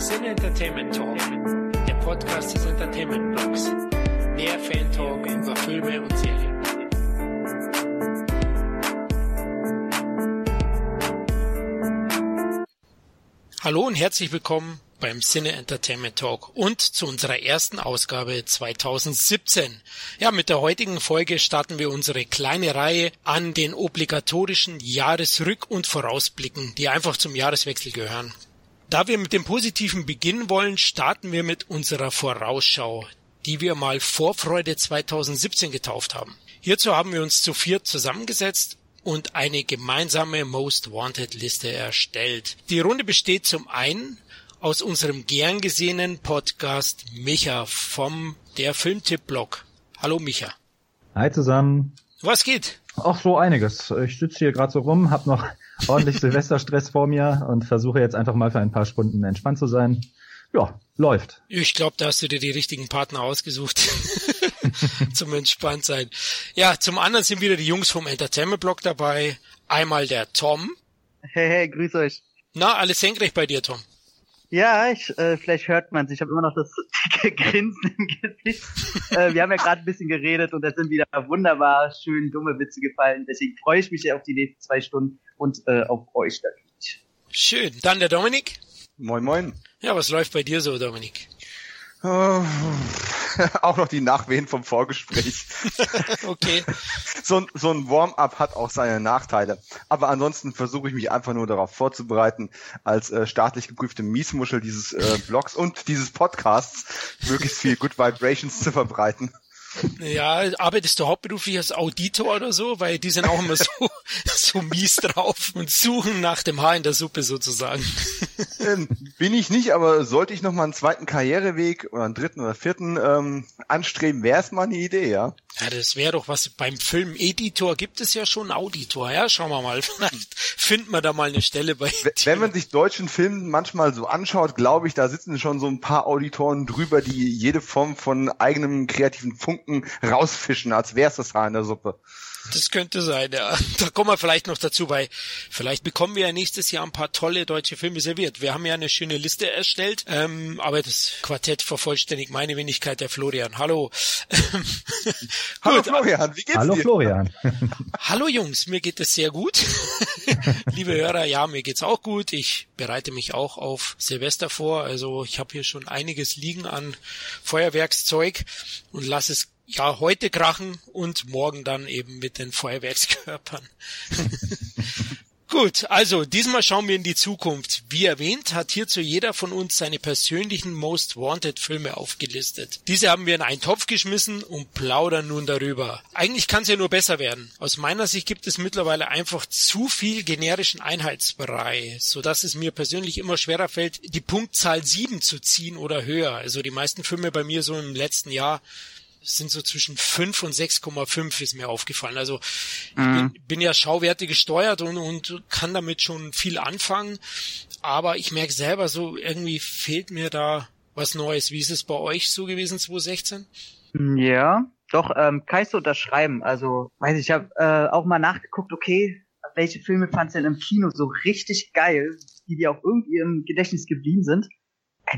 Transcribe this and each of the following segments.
Sin Entertainment Talk, der Podcast des Entertainment Blogs. Mehr Fan Talk über Filme und Serien. Hallo und herzlich willkommen beim Cine Entertainment Talk und zu unserer ersten Ausgabe 2017. Ja, mit der heutigen Folge starten wir unsere kleine Reihe an den obligatorischen Jahresrück- und Vorausblicken, die einfach zum Jahreswechsel gehören. Da wir mit dem Positiven beginnen wollen, starten wir mit unserer Vorausschau, die wir mal Vorfreude 2017 getauft haben. Hierzu haben wir uns zu viert zusammengesetzt und eine gemeinsame Most Wanted Liste erstellt. Die Runde besteht zum einen aus unserem gern gesehenen Podcast Micha vom der Filmtipp-Blog. Hallo Micha. Hi zusammen. Was geht? Ach so einiges. Ich sitze hier gerade so rum, hab noch ordentlich Silvesterstress vor mir und versuche jetzt einfach mal für ein paar Stunden entspannt zu sein. Ja, läuft. Ich glaube, da hast du dir die richtigen Partner ausgesucht zum entspannt sein. Ja, zum anderen sind wieder die Jungs vom Entertainment Blog dabei. Einmal der Tom. Hey, hey, grüß euch. Na, alles senkrecht bei dir, Tom. Ja, ich, äh, vielleicht hört man es. Ich habe immer noch das dicke Grinsen im Gesicht. äh, wir haben ja gerade ein bisschen geredet und da sind wieder wunderbar schön dumme Witze gefallen. Deswegen freue ich mich auf die nächsten zwei Stunden und äh, auf euch natürlich. Schön. Dann der Dominik. Moin, moin. Ja, was läuft bei dir so, Dominik? Oh, auch noch die Nachwehen vom Vorgespräch. okay. So, so ein Warm-up hat auch seine Nachteile. Aber ansonsten versuche ich mich einfach nur darauf vorzubereiten, als äh, staatlich geprüfte Miesmuschel dieses äh, Blogs und dieses Podcasts möglichst viel Good Vibrations zu verbreiten. Ja, arbeitest du hauptberuflich als Auditor oder so? Weil die sind auch immer so, so mies drauf und suchen nach dem Haar in der Suppe sozusagen. Ähm, bin ich nicht, aber sollte ich noch mal einen zweiten Karriereweg oder einen dritten oder vierten ähm, anstreben, wäre es mal eine Idee, ja. Ja, das wäre doch was. Beim Film-Editor gibt es ja schon Auditor. Ja, schauen wir mal. Vielleicht finden wir da mal eine Stelle bei. Wenn man sich deutschen Filmen manchmal so anschaut, glaube ich, da sitzen schon so ein paar Auditoren drüber, die jede Form von eigenem kreativen Funken rausfischen, als wäre es das Haar in der Suppe. Das könnte sein, ja. Da kommen wir vielleicht noch dazu, weil vielleicht bekommen wir ja nächstes Jahr ein paar tolle deutsche Filme serviert. Wir haben ja eine schöne Liste erstellt, ähm, aber das Quartett vervollständigt meine Wenigkeit, der Florian. Hallo. Hallo Florian, wie geht's Hallo dir? Florian. Hallo Jungs, mir geht es sehr gut. Liebe Hörer, ja, mir geht's auch gut. Ich bereite mich auch auf Silvester vor. Also ich habe hier schon einiges liegen an Feuerwerkszeug und lasse es ja heute krachen und morgen dann eben mit den Feuerwerkskörpern. Gut, also diesmal schauen wir in die Zukunft. Wie erwähnt, hat hierzu jeder von uns seine persönlichen Most Wanted Filme aufgelistet. Diese haben wir in einen Topf geschmissen und plaudern nun darüber. Eigentlich kann es ja nur besser werden. Aus meiner Sicht gibt es mittlerweile einfach zu viel generischen Einheitsbrei, sodass es mir persönlich immer schwerer fällt, die Punktzahl 7 zu ziehen oder höher. Also die meisten Filme bei mir so im letzten Jahr sind so zwischen 5 und 6,5 ist mir aufgefallen. Also mhm. bin, bin ja Schauwerte gesteuert und, und kann damit schon viel anfangen. Aber ich merke selber so, irgendwie fehlt mir da was Neues. Wie ist es bei euch so gewesen 2016? Ja, doch, ähm, kann ich so unterschreiben. Also, weiß ich, ich habe äh, auch mal nachgeguckt, okay, welche Filme fandst du denn im Kino so richtig geil, die dir auch irgendwie im Gedächtnis geblieben sind.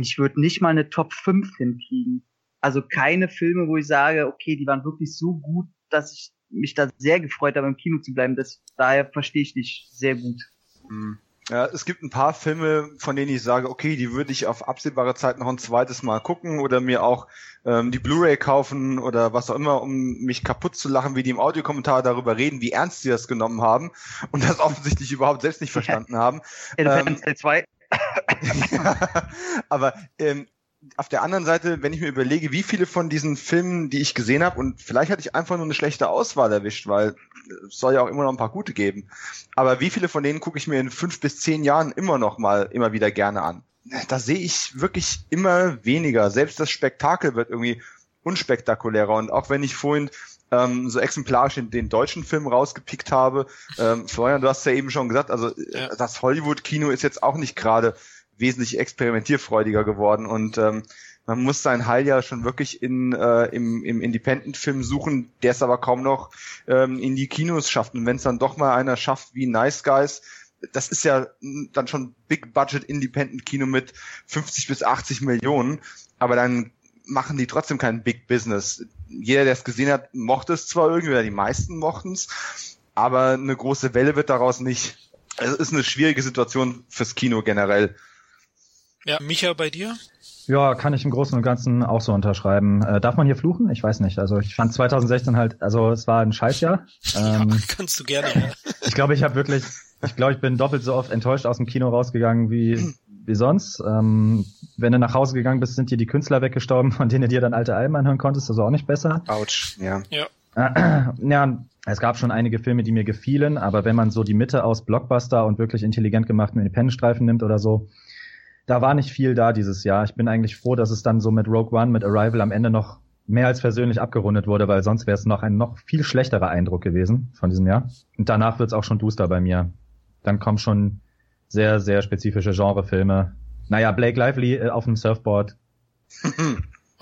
Ich würde nicht mal eine Top 5 hinkriegen. Also keine Filme, wo ich sage, okay, die waren wirklich so gut, dass ich mich da sehr gefreut habe, im Kino zu bleiben. Das, daher verstehe ich dich sehr gut. Hm. Ja, es gibt ein paar Filme, von denen ich sage, okay, die würde ich auf absehbare Zeit noch ein zweites Mal gucken oder mir auch ähm, die Blu-ray kaufen oder was auch immer, um mich kaputt zu lachen, wie die im Audiokommentar darüber reden, wie ernst sie das genommen haben und das offensichtlich überhaupt selbst nicht verstanden haben. Independence ähm, 2. ja, aber ähm, auf der anderen Seite, wenn ich mir überlege, wie viele von diesen Filmen, die ich gesehen habe, und vielleicht hatte ich einfach nur eine schlechte Auswahl erwischt, weil es soll ja auch immer noch ein paar gute geben. Aber wie viele von denen gucke ich mir in fünf bis zehn Jahren immer noch mal immer wieder gerne an? Da sehe ich wirklich immer weniger. Selbst das Spektakel wird irgendwie unspektakulärer. Und auch wenn ich vorhin ähm, so exemplarisch in den deutschen Film rausgepickt habe, ähm, Florian, du hast ja eben schon gesagt, also ja. das Hollywood-Kino ist jetzt auch nicht gerade wesentlich experimentierfreudiger geworden und ähm, man muss sein Heil ja schon wirklich in, äh, im, im Independent-Film suchen, der es aber kaum noch ähm, in die Kinos schafft. Und wenn es dann doch mal einer schafft wie Nice Guys, das ist ja dann schon Big Budget Independent Kino mit 50 bis 80 Millionen, aber dann machen die trotzdem kein Big Business. Jeder, der es gesehen hat, mochte es zwar irgendwie, oder die meisten mochten es, aber eine große Welle wird daraus nicht. Es ist eine schwierige Situation fürs Kino generell. Ja, Micha, bei dir? Ja, kann ich im Großen und Ganzen auch so unterschreiben. Äh, darf man hier fluchen? Ich weiß nicht. Also ich fand 2016 halt, also es war ein Scheißjahr. Ähm, ja, kannst du gerne. Ich glaube, ich habe wirklich, ich glaube, ich bin doppelt so oft enttäuscht aus dem Kino rausgegangen wie wie sonst. Ähm, wenn du nach Hause gegangen bist, sind dir die Künstler weggestorben, von denen du dir dann alte Alben anhören konntest. Also auch nicht besser. Autsch, ja. Ja. ja, es gab schon einige Filme, die mir gefielen, aber wenn man so die Mitte aus Blockbuster und wirklich intelligent gemachten Independent-Streifen nimmt oder so, da war nicht viel da dieses Jahr. Ich bin eigentlich froh, dass es dann so mit Rogue One, mit Arrival am Ende noch mehr als persönlich abgerundet wurde, weil sonst wäre es noch ein noch viel schlechterer Eindruck gewesen von diesem Jahr. Und danach wird es auch schon duster bei mir. Dann kommen schon sehr, sehr spezifische Genrefilme. Naja, Blake Lively äh, auf dem Surfboard.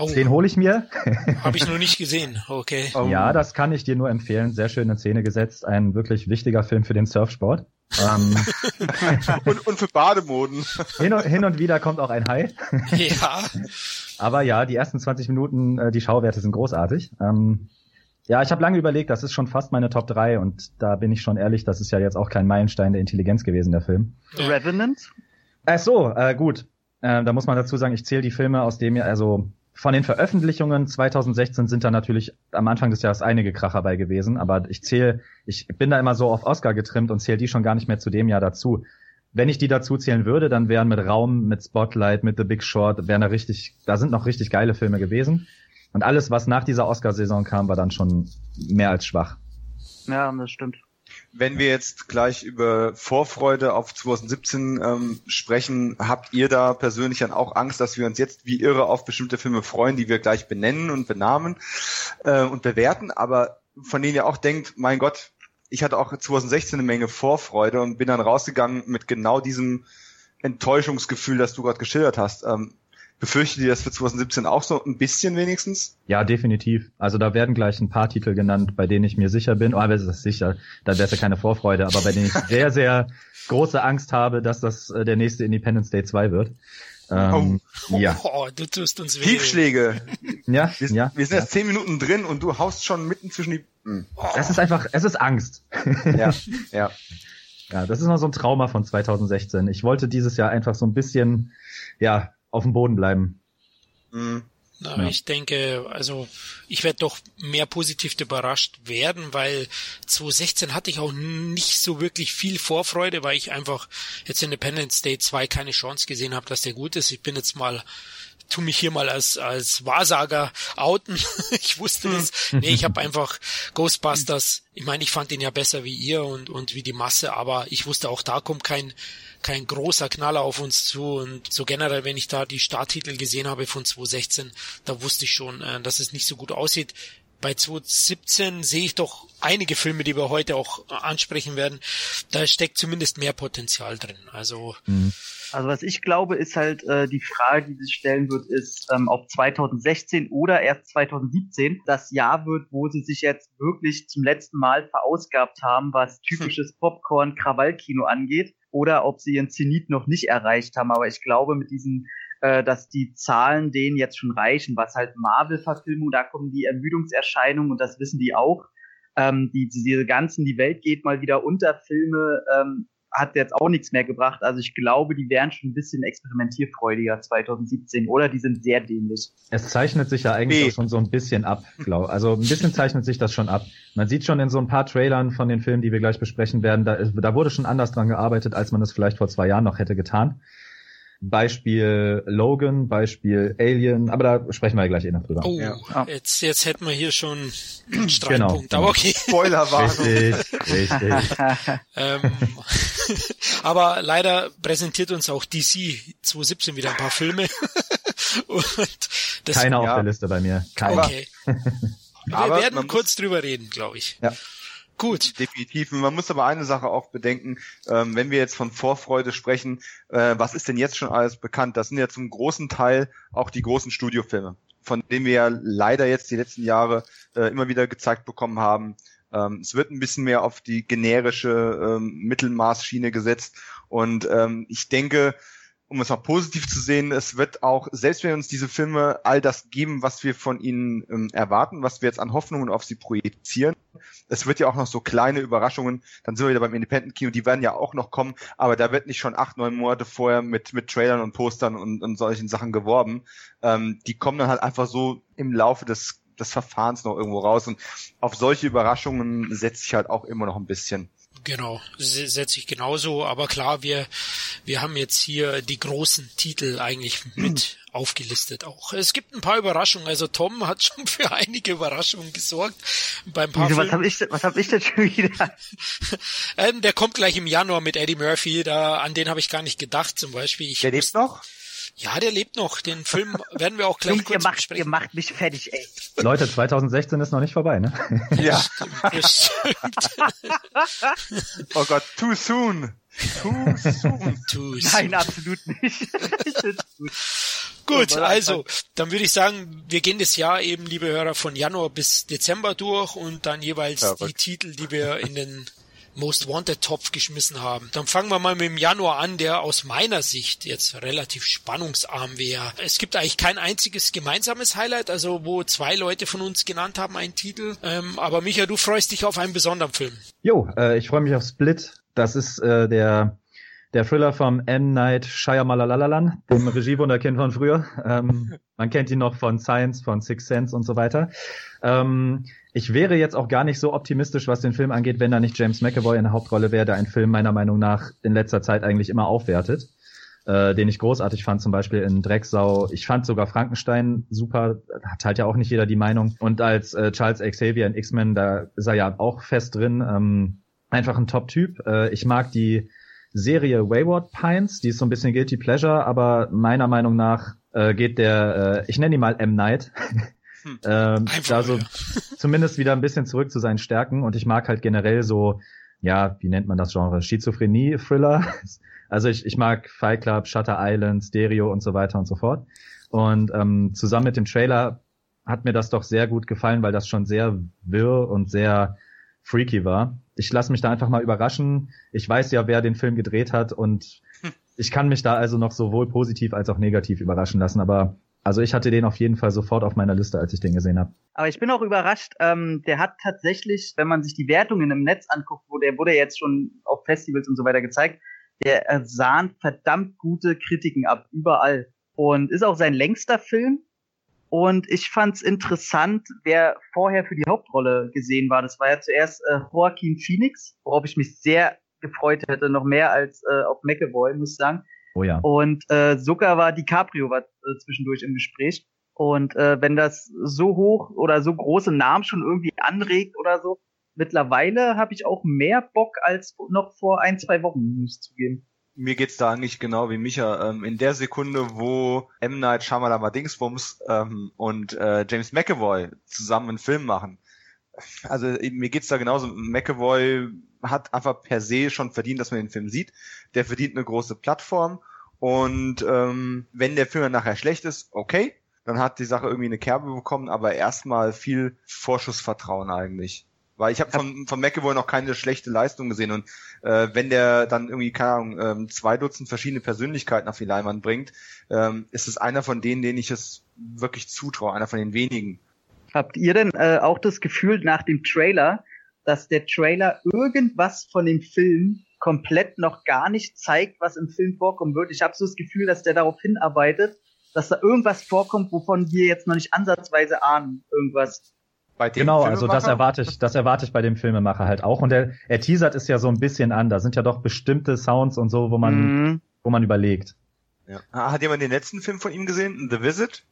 Oh. Den hole ich mir. Habe ich noch nicht gesehen. Okay. Oh. Ja, das kann ich dir nur empfehlen. Sehr schön in Szene gesetzt. Ein wirklich wichtiger Film für den Surfsport. Ähm, und, und für Bademoden. Hin und, hin und wieder kommt auch ein Hai. ja. Aber ja, die ersten 20 Minuten, äh, die Schauwerte sind großartig. Ähm, ja, ich habe lange überlegt, das ist schon fast meine Top 3 und da bin ich schon ehrlich, das ist ja jetzt auch kein Meilenstein der Intelligenz gewesen, der Film. Revenant? Ach so, äh, gut. Äh, da muss man dazu sagen, ich zähle die Filme aus dem Jahr, also von den Veröffentlichungen 2016 sind da natürlich am Anfang des Jahres einige Kracher bei gewesen, aber ich zähle, ich bin da immer so auf Oscar getrimmt und zähle die schon gar nicht mehr zu dem Jahr dazu. Wenn ich die dazu zählen würde, dann wären mit Raum, mit Spotlight, mit The Big Short, wären da richtig, da sind noch richtig geile Filme gewesen. Und alles, was nach dieser Oscar-Saison kam, war dann schon mehr als schwach. Ja, das stimmt. Wenn wir jetzt gleich über Vorfreude auf 2017 ähm, sprechen, habt ihr da persönlich dann auch Angst, dass wir uns jetzt wie irre auf bestimmte Filme freuen, die wir gleich benennen und benamen äh, und bewerten, aber von denen ihr auch denkt, mein Gott, ich hatte auch 2016 eine Menge Vorfreude und bin dann rausgegangen mit genau diesem Enttäuschungsgefühl, das du gerade geschildert hast. Ähm, Befürchtet ihr das für 2017 auch so ein bisschen wenigstens? Ja, definitiv. Also da werden gleich ein paar Titel genannt, bei denen ich mir sicher bin. Oh, aber es ist sicher, da wäre es ja keine Vorfreude, aber bei denen ich sehr, sehr große Angst habe, dass das äh, der nächste Independence Day 2 wird. Ähm, oh. ja. Oh, du tust uns weh. Tiefschläge. ja, wir, ja. Wir sind ja. jetzt zehn Minuten drin und du haust schon mitten zwischen die. Hm. Es ist einfach, es ist Angst. ja, ja. Ja, das ist noch so ein Trauma von 2016. Ich wollte dieses Jahr einfach so ein bisschen, ja, auf dem Boden bleiben. Mhm. Na, ja. Ich denke, also ich werde doch mehr positiv überrascht werden, weil 2016 hatte ich auch nicht so wirklich viel Vorfreude, weil ich einfach jetzt Independence Day 2 keine Chance gesehen habe, dass der gut ist. Ich bin jetzt mal tu mich hier mal als als Wahrsager outen. ich wusste das. Nee, ich habe einfach Ghostbusters. Ich meine, ich fand den ja besser wie ihr und und wie die Masse, aber ich wusste auch da kommt kein kein großer Knaller auf uns zu und so generell, wenn ich da die Starttitel gesehen habe von 2016, da wusste ich schon, äh, dass es nicht so gut aussieht. Bei 2017 sehe ich doch einige Filme, die wir heute auch ansprechen werden. Da steckt zumindest mehr Potenzial drin. Also mhm. Also was ich glaube, ist halt äh, die Frage, die sich stellen wird, ist, ähm, ob 2016 oder erst 2017 das Jahr wird, wo sie sich jetzt wirklich zum letzten Mal verausgabt haben, was typisches Popcorn-Krawallkino angeht oder ob sie ihren Zenit noch nicht erreicht haben. Aber ich glaube, mit diesen, äh, dass die Zahlen denen jetzt schon reichen, was halt Marvel-Verfilmung, da kommen die Ermüdungserscheinungen und das wissen die auch. Ähm, die, diese ganzen, die Welt geht mal wieder unter Filme, ähm, hat jetzt auch nichts mehr gebracht. Also ich glaube, die wären schon ein bisschen experimentierfreudiger 2017 oder die sind sehr dämlich. Es zeichnet sich ja eigentlich auch schon so ein bisschen ab, glaube Also ein bisschen zeichnet sich das schon ab. Man sieht schon in so ein paar Trailern von den Filmen, die wir gleich besprechen werden, da, da wurde schon anders dran gearbeitet, als man es vielleicht vor zwei Jahren noch hätte getan. Beispiel Logan, Beispiel Alien, aber da sprechen wir ja gleich eh noch drüber. Oh, ja. jetzt, jetzt hätten wir hier schon einen Streitpunkt, genau. aber okay. Spoilerwarnung. Richtig, richtig. ähm, aber leider präsentiert uns auch DC 2017 wieder ein paar Filme. Und das, Keiner ja. auf der Liste bei mir. Keiner. Okay. wir aber werden kurz drüber reden, glaube ich. Ja. Gut. Definitiv. Man muss aber eine Sache auch bedenken, ähm, wenn wir jetzt von Vorfreude sprechen, äh, was ist denn jetzt schon alles bekannt? Das sind ja zum großen Teil auch die großen Studiofilme, von denen wir ja leider jetzt die letzten Jahre äh, immer wieder gezeigt bekommen haben. Ähm, es wird ein bisschen mehr auf die generische ähm, Mittelmaßschiene gesetzt und ähm, ich denke, um es mal positiv zu sehen, es wird auch, selbst wenn uns diese Filme all das geben, was wir von ihnen ähm, erwarten, was wir jetzt an Hoffnungen auf sie projizieren, es wird ja auch noch so kleine Überraschungen, dann sind wir wieder beim Independent-Kino, die werden ja auch noch kommen, aber da wird nicht schon acht, neun Monate vorher mit, mit Trailern und Postern und, und solchen Sachen geworben. Ähm, die kommen dann halt einfach so im Laufe des, des Verfahrens noch irgendwo raus und auf solche Überraschungen setzt sich halt auch immer noch ein bisschen. Genau, setze ich genauso. Aber klar, wir, wir haben jetzt hier die großen Titel eigentlich mit aufgelistet auch. Es gibt ein paar Überraschungen. Also Tom hat schon für einige Überraschungen gesorgt. Beim paar was habe ich, was hab ich denn schon wieder? ähm, der kommt gleich im Januar mit Eddie Murphy. Da, an den habe ich gar nicht gedacht zum Beispiel. Ich der lebt noch? Ja, der lebt noch. Den Film werden wir auch gleich Jungs, kurz ihr macht, besprechen. ihr macht mich fertig, ey. Leute, 2016 ist noch nicht vorbei, ne? Ja. Das stimmt. Oh Gott, too soon. Too soon. Tu's. Nein, absolut nicht. Gut. Gut, So, also, dann würde ich sagen, wir gehen das Jahr eben, liebe Hörer, von Januar bis Dezember durch und dann jeweils Verrückt. die Titel, die wir in den Most Wanted Topf geschmissen haben. Dann fangen wir mal mit dem Januar an, der aus meiner Sicht jetzt relativ spannungsarm wäre. Es gibt eigentlich kein einziges gemeinsames Highlight, also wo zwei Leute von uns genannt haben einen Titel. Ähm, aber Micha, du freust dich auf einen besonderen Film. Jo, äh, ich freue mich auf Split. Das ist äh, der der Thriller vom M. Night Shyamalan, dem Regiewunderkind von früher. Ähm, man kennt ihn noch von Science, von Six Sense und so weiter. Ähm, ich wäre jetzt auch gar nicht so optimistisch, was den Film angeht, wenn da nicht James McAvoy in der Hauptrolle wäre, der einen Film meiner Meinung nach in letzter Zeit eigentlich immer aufwertet. Äh, den ich großartig fand, zum Beispiel in Drecksau. Ich fand sogar Frankenstein super, hat halt ja auch nicht jeder die Meinung. Und als äh, Charles Xavier in X-Men, da ist er ja auch fest drin. Ähm, einfach ein Top-Typ. Äh, ich mag die Serie Wayward Pines, die ist so ein bisschen Guilty Pleasure, aber meiner Meinung nach äh, geht der, äh, ich nenne ihn mal M. Night, Hm. ähm, da so ja. zumindest wieder ein bisschen zurück zu seinen Stärken und ich mag halt generell so, ja, wie nennt man das Genre? Schizophrenie-Thriller. Also ich, ich mag Fight Club, Shutter Island, Stereo und so weiter und so fort. Und ähm, zusammen mit dem Trailer hat mir das doch sehr gut gefallen, weil das schon sehr wirr und sehr freaky war. Ich lasse mich da einfach mal überraschen. Ich weiß ja, wer den Film gedreht hat und ich kann mich da also noch sowohl positiv als auch negativ überraschen lassen. Aber also ich hatte den auf jeden Fall sofort auf meiner Liste, als ich den gesehen habe. Aber ich bin auch überrascht, ähm, der hat tatsächlich, wenn man sich die Wertungen im Netz anguckt, wo der wurde jetzt schon auf Festivals und so weiter gezeigt, der sahnt verdammt gute Kritiken ab, überall. Und ist auch sein längster Film. Und ich fand's interessant, wer vorher für die Hauptrolle gesehen war. Das war ja zuerst äh, Joaquin Phoenix, worauf ich mich sehr gefreut hätte, noch mehr als äh, auf McAvoy, muss ich sagen. Oh ja. Und äh, sogar war DiCaprio war äh, zwischendurch im Gespräch. Und äh, wenn das so hoch oder so große Namen schon irgendwie anregt oder so, mittlerweile habe ich auch mehr Bock als noch vor ein, zwei Wochen, muss ich zugeben. Mir geht's da eigentlich genau wie Micha. Ähm, in der Sekunde, wo M. Night Shyamalan Dingsbums ähm, und äh, James McAvoy zusammen einen Film machen, also mir geht's da genauso. McAvoy hat einfach per se schon verdient, dass man den Film sieht. Der verdient eine große Plattform und ähm, wenn der Film dann nachher schlecht ist, okay, dann hat die Sache irgendwie eine Kerbe bekommen, aber erstmal viel Vorschussvertrauen eigentlich. Weil ich habe von, von McAvoy noch keine schlechte Leistung gesehen und äh, wenn der dann irgendwie, keine Ahnung, ähm, zwei Dutzend verschiedene Persönlichkeiten auf die Leinwand bringt, ähm, ist es einer von denen, denen ich es wirklich zutraue, einer von den wenigen. Habt ihr denn äh, auch das Gefühl nach dem Trailer, dass der Trailer irgendwas von dem Film komplett noch gar nicht zeigt, was im Film vorkommen wird? Ich habe so das Gefühl, dass der darauf hinarbeitet, dass da irgendwas vorkommt, wovon wir jetzt noch nicht ansatzweise ahnen. Irgendwas. Bei dem Genau, also das erwarte ich, das erwarte ich bei dem Filmemacher halt auch. Und er, er teasert es ja so ein bisschen an. Da sind ja doch bestimmte Sounds und so, wo man, Mhm. wo man überlegt. Ja. Ah, Hat jemand den letzten Film von ihm gesehen? The Visit?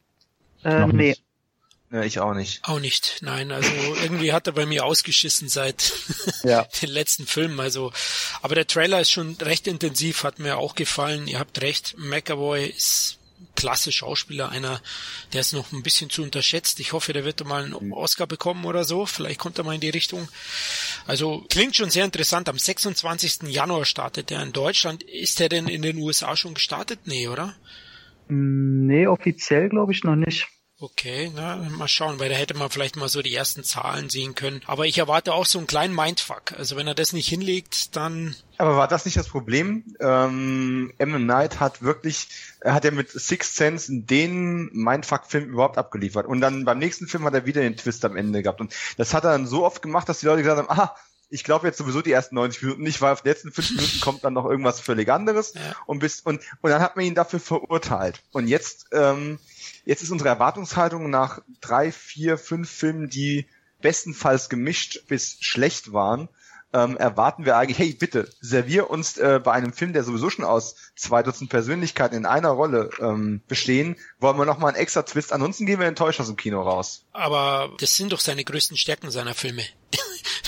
Äh, Noch nee. nicht. Ja, ich auch nicht. Auch nicht, nein. Also irgendwie hat er bei mir ausgeschissen seit Ja. den letzten Filmen. Also, aber der Trailer ist schon recht intensiv, hat mir auch gefallen. Ihr habt recht, McAvoy ist klasse Schauspieler, einer, der ist noch ein bisschen zu unterschätzt. Ich hoffe, der wird mal einen Oscar bekommen oder so. Vielleicht kommt er mal in die Richtung. Also klingt schon sehr interessant. Am 26. Januar startet er in Deutschland. Ist er denn in den USA schon gestartet? Nee, oder? Nee, offiziell glaube ich noch nicht. Okay, na, mal schauen, weil da hätte man vielleicht mal so die ersten Zahlen sehen können. Aber ich erwarte auch so einen kleinen Mindfuck. Also wenn er das nicht hinlegt, dann. Aber war das nicht das Problem? Ähm, M. Night hat wirklich, er hat ja mit Six Sense den Mindfuck-Film überhaupt abgeliefert. Und dann beim nächsten Film hat er wieder den Twist am Ende gehabt. Und das hat er dann so oft gemacht, dass die Leute gesagt haben, aha, ich glaube jetzt sowieso die ersten 90 Minuten nicht, weil auf den letzten 5 Minuten kommt dann noch irgendwas völlig anderes ja. und bis und und dann hat man ihn dafür verurteilt. Und jetzt ähm, jetzt ist unsere Erwartungshaltung nach drei, vier, fünf Filmen, die bestenfalls gemischt bis schlecht waren, ähm, erwarten wir eigentlich, hey, bitte, servier uns äh, bei einem Film, der sowieso schon aus zwei Dutzend Persönlichkeiten in einer Rolle ähm, bestehen, wollen wir noch mal einen extra Twist. Ansonsten gehen wir enttäuscht aus dem Kino raus. Aber das sind doch seine größten Stärken seiner Filme.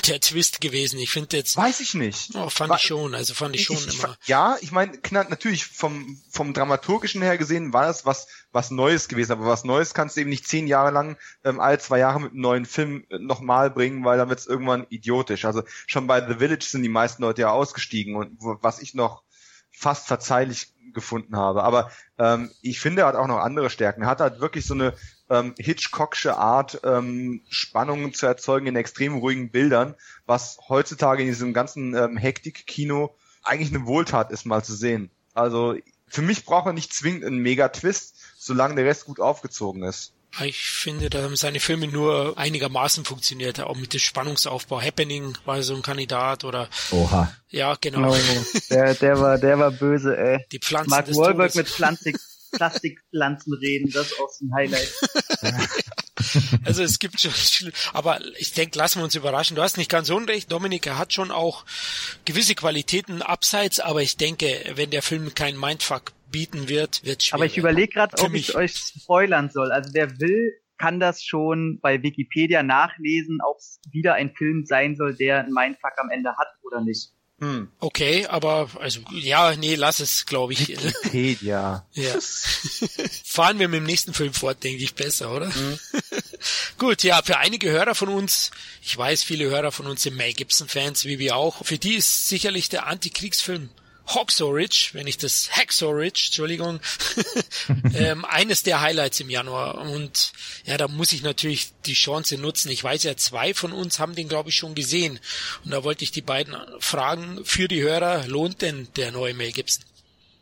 Der Twist gewesen. Ich finde jetzt. Weiß ich nicht. Oh, fand War, ich schon. Also fand ich, schon ich, immer. Ja, ich meine, natürlich vom vom dramaturgischen her gesehen war das was was Neues gewesen. Aber was Neues kannst du eben nicht zehn Jahre lang ähm, alle zwei Jahre mit einem neuen Film äh, nochmal bringen, weil dann wird's irgendwann idiotisch. Also schon bei The Village sind die meisten Leute ja ausgestiegen und was ich noch fast verzeihlich gefunden habe. Aber ähm, ich finde, er hat auch noch andere Stärken. Er hat halt wirklich so eine ähm, Hitchcocksche Art, ähm, Spannungen zu erzeugen in extrem ruhigen Bildern, was heutzutage in diesem ganzen ähm, Hektik-Kino eigentlich eine Wohltat ist, mal zu sehen. Also für mich braucht er nicht zwingend einen Mega-Twist, solange der Rest gut aufgezogen ist. Ich finde, da haben seine Filme nur einigermaßen funktioniert, auch mit dem Spannungsaufbau. Happening war so ein Kandidat oder. Oha. Ja, genau. Oh, der, der war, der war böse, ey. Die Pflanzen Mark Wahlberg mit Pflanzig, Plastikpflanzen reden, das ist auch so ein Highlight. also es gibt schon, aber ich denke, lassen wir uns überraschen. Du hast nicht ganz unrecht, Dominik, er hat schon auch gewisse Qualitäten abseits, aber ich denke, wenn der Film kein Mindfuck bieten wird, wird schwierig. Aber ich überlege gerade, ob ich euch spoilern soll. Also wer will, kann das schon bei Wikipedia nachlesen, ob es wieder ein Film sein soll, der ein Mindfuck am Ende hat oder nicht. Hm. Okay, aber also ja, nee, lass es, glaube ich. Wikipedia. ja. Fahren wir mit dem nächsten Film fort, denke ich besser, oder? Hm. Gut, ja, für einige Hörer von uns, ich weiß, viele Hörer von uns sind Mel Gibson Fans, wie wir auch. Für die ist sicherlich der Antikriegsfilm Hacksaw Ridge, wenn ich das Hacksaw Ridge, Entschuldigung, ähm, eines der Highlights im Januar. Und ja, da muss ich natürlich die Chance nutzen. Ich weiß ja, zwei von uns haben den, glaube ich, schon gesehen. Und da wollte ich die beiden fragen, für die Hörer, lohnt denn der neue Mel Gibson?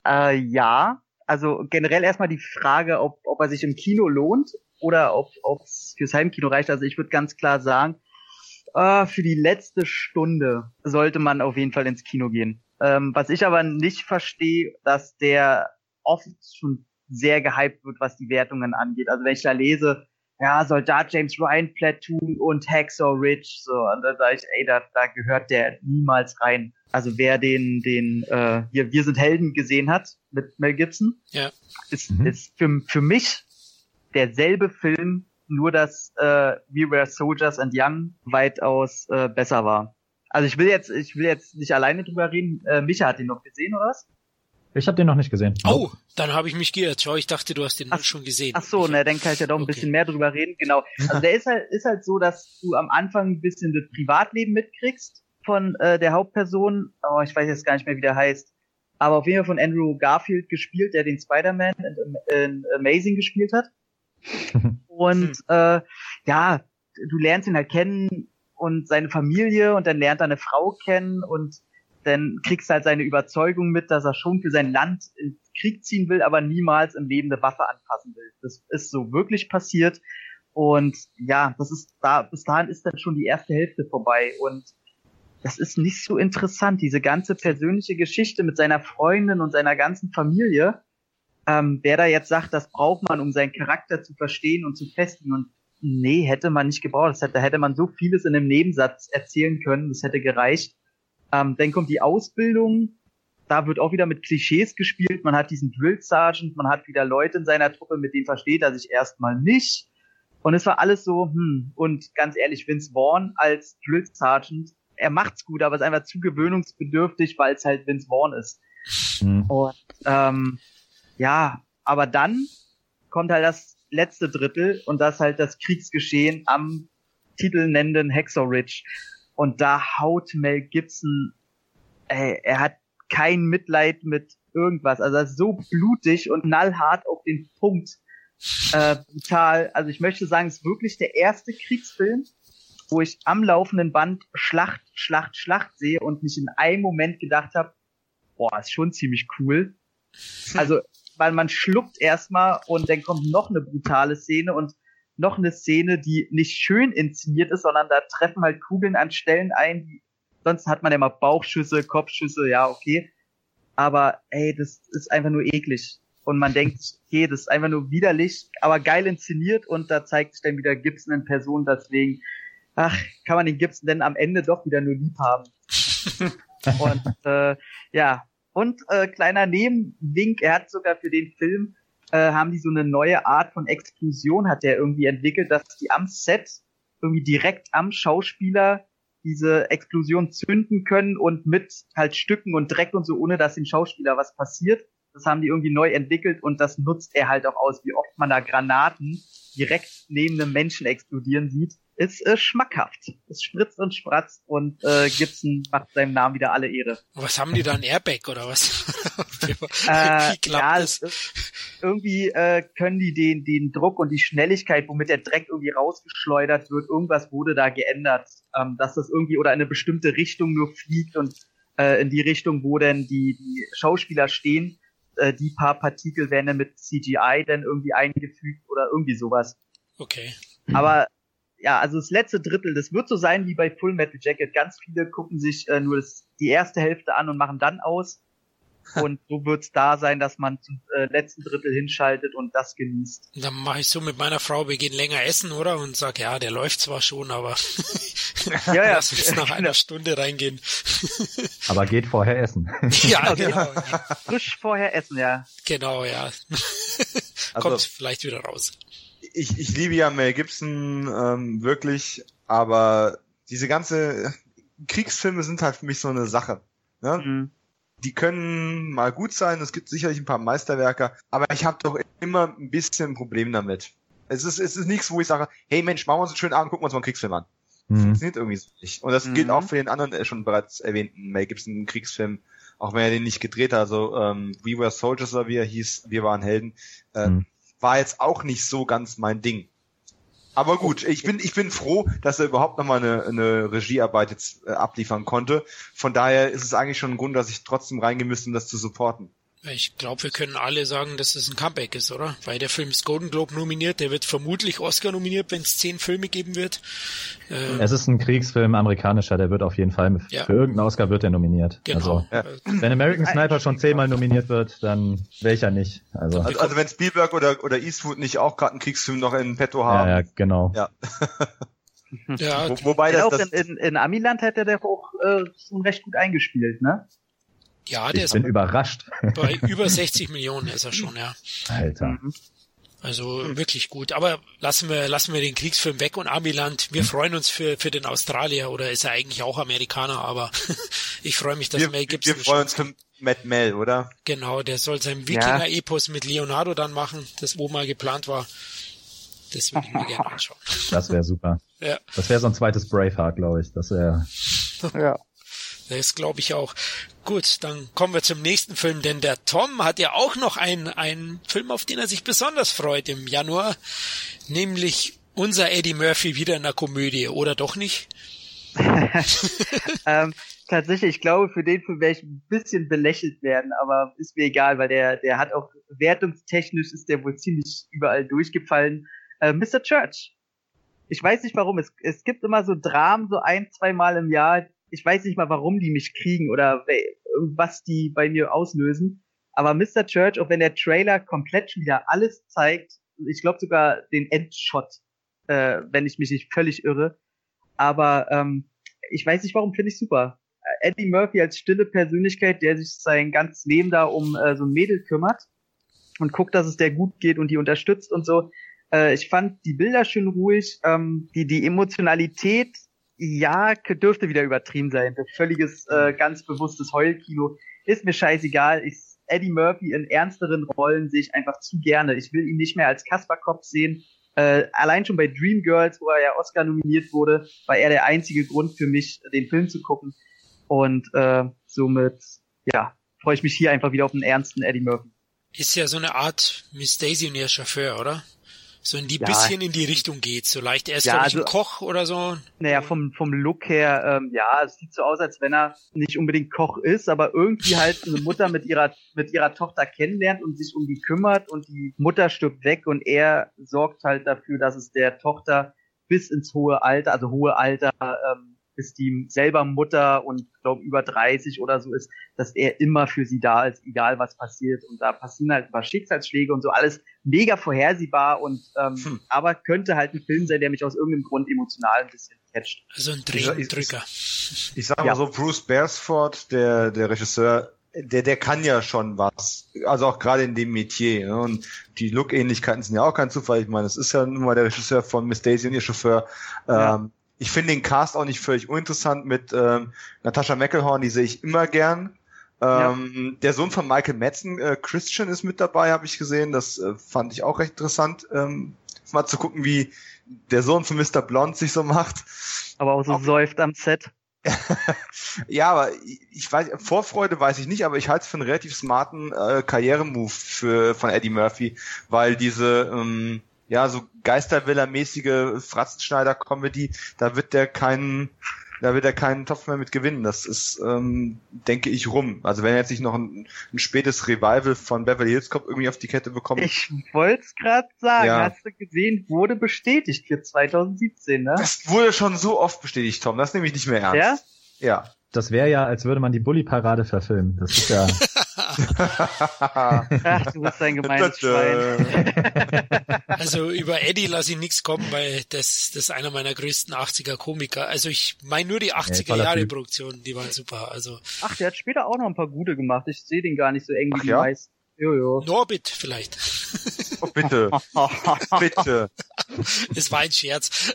Äh, ja, also generell erstmal die Frage, ob, ob er sich im Kino lohnt oder ob es fürs Heimkino reicht. Also ich würde ganz klar sagen, äh, für die letzte Stunde sollte man auf jeden Fall ins Kino gehen. Ähm, was ich aber nicht verstehe, dass der oft schon sehr gehypt wird, was die Wertungen angeht. Also wenn ich da lese, ja, Soldat James Ryan, Platoon und Hacksaw Ridge, so, und da sage ich, ey, da, da gehört der niemals rein. Also wer den, den, äh, hier, Wir sind Helden gesehen hat mit Mel Gibson, ja. ist, mhm. ist für, für mich derselbe Film, nur dass äh, We Were Soldiers and Young weitaus äh, besser war. Also ich will jetzt, ich will jetzt nicht alleine drüber reden. Äh, Micha hat den noch gesehen, oder was? Ich habe den noch nicht gesehen. Oh, dann habe ich mich geirrt. Schau, ich dachte, du hast den ach, schon gesehen. Ach so, na, dann kann ich ja doch ein okay. bisschen mehr drüber reden. Genau. Also der ist halt, ist halt so, dass du am Anfang ein bisschen das Privatleben mitkriegst von äh, der Hauptperson. Oh, ich weiß jetzt gar nicht mehr, wie der heißt. Aber auf jeden Fall von Andrew Garfield gespielt, der den Spider-Man in, in, Amazing gespielt hat. Und hm. äh, ja, du lernst ihn halt kennen und seine Familie und dann lernt er eine Frau kennen und dann kriegst du halt seine Überzeugung mit, dass er schon für sein Land in Krieg ziehen will, aber niemals im Leben eine Waffe anfassen will. Das ist so wirklich passiert. Und ja, das ist da, bis dahin ist dann schon die erste Hälfte vorbei. Und das ist nicht so interessant, diese ganze persönliche Geschichte mit seiner Freundin und seiner ganzen Familie. Ähm, wer da jetzt sagt, das braucht man, um seinen Charakter zu verstehen und zu festigen. Und Nee, hätte man nicht gebraucht. Das hätte, da hätte man so vieles in einem Nebensatz erzählen können. Das hätte gereicht. Ähm, dann kommt die Ausbildung. Da wird auch wieder mit Klischees gespielt. Man hat diesen Drill Sergeant, man hat wieder Leute in seiner Truppe, mit denen versteht er sich erstmal nicht. Und es war alles so, hm, und ganz ehrlich, Vince Vaughn als Drill Sergeant, er macht's gut, aber ist einfach zu gewöhnungsbedürftig, weil es halt Vince Vaughn ist. Mhm. Und ähm, ja, aber dann kommt halt das letzte Drittel und das halt das Kriegsgeschehen am titelnennenden Ridge. Und da haut Mel Gibson, ey, er hat kein Mitleid mit irgendwas. Also das ist so blutig und knallhart auf den Punkt. Äh, brutal. Also ich möchte sagen, es ist wirklich der erste Kriegsfilm, wo ich am laufenden Band Schlacht, Schlacht, Schlacht sehe und mich in einem Moment gedacht habe, boah, ist schon ziemlich cool. Also, weil man schluckt erstmal und dann kommt noch eine brutale Szene und noch eine Szene, die nicht schön inszeniert ist, sondern da treffen halt Kugeln an Stellen ein, die sonst hat man ja mal Bauchschüsse, Kopfschüsse, ja, okay. Aber ey, das ist einfach nur eklig. Und man denkt, okay, das ist einfach nur widerlich, aber geil inszeniert und da zeigt sich dann wieder Gibson in Person, deswegen, ach, kann man den Gibson denn am Ende doch wieder nur lieb haben. und äh, ja, und äh, kleiner Nebenwink, er hat sogar für den Film, äh, haben die so eine neue Art von Explosion, hat der irgendwie entwickelt, dass die am Set irgendwie direkt am Schauspieler diese Explosion zünden können und mit halt Stücken und Dreck und so, ohne dass dem Schauspieler was passiert. Das haben die irgendwie neu entwickelt und das nutzt er halt auch aus, wie oft man da Granaten direkt neben einem Menschen explodieren sieht ist äh, schmackhaft. Es spritzt und spratzt und äh, Gibson macht seinem Namen wieder alle Ehre. Was haben die da, ein Airbag oder was? Wie äh, ja, das? irgendwie äh, können die den, den Druck und die Schnelligkeit, womit der Dreck irgendwie rausgeschleudert wird, irgendwas wurde da geändert, ähm, dass das irgendwie oder in eine bestimmte Richtung nur fliegt und äh, in die Richtung, wo denn die, die Schauspieler stehen, äh, die paar Partikel werden dann mit CGI dann irgendwie eingefügt oder irgendwie sowas. Okay. Aber ja, also das letzte Drittel, das wird so sein wie bei Full Metal Jacket. Ganz viele gucken sich äh, nur das, die erste Hälfte an und machen dann aus. Und so wird's da sein, dass man zum äh, letzten Drittel hinschaltet und das genießt. Dann mache ich so mit meiner Frau, wir gehen länger essen, oder? Und sag, ja, der läuft zwar schon, aber ja, ja. lass uns nach einer Stunde reingehen. aber geht vorher essen. ja, genau. Frisch vorher essen, ja. Genau, ja. Kommt also, vielleicht wieder raus ich, ich liebe ja Mel Gibson ähm, wirklich, aber diese ganze Kriegsfilme sind halt für mich so eine Sache. Ne? Mhm. Die können mal gut sein, es gibt sicherlich ein paar Meisterwerke, aber ich habe doch immer ein bisschen ein Problem damit. Es ist, es ist nichts, wo ich sage, hey Mensch, machen wir uns einen schönen Abend, gucken wir uns mal einen Kriegsfilm an. Mhm. Funktioniert irgendwie so nicht. Und das mhm. gilt auch für den anderen äh, schon bereits erwähnten Mel Gibson Kriegsfilm, auch wenn er den nicht gedreht hat. Also ähm, We Were Soldiers oder wie er hieß, wir waren Helden. Äh, mhm war jetzt auch nicht so ganz mein Ding. Aber gut, ich bin, ich bin froh, dass er überhaupt nochmal eine, eine Regiearbeit jetzt äh, abliefern konnte. Von daher ist es eigentlich schon ein Grund, dass ich trotzdem reingehen müsste, um das zu supporten. Ich glaube, wir können alle sagen, dass es ein Comeback ist, oder? Weil der Film ist Golden Globe nominiert, der wird vermutlich Oscar nominiert, wenn es zehn Filme geben wird. Ähm es ist ein Kriegsfilm, amerikanischer, der wird auf jeden Fall, ja. für irgendeinen Oscar wird er nominiert. Genau. Also, ja. Wenn American Sniper schon zehnmal nominiert wird, dann welcher nicht. Also, also, also wenn Spielberg oder, oder Eastwood nicht auch gerade einen Kriegsfilm noch in petto haben. Ja, ja genau. Ja. ja, Wo, wobei das, das in, in, in Amiland hätte der auch äh, schon recht gut eingespielt, ne? Ja, der ich ist bin überrascht. Bei über 60 Millionen ist er schon, ja. Alter. Mhm. Also wirklich gut. Aber lassen wir, lassen wir den Kriegsfilm weg und Amiland. Wir mhm. freuen uns für, für den Australier oder ist er eigentlich auch Amerikaner, aber ich freue mich, dass wir, Mel Gibson. Wir freuen uns für Matt Mel, oder? Genau, der soll sein Wikinger-Epos mit Leonardo dann machen, das wo mal geplant war. Das würde ich mir gerne anschauen. Das wäre super. Ja. Das wäre so ein zweites Braveheart, glaube ich. Das wäre. ja. Das glaube ich auch. Gut, dann kommen wir zum nächsten Film, denn der Tom hat ja auch noch einen, einen Film, auf den er sich besonders freut im Januar, nämlich unser Eddie Murphy wieder in der Komödie, oder doch nicht? ähm, tatsächlich, ich glaube, für den Film werde ich ein bisschen belächelt werden, aber ist mir egal, weil der, der hat auch wertungstechnisch ist der wohl ziemlich überall durchgefallen. Äh, Mr. Church. Ich weiß nicht warum. Es, es gibt immer so Dramen, so ein, zwei Mal im Jahr, ich weiß nicht mal, warum die mich kriegen oder was die bei mir auslösen. Aber Mr. Church, auch wenn der Trailer komplett schon wieder alles zeigt, ich glaube sogar den Endshot, äh, wenn ich mich nicht völlig irre. Aber ähm, ich weiß nicht, warum finde ich super. Eddie Murphy als stille Persönlichkeit, der sich sein ganzes Leben da um äh, so ein Mädel kümmert und guckt, dass es der gut geht und die unterstützt und so. Äh, ich fand die Bilder schön ruhig, ähm, die die Emotionalität ja, dürfte wieder übertrieben sein. Das völliges, äh, ganz bewusstes Heulkino. Ist mir scheißegal. Ich, Eddie Murphy in ernsteren Rollen sehe ich einfach zu gerne. Ich will ihn nicht mehr als Kasperkopf sehen. Äh, allein schon bei Dreamgirls, wo er ja Oscar nominiert wurde, war er der einzige Grund für mich, den Film zu gucken. Und äh, somit, ja, freue ich mich hier einfach wieder auf einen ernsten Eddie Murphy. Ist ja so eine Art Miss Daisy und ihr Chauffeur, oder? So in die Ja. bisschen in die Richtung geht. So leicht. Er ist, Ja, glaube ich, ein also- Koch oder so. Naja, vom, vom Look her, ähm, ja, es sieht so aus, als wenn er nicht unbedingt Koch ist, aber irgendwie halt eine Mutter mit ihrer, mit ihrer Tochter kennenlernt und sich um die kümmert und die Mutter stirbt weg und er sorgt halt dafür, dass es der Tochter bis ins hohe Alter, also hohe Alter, ähm, bis die selber Mutter und glaube über 30 oder so ist, dass er immer für sie da ist, egal was passiert. Und da passieren halt ein paar Schicksalsschläge und so alles mega vorhersehbar und ähm, Hm. aber könnte halt ein Film sein, der mich aus irgendeinem Grund emotional ein bisschen catcht. Also ein Dieser- Dreh-Drücker. Ich sag mal Ja. so, Bruce Beresford, der, der Regisseur, der, der kann ja schon was. Also auch gerade in dem Metier. Ne? Und die Look-Ähnlichkeiten sind ja auch kein Zufall. Ich meine, es ist ja nun mal der Regisseur von Miss Daisy und ihr Chauffeur. Ja. Ähm, ich finde den Cast auch nicht völlig uninteressant mit ähm, Natascha McElhorn, die sehe ich immer gern. Ähm, Der Sohn von Michael Madsen, äh, Christian, ist mit dabei, habe ich gesehen. Das äh, fand ich auch recht interessant, ähm, mal zu gucken, wie der Sohn von Mr. Blonde sich so macht. Aber auch so Auch- säuft am Set. Ja, aber ich- ich weiß, Vorfreude weiß ich nicht, aber ich halte es für einen relativ smarten äh, Karrieremove für von Eddie Murphy, weil diese ähm, ja so Geistervilla-mäßige Fratzenschneider-Comedy, da wird der keinen, da wird er keinen Topf mehr mit gewinnen. Das ist, ähm, denke ich, rum. Also wenn er jetzt nicht noch ein, ein spätes Revival von Beverly Hills Cop irgendwie auf die Kette bekommt, Ich wollte es gerade sagen, Ja. hast du gesehen, wurde bestätigt für 2017, ne? das wurde schon so oft bestätigt, Tom. Das nehme ich nicht mehr ernst. Ja? Ja. Das wäre ja, als würde man die Bully-Parade verfilmen. Das ist ja. Ach, du bist ein gemeines Schwein. Also über Eddie lasse ich nichts kommen, weil das, das ist einer meiner größten 80er Komiker. Also ich meine nur die 80er toller Jahre. Produktionen, die waren super. Also Ach, der hat später auch noch ein paar gute gemacht. Ich sehe den gar nicht so eng wie Ach die ja? meisten. Jojo. Norbit vielleicht. Oh, bitte, bitte. Es war ein Scherz.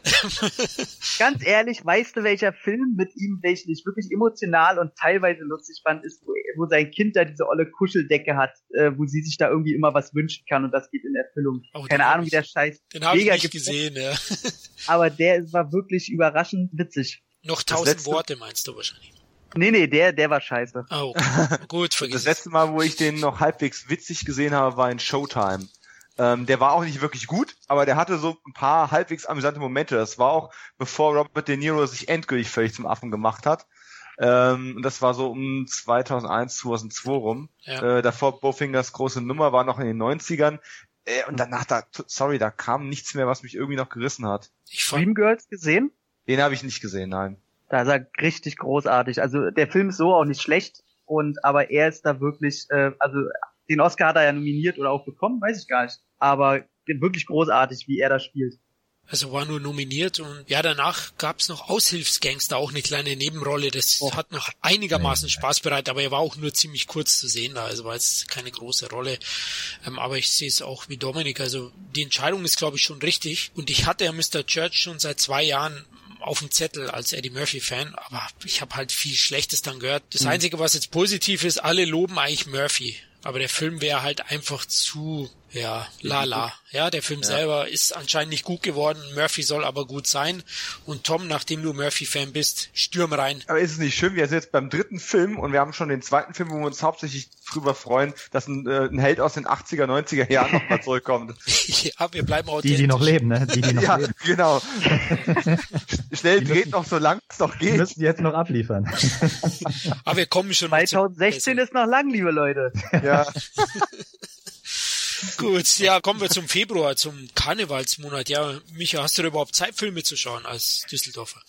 Ganz ehrlich, weißt du, welcher Film mit ihm, welchen ich wirklich emotional und teilweise lustig fand, ist, wo, wo sein Kind da diese olle Kuscheldecke hat, äh, wo sie sich da irgendwie immer was wünschen kann und das geht in Erfüllung. Oh, Keine Ahnung, wie ich- der Scheiß. Den habe ich nicht gesehen. Ja. Aber der war wirklich überraschend witzig. Noch tausend letzte- Worte meinst du wahrscheinlich. Nee, nee, der, der war scheiße. Okay. Gut, vergiss Das letzte Mal, wo ich den noch halbwegs witzig gesehen habe, war in Showtime. Ähm, der war auch nicht wirklich gut, aber der hatte so ein paar halbwegs amüsante Momente. Das war auch, bevor Robert De Niro sich endgültig völlig zum Affen gemacht hat. Ähm, und das war so um 2001, 2002 rum. Ja. Äh, davor Bowfingers große Nummer war noch in den 90ern. Äh, und danach, da, sorry, da kam nichts mehr, was mich irgendwie noch gerissen hat. Ich fand, Dreamgirls gesehen? Den habe ich nicht gesehen, nein. Da ist er richtig großartig. Also der Film ist so auch nicht schlecht und aber er ist da wirklich, äh, also den Oscar hat er ja nominiert oder auch bekommen, weiß ich gar nicht. Aber wirklich großartig, wie er da spielt. also war nur nominiert und ja, danach gab's noch Aushilfsgangster, auch eine kleine Nebenrolle. Das Oh. hat noch einigermaßen Spaß bereitet, aber er war auch nur ziemlich kurz zu sehen da. Also war jetzt keine große Rolle. Ähm, aber ich sehe es auch wie Dominik. Also die Entscheidung ist, glaube ich, schon richtig. Und ich hatte ja Mr. Church schon seit zwei Jahren auf dem Zettel als Eddie Murphy-Fan, aber ich habe halt viel Schlechtes dann gehört. Mhm. Das Einzige, was jetzt positiv ist, alle loben eigentlich Murphy. Aber der Film wäre halt einfach zu, ja, lala. Ja, der Film selber ist anscheinend nicht gut geworden. Murphy soll aber gut sein. Und Tom, nachdem du Murphy-Fan bist, stürm rein. Aber ist es nicht schön, wir sind jetzt beim dritten Film und wir haben schon den zweiten Film, wo wir uns hauptsächlich drüber freuen, dass ein, äh, ein Held aus den 80er, 90er Jahren nochmal zurückkommt. ja, wir bleiben Die, authentisch. die noch leben, ne? Die, die noch ja, leben. genau. Sch- Schnell Die dreht müssen- noch so lang es noch Die geht. müssen jetzt noch abliefern. Aber wir kommen schon noch zu 2016 besseren. ist noch lang, liebe Leute. Ja. Gut, ja, kommen wir zum Februar, zum Karnevalsmonat. Ja, Micha, hast du da überhaupt Zeit, Filme zu schauen als Düsseldorfer?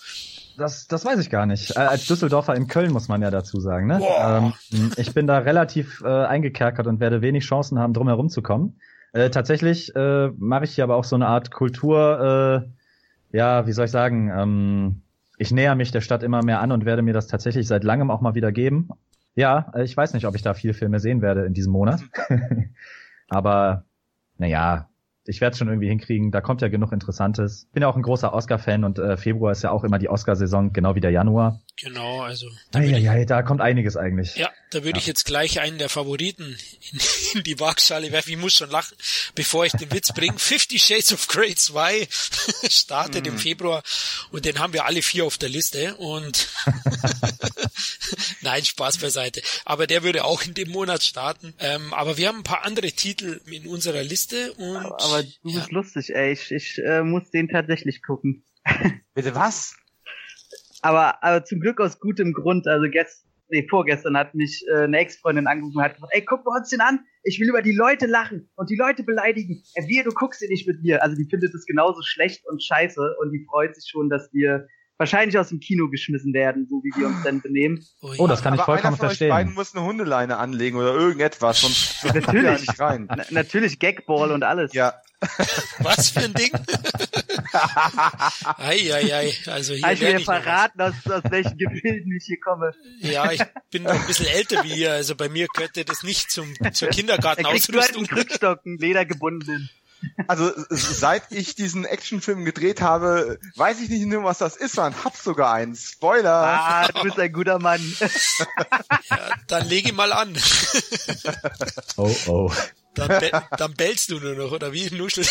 Das, das weiß ich gar nicht. Äh, als Düsseldorfer in Köln muss man ja dazu sagen. Ne? Ähm, ich bin da relativ äh, eingekerkert und werde wenig Chancen haben, drum herum zu kommen. Äh, tatsächlich äh, mache ich hier aber auch so eine Art Kultur, äh, ja, wie soll ich sagen, ähm, ich näher mich der Stadt immer mehr an und werde mir das tatsächlich seit langem auch mal wieder geben. Ja, äh, ich weiß nicht, ob ich da viel Filme sehen werde in diesem Monat. aber naja, ich werde es schon irgendwie hinkriegen. Da kommt ja genug Interessantes. Bin ja auch ein großer Oscar-Fan und äh, Februar ist ja auch immer die Oscar-Saison, genau wie der Januar. Genau, also da ich, Eieiei, da kommt einiges eigentlich. ja, da würde ja. ich jetzt gleich einen der Favoriten in, in die Waagschale werfen. Ich muss schon lachen, bevor ich den Witz bringe. Fifty Shades of Grey 2 startet mm. im mhm. Februar und den haben wir alle vier auf der Liste und nein, Spaß beiseite. Aber der würde auch in dem Monat starten. Ähm, aber wir haben ein paar andere Titel in unserer Liste und. Aber, aber du ja. bist lustig, ey. Ich, ich äh, muss den tatsächlich gucken. Bitte was? Aber, aber zum Glück aus gutem Grund. Also gestern, nee, vorgestern hat mich äh, eine Ex-Freundin angerufen und hat gesagt, ey, guck mal uns den an. Ich will über die Leute lachen und die Leute beleidigen. Ey, wir, du guckst den nicht mit mir. Also die findet es genauso schlecht und scheiße und die freut sich schon, dass wir wahrscheinlich aus dem Kino geschmissen werden, so wie wir uns dann benehmen. Oh, ja. oh das kann ich Aber vollkommen einer von verstehen. Euch beiden muss eine Hundeleine anlegen oder irgendetwas, sonst natürlich nicht rein. Na, natürlich Gagball und alles. Ja. Was für ein Ding? Eieiei, also hier ich will dir verraten, aus, aus welchen Gefilden ich hier komme. Ja, ich bin noch ein bisschen älter wie ihr, also bei mir gehört das nicht zum, zur Kindergartenausrüstung. Da kriegst du halt einen Krückstock, einen ledergebundenen. Also seit ich diesen Actionfilm gedreht habe, weiß ich nicht nur, was das ist, sondern hab sogar einen. Spoiler! Ah, du bist ein guter Mann. ja, dann lege mal an. oh oh. Dann, be dann bellst du nur noch, oder wie? Nuschel.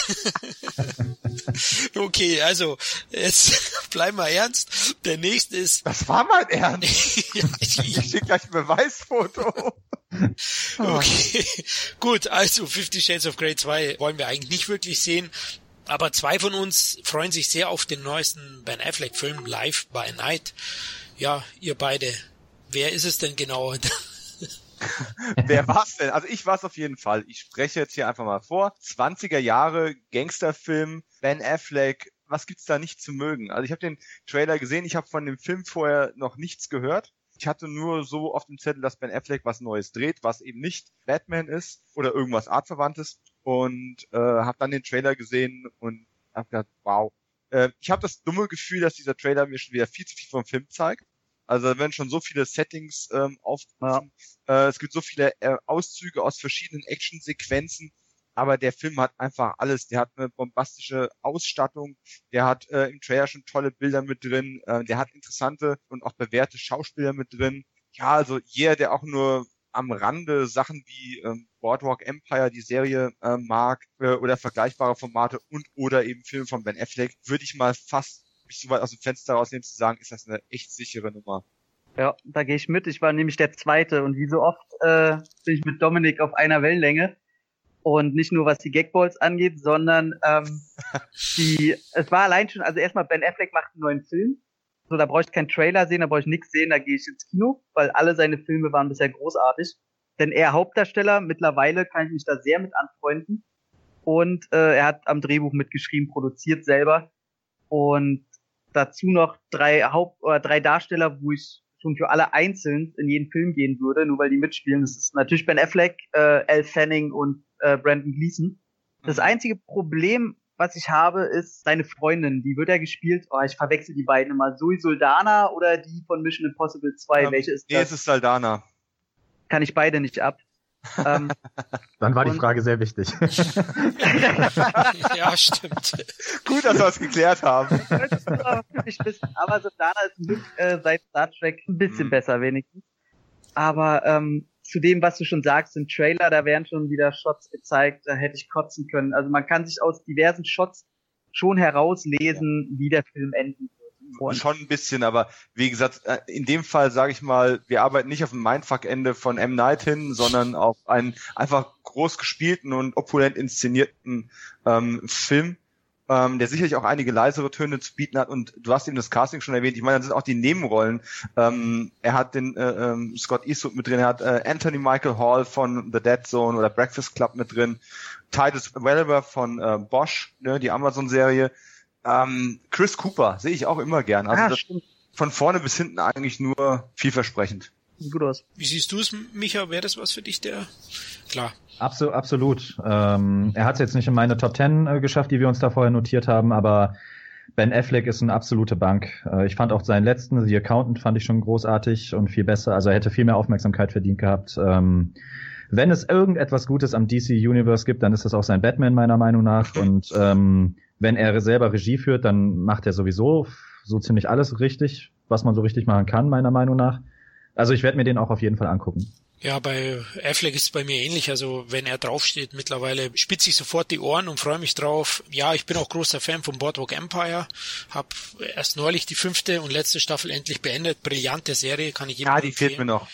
okay, also, jetzt bleib mal ernst. Der nächste ist. Das war mein Ernst. ich, schicke gleich ein Beweisfoto. okay, gut, also Fifty Shades of Grey 2 wollen wir eigentlich nicht wirklich sehen. Aber zwei von uns freuen sich sehr auf den neuesten Ben Affleck Film Live by Night. Ja, ihr beide. Wer ist es denn genau? Wer war's denn? Also ich war's auf jeden Fall. Ich spreche jetzt hier einfach mal vor. 20er Jahre Gangsterfilm, Ben Affleck. Was gibt's da nicht zu mögen? Also ich habe den Trailer gesehen, ich habe von dem Film vorher noch nichts gehört. Ich hatte nur so auf dem Zettel, dass Ben Affleck was Neues dreht, was eben nicht Batman ist oder irgendwas Artverwandtes. Und äh, habe dann den Trailer gesehen und habe gedacht, wow. Äh, ich habe das dumme Gefühl, dass dieser Trailer mir schon wieder viel zu viel vom Film zeigt. Also da werden schon so viele Settings ähm, aufgerufen. Ja. Äh, es gibt so viele äh, Auszüge aus verschiedenen Actionsequenzen. Aber der Film hat einfach alles. Der hat eine bombastische Ausstattung. Der hat äh, im Trailer schon tolle Bilder mit drin. Äh, der hat interessante und auch bewährte Schauspieler mit drin. Ja, also jeder, der auch nur am Rande Sachen wie ähm, Boardwalk Empire, die Serie äh, mag, äh, oder vergleichbare Formate und oder eben Filme von Ben Affleck, würde ich mal fast mich so weit aus dem Fenster rausnehmen zu sagen, ist das eine echt sichere Nummer. Ja, da gehe ich mit. Ich war nämlich der Zweite und wie so oft äh, bin ich mit Dominik auf einer Wellenlänge. Und nicht nur was die Gagballs angeht, sondern ähm, die, es war allein schon, also erstmal Ben Affleck macht einen neuen Film. So, da brauche ich keinen Trailer sehen, da brauche ich nichts sehen, da gehe ich ins Kino, weil alle seine Filme waren bisher großartig. Denn er Hauptdarsteller, mittlerweile kann ich mich da sehr mit anfreunden. Und äh, er hat am Drehbuch mitgeschrieben, produziert selber. Und dazu noch drei Haupt- oder drei Darsteller, wo ich schon für alle einzeln in jeden Film gehen würde, nur weil die mitspielen. Das ist natürlich Ben Affleck, äh, Elle Fanning und äh, Brandon Gleason. Das mhm. einzige Problem, was ich habe, ist seine Freundin. Die wird ja gespielt. Oh, ich verwechsel die beiden immer. Zoe Soldana oder die von Mission Impossible 2. Ähm, Welche ist das? Nee, es ist Saldana. Kann ich beide nicht ab. Ähm, Dann war die Frage sehr wichtig. ja, stimmt. Gut, dass wir es geklärt haben. Ich wissen, aber Sodana ist Glück, äh, seit Star Trek ein bisschen mhm. besser wenigstens. Aber ähm, zu dem, was du schon sagst, im Trailer, da werden schon wieder Shots gezeigt, da hätte ich kotzen können. Also man kann sich aus diversen Shots schon herauslesen, ja. wie der Film enden wird. Und schon ein bisschen, aber wie gesagt, äh, in dem Fall sage ich mal, wir arbeiten nicht auf dem Mindfuck-Ende von M. Night hin, sondern auf einen einfach groß gespielten und opulent inszenierten ähm, Film, ähm, der sicherlich auch einige leisere Töne zu bieten hat. Und du hast eben das Casting schon erwähnt. Ich meine, das sind auch die Nebenrollen. Ähm, er hat den äh, ähm, Scott Eastwood mit drin, er hat äh, Anthony Michael Hall von The Dead Zone oder Breakfast Club mit drin, Titus Welliver von äh, Bosch, ne, die Amazon-Serie. Ähm, Chris Cooper sehe ich auch immer gern. Also ah, das stimmt. von vorne bis hinten eigentlich nur vielversprechend. Sieht gut aus. Wie siehst du es, Micha? Wäre das was für dich, der? Klar. Absolut, absolut. Ähm, er hat es jetzt nicht in meine Top Ten äh, geschafft, die wir uns da vorher notiert haben, aber Ben Affleck ist eine absolute Bank. Äh, ich fand auch seinen letzten, The Accountant, fand ich schon großartig und viel besser. Also er hätte viel mehr Aufmerksamkeit verdient gehabt. Ähm, wenn es irgendetwas Gutes am DC Universe gibt, dann ist das auch sein Batman meiner Meinung nach. Und ähm, wenn er selber Regie führt, dann macht er sowieso so ziemlich alles richtig, was man so richtig machen kann, meiner Meinung nach. Also ich werde mir den auch auf jeden Fall angucken. Ja, bei Affleck ist es bei mir ähnlich. Also wenn er draufsteht, mittlerweile spitze ich sofort die Ohren und freue mich drauf. Ja, ich bin auch großer Fan von Boardwalk Empire. Hab erst neulich die fünfte und letzte Staffel endlich beendet. Brillante Serie, kann ich jedem Ja, die empfehlen. fehlt mir noch.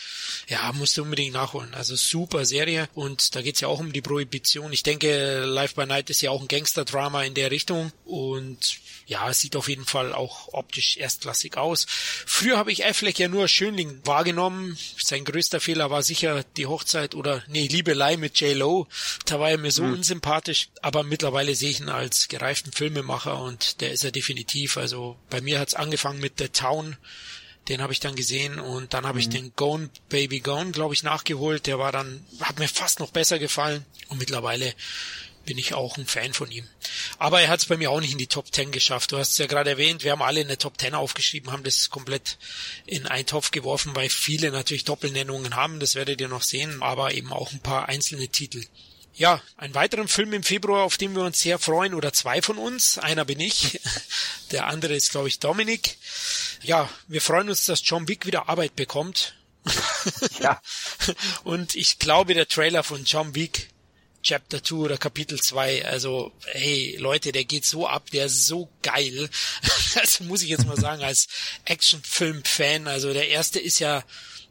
Ja, musst du unbedingt nachholen. Also super Serie und da geht's ja auch um die Prohibition. Ich denke, Life by Night ist ja auch ein Gangster-Drama in der Richtung und ja, es sieht auf jeden Fall auch optisch erstklassig aus. Früher habe ich Affleck ja nur Schönling wahrgenommen. Sein größter Fehler war sicher die Hochzeit oder nee, Liebelei mit J-Lo. Da war er mir so mhm. unsympathisch, aber mittlerweile sehe ich ihn als gereiften Filmemacher und der ist er definitiv. Also bei mir hat's angefangen mit The Town. Den habe ich dann gesehen und dann habe mhm. ich den Gone Baby Gone, glaube ich, nachgeholt. Der war dann, hat mir fast noch besser gefallen und mittlerweile bin ich auch ein Fan von ihm. Aber er hat es bei mir auch nicht in die Top 10 geschafft. Du hast es ja gerade erwähnt, wir haben alle eine Top 10 aufgeschrieben, haben das komplett in einen Topf geworfen, weil viele natürlich Doppelnennungen haben, das werdet ihr noch sehen, aber eben auch ein paar einzelne Titel. Ja, ein weiterer Film im Februar, auf den wir uns sehr freuen, oder zwei von uns. Einer bin ich, der andere ist, glaube ich, Dominik. Ja, wir freuen uns, dass John Wick wieder Arbeit bekommt. ja. Und ich glaube, der Trailer von John Wick Chapter 2 oder Kapitel 2. Also, hey, Leute, der geht so ab, der ist so geil. Das muss ich jetzt mal sagen, als Actionfilm-Fan. Also der erste ist ja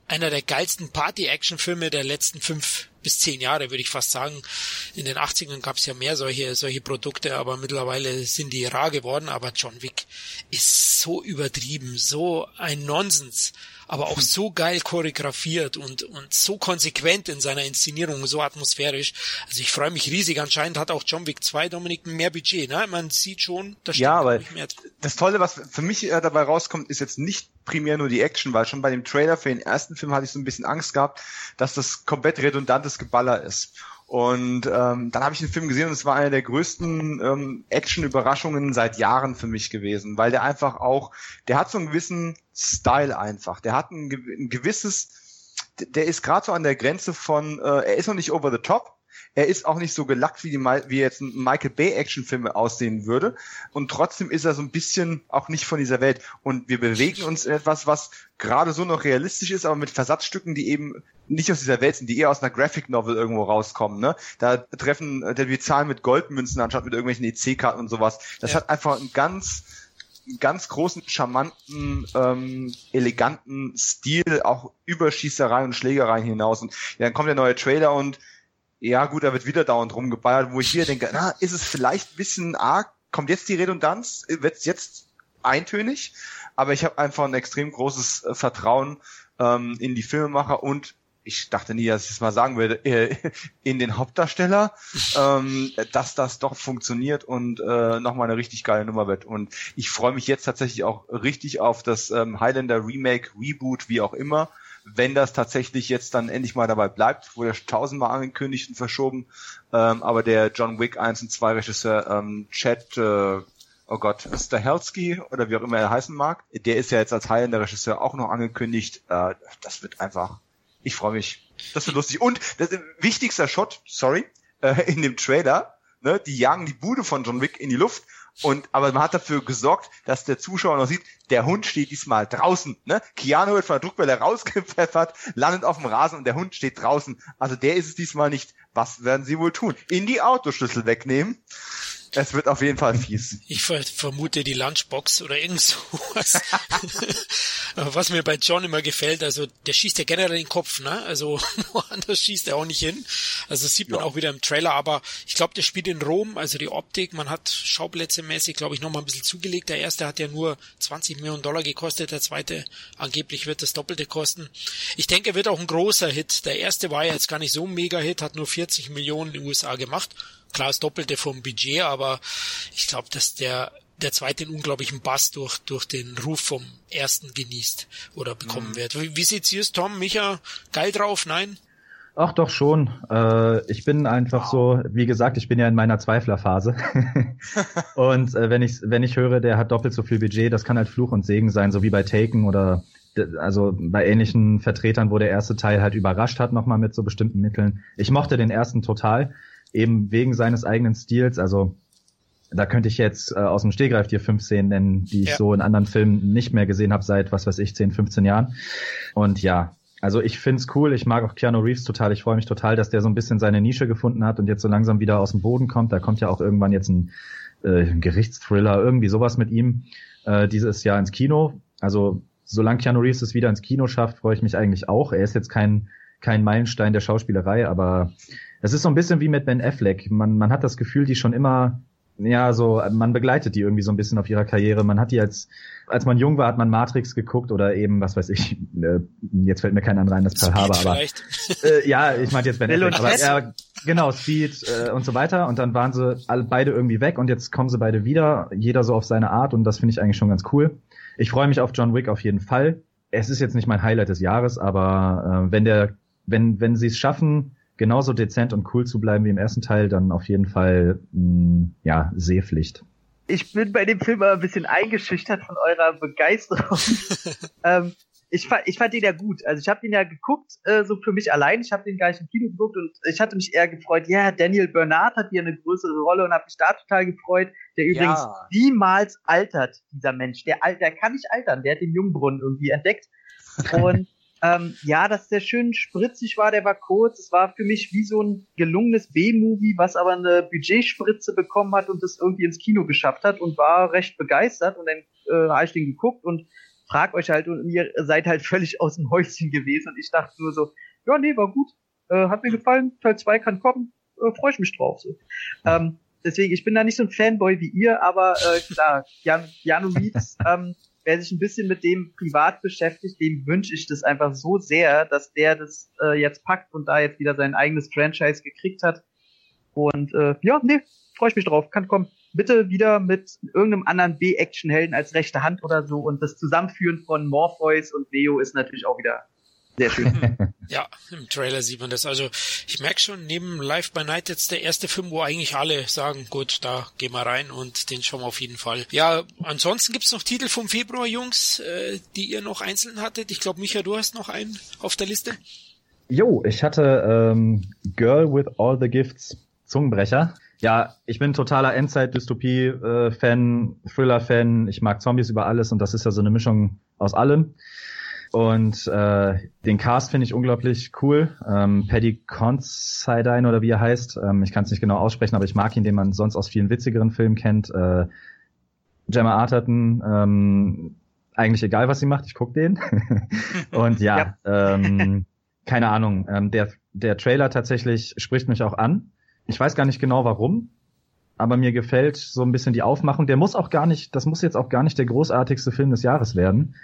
einer der geilsten Party-Action-Filme der letzten fünf bis zehn Jahre, würde ich fast sagen. In den 80ern gab es ja mehr solche, solche Produkte, aber mittlerweile sind die rar geworden. Aber John Wick ist so übertrieben, so ein Nonsens aber auch so geil choreografiert und, und so konsequent in seiner Inszenierung, so atmosphärisch. Also ich freue mich riesig. Anscheinend hat auch John Wick 2, Dominik, mehr Budget. Ne? Man sieht schon, da steht ja, aber Das Tolle, was für mich äh, dabei rauskommt, ist jetzt nicht primär nur die Action, weil schon bei dem Trailer für den ersten Film hatte ich so ein bisschen Angst gehabt, dass das komplett redundantes Geballer ist. Und ähm, dann habe ich den Film gesehen und es war eine der größten ähm, Action-Überraschungen seit Jahren für mich gewesen, weil der einfach auch, der hat so einen gewissen Style einfach. Der hat ein, ein gewisses, der ist gerade so an der Grenze von, äh, er ist noch nicht over the top, er ist auch nicht so gelackt, wie, die, wie jetzt ein Michael Bay Actionfilm aussehen würde. Und trotzdem ist er so ein bisschen auch nicht von dieser Welt. Und wir bewegen uns in etwas, was gerade so noch realistisch ist, aber mit Versatzstücken, die eben nicht aus dieser Welt sind, die eher aus einer Graphic Novel irgendwo rauskommen. Ne? Da treffen, äh, wir zahlen mit Goldmünzen anstatt mit irgendwelchen EC-Karten und sowas. Das ja. hat einfach einen ganz ganz großen, charmanten, ähm, eleganten Stil, auch über Schießereien und Schlägereien hinaus. Und ja, dann kommt der neue Trailer und ja gut, da wird wieder dauernd rumgeballert, wo ich hier denke, na, ist es vielleicht ein bisschen arg, kommt jetzt die Redundanz, wird es jetzt eintönig, aber ich habe einfach ein extrem großes äh, Vertrauen ähm, in die Filmemacher und ich dachte nie, dass ich es mal sagen würde, äh, in den Hauptdarsteller, ähm, dass das doch funktioniert und äh, nochmal eine richtig geile Nummer wird. Und ich freue mich jetzt tatsächlich auch richtig auf das ähm, Highlander Remake, Reboot, wie auch immer wenn das tatsächlich jetzt dann endlich mal dabei bleibt, wurde tausendmal angekündigt und verschoben, ähm, aber der John Wick 1 und 2 Regisseur ähm, Chad, äh, oh Gott, Stahelski oder wie auch immer er heißen mag, der ist ja jetzt als heilender Regisseur auch noch angekündigt. Äh, das wird einfach, ich freue mich. Das wird lustig. Und das wichtigster Shot, sorry, äh, in dem Trailer, ne, die jagen die Bude von John Wick in die Luft und, aber man hat dafür gesorgt, dass der Zuschauer noch sieht, der Hund steht diesmal draußen, ne? Keanu wird von der Druckwelle rausgepfeffert, landet auf dem Rasen und der Hund steht draußen. Also der ist es diesmal nicht. Was werden sie wohl tun? In die Autoschlüssel wegnehmen? Es wird auf jeden Fall fies. Ich vermute die Lunchbox oder irgend sowas. Was mir bei John immer gefällt, also der schießt ja generell den Kopf, ne? Also woanders schießt er auch nicht hin. Also das sieht man ja. auch wieder im Trailer, aber ich glaube, der spielt in Rom, also die Optik, man hat Schauplätze mäßig, glaube ich, nochmal ein bisschen zugelegt. Der erste hat ja nur 20 Millionen Dollar gekostet, der zweite angeblich wird das Doppelte kosten. Ich denke, er wird auch ein großer Hit. Der erste war ja jetzt gar nicht so ein Mega-Hit, hat nur 40 Millionen in den USA gemacht klar das Doppelte vom Budget, aber ich glaube, dass der der zweite einen unglaublichen Bass durch, durch den Ruf vom ersten genießt oder bekommen mhm. wird. Wie, wie sieht's hier, Tom? Micha, geil drauf? Nein? Ach doch schon. Äh, ich bin einfach so, wie gesagt, ich bin ja in meiner Zweiflerphase. und äh, wenn ich wenn ich höre, der hat doppelt so viel Budget, das kann halt Fluch und Segen sein, so wie bei Taken oder also bei ähnlichen Vertretern, wo der erste Teil halt überrascht hat nochmal mit so bestimmten Mitteln. Ich mochte den ersten total eben wegen seines eigenen Stils. Also da könnte ich jetzt äh, aus dem Stehgreif dir fünf Szenen nennen, die ich ja. so in anderen Filmen nicht mehr gesehen habe seit, was weiß ich, 10, 15 Jahren. Und ja, also ich find's cool, ich mag auch Keanu Reeves total, ich freue mich total, dass der so ein bisschen seine Nische gefunden hat und jetzt so langsam wieder aus dem Boden kommt. Da kommt ja auch irgendwann jetzt ein, äh, ein Gerichtsthriller, irgendwie sowas mit ihm äh, dieses Jahr ins Kino. Also solange Keanu Reeves es wieder ins Kino schafft, freue ich mich eigentlich auch. Er ist jetzt kein, kein Meilenstein der Schauspielerei, aber es ist so ein bisschen wie mit Ben Affleck. Man, man hat das Gefühl, die schon immer ja, so, man begleitet die irgendwie so ein bisschen auf ihrer Karriere. Man hat die als, als man jung war, hat man Matrix geguckt oder eben, was weiß ich, äh, jetzt fällt mir kein anderer ein, das Pearl Harbor, aber, äh, ja, ich meinte jetzt Ben Affleck, aber, ja, genau, Speed äh, und so weiter und dann waren sie alle, beide irgendwie weg und jetzt kommen sie beide wieder, jeder so auf seine Art und das finde ich eigentlich schon ganz cool. Ich freue mich auf John Wick auf jeden Fall. Es ist jetzt nicht mein Highlight des Jahres, aber äh, wenn der, wenn, wenn sie es schaffen, genauso dezent und cool zu bleiben wie im ersten Teil, dann auf jeden Fall mh, mm, ja Sehpflicht. Ich bin bei dem Film aber ein bisschen eingeschüchtert von eurer Begeisterung. ähm, ich, fand, ich fand den ja gut. Also ich habe den ja geguckt, äh, so für mich allein. Ich habe den gar nicht im Kino geguckt und ich hatte mich eher gefreut, ja, Daniel Bernard hat hier eine größere Rolle und habe mich da total gefreut. Der übrigens ja. niemals altert, dieser Mensch. Der, der kann nicht altern. Der hat den Jungbrunnen irgendwie entdeckt. Und ähm, ja, dass der schön spritzig war, der war kurz. Es war für mich wie so ein gelungenes B-Movie, was aber eine Budgetspritze bekommen hat und das irgendwie ins Kino geschafft hat und war recht begeistert. Und dann äh, habe ich den geguckt und frag euch halt und ihr seid halt völlig aus dem Häuschen gewesen. Und ich dachte nur so, ja, nee, war gut. Äh, hat mir gefallen. Teil 2 kann kommen. Äh, Freue ich mich drauf. So. Ähm, deswegen, ich bin da nicht so ein Fanboy wie ihr, aber äh, klar, Jan, Janu Reeves, ähm, wer sich ein bisschen mit dem privat beschäftigt, dem wünsche ich das einfach so sehr, dass der das äh, jetzt packt und da jetzt wieder sein eigenes Franchise gekriegt hat. Und äh, ja, nee, freue ich mich drauf. Kann kommen. Bitte wieder mit irgendeinem anderen B-Action-Helden als rechte Hand oder so. Und das Zusammenführen von Morpheus und Neo ist natürlich auch wieder sehr schön. ja, im Trailer sieht man das. Also ich merke schon, neben Live by Night jetzt der erste Film, wo eigentlich alle sagen, gut, da gehen wir rein und den schauen wir auf jeden Fall. Ja, ansonsten gibt's noch Titel vom Februar, Jungs, äh, die ihr noch einzeln hattet. Ich glaube, Micha, du hast noch einen auf der Liste. Jo, ich hatte ähm, Girl with All the Gifts, Zungenbrecher. Ja, ich bin totaler Endzeit-Dystopie-Fan, äh, Thriller-Fan. Ich mag Zombies über alles und das ist ja so eine Mischung aus allem. Und äh, den Cast finde ich unglaublich cool. Ähm, Paddy Considine oder wie er heißt. Ähm, ich kann es nicht genau aussprechen, aber ich mag ihn, den man sonst aus vielen witzigeren Filmen kennt. Äh, Gemma Arterton, ähm, eigentlich egal, was sie macht, ich guck den. Und ja, ja. Ähm, keine Ahnung. Ähm, der, der Trailer tatsächlich spricht mich auch an. Ich weiß gar nicht genau warum, aber mir gefällt so ein bisschen die Aufmachung. Der muss auch gar nicht, das muss jetzt auch gar nicht der großartigste Film des Jahres werden.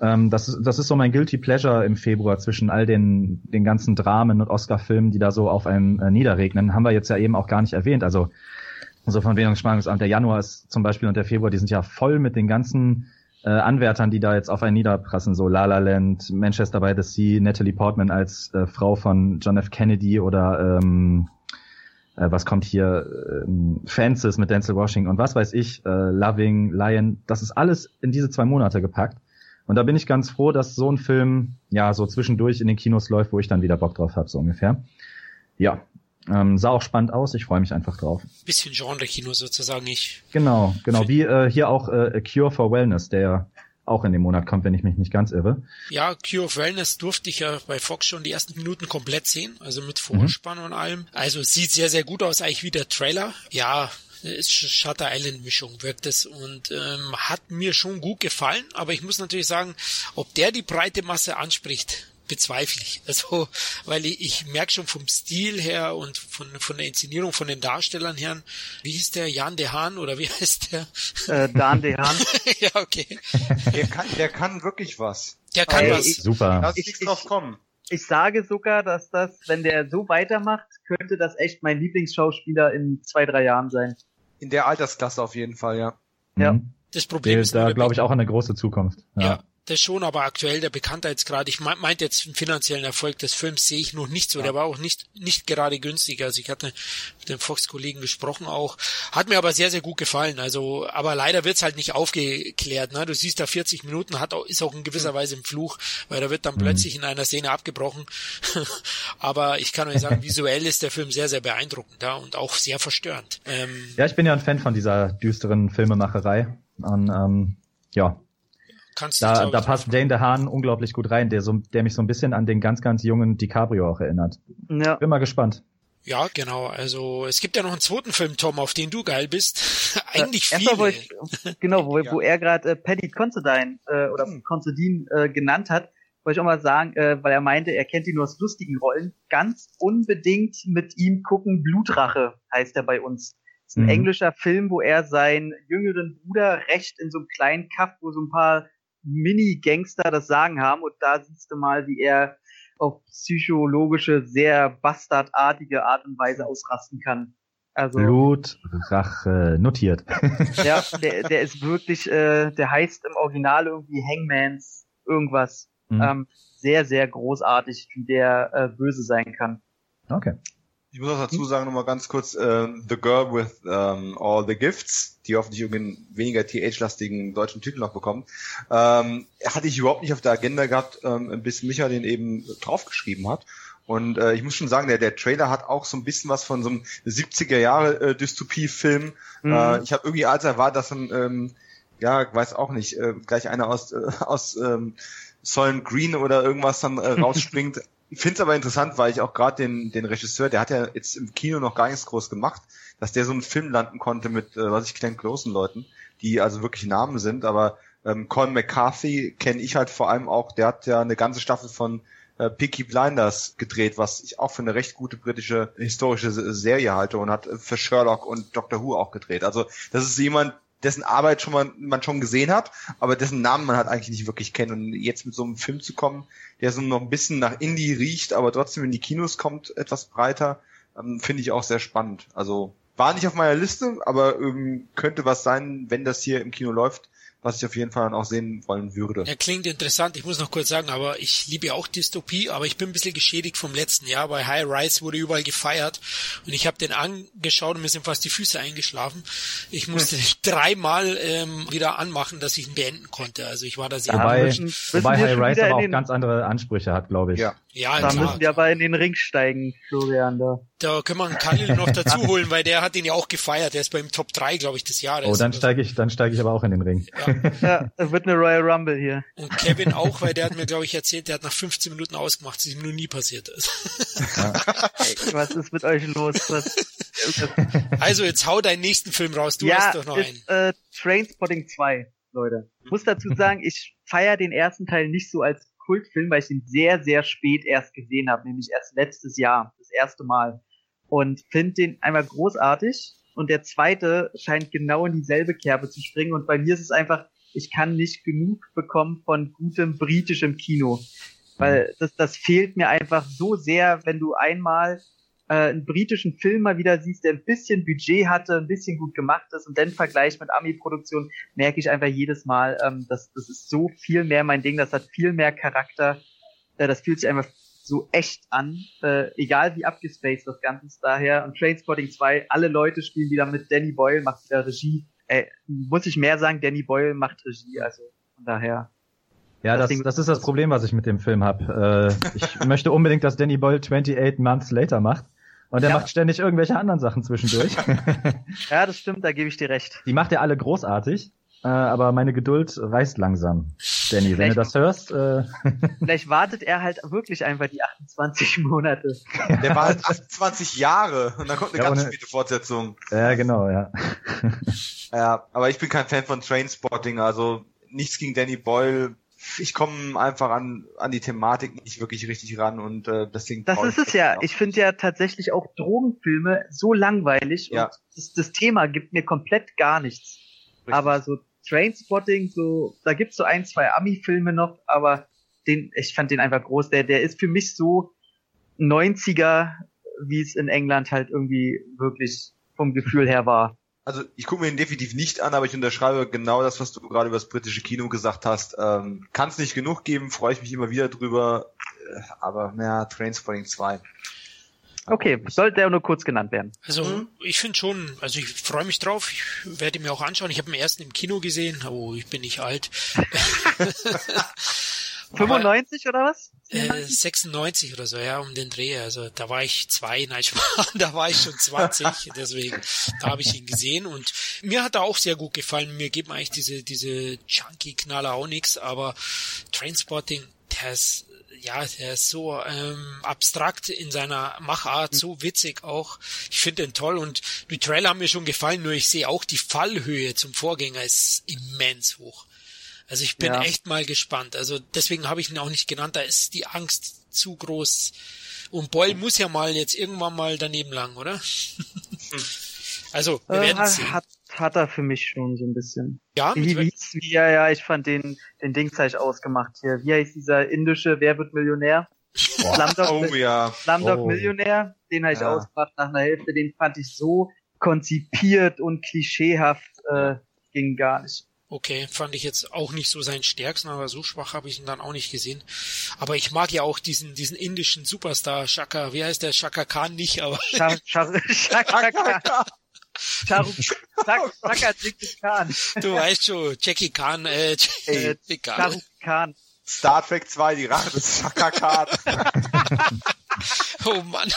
Ähm, das, das ist so mein Guilty Pleasure im Februar zwischen all den, den ganzen Dramen und Oscar-Filmen, die da so auf einen äh, niederregnen. Haben wir jetzt ja eben auch gar nicht erwähnt. Also so von Währungsspannungsamt. Der Januar ist zum Beispiel und der Februar, die sind ja voll mit den ganzen äh, Anwärtern, die da jetzt auf einen niederprassen. So La La Land, Manchester by the Sea, Natalie Portman als äh, Frau von John F. Kennedy oder ähm, äh, was kommt hier, ähm, Fences mit Denzel Washington und was weiß ich, äh, Loving, Lion. Das ist alles in diese zwei Monate gepackt. Und da bin ich ganz froh, dass so ein Film ja so zwischendurch in den Kinos läuft, wo ich dann wieder Bock drauf habe, so ungefähr. Ja, ähm, sah auch spannend aus. Ich freue mich einfach drauf. Bisschen Genre-Kino sozusagen. Ich genau, genau. Wie äh, hier auch äh, A Cure for Wellness, der auch in dem Monat kommt, wenn ich mich nicht ganz irre. Ja, Cure of Wellness durfte ich ja bei Fox schon die ersten Minuten komplett sehen, also mit Vorspann mhm. und allem. Also sieht sehr, sehr gut aus, eigentlich wie der Trailer. Ja, ist Shutter Island Mischung wirkt es und ähm, hat mir schon gut gefallen, aber ich muss natürlich sagen, ob der die breite Masse anspricht, bezweifle ich. Also, weil ich, ich merke schon vom Stil her und von, von der Inszenierung von den Darstellern her, wie hieß der, Jan de Haan oder wie heißt der? Äh, Dan de Haan. ja, okay. Der kann, der kann wirklich was. Der kann Ey, was. Ich, Super. Lass nichts drauf kommen. Ich sage sogar, dass das, wenn der so weitermacht, könnte das echt mein Lieblingsschauspieler in zwei, drei Jahren sein. In der Altersklasse auf jeden Fall, ja. Ja. Mhm. Das Problem der, ist, da glaube ich auch eine große Zukunft. Ja. ja das schon, aber aktuell der Bekanntheitsgrad, ich meinte jetzt den finanziellen Erfolg des Films sehe ich noch nicht so. Ja. Der war auch nicht, nicht gerade günstig. Also ich hatte mit dem Fox-Kollegen gesprochen auch. Hat mir aber sehr, sehr gut gefallen. Also, aber leider wird's halt nicht aufgeklärt. Ne? Du siehst da 40 Minuten, hat auch, ist auch in gewisser Weise im Fluch, weil da wird dann mhm. plötzlich in einer Szene abgebrochen. aber ich kann euch sagen, visuell ist der Film sehr, sehr beeindruckend ja? und auch sehr verstörend. Ähm, ja, ich bin ja ein Fan von dieser düsteren Filmemacherei. Und, ähm, ja, kannst Da, da passt Dane DeHaan unglaublich gut rein, der, so, der mich so ein bisschen an den ganz, ganz jungen DiCaprio auch erinnert. Ja. Bin mal gespannt. Ja, genau. Also es gibt ja noch einen zweiten Film, Tom, auf den du geil bist. Eigentlich Äh, viele. erstmal wollte ich, genau, wo, Ja. wo er gerade äh, Paddy Considine äh, oder Hm. Considine äh, genannt hat, wollte ich auch mal sagen, äh, weil er meinte, er kennt ihn nur aus lustigen Rollen, ganz unbedingt mit ihm gucken, Blutrache heißt er bei uns. ist ein Mhm. englischer Film, wo er seinen jüngeren Bruder recht in so einem kleinen Kaff, wo so ein paar Mini-Gangster das Sagen haben und da siehst du mal, wie er auf psychologische, sehr bastardartige Art und Weise ausrasten kann. Also Blut, Rache, notiert. ja, der, der ist wirklich, äh, der heißt im Original irgendwie Hangmans irgendwas. Mhm. Ähm, sehr, sehr großartig, wie der äh, böse sein kann. Okay. Ich muss auch dazu sagen, nochmal ganz kurz, äh, The Girl with ähm, All the Gifts, die hoffentlich irgendeinen weniger TH-lastigen deutschen Titel noch bekommt, ähm, hatte ich überhaupt nicht auf der Agenda gehabt, ähm, bis Micha den eben draufgeschrieben hat. Und äh, ich muss schon sagen, der, der Trailer hat auch so ein bisschen was von so einem 70er Jahre äh, Dystopie-Film. Mhm. Äh, ich habe irgendwie als erwartet, dass dann, ähm, ja, weiß auch nicht, äh, gleich einer aus, äh, aus ähm, Solent Green oder irgendwas dann äh, rausspringt. Ich finde es aber interessant, weil ich auch gerade den, den Regisseur, der hat ja jetzt im Kino noch gar nichts groß gemacht, dass der so einen Film landen konnte mit, äh, was ich Glenn Closen Leuten, die also wirklich Namen sind, aber ähm, Colin McCarthy kenne ich halt vor allem auch, der hat ja eine ganze Staffel von äh, Peaky Blinders gedreht, was ich auch für eine recht gute britische historische Se- Serie halte und hat für Sherlock und Doctor Who auch gedreht. Also das ist jemand, dessen Arbeit schon mal man schon gesehen hat, aber dessen Namen man halt eigentlich nicht wirklich kennt. Und jetzt mit so einem Film zu kommen, der so noch ein bisschen nach Indie riecht, aber trotzdem in die Kinos kommt, etwas breiter, ähm, finde ich auch sehr spannend. Also war nicht auf meiner Liste, aber ähm, könnte was sein, wenn das hier im Kino läuft, was ich auf jeden Fall dann auch sehen wollen würde. Ja, klingt interessant. Ich muss noch kurz sagen, aber ich liebe auch Dystopie, aber ich bin ein bisschen geschädigt vom letzten Jahr. Bei High Rise wurde überall gefeiert und ich habe den angeschaut und mir sind fast die Füße eingeschlafen. Ich musste dreimal ähm, wieder anmachen, dass ich ihn beenden konnte. Also ich war da sehr... Wobei, wobei High Rise aber auch ganz andere Ansprüche hat, glaube ich. Ja. Ja, Da klar. müssen wir aber in den Ring steigen, Florian. Da. Da können wir einen Khalil noch dazu holen, weil der hat ihn ja auch gefeiert. Der ist beim Top 3, glaube ich, des Jahres. Oh, dann steige ich, dann steige ich aber auch in den Ring. Ja, es wird eine Royal Rumble hier. Und Kevin auch, weil der hat mir, glaube ich, erzählt, der hat nach 15 Minuten ausgemacht, das ist ihm nur nie passiert ist. Ey, was ist mit euch los? Was, Also jetzt hau deinen nächsten Film raus, du ja, hast doch noch einen. ist, äh, Trainspotting 2, Leute. Muss dazu sagen, ich feiere den ersten Teil nicht so als Kultfilm, weil ich ihn sehr, sehr spät erst gesehen habe, nämlich erst letztes Jahr, das erste Mal. Und finde den einmal großartig. Und der zweite scheint genau in dieselbe Kerbe zu springen. Und bei mir ist es einfach, ich kann nicht genug bekommen von gutem britischem Kino. Weil das, das fehlt mir einfach so sehr, wenn du einmal äh, einen britischen Film mal wieder siehst, der ein bisschen Budget hatte, ein bisschen gut gemacht ist und dann Vergleich mit Ami-Produktion, merke ich einfach jedes Mal, ähm, das, das ist so viel mehr mein Ding, das hat viel mehr Charakter, äh, das fühlt sich einfach so echt an, äh, egal wie abgespaced das Ganze ist daher. Und Trainspotting 2, alle Leute spielen wieder mit, Danny Boyle macht wieder Regie. Äh, muss ich mehr sagen, Danny Boyle macht Regie, also von daher. Ja, Das das, das ist das Problem, was ich mit dem Film habe. Äh, ich möchte unbedingt, dass Danny Boyle 28 Months Later macht. Und er Ja. macht ständig irgendwelche anderen Sachen zwischendurch. Ja, das stimmt, da gebe ich dir recht. Die macht er alle großartig. Äh, aber meine Geduld reißt langsam. Danny, wenn du Vielleicht- das hörst, äh, Vielleicht wartet er halt wirklich einfach die 28 Monate. Der war halt 28 Jahre und dann kommt eine Ja, ganz ohne- späte Fortsetzung. ja genau, ja. Ja, aber ich bin kein Fan von Trainspotting, also nichts gegen Danny Boyle. Ich komme einfach an, an die Thematik nicht wirklich richtig ran und äh, deswegen. Das ist es ja. Ich finde ja tatsächlich auch Drogenfilme so langweilig Ja. und das, das Thema gibt mir komplett gar nichts. Richtig. Aber so Trainspotting, so, da gibt's so ein, zwei Ami-Filme noch, aber den, ich fand den einfach groß. Der, der ist für mich so 90er, wie es in England halt irgendwie wirklich vom Gefühl her war. Also ich gucke mir den definitiv nicht an, aber ich unterschreibe genau das, was du gerade über das britische Kino gesagt hast. Ähm, Kann es nicht genug geben, freue ich mich immer wieder drüber. Äh, Aber naja, Trainspotting 2. Okay, sollte er nur kurz genannt werden. Also Mhm. ich finde schon, also ich freue mich drauf, ich werde ihn mir auch anschauen. Ich habe den ersten im Kino gesehen, oh, ich bin nicht alt. 95 oder was? Äh, 96 oder so, ja, um den Dreh. Also da war ich zwei, nein, da war ich schon 20, deswegen da habe ich ihn gesehen und mir hat er auch sehr gut gefallen. Mir geben eigentlich diese diese chunky Knaller auch nichts, aber Trainspotting, der ist ja, der ist so ähm, abstrakt in seiner Machart, so witzig auch. Ich finde den toll und die Trailer haben mir schon gefallen, nur ich sehe auch die Fallhöhe zum Vorgänger ist immens hoch. Also ich bin ja. echt mal gespannt. Also deswegen habe ich ihn auch nicht genannt. Da ist die Angst zu groß. Und Boyle muss ja mal jetzt irgendwann mal daneben lang, oder? also wir äh, werden hat, sehen. Hat, hat er für mich schon so ein bisschen. Ja, wie, wie, wie, ja, ja, ich fand den, den Dingzeich ausgemacht hier. Wie heißt dieser indische Wer wird Millionär? Slumdog, oh ja. Slumdog oh. Millionär, den habe ich ja. ausgemacht nach einer Hälfte. Den fand ich so konzipiert und klischeehaft, äh, ging gar nicht. Okay, fand ich jetzt auch nicht so seinen stärksten, aber so schwach habe ich ihn dann auch nicht gesehen. Aber ich mag ja auch diesen, diesen indischen Superstar Shaka, wie heißt der Shaka Khan nicht, aber. Shaka, Shaka Khan. Shaka Khan. Du weißt schon, Jackie Khan, äh, äh Jackie Khan. Star Trek 2, die Rache des Shaka Khan. oh Mann.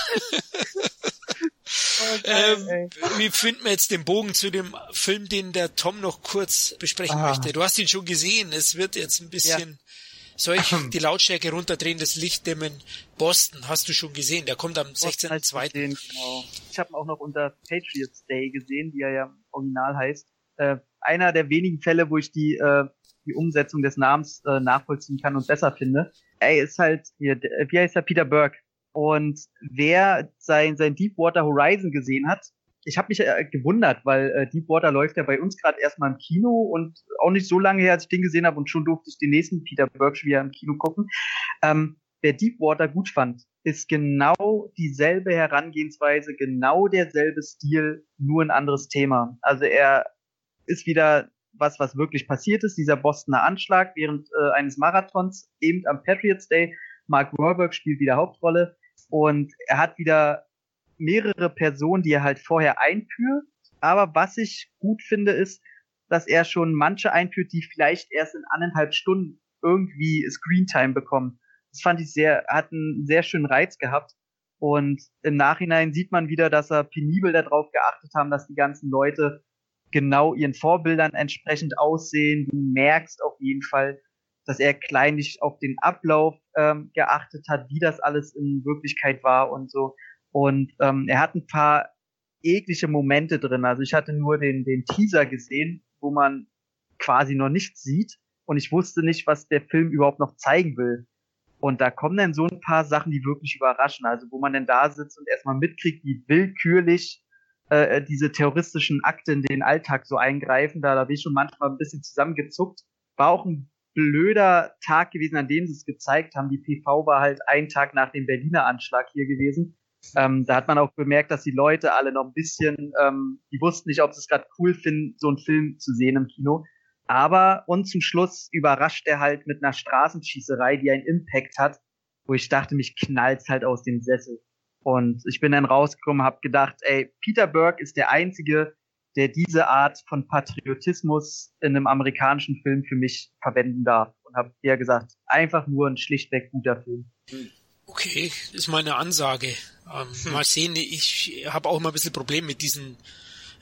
Ähm, wie finden wir jetzt den Bogen zu dem Film, den der Tom noch kurz besprechen ah. möchte? Du hast ihn schon gesehen. Es wird jetzt ein bisschen. Ja. Soll ich die Lautstärke runterdrehen, das Licht dimmen? Boston hast du schon gesehen, der kommt am 16.2. Genau. Ich habe ihn auch noch unter Patriots Day gesehen, wie er ja im Original heißt. Äh, einer der wenigen Fälle, wo ich die, äh, die Umsetzung des Namens äh, nachvollziehen kann und besser finde. Er ist halt, hier, wie heißt er, Peter Burke. Und wer sein, sein Deepwater Horizon gesehen hat, ich habe mich äh, gewundert, weil äh, Deepwater läuft ja bei uns gerade erstmal im Kino und auch nicht so lange her, als ich den gesehen habe und schon durfte ich den nächsten Peter Burke wieder im Kino gucken. Ähm, wer Deepwater gut fand, ist genau dieselbe Herangehensweise, genau derselbe Stil, nur ein anderes Thema. Also er ist wieder was, was wirklich passiert ist, dieser Bostoner Anschlag während äh, eines Marathons, eben am Patriots Day. Mark Wahlberg spielt wieder Hauptrolle und er hat wieder mehrere Personen, die er halt vorher einführt. Aber was ich gut finde, ist, dass er schon manche einführt, die vielleicht erst in anderthalb Stunden irgendwie Screentime bekommen. Das fand ich sehr, hat einen sehr schönen Reiz gehabt. Und im Nachhinein sieht man wieder, dass er penibel darauf geachtet haben, dass die ganzen Leute genau ihren Vorbildern entsprechend aussehen. Du merkst auf jeden Fall, dass er kleinlich auf den Ablauf ähm, geachtet hat, wie das alles in Wirklichkeit war und so. Und ähm, er hat ein paar eklige Momente drin. Also ich hatte nur den, den Teaser gesehen, wo man quasi noch nichts sieht. Und ich wusste nicht, was der Film überhaupt noch zeigen will. Und da kommen dann so ein paar Sachen, die wirklich überraschen. Also wo man dann da sitzt und erstmal mitkriegt, wie willkürlich äh, diese terroristischen Akte in den Alltag so eingreifen. Da, da bin ich schon manchmal ein bisschen zusammengezuckt. War auch ein blöder Tag gewesen, an dem sie es gezeigt haben. Die PV war halt ein Tag nach dem Berliner Anschlag hier gewesen. Ähm, da hat man auch bemerkt, dass die Leute alle noch ein bisschen, ähm, die wussten nicht, ob sie es gerade cool finden, so einen Film zu sehen im Kino. Aber und zum Schluss überrascht er halt mit einer Straßenschießerei, die einen Impact hat, wo ich dachte, mich knallt's halt aus dem Sessel. Und ich bin dann rausgekommen, habe gedacht, ey, Peter Burke ist der einzige, der diese Art von Patriotismus in einem amerikanischen Film für mich verwenden darf. Und habe eher gesagt, einfach nur ein schlichtweg guter Film. Okay, ist meine Ansage. Ähm, hm. Mal sehen, ich habe auch immer ein bisschen Problem mit diesen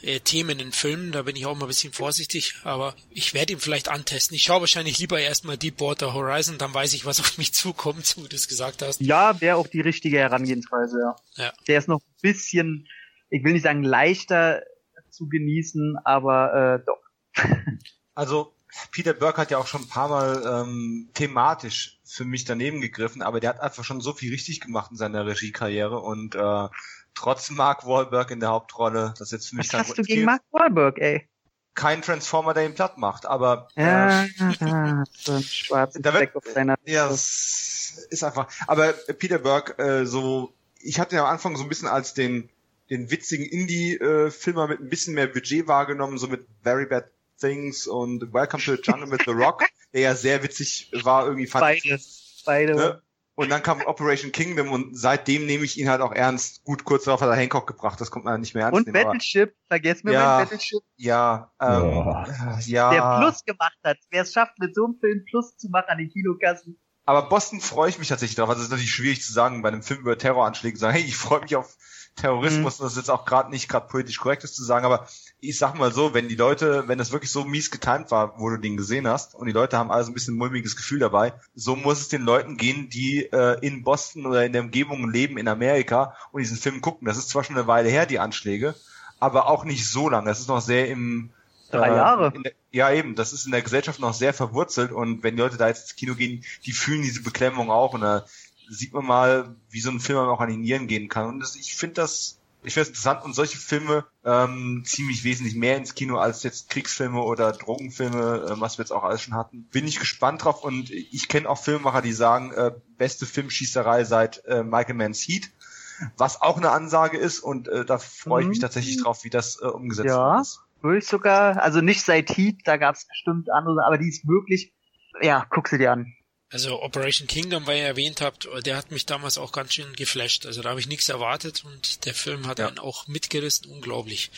äh, Themen in Filmen, da bin ich auch mal ein bisschen vorsichtig, aber ich werde ihn vielleicht antesten. Ich schaue wahrscheinlich lieber erstmal Deepwater Horizon, dann weiß ich, was auf mich zukommt, wie du es gesagt hast. Ja, wäre auch die richtige Herangehensweise, ja. ja. Der ist noch ein bisschen, ich will nicht sagen leichter zu genießen, aber äh, doch. Also Peter Burke hat ja auch schon ein paar Mal ähm, thematisch für mich daneben gegriffen, aber der hat einfach schon so viel richtig gemacht in seiner Regiekarriere und äh, trotz Mark Wahlberg in der Hauptrolle, das ist jetzt für mich Was hast du gegen Mark Wahlberg, ey? Kein Transformer, der ihn platt macht, aber ja, äh, so ein schwarzer da wird, auf seiner Ja, es ist einfach. Aber Peter Burke, äh, so, ich hatte ja am Anfang so ein bisschen als den den witzigen Indie-Filmer mit ein bisschen mehr Budget wahrgenommen, so mit Very Bad Things und Welcome to the Jungle mit The Rock, der ja sehr witzig war, irgendwie fand Beide. Beide. Ne? Und dann kam Operation Kingdom und seitdem nehme ich ihn halt auch ernst. Gut, kurz darauf hat er Hancock gebracht, das kommt man nicht mehr ernst Und nehmen, Battleship, vergessen wir ja, mein Battleship. Ja, ähm, oh. ja. Der Plus gemacht hat. Wer es schafft, mit so einem Film Plus zu machen an den Kinokassen. Aber Boston freue ich mich tatsächlich drauf. Also es ist natürlich schwierig zu sagen, bei einem Film über Terroranschläge zu sagen, hey, ich freue mich auf Terrorismus, mhm. das ist jetzt auch gerade nicht gerade politisch korrekt ist zu sagen, aber ich sag mal so, wenn die Leute, wenn das wirklich so mies getimt war, wo du den gesehen hast, und die Leute haben alles ein bisschen mulmiges Gefühl dabei, so muss es den Leuten gehen, die äh, in Boston oder in der Umgebung leben in Amerika und diesen Film gucken. Das ist zwar schon eine Weile her, die Anschläge, aber auch nicht so lange. Das ist noch sehr im Drei äh, Jahre. Der, ja, eben. Das ist in der Gesellschaft noch sehr verwurzelt und wenn die Leute da jetzt ins Kino gehen, die fühlen diese Beklemmung auch und da sieht man mal, wie so ein Film auch an den Nieren gehen kann. Und das, ich finde das ich finde es interessant und solche Filme ähm, ziemlich wesentlich mehr ins Kino als jetzt Kriegsfilme oder Drogenfilme, äh, was wir jetzt auch alles schon hatten. Bin ich gespannt drauf und ich kenne auch Filmemacher, die sagen, äh, beste Filmschießerei seit äh, Michael Manns Heat, was auch eine Ansage ist und äh, da freue ich mich mhm. tatsächlich drauf, wie das äh, umgesetzt ja, wird. Ja, würde ich sogar, also nicht seit Heat, da gab es bestimmt andere, aber die ist wirklich, ja, guck sie dir an. Also Operation Kingdom, weil ihr erwähnt habt, der hat mich damals auch ganz schön geflasht. Also da habe ich nichts erwartet und der Film hat ja. einen auch mitgerissen, unglaublich.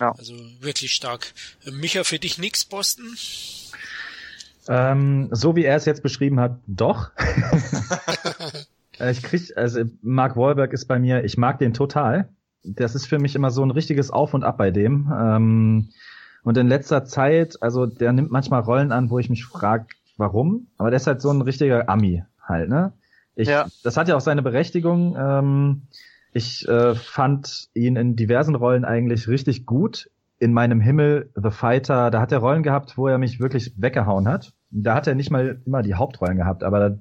Ja. Also wirklich stark. Micha, für dich nix, Boston? Ähm, so wie er es jetzt beschrieben hat, doch. ich krieg, also Mark Wahlberg ist bei mir, ich mag den total. Das ist für mich immer so ein richtiges Auf und Ab bei dem. Ähm, und in letzter Zeit, also der nimmt manchmal Rollen an, wo ich mich frage, warum, aber der ist halt so ein richtiger Ami halt, ne? Ich, ja. Das hat ja auch seine Berechtigung. Ähm, ich äh, fand ihn in diversen Rollen eigentlich richtig gut. In meinem Himmel, The Fighter, da hat er Rollen gehabt, wo er mich wirklich weggehauen hat. Da hat er nicht mal immer die Hauptrollen gehabt, aber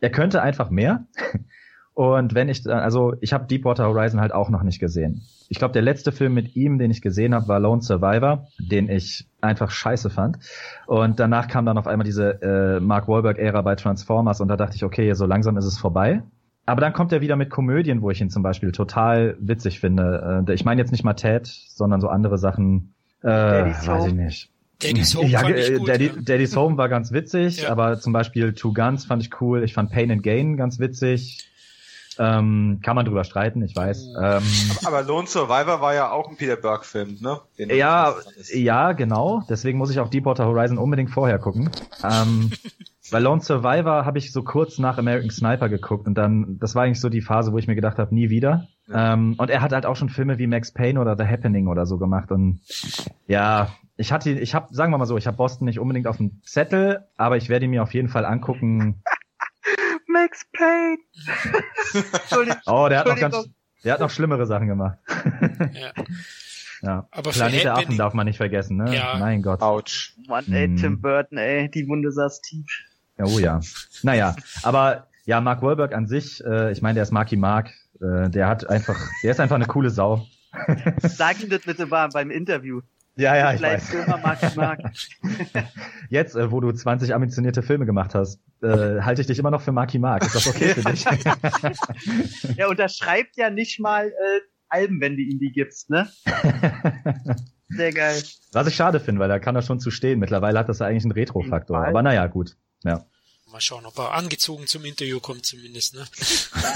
er könnte einfach mehr. Und wenn ich, also ich habe Deepwater Horizon halt auch noch nicht gesehen. Ich glaube, der letzte Film mit ihm, den ich gesehen habe, war Lone Survivor, den ich einfach scheiße fand. Und danach kam dann auf einmal diese äh, Mark Wahlberg-Ära bei Transformers und da dachte ich, okay, so langsam ist es vorbei. Aber dann kommt er wieder mit Komödien, wo ich ihn zum Beispiel total witzig finde. Äh, ich meine jetzt nicht mal Ted, sondern so andere Sachen. Äh, weiß ich nicht. Daddy's Home, ja, fand ich gut, Daddy, ja. Daddy's Home war ganz witzig, ja. aber zum Beispiel Two Guns fand ich cool. Ich fand Pain and Gain ganz witzig. Ähm, kann man drüber streiten, ich weiß. Oh. Ähm, aber, Lone Survivor war ja auch ein Peter Burke-Film, ne? Den ja, ja, genau. Deswegen muss ich auch Deepwater Horizon unbedingt vorher gucken. Ähm, bei Lone Survivor habe ich so kurz nach American Sniper geguckt und dann, das war eigentlich so die Phase, wo ich mir gedacht habe, nie wieder. Ja. Ähm, und er hat halt auch schon Filme wie Max Payne oder The Happening oder so gemacht und ja, ich hatte, ich habe, sagen wir mal so, ich habe Boston nicht unbedingt auf dem Zettel, aber ich werde ihn mir auf jeden Fall angucken. Max Payne. Entschuldigung. Oh, der hat noch ganz, der hat noch schlimmere Sachen gemacht. ja. Ja. Aber Planet der Affen darf man nicht vergessen, ne? Ja. Mein Gott. Autsch. Mann, ey, hm. Tim Burton, ey, die Wunde saß tief. Oh ja. Naja, aber ja, Mark Wahlberg an sich, äh, ich meine, der ist Marky Mark, äh, der hat einfach, der ist einfach eine coole Sau. Sag ihm das bitte mal beim Interview. Ja, ja, ich weiß. Jetzt, äh, wo du 20 ambitionierte Filme gemacht hast, äh, halte ich dich immer noch für Marky Mark. Ist das okay für dich? ja, und er schreibt ja nicht mal äh, Alben, wenn du ihm die gibst, ne? Sehr geil. Was ich schade finde, weil da kann er schon zu stehen. Mittlerweile hat das ja eigentlich einen Retro-Faktor. Aber naja, gut. Ja. Mal schauen, ob er angezogen zum Interview kommt zumindest. Ne?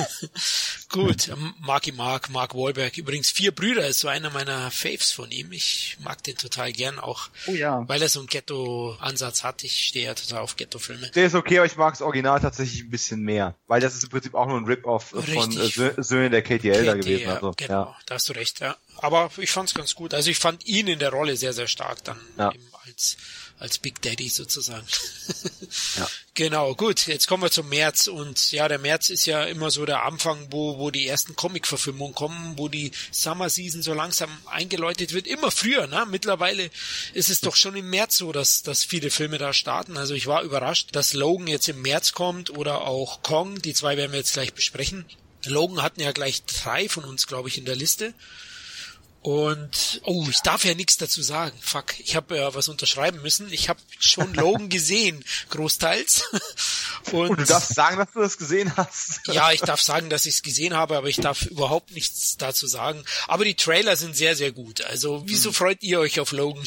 Gut, ähm, Marky Mark, Mark Wahlberg. Übrigens vier Brüder ist so einer meiner Faves von ihm. Ich mag den total gern auch, oh ja. weil er so einen Ghetto-Ansatz hat. Ich stehe ja total auf Ghetto-Filme. Der ist okay, aber ich mag das Original tatsächlich ein bisschen mehr, weil das ist im Prinzip auch nur ein Rip-Off von äh, Söhne der KTL, da gewesen. Also, genau, ja. da hast du recht, ja. Aber ich fand's ganz gut. Also ich fand ihn in der Rolle sehr, sehr stark dann ja. eben als als Big Daddy sozusagen. ja. Genau, gut, jetzt kommen wir zum März und ja, der März ist ja immer so der Anfang, wo, wo die ersten Comic-Verfilmungen kommen, wo die Summer Season so langsam eingeläutet wird, immer früher, ne? Mittlerweile ist es doch schon im März so, dass, dass viele Filme da starten. Also ich war überrascht, dass Logan jetzt im März kommt oder auch Kong, die zwei werden wir jetzt gleich besprechen. Logan hatten ja gleich drei von uns, glaube ich, in der Liste. Und oh, ich darf ja nichts dazu sagen. Fuck, ich habe ja was unterschreiben müssen. Ich habe schon Logan gesehen, großteils. Und, Und, du darfst sagen, dass du das gesehen hast. ja, ich darf sagen, dass ich es gesehen habe, aber ich darf überhaupt nichts dazu sagen. Aber die Trailer sind sehr, sehr gut. Also, wieso hm. freut ihr euch auf Logan?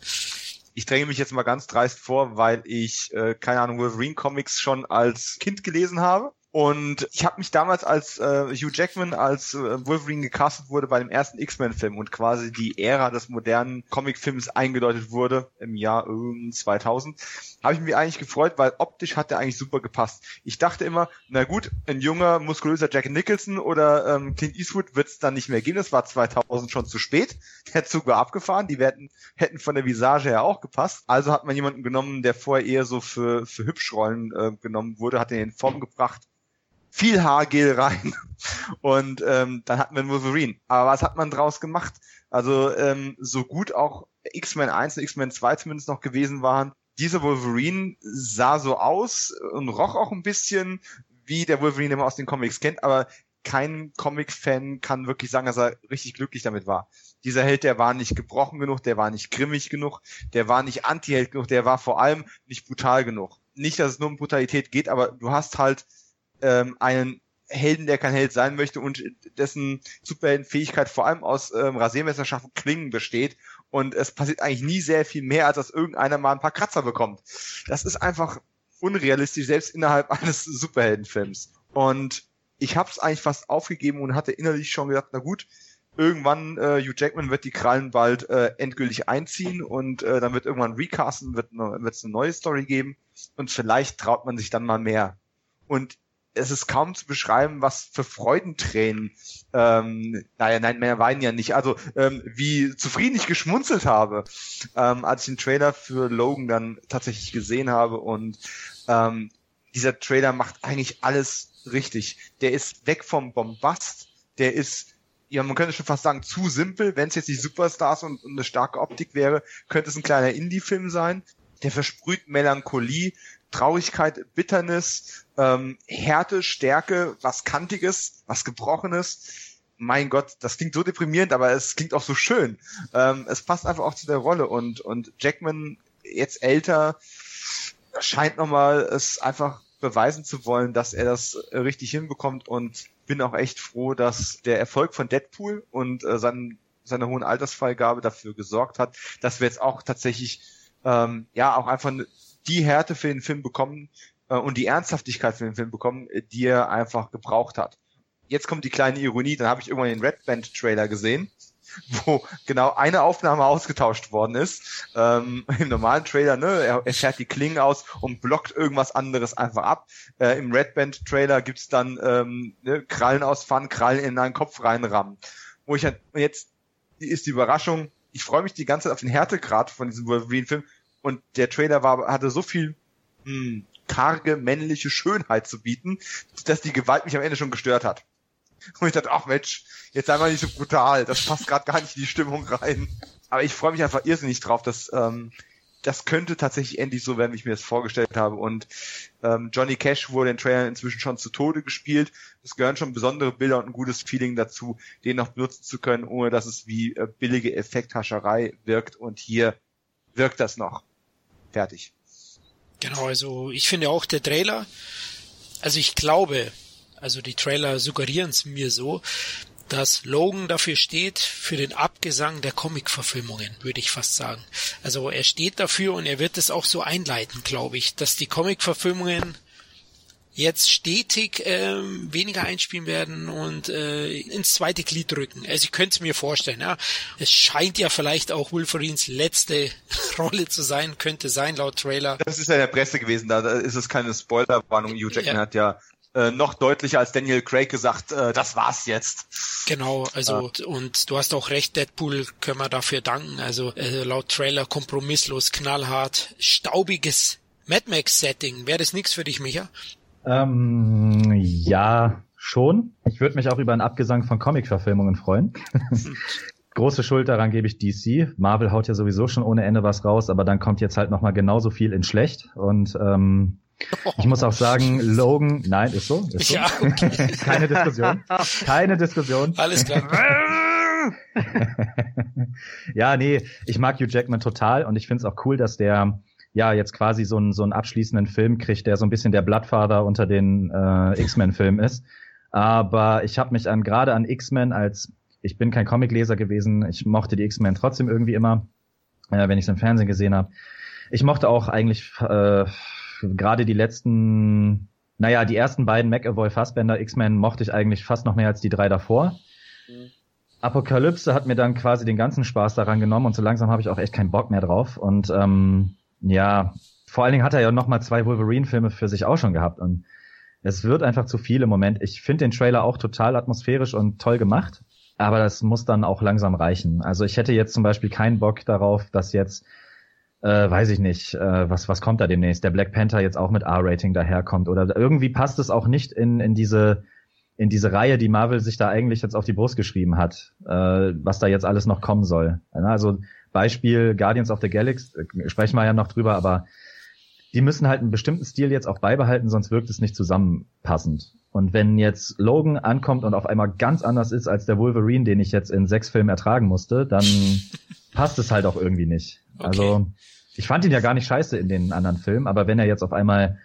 ich dränge mich jetzt mal ganz dreist vor, weil ich, äh, keine Ahnung, Wolverine Comics schon als Kind gelesen habe Und ich habe mich damals, als äh, Hugh Jackman als äh, Wolverine gecastet wurde bei dem ersten X-Men-Film und quasi die Ära des modernen Comicfilms eingedeutet wurde im Jahr äh, 2000, habe ich mich eigentlich gefreut, weil optisch hat er eigentlich super gepasst. Ich dachte immer, na gut, ein junger, muskulöser Jack Nicholson oder ähm, Clint Eastwood wird es dann nicht mehr geben. Das war 2000 schon zu spät. Der Zug war abgefahren. Die werden, hätten von der Visage her auch gepasst. Also hat man jemanden genommen, der vorher eher so für, für Hübschrollen äh, genommen wurde, hat ihn in Form gebracht viel Haargel rein und ähm, dann hatten wir einen Wolverine. Aber was hat man draus gemacht? Also ähm, so gut auch X-Men 1 und X-Men 2 zumindest noch gewesen waren, dieser Wolverine sah so aus und roch auch ein bisschen wie der Wolverine, den man aus den Comics kennt, aber kein Comic-Fan kann wirklich sagen, dass er richtig glücklich damit war. Dieser Held, der war nicht gebrochen genug, der war nicht grimmig genug, der war nicht Anti-Held genug, der war vor allem nicht brutal genug. Nicht, dass es nur um Brutalität geht, aber du hast halt ähm, einen Helden, der kein Held sein möchte und dessen Superheldenfähigkeit vor allem aus ähm, Rasiermesserscharfen Klingen besteht und es passiert eigentlich nie sehr viel mehr, als dass irgendeiner mal ein paar Kratzer bekommt. Das ist einfach unrealistisch, selbst innerhalb eines Superheldenfilms. Und ich habe es eigentlich fast aufgegeben und hatte innerlich schon gedacht, na gut, irgendwann äh, Hugh Jackman wird die Krallen bald äh, endgültig einziehen und äh, dann wird irgendwann recasten, wird es eine neue Story geben und vielleicht traut man sich dann mal mehr. Und es ist kaum zu beschreiben, was für Freudentränen, ähm, naja, nein, mehr weinen ja nicht, also ähm, wie zufrieden ich geschmunzelt habe, ähm, als ich den Trailer für Logan dann tatsächlich gesehen habe und ähm, dieser Trailer macht eigentlich alles richtig. Der ist weg vom Bombast, der ist ja, man könnte schon fast sagen, zu simpel. Wenn es jetzt die Superstars und, und eine starke Optik wäre, könnte es ein kleiner Indie-Film sein. Der versprüht Melancholie, Traurigkeit, Bitternis, ähm, Härte, Stärke, was Kantiges, was Gebrochenes. Mein Gott, das klingt so deprimierend, aber es klingt auch so schön. Ähm, es passt einfach auch zu der Rolle und, und Jackman, jetzt älter, scheint nochmal es einfach beweisen zu wollen, dass er das richtig hinbekommt und bin auch echt froh, dass der Erfolg von Deadpool und äh, sein, seine hohen Altersfreigabe dafür gesorgt hat, dass wir jetzt auch tatsächlich ähm, ja auch einfach die Härte für den Film bekommen äh, und die Ernsthaftigkeit für den Film bekommen, äh, die er einfach gebraucht hat. Jetzt kommt die kleine Ironie, dann habe ich irgendwann den Red Band Trailer gesehen, wo genau eine Aufnahme ausgetauscht worden ist. Ähm, Im normalen Trailer, ne, er, er fährt die Klingen aus und blockt irgendwas anderes einfach ab. Äh, Im Red Band Trailer gibt's dann ähm, ne, Krallen ausfahren, Krallen in einen Kopf reinrammen. Wo ich halt, jetzt ist die Überraschung, ich freue mich die ganze Zeit auf den Härtegrad von diesem Wolverine-Film und der Trailer war, hatte so viel mh, hm, karge männliche Schönheit zu bieten, dass die Gewalt mich am Ende schon gestört hat. Und ich dachte, ach Mensch, jetzt sei mal nicht so brutal, das passt gerade gar nicht in die Stimmung rein. Aber ich freue mich einfach irrsinnig drauf, dass ähm, das könnte tatsächlich endlich so werden, wie ich mir das vorgestellt habe. Und ähm, Johnny Cash wurde in Trailern inzwischen schon zu Tode gespielt. Es gehören schon besondere Bilder und ein gutes Feeling dazu, den noch benutzen zu können, ohne dass es wie äh, billige Effekthascherei wirkt. Und hier wirkt das noch. Fertig. Genau, also ich finde auch der Trailer, also ich glaube, also die Trailer suggerieren es mir so, dass Logan dafür steht, für den Abgesang der Comic-Verfilmungen, würde ich fast sagen. Also er steht dafür und er wird es auch so einleiten, glaube ich, dass die Comic-Verfilmungen jetzt stetig ähm, weniger einspielen werden und äh, ins zweite Glied rücken. Also ich könnte es mir vorstellen. Ja. Es scheint ja vielleicht auch Wolverines letzte Rolle zu sein, könnte sein laut Trailer. Das ist ja in der Presse gewesen, da ist es keine Spoilerwarnung. Hugh Jackman ja. hat ja äh, noch deutlicher als Daniel Craig gesagt, äh, das war's jetzt. Genau, also ja. und du hast auch recht, Deadpool können wir dafür danken. Also äh, laut Trailer kompromisslos, knallhart, staubiges Mad Max Setting. Wäre das nichts für dich, Micha? Ähm, ja, schon. Ich würde mich auch über einen Abgesang von Comic-Verfilmungen freuen. Große Schuld daran gebe ich DC. Marvel haut ja sowieso schon ohne Ende was raus, aber dann kommt jetzt halt nochmal genauso viel in schlecht. Und ähm, ich muss auch sagen, Logan, nein, ist so, ist so. Ja, okay. Keine Diskussion. Keine Diskussion. Alles klar. ja, nee, ich mag Hugh Jackman total und ich finde es auch cool, dass der ja jetzt quasi so einen, so einen abschließenden Film kriegt, der so ein bisschen der Bloodfather unter den äh, X-Men-Filmen ist. Aber ich habe mich an gerade an X-Men als ich bin kein Comicleser gewesen, ich mochte die X-Men trotzdem irgendwie immer, äh, wenn ich es im Fernsehen gesehen habe. Ich mochte auch eigentlich äh, gerade die letzten naja, die ersten beiden McAvoy Fassbender X-Men mochte ich eigentlich fast noch mehr als die drei davor. Mhm. Apokalypse hat mir dann quasi den ganzen Spaß daran genommen und so langsam habe ich auch echt keinen Bock mehr drauf. Und ähm, ja, vor allen Dingen hat er ja noch mal zwei Wolverine-Filme für sich auch schon gehabt und es wird einfach zu viel im Moment. Ich finde den Trailer auch total atmosphärisch und toll gemacht, aber das muss dann auch langsam reichen. Also ich hätte jetzt zum Beispiel keinen Bock darauf, dass jetzt äh, weiß ich nicht, äh, was, was kommt da demnächst, der Black Panther jetzt auch mit R-Rating daherkommt oder irgendwie passt es auch nicht in, in diese in diese Reihe, die Marvel sich da eigentlich jetzt auf die Brust geschrieben hat, äh, was da jetzt alles noch kommen soll. Also Beispiel Guardians of the Galaxy, äh, sprechen wir ja noch drüber, aber die müssen halt einen bestimmten Stil jetzt auch beibehalten, sonst wirkt es nicht zusammenpassend. Und wenn jetzt Logan ankommt und auf einmal ganz anders ist als der Wolverine, den ich jetzt in sechs Filmen ertragen musste, dann passt es halt auch irgendwie nicht. Okay. Also ich fand ihn ja gar nicht scheiße in den anderen Filmen, aber wenn er jetzt auf einmal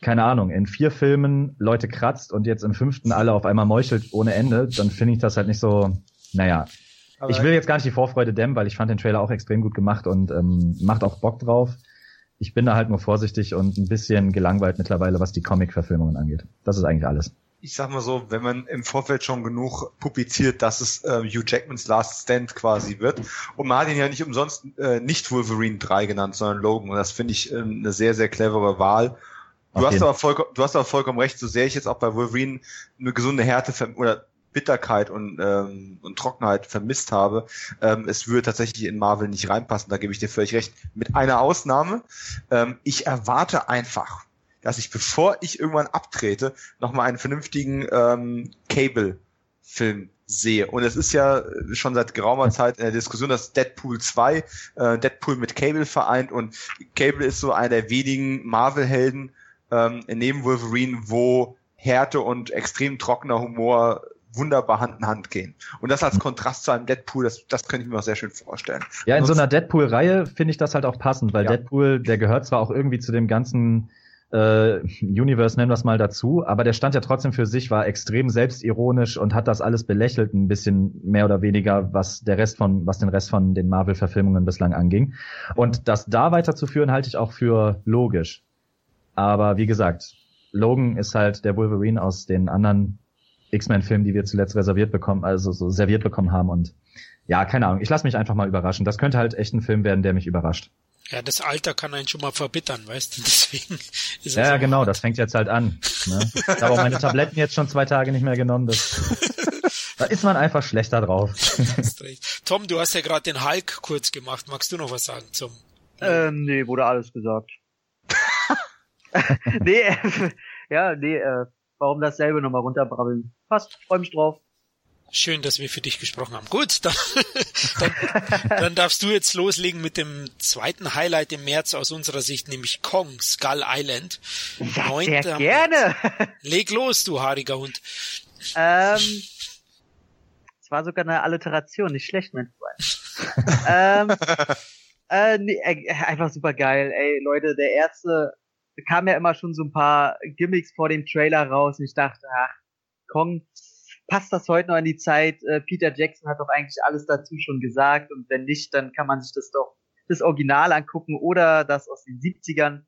keine Ahnung, in vier Filmen Leute kratzt und jetzt im fünften alle auf einmal meuchelt ohne Ende, dann finde ich das halt nicht so, naja. Aber ich will jetzt gar nicht die Vorfreude dämmen, weil ich fand den Trailer auch extrem gut gemacht und ähm, macht auch Bock drauf. Ich bin da halt nur vorsichtig und ein bisschen gelangweilt mittlerweile, was die Comic-Verfilmungen angeht. Das ist eigentlich alles. Ich sag mal so, wenn man im Vorfeld schon genug publiziert, dass es äh, Hugh Jackmans Last Stand quasi wird. Und man hat ihn ja nicht umsonst äh, nicht Wolverine 3 genannt, sondern Logan. Und das finde ich äh, eine sehr, sehr clevere Wahl. Du hast, aber vollkommen, du hast aber vollkommen recht, so sehr ich jetzt auch bei Wolverine eine gesunde Härte oder Bitterkeit und, ähm, und Trockenheit vermisst habe, ähm, es würde tatsächlich in Marvel nicht reinpassen, da gebe ich dir völlig recht. Mit einer Ausnahme, ähm, ich erwarte einfach, dass ich, bevor ich irgendwann abtrete, nochmal einen vernünftigen ähm, Cable-Film sehe. Und es ist ja schon seit geraumer Zeit in der Diskussion, dass Deadpool 2 äh, Deadpool mit Cable vereint und Cable ist so einer der wenigen Marvel-Helden, ähm, neben Wolverine, wo Härte und extrem trockener Humor wunderbar Hand in Hand gehen. Und das als Kontrast zu einem Deadpool, das, das könnte ich mir auch sehr schön vorstellen. Ja, in so einer Deadpool-Reihe finde ich das halt auch passend, weil ja. Deadpool, der gehört zwar auch irgendwie zu dem ganzen äh, Universe, nennen wir es mal dazu, aber der stand ja trotzdem für sich, war extrem selbstironisch und hat das alles belächelt, ein bisschen mehr oder weniger, was der Rest von, was den Rest von den Marvel-Verfilmungen bislang anging. Und das da weiterzuführen, halte ich auch für logisch. Aber wie gesagt, Logan ist halt der Wolverine aus den anderen X-Men-Filmen, die wir zuletzt reserviert bekommen, also so serviert bekommen haben. Und ja, keine Ahnung, ich lasse mich einfach mal überraschen. Das könnte halt echt ein Film werden, der mich überrascht. Ja, das Alter kann einen schon mal verbittern, weißt du? Deswegen ist Ja, genau, das fängt jetzt halt an. Ne? Ich habe auch meine Tabletten jetzt schon zwei Tage nicht mehr genommen. Das, da ist man einfach schlechter drauf. Tom, du hast ja gerade den Hulk kurz gemacht. Magst du noch was sagen zum? Ähm, nee, wurde alles gesagt. nee, äh, ja, nee, äh, warum dasselbe nochmal runterbrabbeln? Passt, freu mich drauf. Schön, dass wir für dich gesprochen haben. Gut, dann, dann, dann darfst du jetzt loslegen mit dem zweiten Highlight im März aus unserer Sicht, nämlich Kong, Skull Island. Ja, sehr gerne. Leg los, du haariger Hund. Ähm, es war sogar eine Alliteration, nicht schlecht, mein Freund. ähm, äh, nee, äh, einfach super geil. Ey, Leute, der erste kam ja immer schon so ein paar Gimmicks vor dem Trailer raus und ich dachte, ach, Kong, passt das heute noch in die Zeit? Äh, Peter Jackson hat doch eigentlich alles dazu schon gesagt und wenn nicht, dann kann man sich das doch das Original angucken oder das aus den 70ern,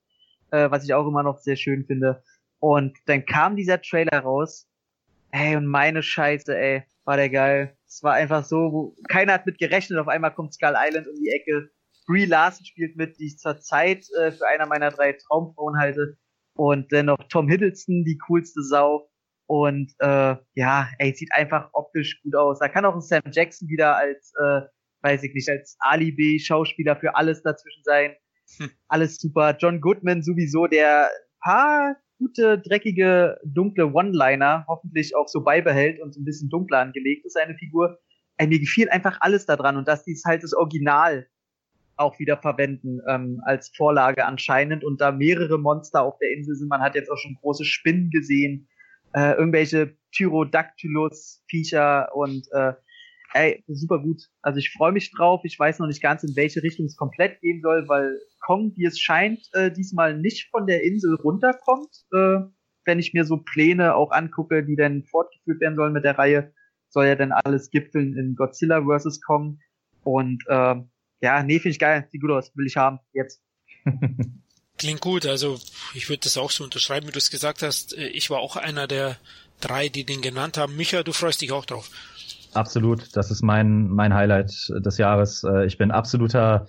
äh, was ich auch immer noch sehr schön finde. Und dann kam dieser Trailer raus. Ey, und meine Scheiße, ey, war der geil. Es war einfach so, wo keiner hat mit gerechnet, auf einmal kommt Skull Island um die Ecke Brie Larson spielt mit, die ich zurzeit äh, für einer meiner drei Traumfrauen halte. Und dann noch Tom Hiddleston, die coolste Sau. Und äh, ja, ey, sieht einfach optisch gut aus. Da kann auch ein Sam Jackson wieder als, äh, weiß ich nicht, als Alibi-Schauspieler für alles dazwischen sein. Hm. Alles super. John Goodman sowieso, der paar gute, dreckige, dunkle One-Liner hoffentlich auch so beibehält und so ein bisschen dunkler angelegt ist, seine Figur. Ey, mir gefiel einfach alles daran und dass dies halt das Original auch wieder verwenden ähm, als Vorlage anscheinend und da mehrere Monster auf der Insel sind. Man hat jetzt auch schon große Spinnen gesehen, äh, irgendwelche Tyrodactylus-Viecher und äh, ey, super gut. Also ich freue mich drauf. Ich weiß noch nicht ganz, in welche Richtung es komplett gehen soll, weil Kong, wie es scheint, äh, diesmal nicht von der Insel runterkommt. Äh, wenn ich mir so Pläne auch angucke, die dann fortgeführt werden sollen mit der Reihe, soll ja dann alles gipfeln in Godzilla vs. Kong. Und äh, ja, nee, finde ich geil. Sieht gut aus. Will ich haben. Jetzt. Klingt gut, also ich würde das auch so unterschreiben, wie du es gesagt hast. Äh, ich war auch einer der drei, die den genannt haben. Micha, du freust dich auch drauf. Absolut, das ist mein, mein Highlight des Jahres. Äh, ich bin absoluter,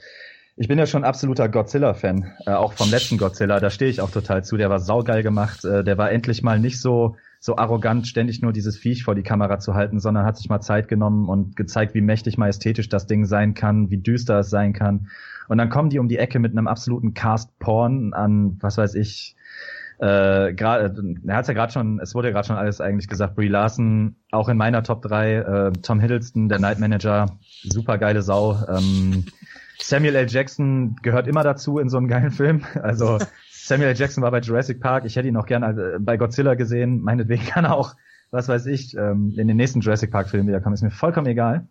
ich bin ja schon absoluter Godzilla-Fan, äh, auch vom letzten Godzilla, da stehe ich auch total zu. Der war saugeil gemacht, äh, der war endlich mal nicht so, so arrogant, ständig nur dieses Viech vor die Kamera zu halten, sondern hat sich mal Zeit genommen und gezeigt, wie mächtig majestätisch das Ding sein kann, wie düster es sein kann. Und dann kommen die um die Ecke mit einem absoluten Cast-Porn an, was weiß ich, äh, gerade, er hat ja gerade schon, es wurde ja gerade schon alles eigentlich gesagt, Brie Larson, auch in meiner Top 3, äh, Tom Hiddleston, der Night Manager, super geile Sau. Ähm, Samuel L. Jackson gehört immer dazu in so einem geilen Film. Also Samuel L. Jackson war bei Jurassic Park, ich hätte ihn auch gerne äh, bei Godzilla gesehen, meinetwegen kann er auch, was weiß ich, ähm, in den nächsten Jurassic Park Film wiederkommen, ist mir vollkommen egal.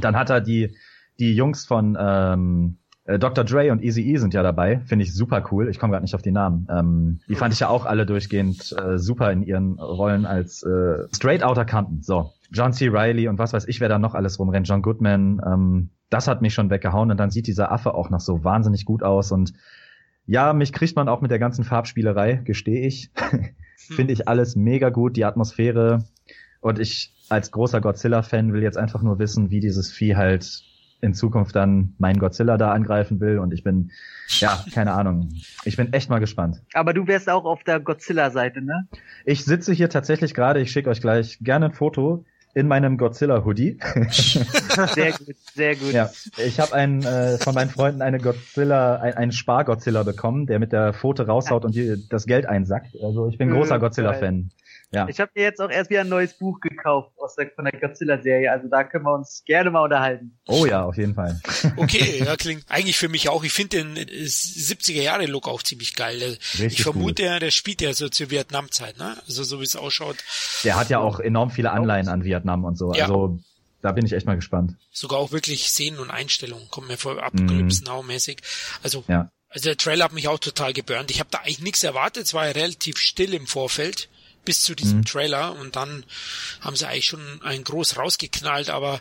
Dann hat er die, die Jungs von ähm, äh, Dr. Dre und Easy E sind ja dabei, finde ich super cool. Ich komme gerade nicht auf die Namen. Ähm, die fand ich ja auch alle durchgehend äh, super in ihren Rollen als äh, Straight Outer Compton. So, John C. Riley und was weiß ich, wer da noch alles rumrennt. John Goodman. Ähm, das hat mich schon weggehauen und dann sieht dieser Affe auch noch so wahnsinnig gut aus und ja, mich kriegt man auch mit der ganzen Farbspielerei, gestehe ich. Finde ich alles mega gut, die Atmosphäre. Und ich als großer Godzilla-Fan will jetzt einfach nur wissen, wie dieses Vieh halt in Zukunft dann meinen Godzilla da angreifen will und ich bin, ja, keine Ahnung. Ich bin echt mal gespannt. Aber du wärst auch auf der Godzilla-Seite, ne? Ich sitze hier tatsächlich gerade, ich schicke euch gleich gerne ein Foto in meinem Godzilla-Hoodie. sehr gut, sehr gut. Ja, ich habe einen äh, von meinen Freunden eine Godzilla, ein, einen Spar-Godzilla bekommen, der mit der Pfote raushaut und die, das Geld einsackt. Also ich bin großer hm, Godzilla-Fan. Ja. Ich habe mir jetzt auch erst wieder ein neues Buch gekauft aus der, von der Godzilla-Serie. Also da können wir uns gerne mal unterhalten. Oh ja, auf jeden Fall. Okay, ja, klingt eigentlich für mich auch. Ich finde den 70er-Jahre-Look auch ziemlich geil. Richtig ich vermute, ja, der spielt ja so zur Vietnam-Zeit, ne? Also so wie es ausschaut. Der hat ja auch enorm viele Anleihen an Vietnam und so. Ja. Also da bin ich echt mal gespannt. Sogar auch wirklich Szenen und Einstellungen kommen mir vor Apocalypse mm. Now-mäßig. Also ja. Also der Trailer hat mich auch total geburnt. Ich habe da eigentlich nichts erwartet. Es war ja relativ still im Vorfeld bis zu diesem mhm. Trailer und dann haben sie eigentlich schon ein groß rausgeknallt, aber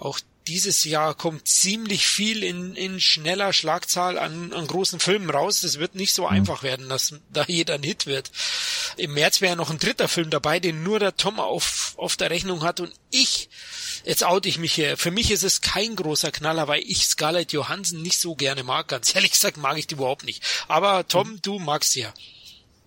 auch dieses Jahr kommt ziemlich viel in, in schneller Schlagzahl an, an großen Filmen raus. Das wird nicht so mhm. einfach werden, dass da jeder ein Hit wird. Im März wäre noch ein dritter Film dabei, den nur der Tom auf, auf der Rechnung hat und ich, jetzt oute ich mich hier, für mich ist es kein großer Knaller, weil ich Scarlett Johansson nicht so gerne mag. Ganz ehrlich gesagt mag ich die überhaupt nicht. Aber Tom, mhm. du magst sie ja.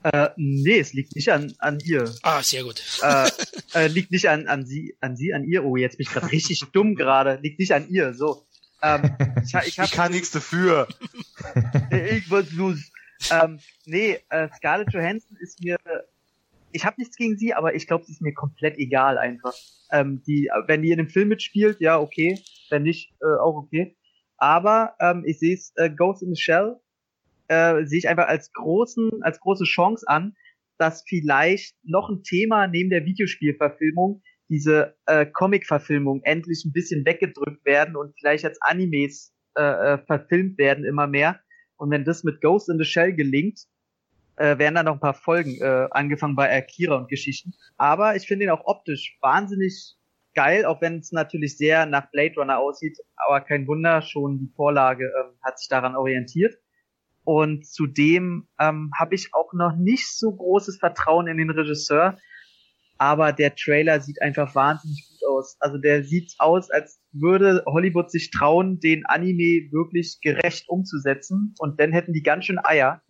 Äh, nee, es liegt nicht an, an ihr. Ah, sehr gut. Äh, äh, liegt nicht an, an sie, an sie, an ihr. Oh, jetzt bin ich gerade richtig dumm gerade. Liegt nicht an ihr. So. Ähm, ich, ich, hab, ich kann nichts dafür. ich was los. Ähm, nee, äh, Scarlett Johansson ist mir. Ich habe nichts gegen sie, aber ich glaube, sie ist mir komplett egal einfach. Ähm, die, wenn die in dem Film mitspielt, ja okay. Wenn nicht, äh, auch okay. Aber ähm, ich sehe es äh, Ghost in the Shell äh, sehe ich einfach als großen, als große Chance an, dass vielleicht noch ein Thema neben der Videospielverfilmung diese äh, Comic-Verfilmung endlich ein bisschen weggedrückt werden und vielleicht als Animes äh, äh, verfilmt werden immer mehr. Und wenn das mit Ghost in the Shell gelingt, äh, werden da noch ein paar Folgen, äh, angefangen bei Akira und Geschichten. Aber ich finde ihn auch optisch wahnsinnig geil, auch wenn es natürlich sehr nach Blade Runner aussieht. Aber kein Wunder, schon die Vorlage äh, hat sich daran orientiert. Und zudem ähm, habe ich auch noch nicht so großes Vertrauen in den Regisseur. Aber der Trailer sieht einfach wahnsinnig gut aus. Also der sieht aus, als würde Hollywood sich trauen, den Anime wirklich gerecht umzusetzen. Und dann hätten die ganz schön Eier.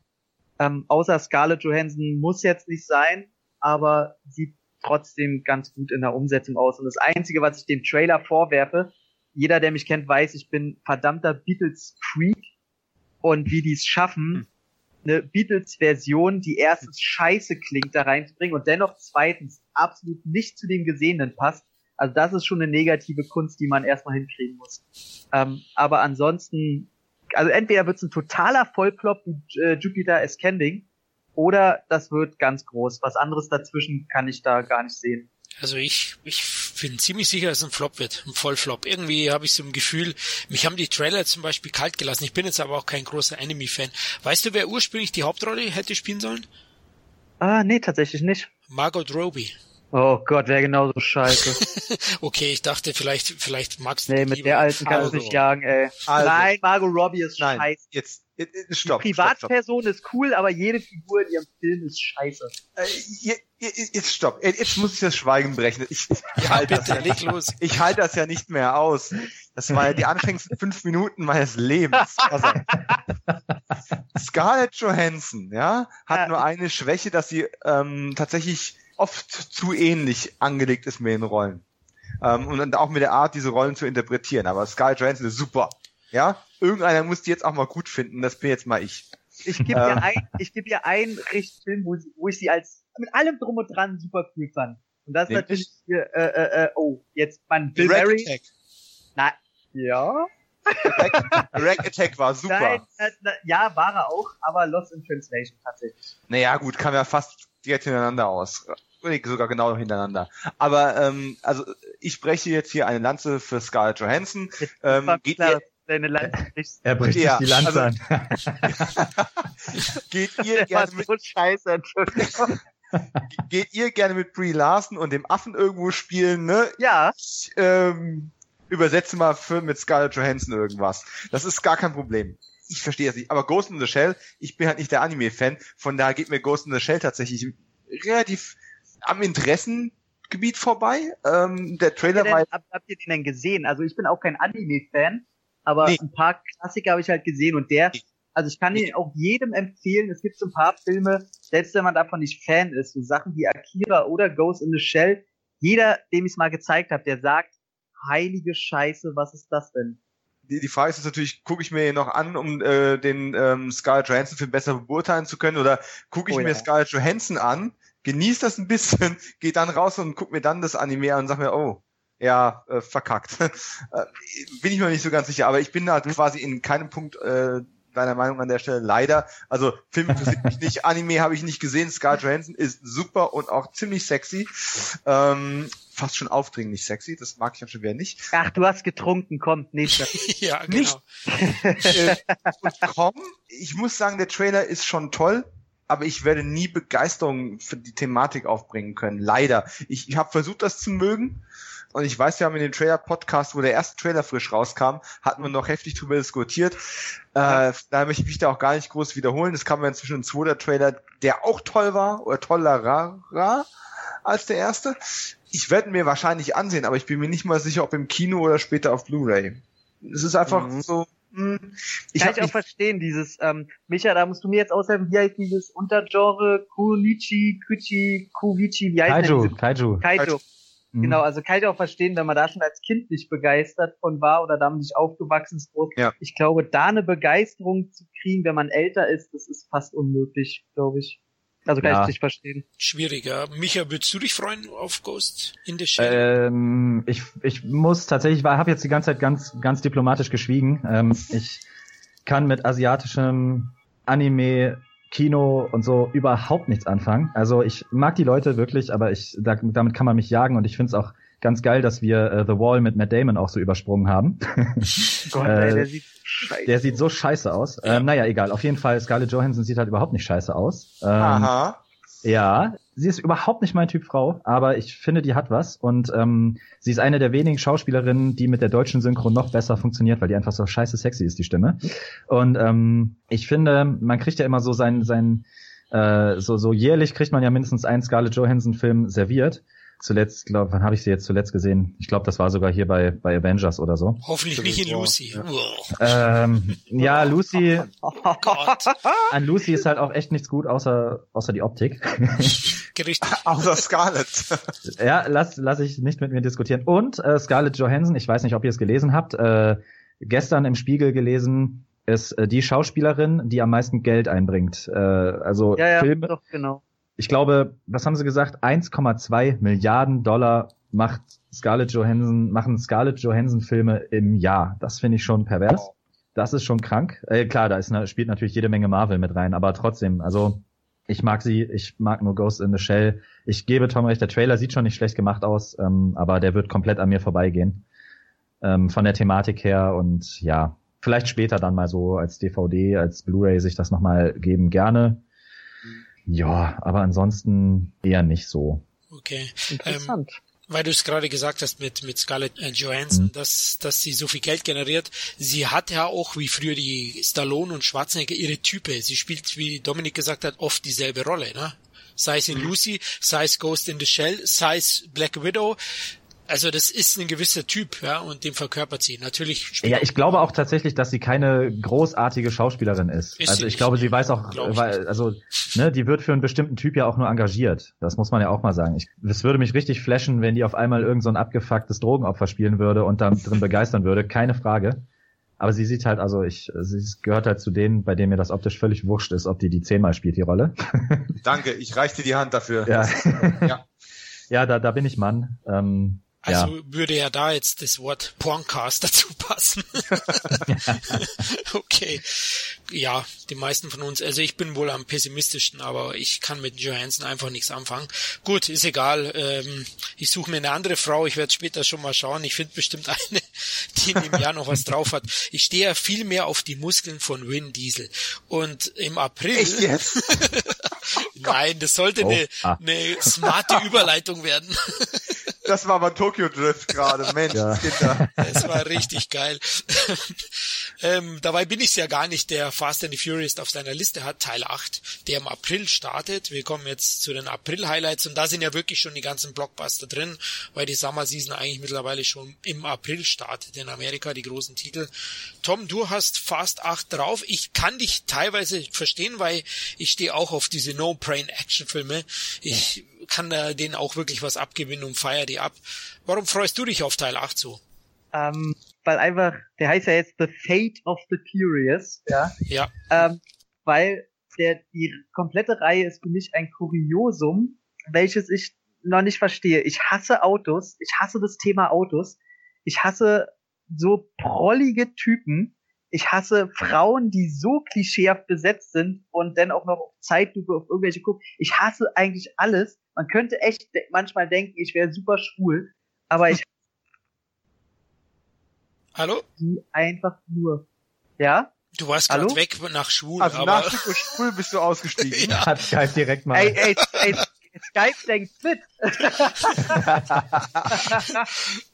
Ähm, außer Scarlett Johansson muss jetzt nicht sein, aber sieht trotzdem ganz gut in der Umsetzung aus. Und das Einzige, was ich dem Trailer vorwerfe, jeder, der mich kennt, weiß, ich bin verdammter Beatles-Freak und wie die es schaffen, eine Beatles-Version, die erstens scheiße klingt, da reinzubringen und dennoch zweitens absolut nicht zu dem Gesehenen passt. Also das ist schon eine negative Kunst, die man erstmal hinkriegen muss. Ähm, aber ansonsten, also entweder wird es ein totaler Vollplop wie äh, Jupiter Ascending oder das wird ganz groß. Was anderes dazwischen kann ich da gar nicht sehen. Also ich, ich bin ziemlich sicher, dass es ein Flop wird, ein Vollflop. Irgendwie habe ich so ein Gefühl, mich haben die Trailer zum Beispiel kalt gelassen. Ich bin jetzt aber auch kein großer Enemy-Fan. Weißt du, wer ursprünglich die Hauptrolle hätte spielen sollen? Ah, nee, tatsächlich nicht. Margot Robbie. Oh Gott, wäre genauso scheiße. okay, ich dachte, vielleicht, vielleicht magst du Nee, mit der alten kann also, nicht jagen, ey. Also, Nein, Margot Robbie ist nein, scheiße. Jetzt, Stopp, die Privatperson stopp, stopp. ist cool, aber jede Figur in ihrem Film ist scheiße. Äh, jetzt stopp. Jetzt muss ich das Schweigen brechen. Ich, ich halte das, ja, los. ich halte das ja nicht mehr aus. Das war ja die anstrengendsten fünf Minuten meines Lebens. Also, Scarlett Johansson, ja, hat ja. nur eine Schwäche, dass sie ähm, tatsächlich oft zu ähnlich angelegt ist mit den Rollen. Ähm, und auch mit der Art, diese Rollen zu interpretieren. Aber Scarlett Johansson ist super. Ja, irgendeiner muss die jetzt auch mal gut finden. Das bin jetzt mal ich. Ich gebe äh. ihr ein, ich gebe ihr einen Richtfilm, wo, wo ich sie als mit allem drum und dran super cool fand. Und das ist natürlich hier, äh, äh, äh, oh, jetzt mein Bill Direct Murray. Attack. Na, ja. Direct Attack war super. Nein, äh, ja, war er auch, aber Lost in Translation tatsächlich. Naja, gut, kam ja fast direkt hintereinander aus. Sogar genau hintereinander. Aber ähm, also ich spreche jetzt hier eine Lanze für Scarlett Johansson. Ähm, geht ihr, deine Lanze brichst. Er bricht ja, sich die Lanze also, an. geht ihr gerne mit... So scheiße, Entschuldigung. geht ihr gerne mit Brie Larson und dem Affen irgendwo spielen, ne? Ja. Ich, ähm, übersetze mal für mit Scarlett Johansson irgendwas. Das ist gar kein Problem. Ich verstehe das nicht. Aber Ghost in the Shell, ich bin halt nicht der Anime-Fan, von daher geht mir Ghost in the Shell tatsächlich relativ am Interessengebiet vorbei. Ähm, der Trailer war. Habt, habt ihr den denn gesehen? Also ich bin auch kein Anime-Fan, aber nee. ein paar Klassiker habe ich halt gesehen und der, also ich kann ihn auch jedem empfehlen. Es gibt so ein paar Filme, selbst wenn man davon nicht Fan ist, so Sachen wie Akira oder Ghost in the Shell. Jeder, dem ich es mal gezeigt habe, der sagt, heilige Scheiße, was ist das denn? Die, die Frage ist jetzt natürlich, gucke ich mir ihn noch an, um äh, den ähm, Scarlett Johansson Film besser beurteilen zu können, oder gucke ich oh, mir ja. Scarlett Johansson an, genieße das ein bisschen, gehe dann raus und guck mir dann das Anime an und sag mir, oh, ja, äh, verkackt. äh, bin ich mir nicht so ganz sicher, aber ich bin da quasi in keinem Punkt äh, deiner Meinung an der Stelle leider. Also Film interessiert mich nicht, Anime habe ich nicht gesehen. Scarlett Johansson ist super und auch ziemlich sexy. Ähm, fast schon aufdringlich sexy, das mag ich dann schon wieder nicht. Ach, du hast getrunken, kommt nicht. ja, genau. Nicht. äh, und komm, ich muss sagen, der Trailer ist schon toll aber ich werde nie Begeisterung für die Thematik aufbringen können. Leider. Ich, ich habe versucht, das zu mögen. Und ich weiß, wir haben in dem Trailer-Podcast, wo der erste Trailer frisch rauskam, hatten wir noch heftig drüber diskutiert. Äh, da möchte ich mich da auch gar nicht groß wiederholen. Es kam ja inzwischen ein zweiter Trailer, der auch toll war, oder tollerer als der erste. Ich werde mir wahrscheinlich ansehen, aber ich bin mir nicht mal sicher, ob im Kino oder später auf Blu-ray. Es ist einfach mhm. so, hm, ich Kann ich auch verstehen, dieses, ähm, Micha, da musst du mir jetzt aushelfen, wie heißt dieses Untergenre Kunichi, Kuchi, Kuvichi, wie heißt Kaiju? Kaiju. Kaiju. Mhm. Genau, also kann ich auch verstehen, wenn man da schon als Kind nicht begeistert von war oder damit nicht aufgewachsen ist. Ja. Ich glaube, da eine Begeisterung zu kriegen, wenn man älter ist, das ist fast unmöglich, glaube ich. Also kann ja. ich nicht verstehen. Schwieriger. Micha, würdest du dich freuen auf Ghost in the Shell? Ähm, ich, ich muss tatsächlich, ich habe jetzt die ganze Zeit ganz, ganz diplomatisch geschwiegen. Ähm, ich kann mit asiatischem Anime, Kino und so überhaupt nichts anfangen. Also ich mag die Leute wirklich, aber ich, da, damit kann man mich jagen und ich finde es auch ganz geil, dass wir äh, The Wall mit Matt Damon auch so übersprungen haben. Gott, ey, der sieht scheiße. Der sieht so scheiße aus. Ja. Ähm, naja, egal. Auf jeden Fall, Scarlett Johansson sieht halt überhaupt nicht scheiße aus. Ähm, Aha. Ja, sie ist überhaupt nicht mein Typ Frau, aber ich finde, die hat was und ähm, sie ist eine der wenigen Schauspielerinnen, die mit der deutschen Synchro noch besser funktioniert, weil die einfach so scheiße sexy ist, die Stimme. Und ähm, ich finde, man kriegt ja immer so sein, sein äh, so, so jährlich kriegt man ja mindestens einen Scarlett Johansson-Film serviert zuletzt, glaube wann habe ich sie jetzt zuletzt gesehen? Ich glaube, das war sogar hier bei bei Avengers oder so. Hoffentlich nicht in Lucy. Ja, ähm, ja Lucy. Oh Gott. An Lucy ist halt auch echt nichts gut, außer außer die Optik. Gericht. außer Scarlett. ja, lass lass ich nicht mit mir diskutieren. Und äh, Scarlett Johansson, ich weiß nicht, ob ihr es gelesen habt, äh, gestern im Spiegel gelesen, ist äh, die Schauspielerin, die am meisten Geld einbringt. Äh, also ja, ja, Filme. Doch, genau ich glaube, was haben sie gesagt? 1,2 Milliarden Dollar macht Scarlett Johansson, machen Scarlett Johansson Filme im Jahr. Das finde ich schon pervers. Das ist schon krank. Äh, klar, da ist, spielt natürlich jede Menge Marvel mit rein, aber trotzdem, also ich mag sie, ich mag nur Ghost in the Shell. Ich gebe Tom recht, der Trailer sieht schon nicht schlecht gemacht aus, ähm, aber der wird komplett an mir vorbeigehen. Ähm, von der Thematik her und ja, vielleicht später dann mal so als DVD, als Blu-ray sich das nochmal geben, gerne. Ja, aber ansonsten eher nicht so. Okay. Interessant. Ähm, weil du es gerade gesagt hast mit, mit Scarlett äh, Johansson, mhm. dass, dass sie so viel Geld generiert. Sie hat ja auch, wie früher die Stallone und Schwarzenegger, ihre Type. Sie spielt, wie Dominik gesagt hat, oft dieselbe Rolle, ne? Sei es in mhm. Lucy, sei es Ghost in the Shell, sei es Black Widow. Also das ist ein gewisser Typ, ja, und den verkörpert sie. Natürlich. Ja, ich glaube auch tatsächlich, dass sie keine großartige Schauspielerin ist. ist also ich glaube, sie weiß auch, weil, also, ne, die wird für einen bestimmten Typ ja auch nur engagiert. Das muss man ja auch mal sagen. Ich, es würde mich richtig flashen, wenn die auf einmal irgend so ein abgefucktes Drogenopfer spielen würde und dann drin begeistern würde. Keine Frage. Aber sie sieht halt, also ich, sie gehört halt zu denen, bei denen mir das optisch völlig wurscht ist, ob die die zehnmal spielt, die Rolle. Danke, ich reiche dir die Hand dafür. Ja, ja. ja da, da bin ich Mann. Ähm, also ja. würde ja da jetzt das Wort Porncast dazu passen. okay. Ja, die meisten von uns, also ich bin wohl am pessimistischsten, aber ich kann mit Johansson einfach nichts anfangen. Gut, ist egal. Ähm, ich suche mir eine andere Frau, ich werde später schon mal schauen. Ich finde bestimmt eine, die in dem Jahr noch was drauf hat. Ich stehe ja viel mehr auf die Muskeln von Vin Diesel. Und im April. Echt jetzt? Nein, das sollte oh. eine, ah. eine smarte Überleitung werden. Das war aber Tokyo Drift gerade, Mensch, ja. Kinder. Das war richtig geil. ähm, dabei bin ich ja gar nicht, der Fast and the Furious auf seiner Liste hat, Teil 8, der im April startet. Wir kommen jetzt zu den April-Highlights und da sind ja wirklich schon die ganzen Blockbuster drin, weil die Summer Season eigentlich mittlerweile schon im April startet in Amerika, die großen Titel. Tom, du hast Fast 8 drauf. Ich kann dich teilweise verstehen, weil ich stehe auch auf diese No-Brain-Action-Filme. Ich kann da denen auch wirklich was abgewinnen und feier die ab. Warum freust du dich auf Teil 8 so? Ähm, weil einfach, der heißt ja jetzt The Fate of the Curious, ja. Ja. Ähm, weil der, die komplette Reihe ist für mich ein Kuriosum, welches ich noch nicht verstehe. Ich hasse Autos, ich hasse das Thema Autos, ich hasse so prollige Typen, ich hasse Frauen, die so klischeehaft besetzt sind und dann auch noch auf Zeitlupe auf irgendwelche gucken. Ich hasse eigentlich alles. Man könnte echt manchmal denken, ich wäre super schwul, aber ich Hallo? Die einfach nur. Ja? Du warst gerade weg nach schwul, also aber... nach schwul bist du ausgestiegen. ja. Hat Skype direkt mal. Ey, ey, ey, Skype denkt mit.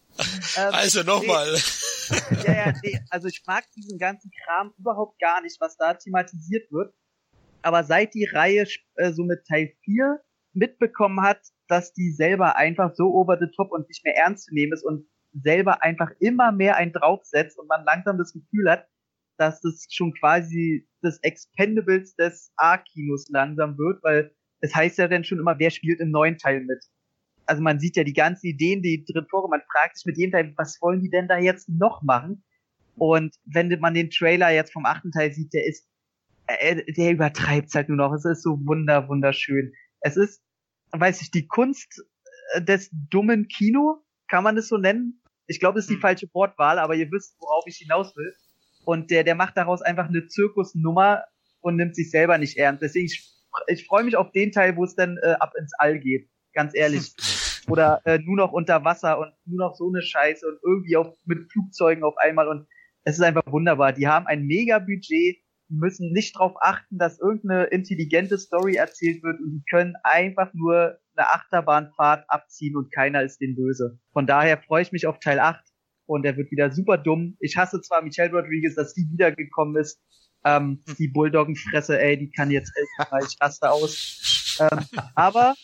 Ähm, also nochmal. Nee, ja, ja, nee, also ich mag diesen ganzen Kram überhaupt gar nicht, was da thematisiert wird. Aber seit die Reihe äh, so mit Teil 4 mitbekommen hat, dass die selber einfach so over the top und nicht mehr ernst zu nehmen ist und selber einfach immer mehr einen draufsetzt und man langsam das Gefühl hat, dass das schon quasi das Expendables des A-Kinos langsam wird, weil es heißt ja dann schon immer, wer spielt im neuen Teil mit also man sieht ja die ganzen Ideen, die drin vorkommen, man fragt sich mit jedem Teil, was wollen die denn da jetzt noch machen? Und wenn man den Trailer jetzt vom achten Teil sieht, der ist, äh, der übertreibt halt nur noch. Es ist so wunder, wunderschön. Es ist, weiß ich, die Kunst äh, des dummen Kino, kann man es so nennen? Ich glaube, das ist die hm. falsche Wortwahl, aber ihr wisst, worauf ich hinaus will. Und der, der macht daraus einfach eine Zirkusnummer und nimmt sich selber nicht ernst. Deswegen, ich, ich freue mich auf den Teil, wo es dann äh, ab ins All geht ganz ehrlich. Oder äh, nur noch unter Wasser und nur noch so eine Scheiße und irgendwie auch mit Flugzeugen auf einmal und es ist einfach wunderbar. Die haben ein mega Budget, die müssen nicht darauf achten, dass irgendeine intelligente Story erzählt wird und die können einfach nur eine Achterbahnfahrt abziehen und keiner ist den böse. Von daher freue ich mich auf Teil 8 und er wird wieder super dumm. Ich hasse zwar Michelle Rodriguez, dass die wiedergekommen ist. Ähm, die Bulldoggenfresse, ey, die kann jetzt echt, ich raste aus. Ähm, aber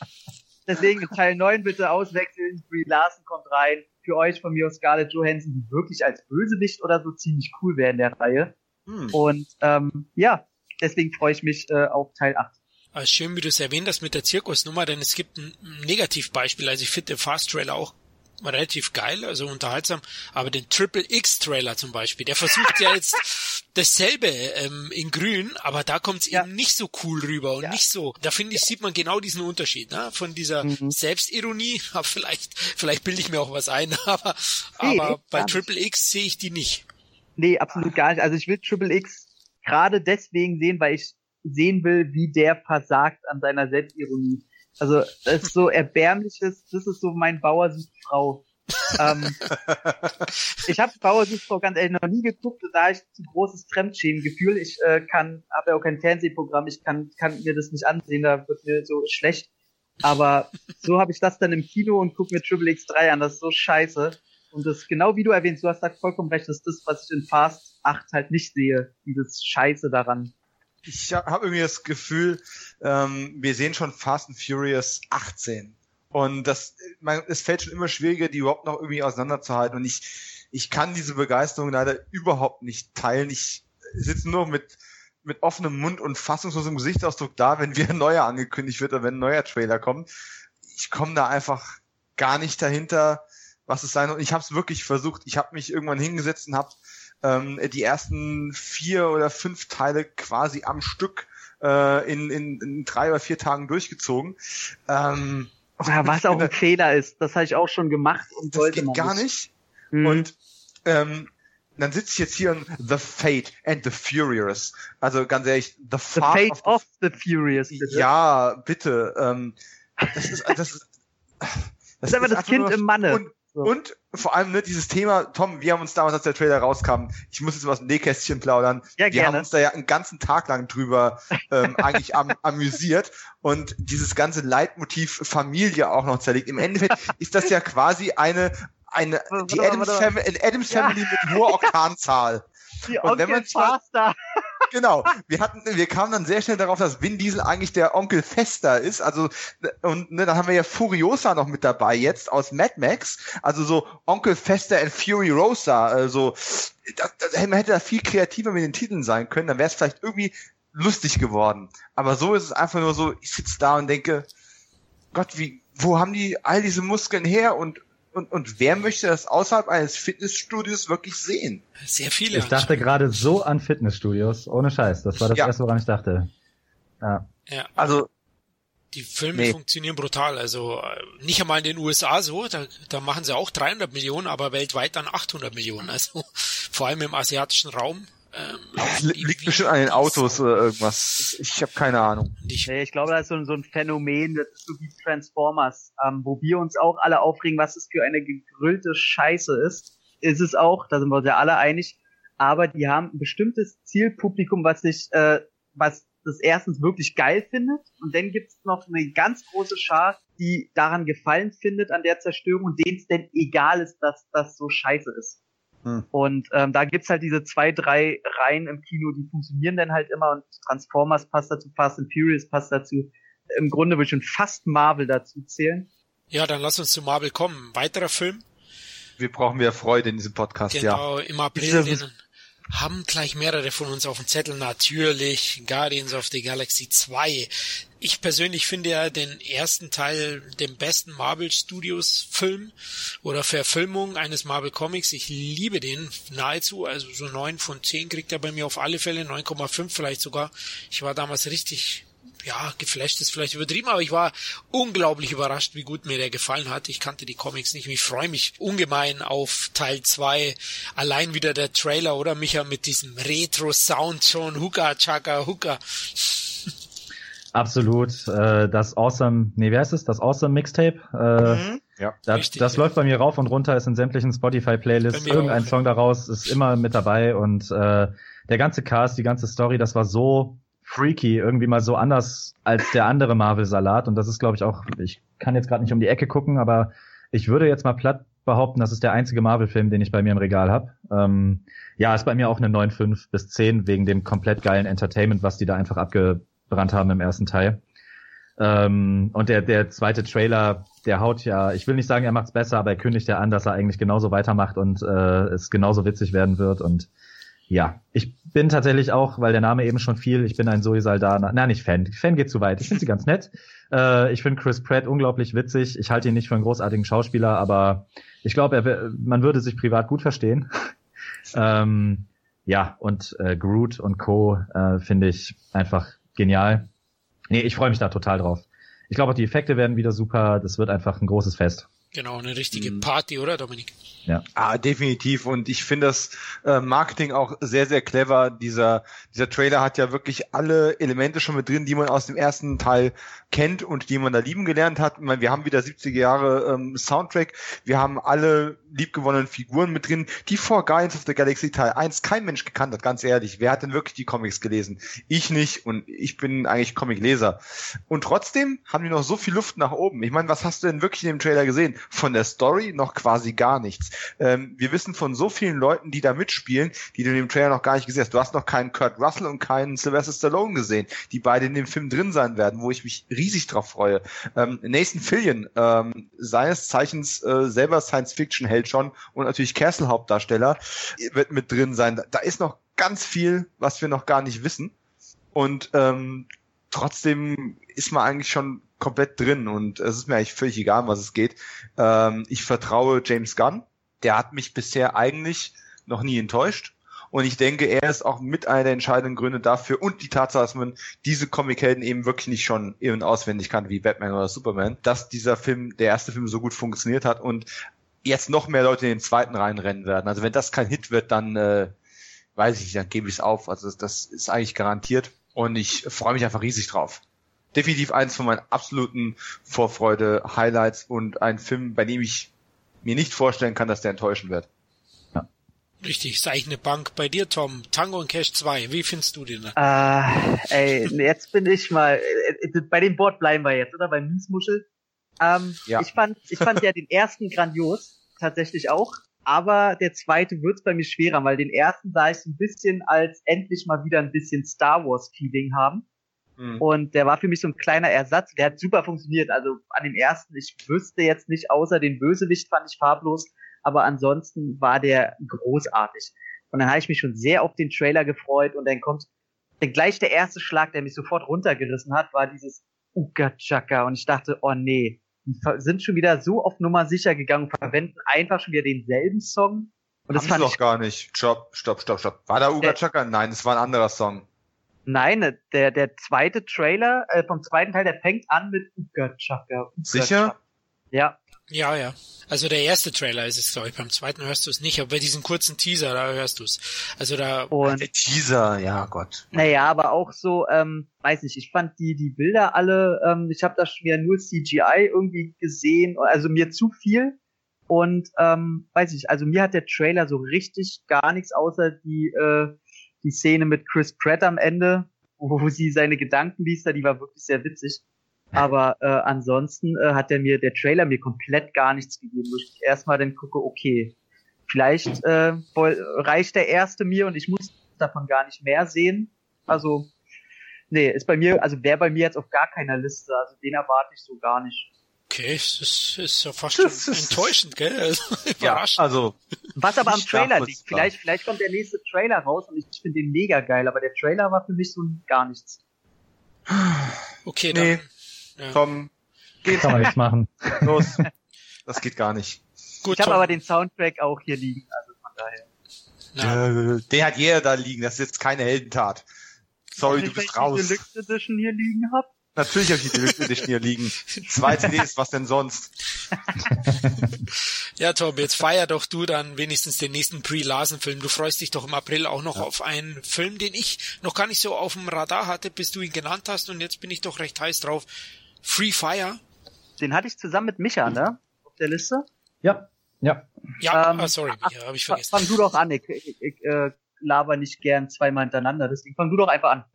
Deswegen Teil 9 bitte auswechseln. Brie Larson kommt rein. Für euch von mir aus Scarlett Johansson, die wirklich als Bösewicht oder so ziemlich cool wäre in der Reihe. Hm. Und ähm, ja, deswegen freue ich mich äh, auf Teil 8. Also schön, wie du es erwähnt hast mit der Zirkusnummer, denn es gibt ein Negativbeispiel. Also ich finde den Fast Trailer auch relativ geil, also unterhaltsam. Aber den Triple X Trailer zum Beispiel, der versucht ja jetzt dasselbe ähm, in Grün, aber da kommt's ja. eben nicht so cool rüber und ja. nicht so. Da finde ich sieht man genau diesen Unterschied, ne? Von dieser mhm. Selbstironie. Aber vielleicht, vielleicht bilde ich mir auch was ein, aber nee, aber bei Triple X sehe ich die nicht. Nee, absolut gar nicht. Also ich will Triple X gerade deswegen sehen, weil ich sehen will, wie der versagt an seiner Selbstironie. Also das ist so erbärmliches, das ist so mein Bauer sucht Frau. ähm, ich habe Bauer sucht Frau ganz ehrlich noch nie geguckt, da ich zu großes Fremdschämengefühl. Ich äh, kann, habe ja auch kein Fernsehprogramm, ich kann, kann mir das nicht ansehen, da wird mir so schlecht. Aber so habe ich das dann im Kino und gucke mir Triple X3 an. Das ist so scheiße. Und das, genau wie du erwähnst, du hast da vollkommen recht, das ist das, was ich in Fast 8 halt nicht sehe. Dieses Scheiße daran. Ich habe irgendwie das Gefühl, ähm, wir sehen schon Fast and Furious 18. Und das, man, es fällt schon immer schwieriger, die überhaupt noch irgendwie auseinanderzuhalten. Und ich, ich kann diese Begeisterung leider überhaupt nicht teilen. Ich sitze nur mit, mit offenem Mund und fassungslosem Gesichtsausdruck da, wenn wieder ein neuer angekündigt wird oder wenn ein neuer Trailer kommt. Ich komme da einfach gar nicht dahinter, was es sein soll. Ich habe es wirklich versucht. Ich habe mich irgendwann hingesetzt und habe ähm, die ersten vier oder fünf Teile quasi am Stück äh, in, in, in drei oder vier Tagen durchgezogen. Ähm, ja, was auch ein Fehler ist, das habe ich auch schon gemacht und das wollte geht gar nicht. Mhm. Und ähm, dann sitze ich jetzt hier in The Fate and the Furious. Also ganz ehrlich, The, the Fate of, of the, the, Furious. Bitte. Ja, bitte. Ähm, das ist, das ist, das, das ist einfach das Kind im Manne. Und, so. Und vor allem ne, dieses Thema, Tom, wir haben uns damals, als der Trailer rauskam, ich muss jetzt was im Nähkästchen plaudern. Ja, wir gerne. haben uns da ja einen ganzen Tag lang drüber ähm, eigentlich am, amüsiert und dieses ganze Leitmotiv Familie auch noch zerlegt. Im Endeffekt ist das ja quasi eine eine die Adams, Family, Adams Family ja. mit hoher Oktanzahl. Die und wenn man Faster. Genau, wir hatten, wir kamen dann sehr schnell darauf, dass Vin Diesel eigentlich der Onkel Fester ist. Also und ne, dann haben wir ja Furiosa noch mit dabei jetzt aus Mad Max. Also so Onkel Fester and Fury Rosa. Also das, das, man hätte da viel kreativer mit den Titeln sein können. Dann wäre es vielleicht irgendwie lustig geworden. Aber so ist es einfach nur so. Ich sitze da und denke, Gott, wie, wo haben die all diese Muskeln her und und, und wer möchte das außerhalb eines Fitnessstudios wirklich sehen? Sehr viele. Ich dachte gerade so an Fitnessstudios, ohne Scheiß. Das war das ja. erste, woran ich dachte. Ja. ja. Also die Filme nee. funktionieren brutal. Also äh, nicht einmal in den USA so, da, da machen sie auch 300 Millionen, aber weltweit dann 800 Millionen. Also vor allem im asiatischen Raum ähm, Liegt bestimmt an den Autos oder irgendwas. Ich habe keine Ahnung. Ich, ich glaube, das ist so, so, ein Phänomen, das ist so wie Transformers, ähm, wo wir uns auch alle aufregen, was es für eine gegrillte Scheiße ist. Ist es auch, da sind wir uns ja alle einig. Aber die haben ein bestimmtes Zielpublikum, was sich, äh, was das erstens wirklich geil findet. Und dann gibt's noch eine ganz große Schar, die daran Gefallen findet an der Zerstörung und denen es denn egal ist, dass das so scheiße ist. Hm. Und ähm, da gibt's halt diese zwei, drei Reihen im Kino, die funktionieren dann halt immer und Transformers passt dazu, Fast and Furious passt dazu. Im Grunde würde ich schon fast Marvel dazu zählen. Ja, dann lass uns zu Marvel kommen. Weiterer Film. Wir brauchen mehr Freude in diesem Podcast, genau, ja. Genau, im April den haben gleich mehrere von uns auf dem Zettel. Natürlich Guardians of the Galaxy 2. Ich persönlich finde ja den ersten Teil den besten Marvel Studios Film oder Verfilmung eines Marvel Comics. Ich liebe den nahezu. Also so neun von zehn kriegt er bei mir auf alle Fälle. 9,5 vielleicht sogar. Ich war damals richtig ja, geflasht ist vielleicht übertrieben, aber ich war unglaublich überrascht, wie gut mir der gefallen hat. Ich kannte die Comics nicht. Ich freue mich ungemein auf Teil 2. Allein wieder der Trailer, oder Micha, mit diesem Retro-Sound schon. Huka, Chaka, Huka. Absolut. Äh, das Awesome, nee, wie heißt es? Das Awesome Mixtape. Äh, mhm. Ja. Das, Richtig, das ja. läuft bei mir rauf und runter, ist in sämtlichen Spotify-Playlists. Irgendein auch, Song daraus ist immer mit dabei und äh, der ganze Cast, die ganze Story, das war so freaky, irgendwie mal so anders als der andere Marvel-Salat. Und das ist, glaube ich, auch, ich kann jetzt gerade nicht um die Ecke gucken, aber ich würde jetzt mal platt behaupten, das ist der einzige Marvel-Film, den ich bei mir im Regal habe. Ähm, ja, ist bei mir auch eine 9,5 bis 10 wegen dem komplett geilen Entertainment, was die da einfach abgebrannt haben im ersten Teil. Ähm, und der, der zweite Trailer, der haut ja, ich will nicht sagen, er macht's besser, aber er kündigt ja an, dass er eigentlich genauso weitermacht und äh, es genauso witzig werden wird. Und ja, ich bin tatsächlich auch, weil der Name eben schon fiel, ich bin ein Zoe Saldana, na nicht Fan, Fan geht zu weit, ich finde sie ganz nett. Äh, ich finde Chris Pratt unglaublich witzig, ich halte ihn nicht für einen großartigen Schauspieler, aber ich glaube, man würde sich privat gut verstehen. ähm, ja, und äh, Groot und Co. Äh, finde ich einfach genial. Nee, ich freue mich da total drauf. Ich glaube die Effekte werden wieder super, das wird einfach ein großes Fest. Genau, eine richtige mhm. Party, oder Dominik? Ja. Ah, definitiv. Und ich finde das äh, Marketing auch sehr, sehr clever. Dieser, dieser Trailer hat ja wirklich alle Elemente schon mit drin, die man aus dem ersten Teil kennt und die man da lieben gelernt hat. Ich meine, wir haben wieder 70er Jahre ähm, Soundtrack. Wir haben alle liebgewonnenen Figuren mit drin, die vor Guardians of the Galaxy Teil 1 kein Mensch gekannt hat, ganz ehrlich. Wer hat denn wirklich die Comics gelesen? Ich nicht und ich bin eigentlich Comicleser. Und trotzdem haben die noch so viel Luft nach oben. Ich meine, was hast du denn wirklich in dem Trailer gesehen? Von der Story noch quasi gar nichts. Ähm, wir wissen von so vielen Leuten, die da mitspielen, die du in dem Trailer noch gar nicht gesehen hast. Du hast noch keinen Kurt Russell und keinen Sylvester Stallone gesehen, die beide in dem Film drin sein werden, wo ich mich riesig drauf freue. Ähm, Nathan Fillion, ähm, seines Zeichens äh, selber Science-Fiction-Held schon und natürlich Castle-Hauptdarsteller, wird mit drin sein. Da, da ist noch ganz viel, was wir noch gar nicht wissen. Und ähm, trotzdem ist man eigentlich schon komplett drin und es ist mir eigentlich völlig egal, was es geht. Ähm, ich vertraue James Gunn. Der hat mich bisher eigentlich noch nie enttäuscht. Und ich denke, er ist auch mit einer der entscheidenden Gründe dafür und die Tatsache, dass man diese Comichelden eben wirklich nicht schon und auswendig kann wie Batman oder Superman, dass dieser Film, der erste Film so gut funktioniert hat und jetzt noch mehr Leute in den zweiten reinrennen werden. Also wenn das kein Hit wird, dann äh, weiß ich nicht, dann gebe ich es auf. Also das ist eigentlich garantiert und ich freue mich einfach riesig drauf definitiv eins von meinen absoluten Vorfreude-Highlights und ein Film, bei dem ich mir nicht vorstellen kann, dass der enttäuschen wird. Ja. Richtig, ist eigentlich eine Bank. Bei dir, Tom, Tango und Cash 2, wie findest du den? Äh, ey, jetzt bin ich mal, äh, bei dem Board bleiben wir jetzt, oder? Bei Miesmuschel. Ähm, ja. Ich fand, ich fand ja den ersten grandios, tatsächlich auch. Aber der zweite wird's bei mir schwerer, weil den ersten sah ich so ein bisschen als endlich mal wieder ein bisschen Star Wars Feeling haben. Mhm. Und der war für mich so ein kleiner Ersatz. Der hat super funktioniert. Also an dem ersten, ich wüsste jetzt nicht, außer den Bösewicht fand ich farblos, aber ansonsten war der großartig. Und dann habe ich mich schon sehr auf den Trailer gefreut und dann kommt dann gleich der erste Schlag, der mich sofort runtergerissen hat, war dieses Uka Chaka und ich dachte, oh nee, die sind schon wieder so auf Nummer sicher gegangen und verwenden einfach schon wieder denselben Song. Und das Haben fand ich doch gar nicht. Stopp, stopp, stopp, stopp. War da Uga Chaka? Nein, es war ein anderer Song. Nein, der, der zweite Trailer äh, vom zweiten Teil, der fängt an mit Uga Chaka. Sicher? Ja. Ja, ja. Also der erste Trailer ist es, glaube ich. Beim zweiten hörst du es nicht, aber bei diesem kurzen Teaser, da hörst du es. Also da. Und der Teaser, ja Gott. Naja, aber auch so, ähm, weiß nicht, ich fand die, die Bilder alle, ähm, ich habe da schon wieder nur CGI irgendwie gesehen, also mir zu viel. Und ähm, weiß ich, also mir hat der Trailer so richtig gar nichts außer die äh, die Szene mit Chris Pratt am Ende, wo sie seine Gedanken liest, die war wirklich sehr witzig. Aber äh, ansonsten äh, hat der mir, der Trailer mir komplett gar nichts gegeben, wo ich erstmal dann gucke, okay, vielleicht äh, reicht der erste mir und ich muss davon gar nicht mehr sehen. Also, nee, ist bei mir, also wäre bei mir jetzt auf gar keiner Liste, also den erwarte ich so gar nicht. Okay, das ist, ist ja fast schon enttäuschend, gell? Also, überraschend. Ja, also. Was aber am Trailer liegt. Vielleicht, vielleicht kommt der nächste Trailer raus und ich finde den mega geil, aber der Trailer war für mich so gar nichts. Okay, dann. Nee. Ja. Tom, geht. Kann man nichts machen. Los. Das geht gar nicht. Gut, ich habe aber den Soundtrack auch hier liegen, also von daher. Ja. Den hat jeder da liegen, das ist jetzt keine Heldentat. Sorry, du bist raus. Ich Deluxe Edition hier liegen hab. Natürlich habe ich die Deluxe Edition hier liegen. Zwei CDs, was denn sonst? ja, Tom, jetzt feier doch du dann wenigstens den nächsten Pre-Larsen-Film. Du freust dich doch im April auch noch ja. auf einen Film, den ich noch gar nicht so auf dem Radar hatte, bis du ihn genannt hast und jetzt bin ich doch recht heiß drauf. Free Fire. Den hatte ich zusammen mit Micha, ne? Auf der Liste? Ja. Ja. Ja, ähm, ah, sorry, Micha, habe ich vergessen. Fang du doch an, ich, ich, ich äh, laber nicht gern zweimal hintereinander, deswegen fang du doch einfach an.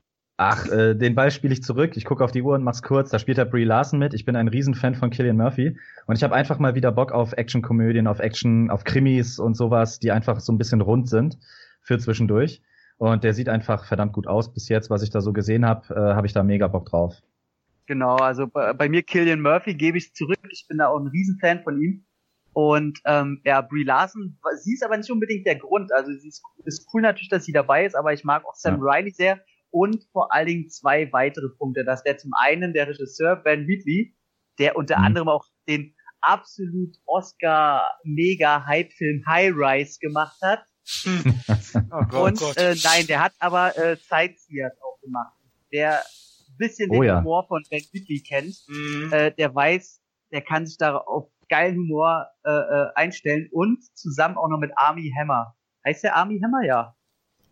Ach, äh, den Ball spiele ich zurück. Ich gucke auf die Uhr und mach's kurz. Da spielt der Brie Larson mit. Ich bin ein Riesenfan von Killian Murphy und ich habe einfach mal wieder Bock auf Actionkomödien, auf Action, auf Krimis und sowas, die einfach so ein bisschen rund sind für zwischendurch. Und der sieht einfach verdammt gut aus bis jetzt, was ich da so gesehen habe, äh, habe ich da mega Bock drauf. Genau, also bei, bei mir Killian Murphy gebe ich zurück. Ich bin da auch ein Riesenfan von ihm. Und ähm, ja, Brie Larson, sie ist aber nicht unbedingt der Grund. Also sie ist, ist cool natürlich, dass sie dabei ist, aber ich mag auch Sam ja. Riley sehr und vor allen Dingen zwei weitere Punkte. Das wäre zum einen der Regisseur Ben Wheatley, der unter mhm. anderem auch den absolut Oscar-Mega-Hype-Film High Rise gemacht hat. oh Gott, und äh, nein, der hat aber äh, Sightseers auch gemacht. Der bisschen oh, den ja. Humor von Ben Wheatley kennt, mhm. äh, der weiß, der kann sich da auf geilen Humor äh, äh, einstellen und zusammen auch noch mit Army Hammer. Heißt der Army Hammer? Ja.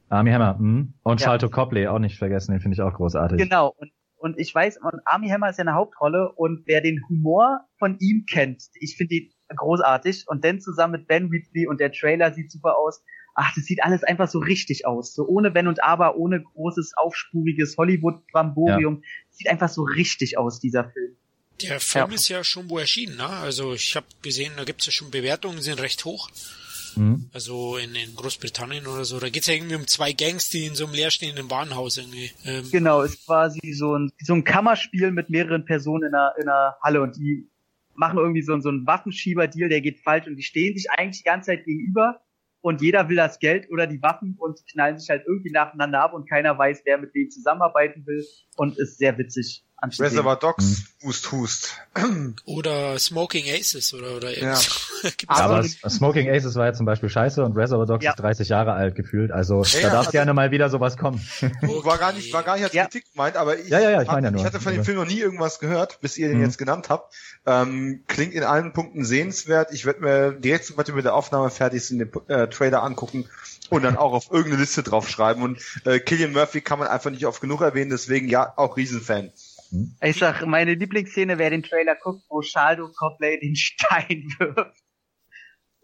Army Hammer, mh. Und Ja. Charlton Copley auch nicht vergessen, den finde ich auch großartig. Genau. Und, und ich weiß, und Army Hammer ist ja eine Hauptrolle und wer den Humor von ihm kennt, ich finde ihn großartig. Und dann zusammen mit Ben Wheatley und der Trailer sieht super aus. Ach, das sieht alles einfach so richtig aus. So ohne Wenn und Aber, ohne großes, aufspuriges Hollywood-Bramborium. Sieht einfach so richtig aus, dieser Film. Der Film Ja. ist ja schon wo erschienen, ne? Also ich habe gesehen, da gibt's ja schon Bewertungen, sind recht hoch. Mhm. Also in, in Großbritannien oder so. Da geht's ja irgendwie um zwei Gangs, die in so einem leerstehenden Warenhaus irgendwie. Ähm, Genau, ist quasi so ein, so ein Kammerspiel mit mehreren Personen in einer, in einer Halle und die machen irgendwie so, so einen Waffenschieber-Deal, der geht falsch und die stehen sich eigentlich die ganze Zeit gegenüber und jeder will das Geld oder die Waffen und knallen sich halt irgendwie nacheinander ab und keiner weiß, wer mit wem zusammenarbeiten will und ist sehr witzig. Reservoir Dogs, Hust, Hust. oder Smoking Aces oder, oder Ja. Gibt's Aber- Smoking Aces war ja zum Beispiel scheiße und Reservoir Dogs Ja. ist 30 Jahre alt gefühlt. Also Ja, da ja, darf also- gerne mal wieder sowas kommen. War gar nicht, war gar nicht als Ja. Kritik gemeint, aber ich, Ja, ja, ja, ich hab- meine ja nur. ich hatte von dem Film noch nie irgendwas gehört, bis ihr den Mhm. jetzt genannt habt. Ähm, klingt in allen Punkten sehenswert. Ich werde mir direkt sobald wir mit der Aufnahme fertig sind, den äh, Trailer angucken und dann auch auf irgendeine Liste draufschreiben. Und äh, Killian Murphy kann man einfach nicht oft genug erwähnen, deswegen ja, auch Riesenfan. Ich sag, meine Lieblingsszene, wer den Trailer guckt, wo Shaldo Copley den Stein wirft.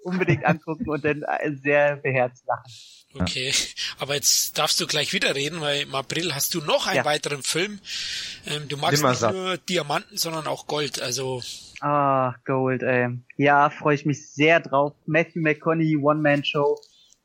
Unbedingt angucken und dann äh, sehr beherzt lachen. Okay, aber jetzt darfst du gleich wieder reden, weil im April hast du noch einen Ja. weiteren Film. Ähm, du magst Nimm mal nicht satt. nur Diamanten, sondern auch Gold. Also Ah, Gold, ey. Ja, freue ich mich sehr drauf. Matthew McConaughey, One-Man-Show.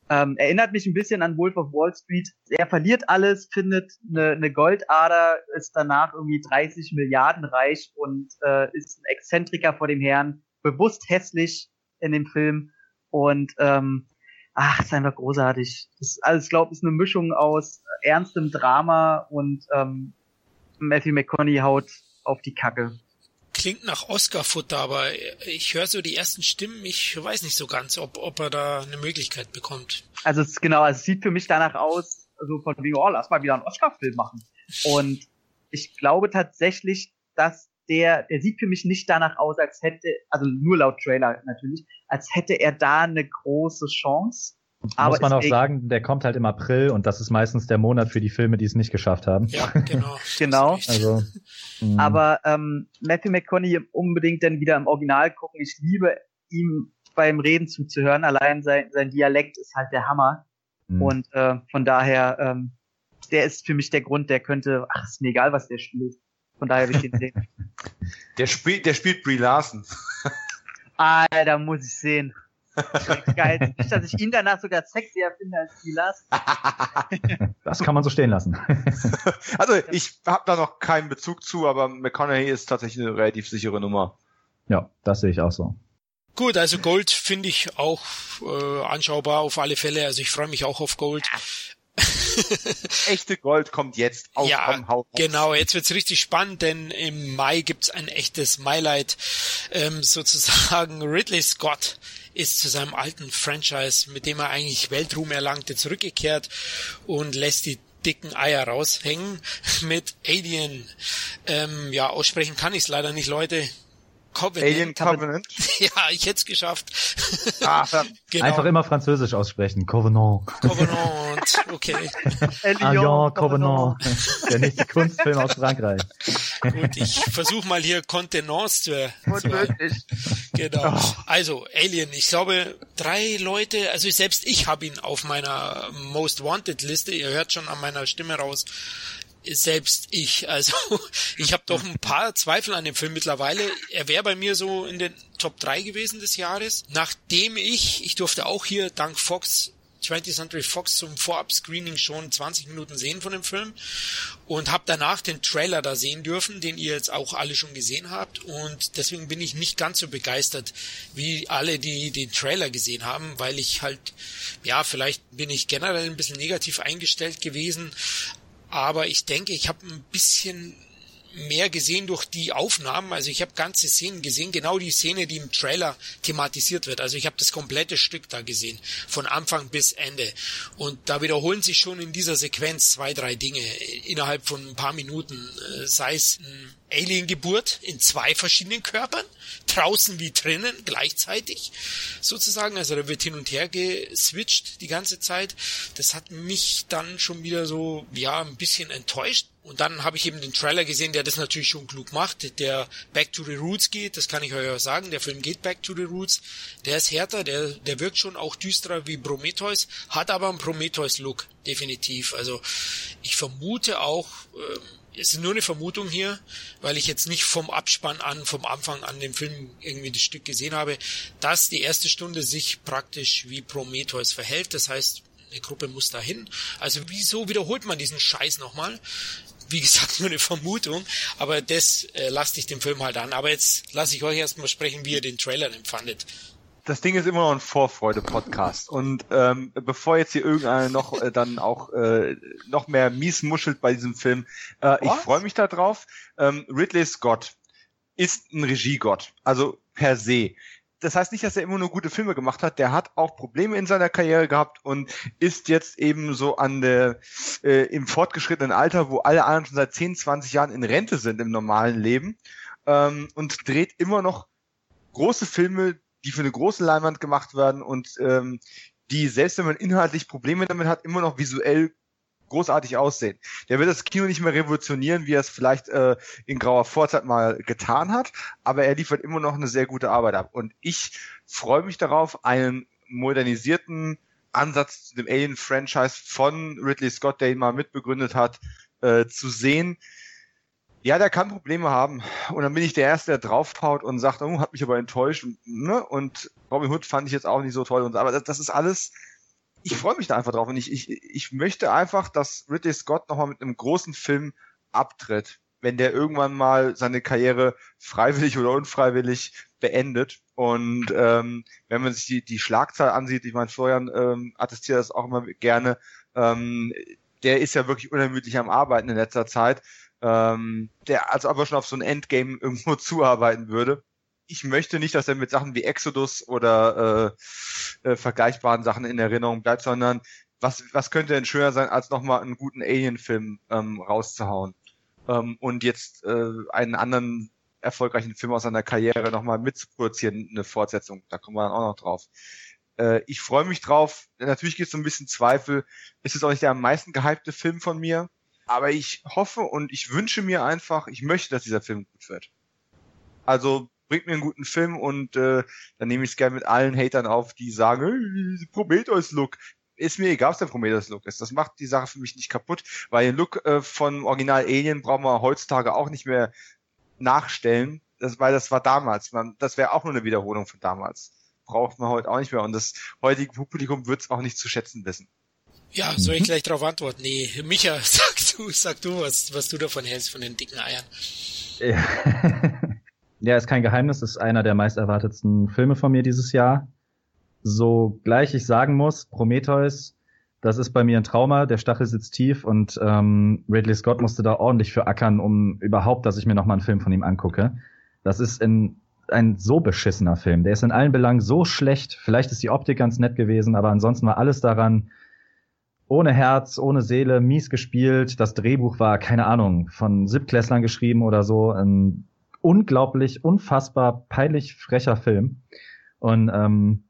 Ähm, erinnert mich ein bisschen an Wolf of Wall Street. Er verliert alles, findet eine, eine Goldader, ist danach irgendwie 30 Milliarden reich und äh, ist ein Exzentriker vor dem Herrn, bewusst hässlich in dem Film. Und ähm, ach, ist einfach großartig. Das ist alles, glaube ich, ist eine Mischung aus ernstem Drama und ähm, Matthew McConaughey haut auf die Kacke. Klingt nach Oscar-Futter, aber ich höre so die ersten Stimmen. Ich weiß nicht so ganz, ob, ob er da eine Möglichkeit bekommt. Also es genau, es sieht für mich danach aus, also von wegen, oh, lass mal wieder einen Oscar-Film machen. Und ich glaube tatsächlich, dass der, der sieht für mich nicht danach aus, als hätte, also nur laut Trailer natürlich, als hätte er da eine große Chance. Aber Muss man auch sagen, der kommt halt im April und das ist meistens der Monat für die Filme, die es nicht geschafft haben. Ja, genau. Genau. Also, mh. Aber ähm, Matthew McConaughey unbedingt dann wieder im Original gucken. Ich liebe ihm beim Reden zuzuhören. Allein sein, sein Dialekt ist halt der Hammer. mh. Und äh, von daher, ähm, der ist für mich der Grund, der könnte, ach, ist mir egal, was der spielt. Von daher will ich den sehen. Der spielt, der spielt Brie Larson. Alter, muss ich sehen. Geil. Nicht, dass ich ihn danach sogar sexier finde als die Last. das kann man so stehen lassen. Also ich habe da noch keinen Bezug zu, aber McConaughey ist tatsächlich eine relativ sichere Nummer. ja, das sehe ich auch so. Gut, also Gold finde ich auch äh, anschaubar auf alle Fälle. Also ich freue mich auch auf Gold. Echte Gold kommt jetzt. Auf, ja, komm, hau genau. Jetzt wird's richtig spannend, denn im Mai gibt's ein echtes Mylight. Ähm, sozusagen Ridley Scott ist zu seinem alten Franchise, mit dem er eigentlich Weltruhm erlangte, zurückgekehrt und lässt die dicken Eier raushängen mit Alien. Ähm, ja, aussprechen kann ich's leider nicht, Leute. Covenant. Alien Covenant. Ja, ich hätte es geschafft. Ah, genau. Einfach immer Französisch aussprechen. Covenant. Covenant. Okay. Ja, Covenant. Der nächste Kunstfilm aus Frankreich. Gut, ich versuche mal hier Kontenance zu. Genau. Also Alien, ich glaube drei Leute, also selbst ich habe ihn auf meiner Most Wanted Liste. Ihr hört schon an meiner Stimme raus. Selbst ich, also ich habe doch ein paar Zweifel an dem Film mittlerweile. Er wäre bei mir so in den Top 3 gewesen des Jahres. Nachdem ich, ich durfte auch hier dank Fox 20th Century Fox zum Vorab-Screening schon 20 Minuten sehen von dem Film und habe danach den Trailer da sehen dürfen, den ihr jetzt auch alle schon gesehen habt und deswegen bin ich nicht ganz so begeistert wie alle, die den Trailer gesehen haben, weil ich halt, ja, vielleicht bin ich generell ein bisschen negativ eingestellt gewesen, aber ich denke, ich habe ein bisschen mehr gesehen durch die Aufnahmen. Also ich habe ganze Szenen gesehen, genau die Szene, die im Trailer thematisiert wird. Also ich habe das komplette Stück da gesehen, von Anfang bis Ende. Und da wiederholen sich schon in dieser Sequenz zwei, drei Dinge innerhalb von ein paar Minuten. Äh, Sei es ein Alien-Geburt in zwei verschiedenen Körpern, draußen wie drinnen gleichzeitig sozusagen. Also da wird hin und her geswitcht die ganze Zeit. Das hat mich dann schon wieder so, ja, ein bisschen enttäuscht. Und dann habe ich eben den Trailer gesehen, der das natürlich schon klug macht, der Back to the Roots geht, das kann ich euch auch sagen. Der Film geht Back to the Roots. Der ist härter, der, der wirkt schon auch düsterer wie Prometheus, hat aber einen Prometheus-Look, definitiv. Also ich vermute auch, ähm, es ist nur eine Vermutung hier, weil ich jetzt nicht vom Abspann an, vom Anfang an den Film irgendwie das Stück gesehen habe, dass die erste Stunde sich praktisch wie Prometheus verhält. Das heißt, eine Gruppe muss dahin. Also wieso wiederholt man diesen Scheiß nochmal? Wie gesagt, nur eine Vermutung, aber das äh, lasst ich dem Film halt an. Aber jetzt lasse ich euch erstmal sprechen, wie ihr den Trailer empfandet das Ding ist immer noch ein Vorfreude-Podcast. Und ähm, bevor jetzt hier irgendeiner noch äh, dann auch äh, noch mehr mies muschelt bei diesem Film, äh, ich freue mich da drauf. Ähm, Ridley Scott ist ein Regiegott, also per se. Das heißt nicht, dass er immer nur gute Filme gemacht hat. Der hat auch Probleme in seiner Karriere gehabt und ist jetzt eben so an der äh, im fortgeschrittenen Alter, wo alle anderen schon seit 10, 20 Jahren in Rente sind im normalen Leben ähm, und dreht immer noch große Filme, die für eine große Leinwand gemacht werden und ähm, die, selbst wenn man inhaltlich Probleme damit hat, immer noch visuell großartig aussehen. Der wird das Kino nicht mehr revolutionieren, wie er es vielleicht äh, in grauer Vorzeit mal getan hat, aber er liefert immer noch eine sehr gute Arbeit ab. Und ich freue mich darauf, einen modernisierten Ansatz zu dem Alien-Franchise von Ridley Scott, der ihn mal mitbegründet hat, äh, zu sehen, ja, der kann Probleme haben. Und dann bin ich der Erste, der draufhaut und sagt, oh, hat mich aber enttäuscht. Und, ne? und Robin Hood fand ich jetzt auch nicht so toll. Und, aber das, das ist alles, ich freue mich da einfach drauf. Und ich, ich, ich möchte einfach, dass Ridley Scott nochmal mit einem großen Film abtritt, wenn der irgendwann mal seine Karriere freiwillig oder unfreiwillig beendet. Und ähm, wenn man sich die, die Schlagzahl ansieht, ich meine, Florian ähm, attestiert das auch immer gerne, ähm, der ist ja wirklich unermüdlich am Arbeiten in letzter Zeit ähm, der also aber schon auf so ein Endgame irgendwo zuarbeiten würde. Ich möchte nicht, dass er mit Sachen wie Exodus oder äh, äh, vergleichbaren Sachen in Erinnerung bleibt, sondern was, was könnte denn schöner sein, als nochmal einen guten Alien-Film ähm, rauszuhauen ähm, und jetzt äh, einen anderen erfolgreichen Film aus seiner Karriere nochmal mitzuproduzieren, eine Fortsetzung. Da kommen wir dann auch noch drauf. Äh, ich freue mich drauf. Natürlich gibt es so ein bisschen Zweifel. Ist es auch nicht der am meisten gehypte Film von mir? Aber ich hoffe und ich wünsche mir einfach, ich möchte, dass dieser Film gut wird. Also bringt mir einen guten Film und äh, dann nehme ich es gerne mit allen Hatern auf, die sagen, hey, Prometheus-Look. Ist mir egal, was der Prometheus-Look ist. Das macht die Sache für mich nicht kaputt, weil den Look äh, von Original Alien brauchen wir heutzutage auch nicht mehr nachstellen, das, weil das war damals. Man, das wäre auch nur eine Wiederholung von damals. Braucht man heute auch nicht mehr und das heutige Publikum wird es auch nicht zu schätzen wissen. Ja, soll ich mhm. gleich darauf antworten? Nee, Micha, sag du, sag du, was, was du davon hältst, von den dicken Eiern. Ja. ja, ist kein Geheimnis, ist einer der meist erwartetsten Filme von mir dieses Jahr. So gleich ich sagen muss, Prometheus, das ist bei mir ein Trauma, der Stachel sitzt tief und ähm, Ridley Scott musste da ordentlich für ackern, um überhaupt, dass ich mir nochmal einen Film von ihm angucke. Das ist in, ein so beschissener Film. Der ist in allen Belangen so schlecht. Vielleicht ist die Optik ganz nett gewesen, aber ansonsten war alles daran ohne Herz, ohne Seele, mies gespielt. Das Drehbuch war, keine Ahnung, von Siebklässlern geschrieben oder so. Ein unglaublich, unfassbar peinlich frecher Film. Und ähm,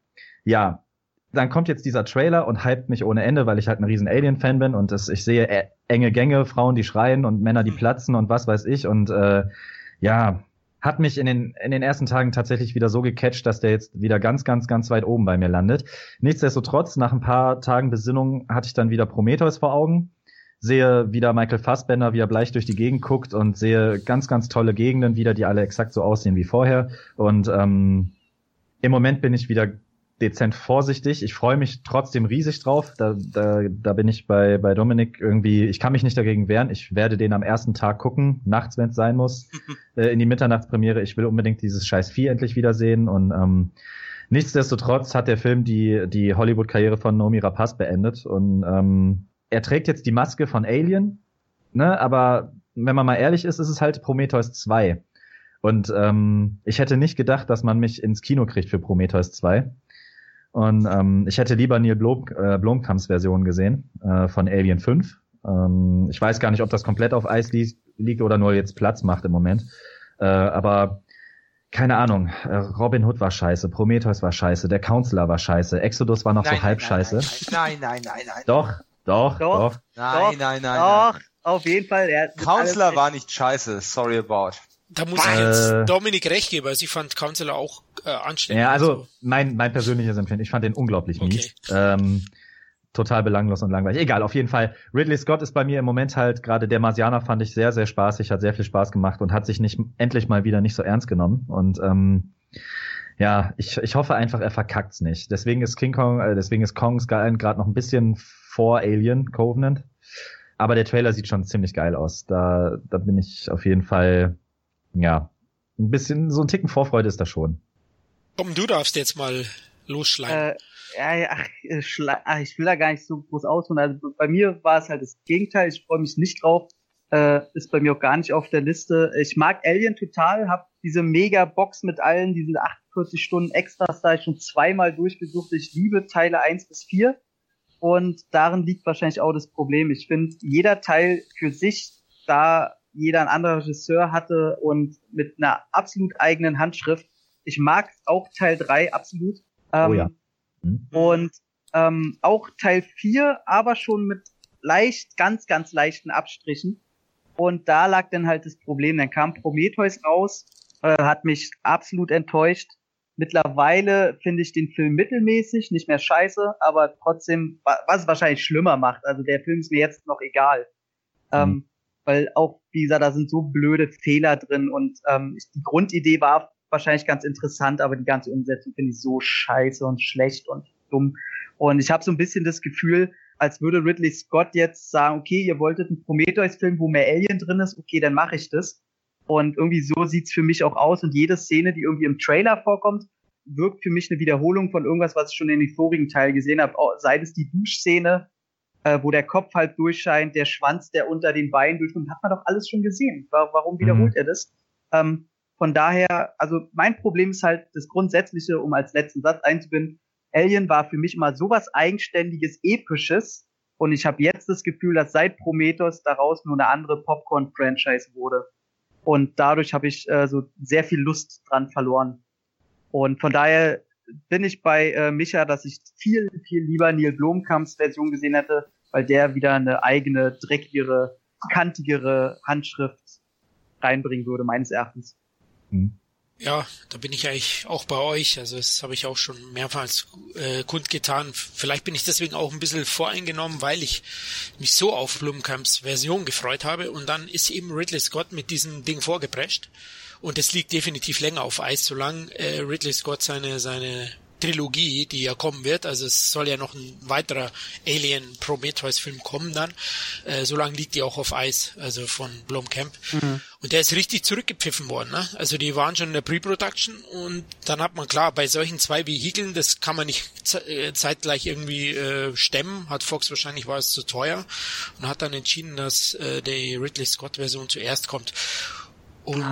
ja, dann kommt jetzt dieser Trailer und hypt mich ohne Ende, weil ich halt ein riesen Alien-Fan bin und das, ich sehe äh, enge Gänge, Frauen, die schreien und Männer, die platzen und was weiß ich. Und äh, ja, hat mich in den, in den ersten Tagen tatsächlich wieder so gecatcht, dass der jetzt wieder ganz, ganz, ganz weit oben bei mir landet. Nichtsdestotrotz, nach ein paar Tagen Besinnung hatte ich dann wieder Prometheus vor Augen, sehe wieder Michael Fassbender, wie er bleich durch die Gegend guckt und sehe ganz, ganz tolle Gegenden wieder, die alle exakt so aussehen wie vorher. Und ähm, im Moment bin ich wieder dezent vorsichtig. Ich freue mich trotzdem riesig drauf. Da, da, da bin ich bei, bei Dominik irgendwie, ich kann mich nicht dagegen wehren. Ich werde den am ersten Tag gucken, nachts, wenn es sein muss, äh, in die Mitternachtspremiere. Ich will unbedingt dieses scheiß Vieh endlich wiedersehen. Und ähm, nichtsdestotrotz hat der Film die, die Hollywood-Karriere von Nomi Rapaz beendet. Und ähm, er trägt jetzt die Maske von Alien, ne? aber wenn man mal ehrlich ist, ist es halt Prometheus 2. Und ähm, ich hätte nicht gedacht, dass man mich ins Kino kriegt für Prometheus 2. Und ähm, ich hätte lieber Neil Blom, äh, Blomkamps Version gesehen äh, von Alien 5. Ähm, ich weiß gar nicht, ob das komplett auf Eis li liegt oder nur jetzt Platz macht im Moment. Äh, aber keine Ahnung, äh, Robin Hood war scheiße, Prometheus war scheiße, der Counselor war scheiße, Exodus war noch Nein, so halb nein, scheiße. Nein, nein, nein, nein. Doch, doch, Doch. doch. Nein, Doch, nein, nein. Doch, auf jeden Fall. Er Counselor war nicht scheiße, sorry about. Da muss ich Äh. jetzt Dominik recht geben. Also ich fand Counselor auch äh, anstrengend. Ja, also mein, mein persönliches Empfinden, ich fand den unglaublich mies. Ähm, total belanglos und langweilig. Egal, auf jeden Fall. Ridley Scott ist bei mir im Moment halt gerade der Marsianer fand ich sehr, sehr spaßig, hat sehr viel Spaß gemacht und hat sich nicht endlich mal wieder nicht so ernst genommen. Und ähm, ja, ich, ich hoffe einfach, er verkackt's nicht. Deswegen ist King Kong, äh, deswegen ist Kong Skull gerade noch ein bisschen vor Alien Covenant. Aber der Trailer sieht schon ziemlich geil aus. Da, da bin ich auf jeden Fall, ja, ein bisschen, so ein Ticken Vorfreude ist da schon. Komm, du darfst jetzt mal losschlagen. Äh, ja, ach, ach, ich will da gar nicht so groß ausholen. Also bei mir war es halt das Gegenteil. Ich freue mich nicht drauf. Äh, ist bei mir auch gar nicht auf der Liste. Ich mag Alien total, hab diese Mega-Box mit allen, diese 48 Stunden Extras da ich schon zweimal durchgesucht. Ich liebe Teile 1 bis 4. Und darin liegt wahrscheinlich auch das Problem. Ich finde, jeder Teil für sich, da jeder ein anderer Regisseur hatte und mit einer absolut eigenen Handschrift. Ich mag auch Teil 3 absolut. Ähm, Oh ja. Hm? und ähm, auch Teil 4, aber schon mit leicht, ganz, ganz leichten Abstrichen. Und da lag dann halt das Problem. Dann kam Prometheus raus, äh, hat mich absolut enttäuscht. Mittlerweile finde ich den Film mittelmäßig, nicht mehr scheiße, aber trotzdem, wa- was es wahrscheinlich schlimmer macht. Also der Film ist mir jetzt noch egal. Ähm, weil auch, wie gesagt, da sind so blöde Fehler drin und ähm, ich- die Grundidee war wahrscheinlich ganz interessant, aber die ganze Umsetzung finde ich so scheiße und schlecht und dumm. Und ich habe so ein bisschen das Gefühl, als würde Ridley Scott jetzt sagen, okay, ihr wolltet einen Prometheus-Film, wo mehr Alien drin ist, okay, dann mache ich das. Und irgendwie so sieht's für mich auch aus. Und jede Szene, die irgendwie im Trailer vorkommt, wirkt für mich eine Wiederholung von irgendwas, was ich schon in den vorigen Teil gesehen habe. Sei es die Duschszene, äh, wo der Kopf halt durchscheint, der Schwanz, der unter den Beinen durchkommt, hat man doch alles schon gesehen. Wa- Warum wiederholt er das? Ähm, von daher, also mein Problem ist halt das Grundsätzliche, um als letzten Satz einzubinden. Alien war für mich immer sowas eigenständiges, episches. Und ich habe jetzt das Gefühl, dass seit Prometheus daraus nur eine andere Popcorn-Franchise wurde. Und dadurch habe ich äh, so sehr viel Lust dran verloren. Und von daher bin ich bei äh, Micha, dass ich viel, viel lieber Neil Blomkamps Version gesehen hätte, weil der wieder eine eigene, dreckigere, kantigere Handschrift reinbringen würde, meines Erachtens. Hm. Ja, da bin ich eigentlich auch bei euch. Also das habe ich auch schon mehrmals äh, kundgetan. Vielleicht bin ich deswegen auch ein bisschen voreingenommen, weil ich mich so auf Blumkamps Version gefreut habe. Und dann ist eben Ridley Scott mit diesem Ding vorgeprescht. Und es liegt definitiv länger auf Eis, solange äh, Ridley Scott seine, seine Trilogie, die ja kommen wird, also es soll ja noch ein weiterer Alien Prometheus Film kommen dann, äh, solange liegt die auch auf Eis, also von Blomkamp. Und der ist richtig zurückgepfiffen worden, ne? Also die waren schon in der Pre-Production und dann hat man klar, bei solchen zwei Vehikeln, das kann man nicht äh, zeitgleich irgendwie äh, stemmen, hat Fox wahrscheinlich war es zu teuer und hat dann entschieden, dass äh, die Ridley Scott Version zuerst kommt. Und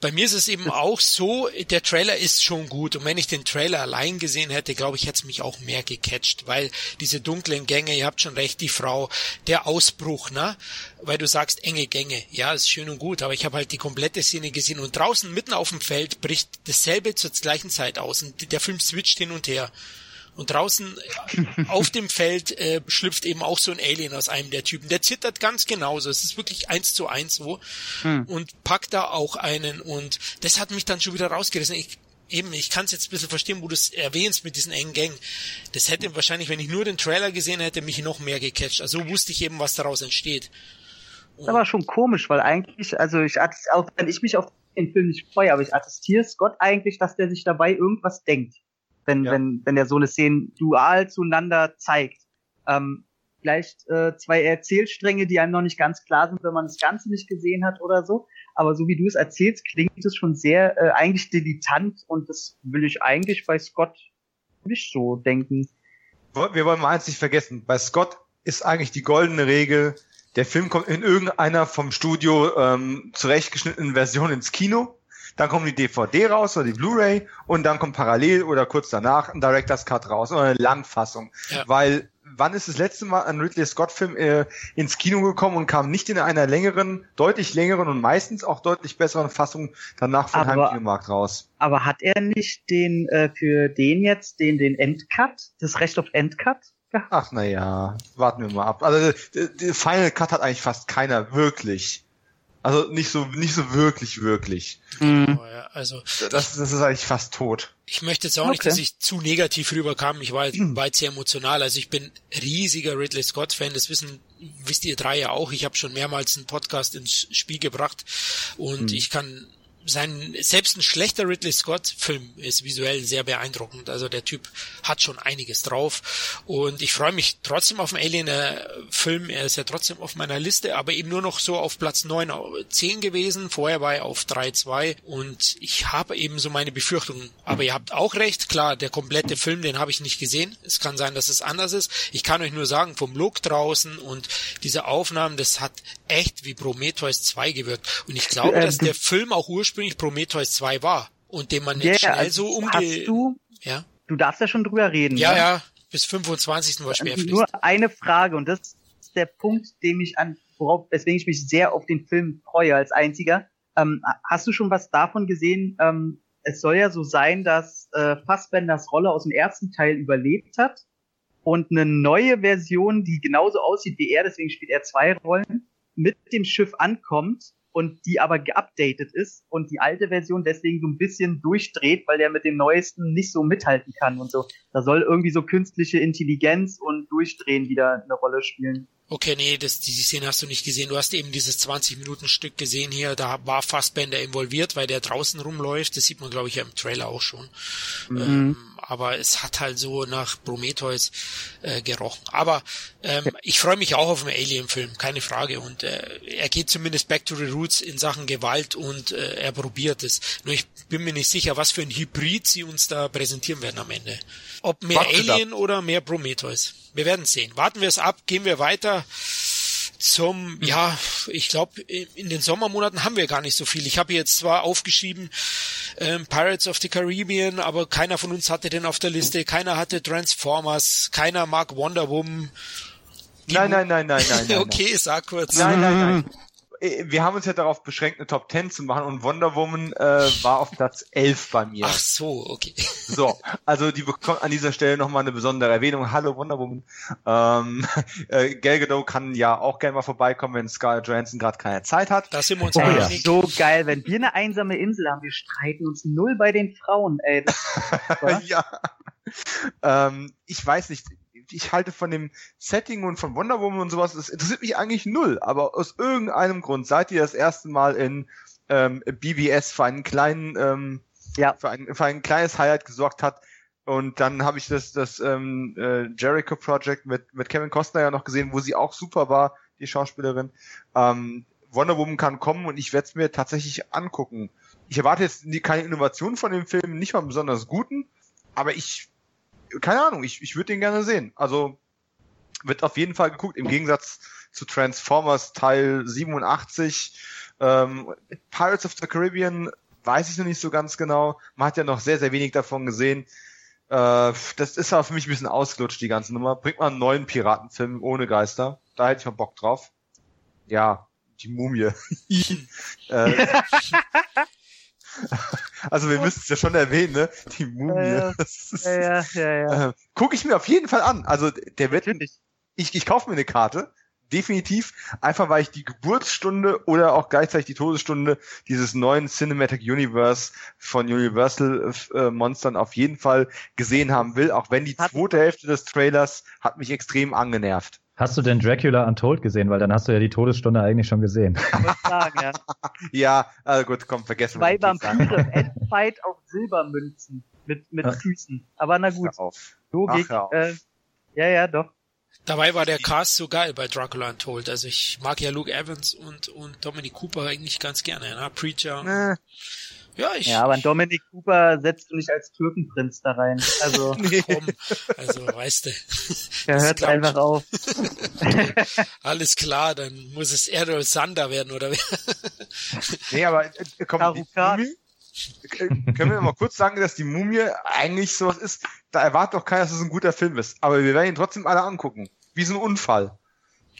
bei mir ist es eben auch so, der Trailer ist schon gut. Und wenn ich den Trailer allein gesehen hätte, glaube ich, hätte es mich auch mehr gecatcht, weil diese dunklen Gänge, ihr habt schon recht, die Frau, der Ausbruch, ne? Weil du sagst, enge Gänge. Ja, ist schön und gut, aber ich habe halt die komplette Szene gesehen und draußen mitten auf dem Feld bricht dasselbe zur gleichen Zeit aus und der Film switcht hin und her. Und draußen äh, auf dem Feld äh, schlüpft eben auch so ein Alien aus einem der Typen. Der zittert ganz genauso. Es ist wirklich eins zu eins so. Und packt da auch einen. Und das hat mich dann schon wieder rausgerissen. Ich, eben, ich kann es jetzt ein bisschen verstehen, wo du es erwähnst mit diesen engen Gängen. Das hätte wahrscheinlich, wenn ich nur den Trailer gesehen hätte, mich noch mehr gecatcht. Also wusste ich eben, was daraus entsteht. Das war schon komisch, weil eigentlich, also ich auch wenn ich mich auf den Film nicht freue, aber ich attestiere Scott eigentlich, dass der sich dabei irgendwas denkt, wenn Ja. wenn wenn er so eine Szene dual zueinander zeigt. Ähm, vielleicht äh, zwei Erzählstränge, die einem noch nicht ganz klar sind, wenn man das Ganze nicht gesehen hat oder so. Aber so wie du es erzählst, klingt es schon sehr äh, eigentlich dilettant und das will ich eigentlich bei Scott nicht so denken. Wir wollen mal eins nicht vergessen. Bei Scott ist eigentlich die goldene Regel, der Film kommt in irgendeiner vom Studio ähm, zurechtgeschnittenen Version ins Kino. Dann kommt die DVD raus oder die Blu-ray und dann kommt parallel oder kurz danach ein Director's Cut raus oder eine Langfassung. Ja. Weil wann ist das letzte Mal ein Ridley Scott-Film äh, ins Kino gekommen und kam nicht in einer längeren, deutlich längeren und meistens auch deutlich besseren Fassung danach vom Aber- Heimkinomarkt raus? Aber hat er nicht den äh, für den jetzt den den Endcut, das Recht auf Endcut? gehabt? Ach naja, warten wir mal ab. Also der, der Final Cut hat eigentlich fast keiner wirklich. Also nicht so, nicht so wirklich, wirklich. Mhm. Ja, also Das, das ist eigentlich fast tot. ich möchte jetzt auch nicht, Okay. dass ich zu negativ rüberkam. Ich war, war jetzt sehr emotional. Also ich bin riesiger Ridley Scott Fan. Das wissen wisst ihr drei ja auch. Ich habe schon mehrmals einen Podcast ins Spiel gebracht und ich kann sein selbst ein schlechter Ridley Scott Film ist visuell sehr beeindruckend. Also der Typ hat schon einiges drauf und ich freue mich trotzdem auf den Alien äh, Film. Er ist ja trotzdem auf meiner Liste, aber eben nur noch so auf Platz 9, au- 10 gewesen. Vorher war er auf 3, 2 und ich habe eben so meine Befürchtungen. Aber ihr habt auch recht, klar, der komplette Film, den habe ich nicht gesehen. Es kann sein, dass es anders ist. Ich kann euch nur sagen, vom Look draußen und diese Aufnahmen, das hat echt wie Prometheus 2 gewirkt. Und ich glaube, Äh, dass der Film auch ursprünglich Prometheus 2 war und den man nicht Ja, schnell also so umge... hast du, ja? du darfst ja schon drüber reden. ja, ne? ja, bis 25. war schwerpflicht. Nur eine Frage und das ist der Punkt, dem ich an, worauf, weswegen ich mich sehr auf den Film freue als einziger. Ähm, hast du schon was davon gesehen? Ähm, es soll ja so sein, dass äh, Fassbenders Rolle aus dem ersten Teil überlebt hat und eine neue Version, die genauso aussieht wie er, deswegen spielt er zwei Rollen, mit dem Schiff ankommt und die aber geupdatet ist und die alte Version deswegen so ein bisschen durchdreht, weil der mit dem neuesten nicht so mithalten kann und so. Da soll irgendwie so künstliche Intelligenz und Durchdrehen wieder eine Rolle spielen. Okay, nee, das, die Szene hast du nicht gesehen. Du hast eben dieses 20-Minuten-Stück gesehen hier. Da war Fassbender involviert, weil der draußen rumläuft. Das sieht man, glaube ich, ja im Trailer auch schon. Ähm, aber es hat halt so nach Prometheus äh, gerochen. Aber ähm, ich freue mich auch auf einen Alien-Film, keine Frage. Und äh, er geht zumindest back to the roots in Sachen Gewalt und äh, er probiert es. Nur ich bin mir nicht sicher, was für ein Hybrid sie uns da präsentieren werden am Ende. Ob mehr Warten wir ab. Alien oder mehr Prometheus. Wir werden sehen. Warten wir es ab, gehen wir weiter zum, ja, ich glaube, in den Sommermonaten haben wir gar nicht so viel. Ich habe jetzt zwar aufgeschrieben ähm, Pirates of the Caribbean, aber keiner von uns hatte den auf der Liste. Keiner hatte Transformers, keiner mag Wonder Woman. Die Nein, nein, nein, nein, nein, nein. okay, sag kurz. Nein, nein, nein. Äh, Wir haben uns ja darauf beschränkt, eine Top 10 zu machen und Wonder Woman äh, war auf Platz 11 bei mir. Ach so, okay. So, also die bekommt an dieser Stelle nochmal eine besondere Erwähnung. Hallo Wonder Woman. Ähm, äh, Gal Gadot kann ja auch gerne mal vorbeikommen, wenn Scarlett Johansson gerade keine Zeit hat. Da sind wir uns Oh ja. So geil, wenn wir eine einsame Insel haben, wir streiten uns null bei den Frauen, ey. Das ja. Ähm, ich weiß nicht. Ich halte von dem Setting und von Wonder Woman und sowas, das interessiert mich eigentlich null. Aber aus irgendeinem Grund seid ihr das erste Mal in ähm, BBS für einen kleinen, ähm, Ja. für, ein, für ein kleines Highlight gesorgt hat. Und dann habe ich das, das ähm, äh, Jericho Project mit, mit Kevin Costner ja noch gesehen, wo sie auch super war, die Schauspielerin. Ähm, Wonder Woman kann kommen und ich werde es mir tatsächlich angucken. Ich erwarte jetzt keine Innovation von dem Film, nicht mal einen besonders guten, aber ich, keine Ahnung, ich, ich würde den gerne sehen. Also wird auf jeden Fall geguckt, im Gegensatz zu Transformers Teil 87. Ähm, Pirates of the Caribbean weiß ich noch nicht so ganz genau. Man hat ja noch sehr, sehr wenig davon gesehen. Äh, das ist aber für mich ein bisschen ausgelutscht, die ganze Nummer. Bringt mal einen neuen Piratenfilm ohne Geister. Da hätte ich mal Bock drauf. Ja, die Mumie. äh, also wir müssen es ja schon erwähnen, ne? Die Mumie. Ja, Ja, ja, ja, äh, Gucke ich mir auf jeden Fall an. Also der wird, Natürlich. ich, ich kaufe mir eine Karte, definitiv, einfach weil ich die Geburtsstunde oder auch gleichzeitig die Todesstunde dieses neuen Cinematic Universe von Universal äh, Monstern auf jeden Fall gesehen haben will, auch wenn die zweite Hälfte des Trailers hat mich extrem angenervt. Hast du denn Dracula Untold gesehen? Weil dann hast du ja die Todesstunde eigentlich schon gesehen. Sagen, ja. Ja, also gut, komm, vergessen Zwei wir die Sache. Vampire im Endfight auf Silbermünzen mit, mit. Füßen. Aber na gut. Logik. Ach. Äh, ja, ja, doch. Dabei war der Cast so geil bei Dracula Untold. Also ich mag ja Luke Evans und, und Dominic Cooper eigentlich ganz gerne. Ne? Preacher. Ne, Ja, ich. Ja, aber einen Dominic Cooper setzt du nicht als Türkenprinz da rein. Also, komm. Also, weißt du. das hört einfach auf. Alles klar, dann muss es Errol Sander werden, oder wer? nee, aber äh, komm, die. Mumie, können wir mal kurz sagen, dass die Mumie eigentlich sowas ist, da erwartet doch keiner, dass es ein guter Film ist. Aber wir werden ihn trotzdem alle angucken. Wie so ein Unfall.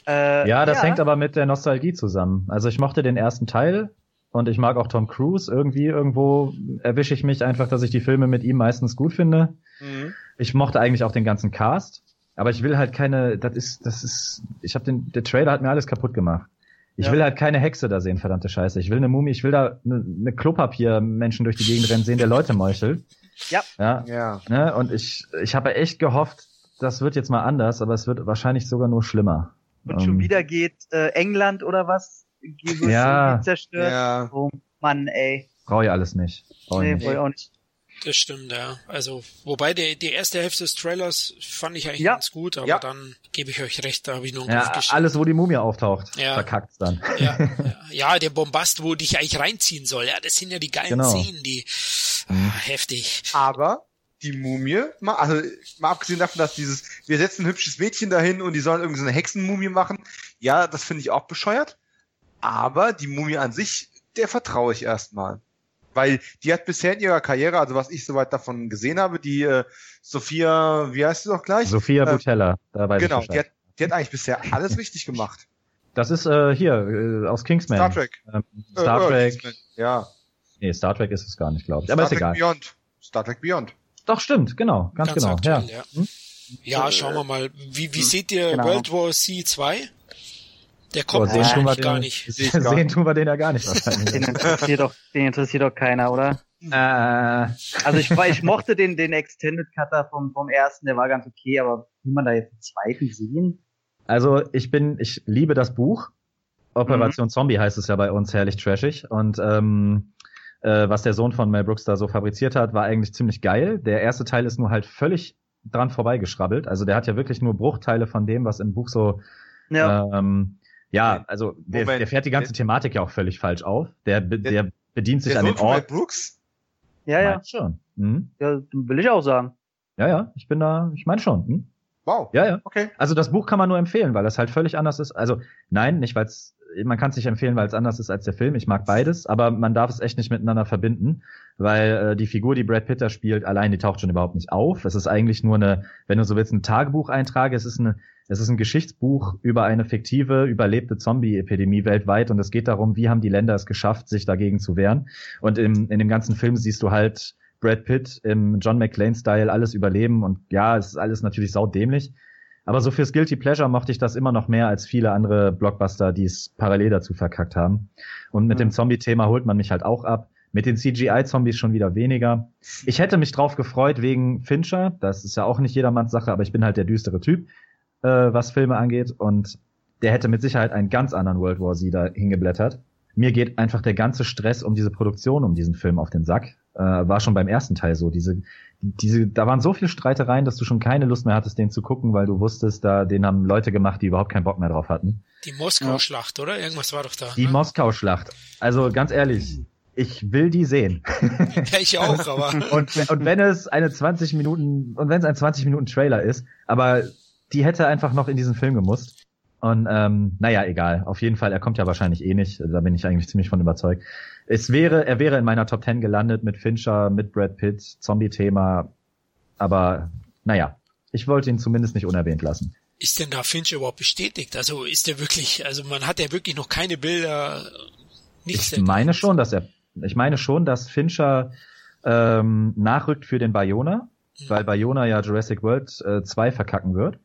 Äh, ja, das ja. hängt aber mit der Nostalgie zusammen. Also ich mochte den ersten Teil und ich mag auch Tom Cruise. Irgendwie, irgendwo erwische ich mich einfach, dass ich die Filme mit ihm meistens gut finde. Mhm. Ich mochte eigentlich auch den ganzen Cast. Aber ich will halt keine, das ist, das ist, ich habe den, der Trailer hat mir alles kaputt gemacht. Ich ja. will halt keine Hexe da sehen, verdammte Scheiße. Ich will eine Mumie, ich will da eine, eine Klopapier-Menschen durch die Gegend rennen sehen, der Leute meuchelt. Ja. Ja. ja. Ne? Und ich, ich habe echt gehofft, das wird jetzt mal anders, aber es wird wahrscheinlich sogar nur schlimmer. Und um, schon ähm. wieder geht äh, England oder was? Ja. zerstört. Ja. Oh Mann, ey. Brauche ich alles nicht. Brauch nee, brauche ich auch nicht. Das stimmt, ja. Also, wobei die, die erste Hälfte des Trailers fand ich eigentlich ja. ganz gut, aber ja. dann gebe ich euch recht, da habe ich nur einen ja, Alles, wo die Mumie auftaucht, ja. verkackt's dann. Ja, ja, der Bombast, wo dich eigentlich reinziehen soll, ja, das sind ja die geilen genau. Szenen, die mhm. ah, heftig. Aber die Mumie, mal, also mal abgesehen davon, dass dieses, wir setzen ein hübsches Mädchen dahin und die sollen irgendwie so eine Hexenmumie machen, ja, das finde ich auch bescheuert. Aber die Mumie an sich, der vertraue ich erstmal weil die hat bisher in ihrer Karriere, also was ich soweit davon gesehen habe, die äh, Sophia, wie heißt sie doch gleich? Sophia äh, Butella, da weiß Genau, die hat, die hat eigentlich bisher alles richtig gemacht. Das ist äh, hier äh, aus Kingsman. Star Trek. Ähm, Star äh, äh Trek. ja. Nee, Star Trek ist es gar nicht, glaube ich. Aber Star ist egal. Beyond. Star Trek Beyond. Doch, stimmt, genau, ganz, ganz genau. Aktuell, ja. Ja. Hm? ja, schauen wir mal. Wie, wie hm, seht ihr genau. World War C 2? Der kommt oh, sehen tun gar nicht. Sehen tun wir den ja gar nicht wahrscheinlich. Den interessiert doch, den interessiert doch keiner, oder? Äh. Also ich, ich mochte den, den Extended Cutter vom, vom ersten, der war ganz okay, aber will man da jetzt einen zweiten sehen? Also ich bin, ich liebe das Buch. Operation mhm. Zombie heißt es ja bei uns, herrlich trashig. Und ähm, äh, was der Sohn von Mel Brooks da so fabriziert hat, war eigentlich ziemlich geil. Der erste Teil ist nur halt völlig dran vorbeigeschrabbelt. Also der hat ja wirklich nur Bruchteile von dem, was im Buch so ja. ähm, ja, also der, der fährt die ganze Thematik ja auch völlig falsch auf. Der, der, der bedient sich der an den Ort. Brooks? Ja, ja. schon. Hm? Ja, will ich auch sagen. Ja, ja, ich bin da, ich meine schon. Hm? Wow. Ja, ja. Okay. Also das Buch kann man nur empfehlen, weil das halt völlig anders ist. Also nein, nicht weil es man kann es nicht empfehlen, weil es anders ist als der Film. Ich mag beides, aber man darf es echt nicht miteinander verbinden, weil äh, die Figur, die Brad Pitt da spielt, allein die taucht schon überhaupt nicht auf. Es ist eigentlich nur eine, wenn du so willst, ein Tagebucheintrag. Es ist eine, es ist ein Geschichtsbuch über eine fiktive, überlebte Zombie-Epidemie weltweit und es geht darum, wie haben die Länder es geschafft, sich dagegen zu wehren. Und im, in dem ganzen Film siehst du halt Brad Pitt im John McClane-Style alles überleben und ja, es ist alles natürlich saudämlich. Aber so fürs Guilty Pleasure mochte ich das immer noch mehr als viele andere Blockbuster, die es parallel dazu verkackt haben. Und mit mhm. dem Zombie-Thema holt man mich halt auch ab. Mit den CGI-Zombies schon wieder weniger. Ich hätte mich drauf gefreut wegen Fincher. Das ist ja auch nicht jedermanns Sache, aber ich bin halt der düstere Typ, äh, was Filme angeht. Und der hätte mit Sicherheit einen ganz anderen World War Z da hingeblättert. Mir geht einfach der ganze Stress um diese Produktion, um diesen Film auf den Sack. Äh, war schon beim ersten Teil so. Diese, diese, da waren so viele Streitereien, dass du schon keine Lust mehr hattest, den zu gucken, weil du wusstest, da, den haben Leute gemacht, die überhaupt keinen Bock mehr drauf hatten. Die Moskau-Schlacht, oder? Irgendwas war doch da. Die ne? Moskau-Schlacht. Also ganz ehrlich, ich will die sehen. Ja, ich auch, aber. und, und wenn es eine 20 Minuten, und wenn es ein 20 Minuten Trailer ist, aber die hätte einfach noch in diesen Film gemusst. Und ähm, naja, egal. Auf jeden Fall, er kommt ja wahrscheinlich eh nicht. Da bin ich eigentlich ziemlich von überzeugt. Es wäre, er wäre in meiner Top 10 gelandet mit Fincher, mit Brad Pitt, Zombie-Thema. Aber naja, ich wollte ihn zumindest nicht unerwähnt lassen. Ist denn da Fincher überhaupt bestätigt? Also ist er wirklich, also man hat ja wirklich noch keine Bilder, nichts. Ich meine schon, dass er, ich meine schon, dass Fincher ähm, nachrückt für den Bayona, mhm. weil Bayona ja Jurassic World 2 äh, verkacken wird.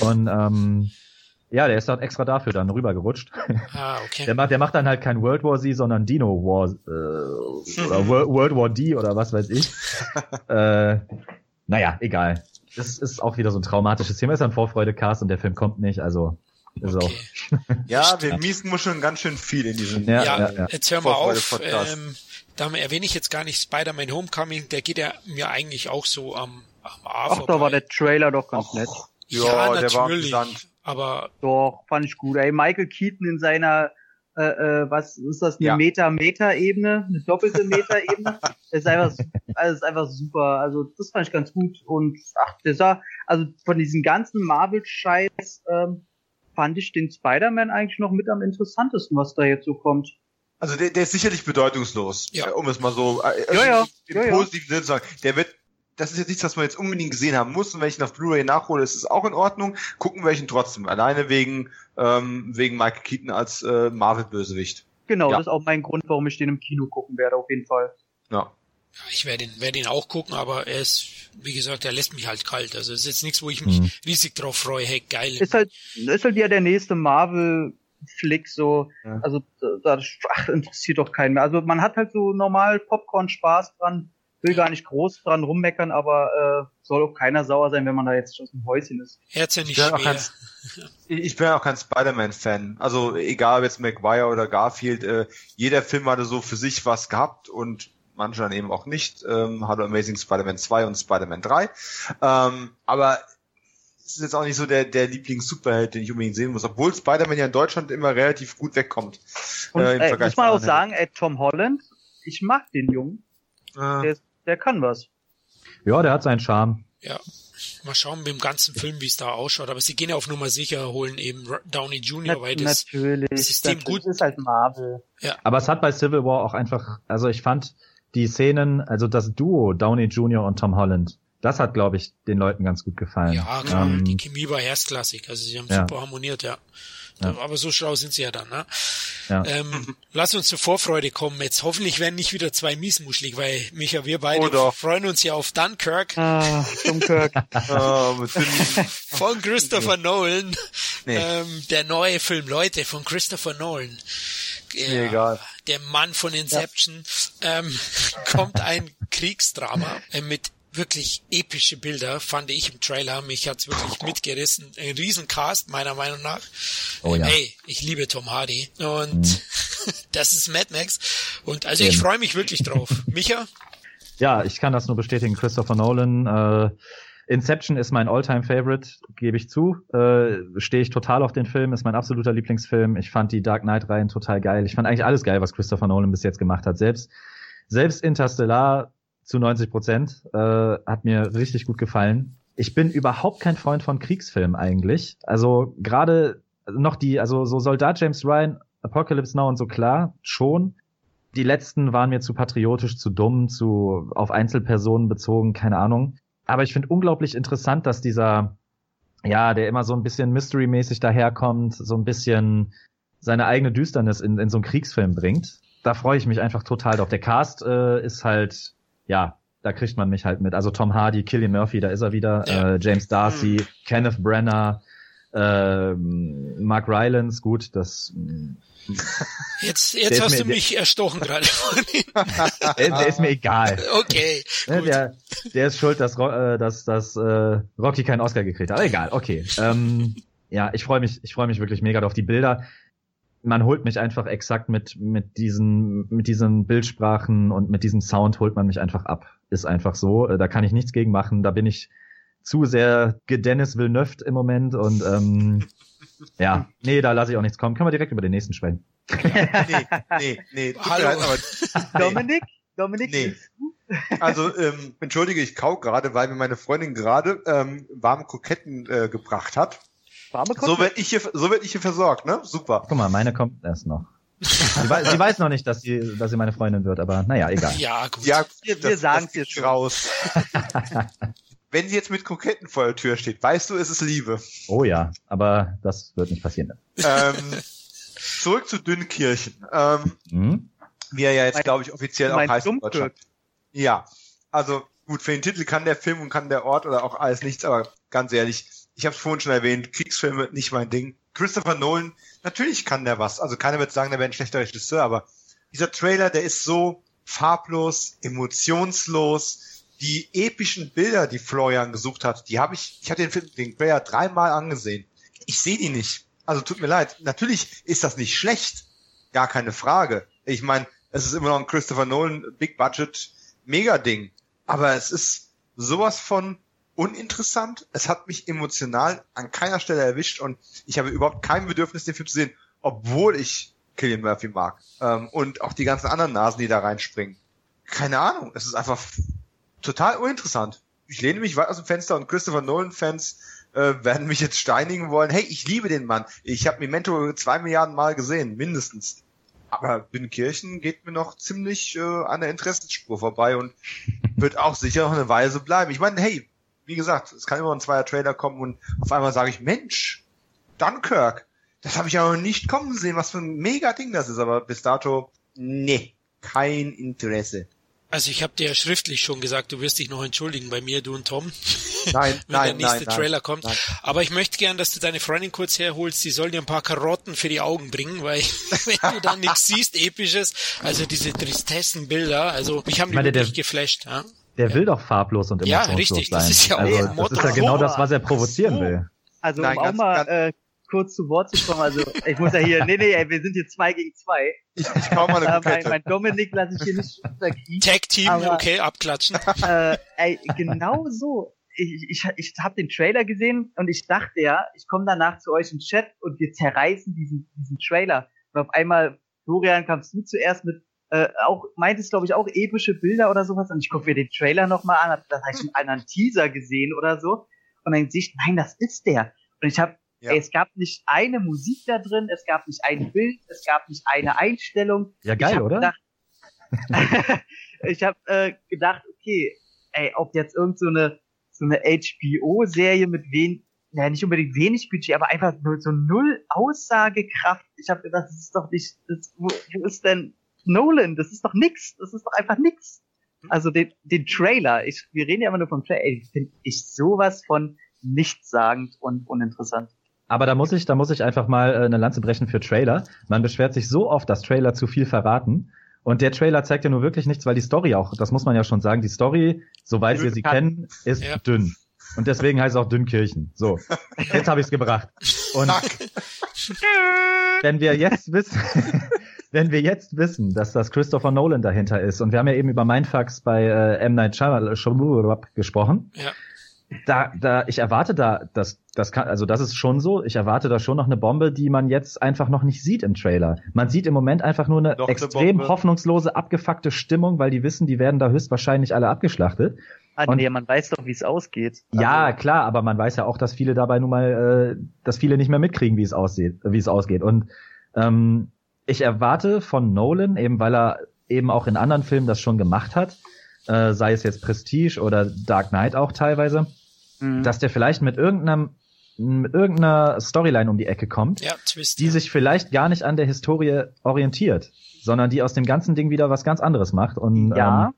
Und ähm, ja, der ist halt extra dafür dann rübergerutscht. Ah, okay. Der macht, der macht dann halt kein World War Z, sondern Dino War äh, oder World War D oder was weiß ich. äh, naja, egal. Das ist auch wieder so ein traumatisches Thema. Ist ein Vorfreude-Cast und der Film kommt nicht, also ist okay. auch. ja, wir miesen muss schon ganz schön viel in diesem. Ja, ja, ja. jetzt hör mal auf. Ähm, da erwähne ich jetzt gar nicht Spider-Man Homecoming. Der geht ja mir eigentlich auch so am, am A Ach, da war der Trailer doch ganz Och, nett. Ja, ja der natürlich. war aber doch fand ich gut. Ey, Michael Keaton in seiner äh, äh, was ist das eine ja. Meta Meta Ebene, eine doppelte Meta Ebene. ist einfach also ist einfach super. Also das fand ich ganz gut und ach, das war also von diesem ganzen Marvel Scheiß ähm, fand ich den Spider-Man eigentlich noch mit am interessantesten, was da jetzt so kommt. Also der, der ist sicherlich bedeutungslos, Ja. äh, um es mal so äh, Ja, ja. im Ja, ja. positiven Sinne zu sagen. Der wird, das ist jetzt nichts, was man jetzt unbedingt gesehen haben muss. Und wenn ich ihn auf Blu-ray nachhole, ist es auch in Ordnung. Gucken wir ihn trotzdem. Alleine wegen ähm, wegen Michael Keaton als äh, Marvel-Bösewicht. Genau, Ja. das ist auch mein Grund, warum ich den im Kino gucken werde, auf jeden Fall. Ja. Ja, ich werde ihn, werde ihn auch gucken, aber er ist, wie gesagt, er lässt mich halt kalt. Also es ist jetzt nichts, wo ich mich Mhm. riesig drauf freue. Hey, geil. Ist halt, ist halt ja der nächste Marvel-Flick, so, Ja. also, da, ach, interessiert doch keinen mehr. Also, man hat halt so normal Popcorn-Spaß dran, will gar nicht groß dran rummeckern, aber, äh, soll auch keiner sauer sein, wenn man da jetzt aus dem Häuschen ist. Herz ja nicht Ja, auch schwer. ganz- Ich ich bin auch kein Spider-Man-Fan. Also egal ob jetzt McGuire oder Garfield, äh, jeder Film hatte so für sich was gehabt und manche dann eben auch nicht. Ähm, hatte Amazing Spider-Man 2 und Spider-Man 3. Ähm, aber es ist jetzt auch nicht so der, der Lieblings-Superheld, den ich unbedingt sehen muss, obwohl Spider-Man ja in Deutschland immer relativ gut wegkommt. Und, Äh, im äh, Vergleich muss man zu auch sagen, ey, Tom Holland, ich mag den Jungen, Äh, der, der kann was. Ja, der hat seinen Charme. Ja. Mal schauen beim ganzen Film, wie es da ausschaut. Aber sie gehen ja auf Nummer sicher, holen eben Downey Jr., weil das, natürlich. System das, gut- ist halt Marvel. Aber es hat bei Civil War auch einfach, also ich fand die Szenen, also das Duo Downey Jr. und Tom Holland, das hat, glaube ich, den Leuten ganz gut gefallen. ja, klar, Ähm, die Chemie war erstklassig. Also sie haben Ja. super harmoniert, ja. Ja. Aber so schlau sind sie ja dann, ne? Ja. Ähm, lass uns zur Vorfreude kommen. Jetzt hoffentlich werden nicht wieder zwei miesmuschlig, weil Micha, wir beide Oh freuen uns ja auf Dunkirk Ah, Dunkirk. Film- von Christopher Nolan. Nee. Ähm, der neue Film, Leute, von Christopher Nolan. Mir egal. Der Mann von Inception. Ähm, kommt ein Kriegsdrama äh, mit wirklich epische Bilder, fand ich im Trailer. Mich hat's wirklich mitgerissen. Ein Riesencast, meiner Meinung nach. Oh ja. Ey, ich liebe Tom Hardy. Und das ist Mad Max. Und also ich Eben. freue mich wirklich drauf. Micha? Ja, ich kann das nur bestätigen. Christopher Nolan, äh, Inception ist mein All-Time-Favorite, gebe ich zu. Äh, Stehe ich total auf den Film, ist mein absoluter Lieblingsfilm. Ich fand die Dark Knight-Reihen total geil. Ich fand eigentlich alles geil, was Christopher Nolan bis jetzt gemacht hat. Selbst, selbst Interstellar zu 90 Prozent äh, hat mir richtig gut gefallen. Ich bin überhaupt kein Freund von Kriegsfilmen eigentlich. Also gerade noch die, also so Soldat James Ryan, Apocalypse Now und so klar, schon. Die letzten waren mir zu patriotisch, zu dumm, zu auf Einzelpersonen bezogen, keine Ahnung. Aber ich finde unglaublich interessant, dass dieser, ja, der immer so ein bisschen Mystery-mäßig daherkommt, so ein bisschen seine eigene Düsternis in, in so einen Kriegsfilm bringt. Da freue ich mich einfach total drauf. Der Cast äh, ist halt, ja, da kriegt man mich halt mit. Also Tom Hardy, Killian Murphy, da ist er wieder, Ja. äh, James Darcy, Kenneth Brenner, ähm, Mark Rylance, gut, das Jetzt, jetzt hast mir- du mich erstochen gerade der, der ist mir egal. Okay, Ne, gut. der, der ist schuld, dass, äh, dass, dass äh, Rocky keinen Oscar gekriegt hat. Aber egal, okay. Ähm, ja, ich freue mich, ich freue mich wirklich mega auf die Bilder. Man holt mich einfach exakt mit mit diesen mit diesen Bildsprachen und mit diesem Sound holt man mich einfach ab. Ist einfach so. Äh, Da kann ich nichts gegen machen. Da bin ich zu sehr Dennis Villeneuve im Moment und ähm, ja, nee, da lasse ich auch nichts kommen. Können wir direkt über den nächsten sprechen. nee, nee, nee. Hallo. aber Dominik? Dominik? Nee. Also, ähm, entschuldige, ich kau gerade, weil mir meine Freundin gerade ähm, warme Kroketten äh, gebracht hat. Warme So werd ich hier, so werd ich hier versorgt, ne? Super. Guck mal, meine kommt erst noch. Sie, wei sie weiß noch nicht, dass sie, dass sie meine Freundin wird, aber naja, egal. Ja, gut. Ja, Wir- wir sagen's das geht jetzt raus. Wenn sie jetzt mit Kroketten vor der Tür steht, weißt du, es ist Liebe. Oh ja, aber das wird nicht passieren. ähm, zurück zu Dünnkirchen. Ähm, Hm? wie er ja jetzt, glaube ich, offiziell auch heißt in Dunkirk? Deutschland. Ja, also gut, für den Titel kann der Film und kann der Ort oder auch alles nichts, aber ganz ehrlich, ich habe es vorhin schon erwähnt, Kriegsfilme nicht mein Ding. Christopher Nolan, natürlich kann der was. Also keiner wird sagen, der wäre ein schlechter Regisseur, aber dieser Trailer, der ist so farblos, emotionslos. Die epischen Bilder, die Florian gesucht hat, die habe ich, ich habe den Film, den Trailer dreimal angesehen. Ich sehe die nicht. Also tut mir leid. Natürlich ist das nicht schlecht. Gar keine Frage. Ich meine, es ist immer noch ein Christopher Nolan Big Budget Mega-Ding. Aber es ist sowas von uninteressant. Es hat mich emotional an keiner Stelle erwischt und ich habe überhaupt kein Bedürfnis, den Film zu sehen, obwohl ich Killian Murphy mag. Ähm, und auch die ganzen anderen Nasen, die da reinspringen. Keine Ahnung. Es ist einfach total uninteressant. Ich lehne mich weit aus dem Fenster und Christopher Nolan-Fans äh, werden mich jetzt steinigen wollen. Hey, ich liebe den Mann. Ich habe Memento zwei Milliarden Mal gesehen, mindestens. Aber Binnenkirchen geht mir noch ziemlich äh, an der Interessensspur vorbei und wird auch sicher noch eine Weise bleiben. Ich meine, hey, wie gesagt, es kann immer ein zweier Trailer kommen und auf einmal sage ich, Mensch, Dunkirk, das habe ich ja noch nicht kommen sehen, was für ein mega Ding das ist, aber bis dato, nee, kein Interesse. Also ich habe dir ja schriftlich schon gesagt, du wirst dich noch entschuldigen bei mir, du und Tom. Nein, wenn nein, der nächste nein, Trailer nein, kommt. nein. Aber ich möchte gern, dass du deine Freundin kurz herholst, die soll dir ein paar Karotten für die Augen bringen, weil wenn du da nichts siehst, episches, also diese Tristessenbilder, also mich haben die meine, der- wirklich geflasht. Ja? Der will doch farblos und Ja, emotionslos richtig, sein. das ist ja auch also, das ist ja genau das, was er provozieren will. Also Nein, um auch mal ganz- äh, kurz zu Wort zu kommen, also ich muss ja hier, nee, nee, ey, wir sind hier zwei gegen zwei. Ich, ich kaum mal eine Äh, mein, mein Dominik lasse ich hier nicht unterkriegen. Tag Team, Aber- okay, abklatschen. äh, ey, genau so. Ich, ich, ich habe den Trailer gesehen und ich dachte ja, ich komme danach zu euch im Chat und wir zerreißen diesen, diesen Trailer. Und auf einmal, Florian, kamst du zuerst mit, äh, auch, meintest glaube ich auch epische Bilder oder sowas und ich gucke mir den Trailer nochmal an, hab, das habe ich einen anderen Teaser gesehen oder so und dann sehe ich, nein, das ist der. Und ich habe, Ja. ey, es gab nicht eine Musik da drin, es gab nicht ein Bild, es gab nicht eine Einstellung, Ja, geil, oder? Gedacht, ich habe äh, gedacht, okay, ey, ob jetzt irgend so eine so eine HBO-Serie mit wen, ja nicht unbedingt wenig Budget, aber einfach nur so null Aussagekraft. Ich habe gedacht, das ist doch nicht, das, wo, wo ist denn Nolan? Das ist doch nix. Das ist doch einfach nix. Also den, den Trailer, ich, wir reden ja immer nur vom Trailer, ey, finde ich sowas von nichtssagend und uninteressant. Aber da muss ich, da muss ich einfach mal äh, eine Lanze brechen für Trailer. Man beschwert sich so oft, dass Trailer zu viel verraten. Und der Trailer zeigt ja nur wirklich nichts, weil die Story auch, das muss man ja schon sagen, die Story, soweit wir sie kennen, ist Ja. dünn. Und deswegen heißt es auch Dünnkirchen. So, jetzt habe ich es gebracht. Und wenn wir jetzt wissen, wenn wir jetzt wissen, dass das Christopher Nolan dahinter ist, und wir haben ja eben über Mindfucks bei äh, M. Night Shyamalan gesprochen, Ja. Da, da, ich erwarte da, das, das kann, also das ist schon so, ich erwarte da schon noch eine Bombe, die man jetzt einfach noch nicht sieht im Trailer. Man sieht im Moment einfach nur eine Doch eine extrem Bombe. hoffnungslose, abgefuckte Stimmung, weil die wissen, die werden da höchstwahrscheinlich alle abgeschlachtet. Ah, Und- nee, man weiß doch, wie es ausgeht. Ja, Also, klar, aber man weiß ja auch, dass viele dabei nun mal, äh, dass viele nicht mehr mitkriegen, wie es aussieht, wie es ausgeht. Und ähm, ich erwarte von Nolan, eben weil er eben auch in anderen Filmen das schon gemacht hat, äh, sei es jetzt Prestige oder Dark Knight auch teilweise, mhm. dass der vielleicht mit irgendeinem mit irgendeiner Storyline um die Ecke kommt, Ja, Twist. die ja. sich vielleicht gar nicht an der Historie orientiert, sondern die aus dem ganzen Ding wieder was ganz anderes macht. Und ja, ähm,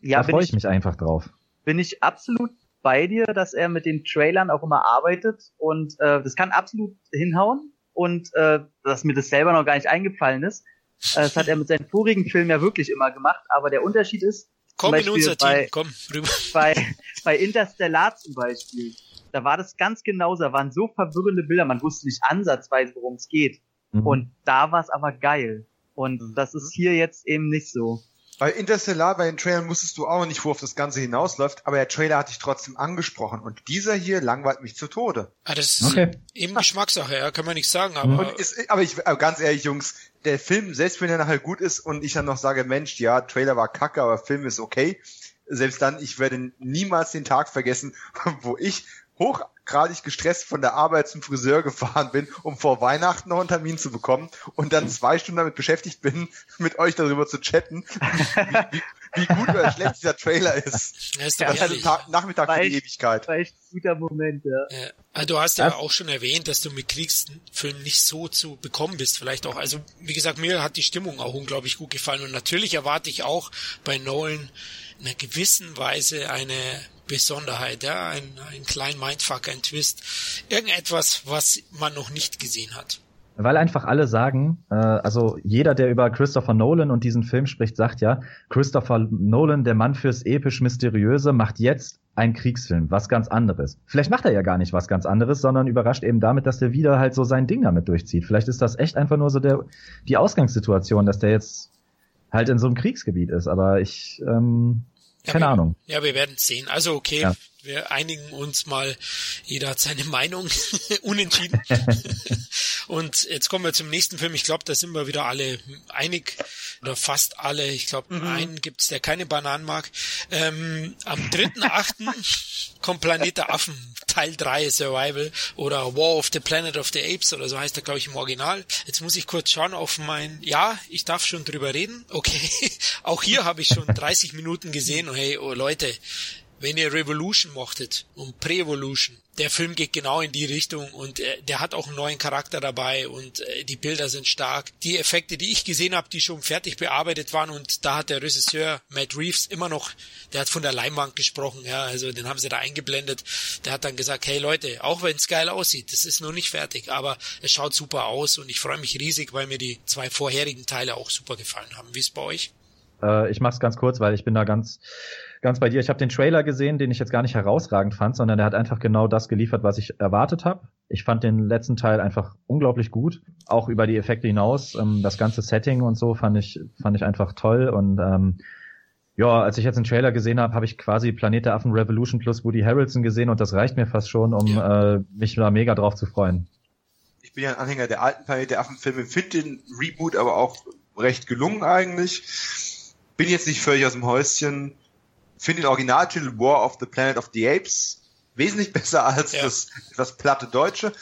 ja, da freue ich, ich mich einfach drauf. bin ich absolut bei dir, dass er mit den Trailern auch immer arbeitet und äh, das kann absolut hinhauen und äh, dass mir das selber noch gar nicht eingefallen ist. Äh, das hat er mit seinen vorigen Filmen ja wirklich immer gemacht, aber der Unterschied ist, Komm in Beispiel unser Team, bei- komm rüber. bei, bei Interstellar zum Beispiel, da war das ganz genauso, da waren so verwirrende Bilder, man wusste nicht ansatzweise, worum es geht. Mhm. Und da war es aber geil. Und das ist hier jetzt eben nicht so. Bei Interstellar, bei den Trailern wusstest du auch noch nicht, worauf das Ganze hinausläuft, aber der Trailer hat dich trotzdem angesprochen und dieser hier langweilt mich zu Tode. Ah, das ist Okay. eben Geschmackssache, ja, kann man nicht sagen, aber Und ist, aber ich, aber ganz ehrlich, Jungs, der Film, selbst wenn er nachher gut ist und ich dann noch sage, Mensch, ja, Trailer war kacke, aber Film ist okay, selbst dann, ich werde niemals den Tag vergessen, wo ich hochgradig gestresst von der Arbeit zum Friseur gefahren bin, um vor Weihnachten noch einen Termin zu bekommen und dann zwei Stunden damit beschäftigt bin, mit euch darüber zu chatten, wie, wie, wie gut oder schlecht dieser Trailer ist. ja, Das ist ein ehrlich. Tag, Nachmittag für die Weiß- Ewigkeit. War echt ein guter Moment, ja. Ja. Also du hast ja Was? auch schon erwähnt, dass du mit Kriegsfilmen nicht so zu bekommen bist, vielleicht auch. Also wie gesagt, mir hat die Stimmung auch unglaublich gut gefallen und natürlich erwarte ich auch bei Nolan in einer gewissen Weise eine Besonderheit, ja, ein, ein kleinen Mindfuck, ein Twist, irgendetwas, was man noch nicht gesehen hat. Weil einfach alle sagen, äh, also jeder, der über Christopher Nolan und diesen Film spricht, sagt ja, Christopher Nolan, der Mann fürs episch-mysteriöse, macht jetzt einen Kriegsfilm, was ganz anderes. Vielleicht macht er ja gar nicht was ganz anderes, sondern überrascht eben damit, dass der wieder halt so sein Ding damit durchzieht. Vielleicht ist das echt einfach nur so der die Ausgangssituation, dass der jetzt halt in so einem Kriegsgebiet ist. Aber ich, ähm, Ja, keine wir- Ahnung. Ja, wir werden sehen. Also okay, Ja. wir einigen uns mal, jeder hat seine Meinung, unentschieden. Und jetzt kommen wir zum nächsten Film. Ich glaube, da sind wir wieder alle einig. Oder fast alle. Ich glaube, mhm. einen gibt's, der keine Bananen mag. Ähm, am 3.8. kommt Planet der Affen, Teil 3 Survival oder War of the Planet of the Apes oder so heißt er, glaube ich, im Original. Jetzt muss ich kurz schauen auf mein, ja, ich darf schon drüber reden. Okay, auch hier habe ich schon 30 Minuten gesehen und hey, oh Leute, wenn ihr Revolution mochtet und Pre-Evolution, der Film geht genau in die Richtung und äh, der hat auch einen neuen Charakter dabei und äh, die Bilder sind stark. Die Effekte, die ich gesehen habe, die schon fertig bearbeitet waren und da hat der Regisseur Matt Reeves immer noch, der hat von der Leinwand gesprochen, ja, also den haben sie da eingeblendet. Der hat dann gesagt, hey Leute, auch wenn es geil aussieht, das ist noch nicht fertig, aber es schaut super aus und ich freue mich riesig, weil mir die zwei vorherigen Teile auch super gefallen haben. Wie ist bei euch? Äh, ich mach's ganz kurz, weil ich bin da ganz ganz bei dir. Ich habe den Trailer gesehen, den ich jetzt gar nicht herausragend fand, sondern der hat einfach genau das geliefert, was ich erwartet habe. Ich fand den letzten Teil einfach unglaublich gut, auch über die Effekte hinaus. Ähm, das ganze Setting und so fand ich fand ich einfach toll und ähm, ja, als ich jetzt den Trailer gesehen habe, habe ich quasi Planet der Affen Revolution plus Woody Harrelson gesehen und das reicht mir fast schon, um ja. äh, mich da mega drauf zu freuen. Ich bin ja ein Anhänger der alten Planet der Affen Filme, finde den Reboot aber auch recht gelungen eigentlich. Bin jetzt nicht völlig aus dem Häuschen finde den Originaltitel War of the Planet of the Apes wesentlich besser als ja. das, das platte Deutsche.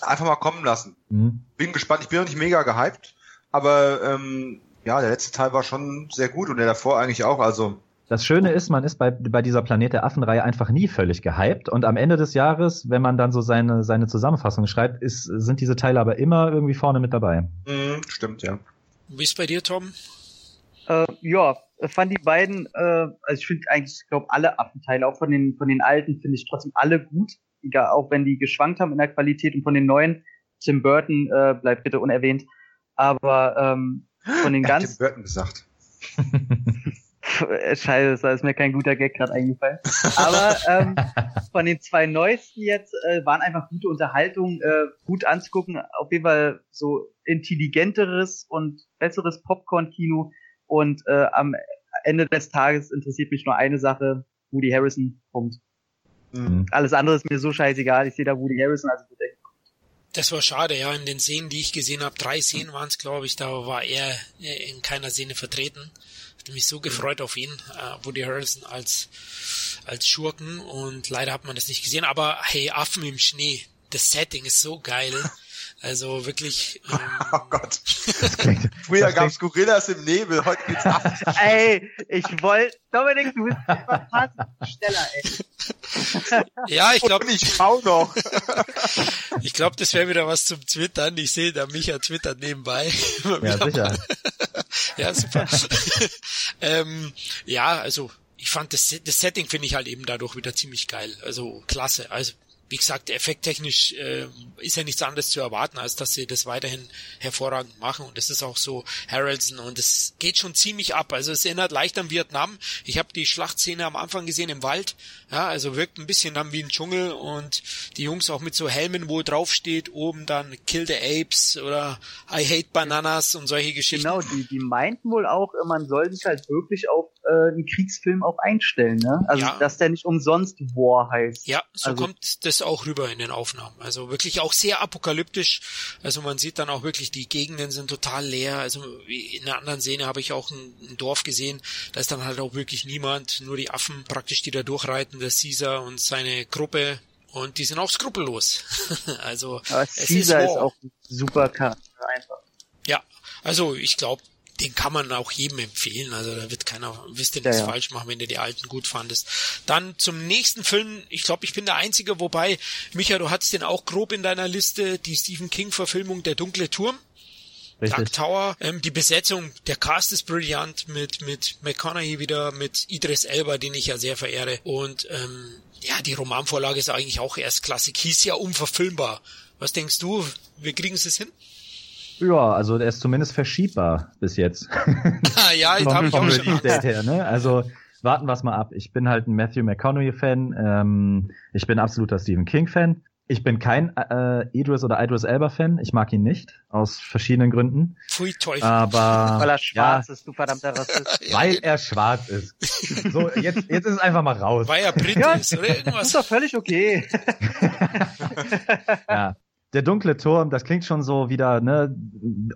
Einfach mal kommen lassen. Mhm. Bin gespannt. Ich bin noch nicht mega gehypt, aber ähm, ja, der letzte Teil war schon sehr gut und der davor eigentlich auch. Also das Schöne ist, man ist bei, bei dieser Planet der Affen-Reihe einfach nie völlig gehypt. Und am Ende des Jahres, wenn man dann so seine, seine Zusammenfassung schreibt, ist, sind diese Teile aber immer irgendwie vorne mit dabei. Mhm, stimmt, ja. Wie ist bei dir, Tom? Äh, ja, fand die beiden, äh, also ich finde eigentlich, ich glaube, alle Affenteile, auch von den, von den alten, finde ich trotzdem alle gut. Egal, auch wenn die geschwankt haben in der Qualität und von den neuen, Tim Burton äh, bleibt bitte unerwähnt. Aber ähm, von den ganz. Tim Burton gesagt. Scheiße, da ist mir kein guter Gag gerade eingefallen. Aber ähm, von den zwei neuesten jetzt äh, waren einfach gute Unterhaltung, äh, gut anzugucken. Auf jeden Fall so intelligenteres und besseres Popcorn-Kino und äh, am Ende des Tages interessiert mich nur eine Sache, Woody Harrison, Punkt. Mhm. Alles andere ist mir so scheißegal, ich sehe da Woody Harrison als Bedeckt. Das war schade, ja. In den Szenen, die ich gesehen habe, drei Szenen waren es, glaube ich, da war er in keiner Szene vertreten. Hatte mich so gefreut auf ihn, äh, Woody Harrison als, als Schurken und leider hat man das nicht gesehen. Aber hey, Affen im Schnee, das Setting ist so geil. Also wirklich. Ähm, oh Gott. Früher gab es Gorillas im Nebel, heute geht's ab. ey, ich wollte. Dominik, du bist einfach schneller, ey. Ja, ich glaube. Ich schau noch. ich glaube, das wäre wieder was zum Twittern. Ich sehe da Micha twittert nebenbei. ja, sicher. ja, super. ähm, ja, also ich fand das, das Setting finde ich halt eben dadurch wieder ziemlich geil. Also klasse. Also wie gesagt, effekttechnisch äh, ist ja nichts anderes zu erwarten, als dass sie das weiterhin hervorragend machen. Und das ist auch so Harrelson und es geht schon ziemlich ab. Also es erinnert leicht an Vietnam. Ich habe die Schlachtszene am Anfang gesehen im Wald. Ja, also wirkt ein bisschen dann wie ein Dschungel und die Jungs auch mit so Helmen, wo drauf steht, oben dann Kill the Apes oder I Hate Bananas und solche Geschichten. Genau, die, die meinten wohl auch, man soll sich halt wirklich auf äh, einen Kriegsfilm auch einstellen, ne? Also ja. dass der nicht umsonst War heißt. Ja, so also, kommt das auch rüber in den Aufnahmen. Also wirklich auch sehr apokalyptisch. Also man sieht dann auch wirklich, die Gegenden sind total leer. Also in einer anderen Szene habe ich auch ein, ein Dorf gesehen, da ist dann halt auch wirklich niemand, nur die Affen praktisch, die da durchreiten, der Caesar und seine Gruppe. Und die sind auch skrupellos. also Aber Caesar ist, ist auch ein super Charakter einfach. Ja, also ich glaube, den kann man auch jedem empfehlen. Also da wird keiner, wisst ihr nichts ja, ja. falsch machen, wenn du die alten gut fandest. Dann zum nächsten Film. Ich glaube, ich bin der Einzige, wobei, Micha, du hattest den auch grob in deiner Liste, die Stephen King-Verfilmung Der dunkle Turm. Richtig. Dark Tower. Ähm, die Besetzung, der Cast ist brillant mit, mit McConaughey wieder, mit Idris Elba, den ich ja sehr verehre. Und ähm, ja, die Romanvorlage ist eigentlich auch erstklassig. Hieß ja unverfilmbar. Was denkst du? Wir kriegen es hin? Ja, also der ist zumindest verschiebbar bis jetzt. Ah, ja, ich habe vom Release-Date her, ne? Also warten wir mal ab. Ich bin halt ein Matthew McConaughey-Fan. Ähm, ich bin absoluter Stephen King-Fan. Ich bin kein äh, Idris oder Idris Elba-Fan. Ich mag ihn nicht, aus verschiedenen Gründen. Pfui Teufel. Aber, weil er schwarz ja, ist, du verdammter Rassist. Weil er schwarz ist. So, jetzt, jetzt ist es einfach mal raus. Weil er Brit ja, ist oder irgendwas. Das ist doch völlig okay. ja der dunkle Turm, das klingt schon so wieder, ne,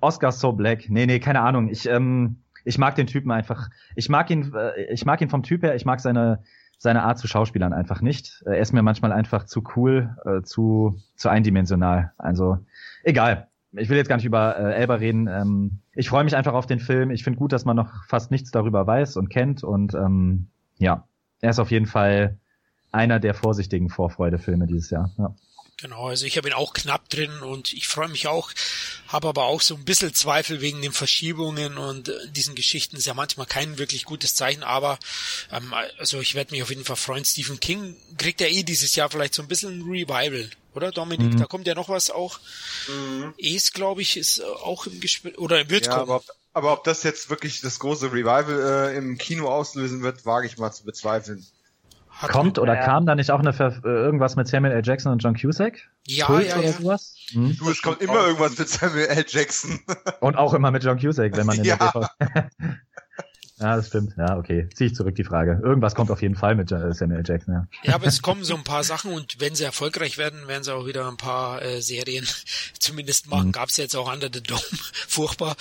Oscar so black. Nee, nee, keine Ahnung. Ich, ähm, ich mag den Typen einfach. Ich mag ihn, äh, ich mag ihn vom Typ her, ich mag seine, seine Art zu Schauspielern einfach nicht. Er ist mir manchmal einfach zu cool, äh, zu, zu eindimensional. Also, egal. Ich will jetzt gar nicht über äh, Elba reden. Ähm, ich freue mich einfach auf den Film. Ich finde gut, dass man noch fast nichts darüber weiß und kennt. Und ähm, ja, er ist auf jeden Fall einer der vorsichtigen Vorfreude-Filme dieses Jahr. Ja. Genau, also ich habe ihn auch knapp drin und ich freue mich auch, habe aber auch so ein bisschen Zweifel wegen den Verschiebungen und äh, diesen Geschichten ist ja manchmal kein wirklich gutes Zeichen, aber ähm, also ich werde mich auf jeden Fall freuen. Stephen King kriegt ja eh dieses Jahr vielleicht so ein bisschen ein Revival, oder Dominik? Mhm. Da kommt ja noch was auch. Mhm. Es, glaube ich, ist äh, auch im Gespräch oder wird ja, kommen. Aber ob, aber ob das jetzt wirklich das große Revival äh, im Kino auslösen wird, wage ich mal zu bezweifeln. Hat Kommt oder ja. kam da nicht auch eine Ver äh, irgendwas mit Samuel L. Jackson und John Cusack? Ja, Kult ja, oder ja. sowas? Hm? Du, es kommt immer irgendwas mit Samuel L. Jackson. Und auch immer mit John Cusack, wenn man in ja. der TV Ja, das stimmt. Ja, okay. Ziehe ich zurück die Frage. Irgendwas kommt auf jeden Fall mit äh, Samuel Jackson, ja. Ja, aber es kommen so ein paar Sachen und wenn sie erfolgreich werden, werden sie auch wieder ein paar äh, Serien zumindest machen. Mhm. Gab's jetzt auch Under the Dome. Furchtbar.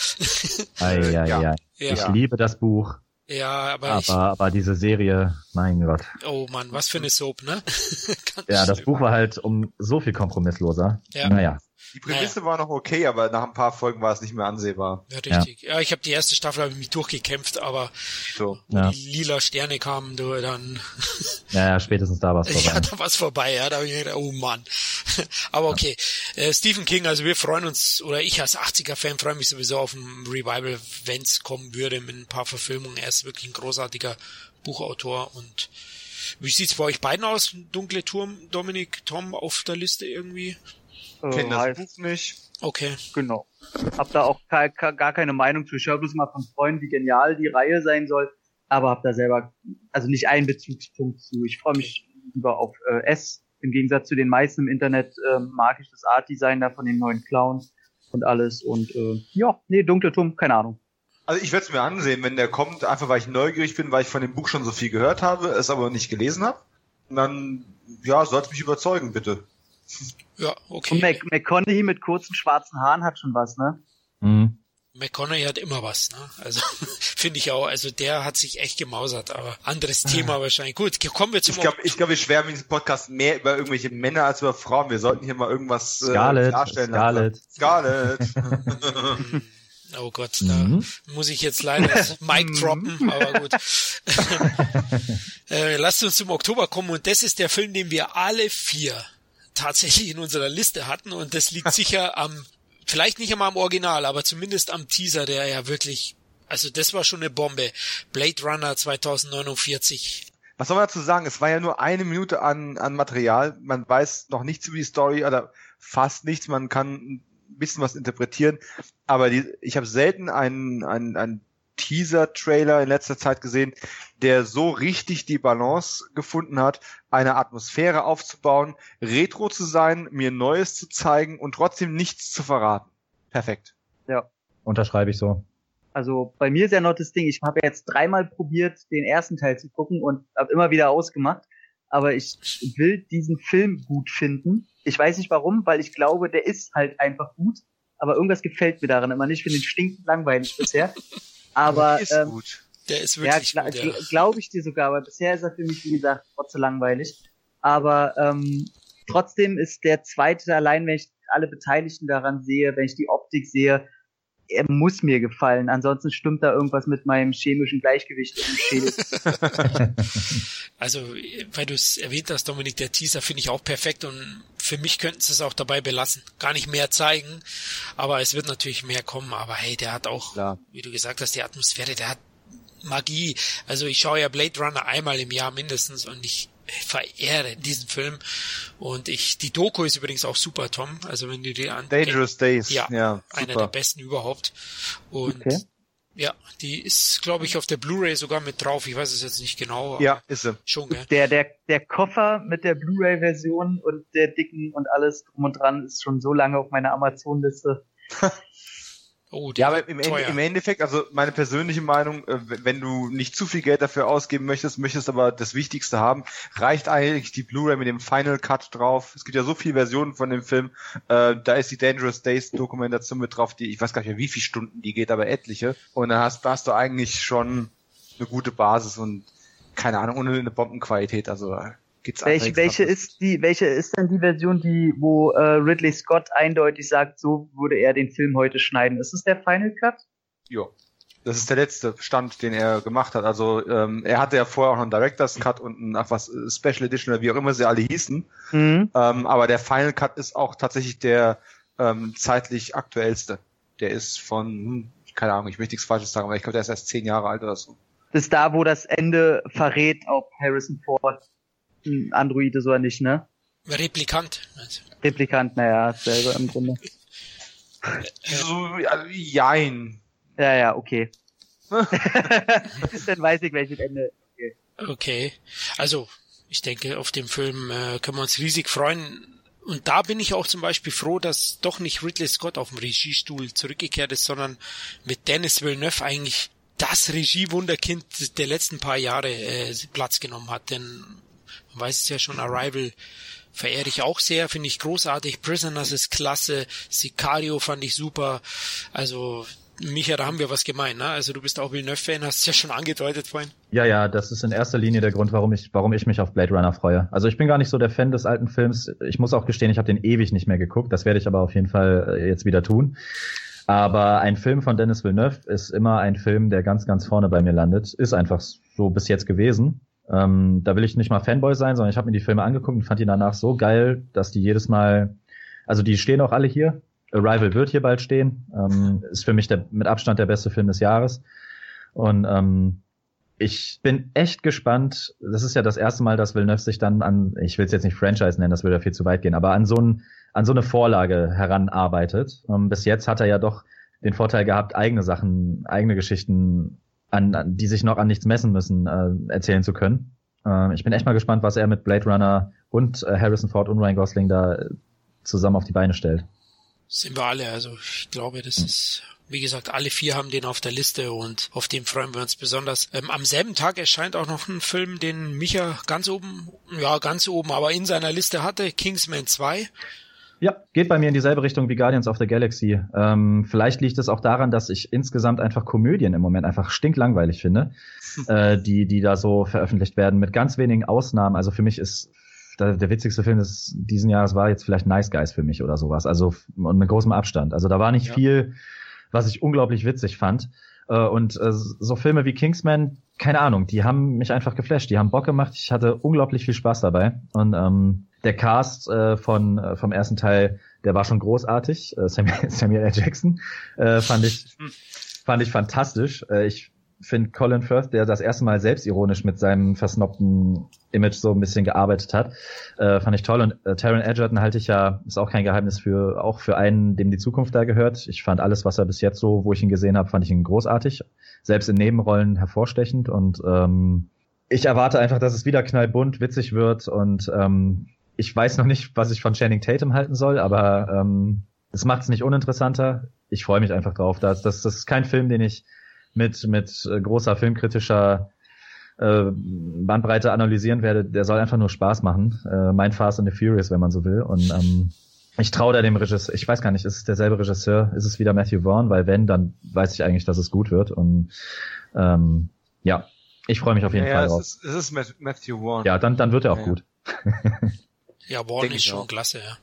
Ei, ei, ja. Ei. Ich ja. liebe das Buch. Ja, aber, aber, ich, aber diese Serie, mein Gott. Oh Mann, was für eine Soap, ne? ja, das Buch war halt um so viel kompromissloser. Ja. Naja. Die Prämisse naja. war noch okay, aber nach ein paar Folgen war es nicht mehr ansehbar. Ja, richtig. Ja, ja ich habe die erste Staffel hab ich mich durchgekämpft, aber so. ja. die lila Sterne kamen, du, dann. ja, ja, spätestens da war es vorbei. Ja, da war es vorbei, ja. Da hab ich gedacht, oh Mann. aber okay. Ja. Äh, Stephen King, also wir freuen uns, oder ich als 80er-Fan freue mich sowieso auf ein Revival, wenn es kommen würde mit ein paar Verfilmungen. Er ist wirklich ein großartiger Buchautor und wie sieht's bei euch beiden aus? Dunkle Turm, Dominik, Tom auf der Liste irgendwie? Äh, Kenn das heißt, Buch nicht. Okay. Genau. Hab da auch gar, keine Meinung zu. Ich höre bloß mal von Freunden, wie genial die Reihe sein soll, aber hab da selber also nicht einen Bezugspunkt zu. Ich freue mich lieber auf äh, S. Im Gegensatz zu den meisten im Internet äh, mag ich das Art-Design da von den neuen Clowns und alles. Und äh, ja, nee, Dunkle Turm, keine Ahnung. Also ich werde es mir ansehen, wenn der kommt, einfach weil ich neugierig bin, weil ich von dem Buch schon so viel gehört habe, es aber nicht gelesen habe. Und dann, ja, soll es mich überzeugen, bitte. Ja, okay. Und Mac McConaughey mit kurzen schwarzen Haaren hat schon was, ne? Mhm. McConaughey hat immer was, ne? Also finde ich auch. Also der hat sich echt gemausert, aber anderes Thema ah. wahrscheinlich. Gut, kommen wir zum. Ich glaube, ich glaube, wir schwärmen in diesem Podcast mehr über irgendwelche Männer als über Frauen. Wir sollten hier mal irgendwas äh, klarstellen. Scarlett. Scarlett. oh Gott, da mhm. muss ich jetzt leider das Mic droppen, aber gut. äh, lasst uns zum Oktober kommen und das ist der Film, den wir alle vier tatsächlich in unserer Liste hatten und das liegt sicher am, vielleicht nicht einmal am Original, aber zumindest am Teaser, der ja wirklich, also das war schon eine Bombe. Blade Runner 2049. Was soll man dazu sagen? Es war ja nur eine Minute an, an Material. Man weiß noch nichts über die Story oder fast nichts. Man kann ein bisschen was interpretieren. Aber die, ich habe selten einen, einen, einen Teaser-Trailer in letzter Zeit gesehen, der so richtig die Balance gefunden hat, eine Atmosphäre aufzubauen, retro zu sein, mir Neues zu zeigen und trotzdem nichts zu verraten. Perfekt. Ja. Unterschreibe ich so. Also bei mir ist ja noch das Ding, ich habe jetzt dreimal probiert, den ersten Teil zu gucken und habe immer wieder ausgemacht. Aber ich will diesen Film gut finden. Ich weiß nicht warum, weil ich glaube, der ist halt einfach gut. Aber irgendwas gefällt mir daran immer nicht. Ich finde den stinkend langweilig bisher. Aber der ist ähm, gut. Der ist wirklich ja, gut. Ja. Glaube ich dir sogar, aber bisher ist er für mich, wie gesagt, trotzdem langweilig. Aber ähm, trotzdem ist der zweite allein, wenn ich alle Beteiligten daran sehe, wenn ich die Optik sehe, er muss mir gefallen. Ansonsten stimmt da irgendwas mit meinem chemischen Gleichgewicht im Schädel. also, weil du es erwähnt hast, Dominik, der Teaser finde ich auch perfekt und für mich könnten sie es auch dabei belassen. Gar nicht mehr zeigen, aber es wird natürlich mehr kommen. Aber hey, der hat auch, Klar. wie du gesagt hast, die Atmosphäre, der hat Magie. Also ich schaue ja Blade Runner einmal im Jahr mindestens und ich verehre diesen Film. Und ich, die Doku ist übrigens auch super, Tom. Also wenn du die an. Dangerous Days. Ja, ja einer der besten überhaupt. Und okay. ja, die ist, glaube ich, auf der Blu-ray sogar mit drauf. Ich weiß es jetzt nicht genau. Ja, ist sie. Schon, gell? Der, der, der Koffer mit der Blu-ray-Version und der dicken und alles drum und dran ist schon so lange auf meiner Amazon-Liste. Oh, ja, aber im, im, Endeffekt, also meine persönliche Meinung, äh, wenn du nicht zu viel Geld dafür ausgeben möchtest, möchtest aber das Wichtigste haben, reicht eigentlich die Blu-ray mit dem Final Cut drauf. Es gibt ja so viele Versionen von dem Film. Äh, da ist die Dangerous Days Dokumentation mit drauf, die ich weiß gar nicht mehr, wie viele Stunden die geht, aber etliche. Und da hast, da hast du eigentlich schon eine gute Basis und keine Ahnung, ohne eine Bombenqualität. Also gibt's welche, welche ist die, welche ist denn die Version, die, wo äh, Ridley Scott eindeutig sagt, so würde er den Film heute schneiden? Ist es der Final Cut? Ja. Das ist der letzte Stand, den er gemacht hat. Also ähm, er hatte ja vorher auch noch einen Director's Cut und ein ach was Special Edition oder wie auch immer sie alle hießen. Mhm. Ähm, aber der Final Cut ist auch tatsächlich der ähm, zeitlich aktuellste. Der ist von, hm, keine Ahnung, ich möchte nichts Falsches sagen, aber ich glaube, der ist erst zehn Jahre alt oder so. Das ist da, wo das Ende verrät, ob Harrison Ford ein Android ist oder nicht, ne? Replikant. Replikant, naja, selber im Grunde. so, also, jein. Ja, ja, okay. Dann weiß ich, welches Ende. Okay. okay. Also, ich denke, auf dem Film äh, können wir uns riesig freuen. Und da bin ich auch zum Beispiel froh, dass doch nicht Ridley Scott auf dem Regiestuhl zurückgekehrt ist, sondern mit Dennis Villeneuve eigentlich das Regiewunderkind der letzten paar Jahre äh, Platz genommen hat. Denn weiß es ja schon, Arrival verehre ich auch sehr, finde ich großartig. Prisoners ist klasse, Sicario fand ich super. Also Micha, da haben wir was gemeint, ne? Also du bist auch Villeneuve-Fan, hast es ja schon angedeutet vorhin. Ja, ja, das ist in erster Linie der Grund, warum ich, warum ich mich auf Blade Runner freue. Also ich bin gar nicht so der Fan des alten Films. Ich muss auch gestehen, ich habe den ewig nicht mehr geguckt. Das werde ich aber auf jeden Fall äh, jetzt wieder tun. Aber ein Film von Dennis Villeneuve ist immer ein Film, der ganz, ganz vorne bei mir landet. Ist einfach so bis jetzt gewesen. Ähm, da will ich nicht mal Fanboy sein, sondern ich habe mir die Filme angeguckt und fand die danach so geil, dass die jedes Mal, also die stehen auch alle hier. Arrival wird hier bald stehen. Ähm, ist für mich der mit Abstand der beste Film des Jahres. Und ähm, ich bin echt gespannt. Das ist ja das erste Mal, dass Villeneuve sich dann an, ich will es jetzt nicht Franchise nennen, das würde ja viel zu weit gehen, aber an so ein an so eine Vorlage heranarbeitet. Ähm, bis jetzt hat er ja doch den Vorteil gehabt, eigene Sachen, eigene Geschichten, an, an die sich noch an nichts messen müssen, äh, erzählen zu können. Äh, ich bin echt mal gespannt, was er mit Blade Runner und äh, Harrison Ford und Ryan Gosling da äh, zusammen auf die Beine stellt. Sind wir alle, also ich glaube, das hm. ist wie gesagt, alle vier haben den auf der Liste und auf dem freuen wir uns besonders. Ähm, am selben Tag erscheint auch noch ein Film, den Micha ganz oben, ja, ganz oben, aber in seiner Liste hatte, Kingsman 2. Ja, geht bei mir in dieselbe Richtung wie Guardians of the Galaxy. Ähm, vielleicht liegt es auch daran, dass ich insgesamt einfach Komödien im Moment einfach stinklangweilig finde, äh, die, die da so veröffentlicht werden, mit ganz wenigen Ausnahmen. Also für mich ist der, der witzigste Film des diesen Jahres war jetzt vielleicht Nice Guys für mich oder sowas. Also und mit großem Abstand. Also da war nicht ja. viel, was ich unglaublich witzig fand. Äh, und äh, so Filme wie Kingsman, keine Ahnung, die haben mich einfach geflasht. Die haben Bock gemacht. Ich hatte unglaublich viel Spaß dabei. Und ähm, der Cast äh, von äh, vom ersten Teil, der war schon großartig. Äh, Samuel, Samuel L. Jackson äh, fand ich fand ich fantastisch. Äh, ich finde Colin Firth, der das erste Mal selbstironisch mit seinem versnobten Image so ein bisschen gearbeitet hat, äh, fand ich toll. Und äh, Taron Edgerton halte ich ja, ist auch kein Geheimnis für, auch für einen, dem die Zukunft da gehört. Ich fand alles, was er bis jetzt so, wo ich ihn gesehen habe, fand ich ihn großartig. Selbst in Nebenrollen hervorstechend und ähm, ich erwarte einfach, dass es wieder knallbunt, witzig wird und ähm, ich weiß noch nicht, was ich von Channing Tatum halten soll, aber ähm, es macht es nicht uninteressanter. Ich freue mich einfach drauf. Das, das, das ist kein Film, den ich mit, mit äh, großer filmkritischer äh, Bandbreite analysieren werde. Der soll einfach nur Spaß machen. Äh, mein Fast and the Furious, wenn man so will. Und ähm, ich traue da dem Regisseur, ich weiß gar nicht, ist es derselbe Regisseur, ist es wieder Matthew Vaughn, weil wenn, dann weiß ich eigentlich, dass es gut wird. Und ähm, ja, ich freue mich auf jeden ja, Fall ja, drauf. Es ist, es ist Matthew Vaughn. Ja, dann, dann wird er auch ja, gut. Ja, Warren ist schon auch. klasse, ja.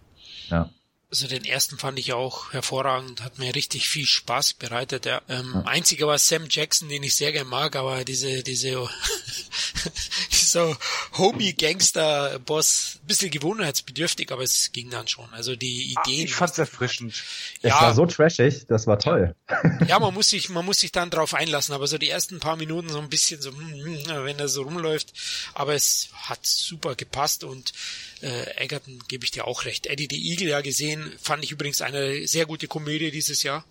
Ja. Also den ersten fand ich auch hervorragend, hat mir richtig viel Spaß bereitet. Ja. Ähm, ja. Einziger war Sam Jackson, den ich sehr gerne mag, aber diese, diese, dieser Homie-Gangster-Boss, bisschen gewohnheitsbedürftig, aber es ging dann schon. Also die Ideen. Ach, ich fand's erfrischend. Es ja, war so trashig, das war toll. Ja, man muss sich, man muss sich dann drauf einlassen, aber so die ersten paar Minuten so ein bisschen so, hm, hm, wenn er so rumläuft, aber es hat super gepasst und äh, Egerton gebe ich dir auch recht. Eddie the Eagle ja gesehen, fand ich übrigens eine sehr gute Komödie dieses Jahr.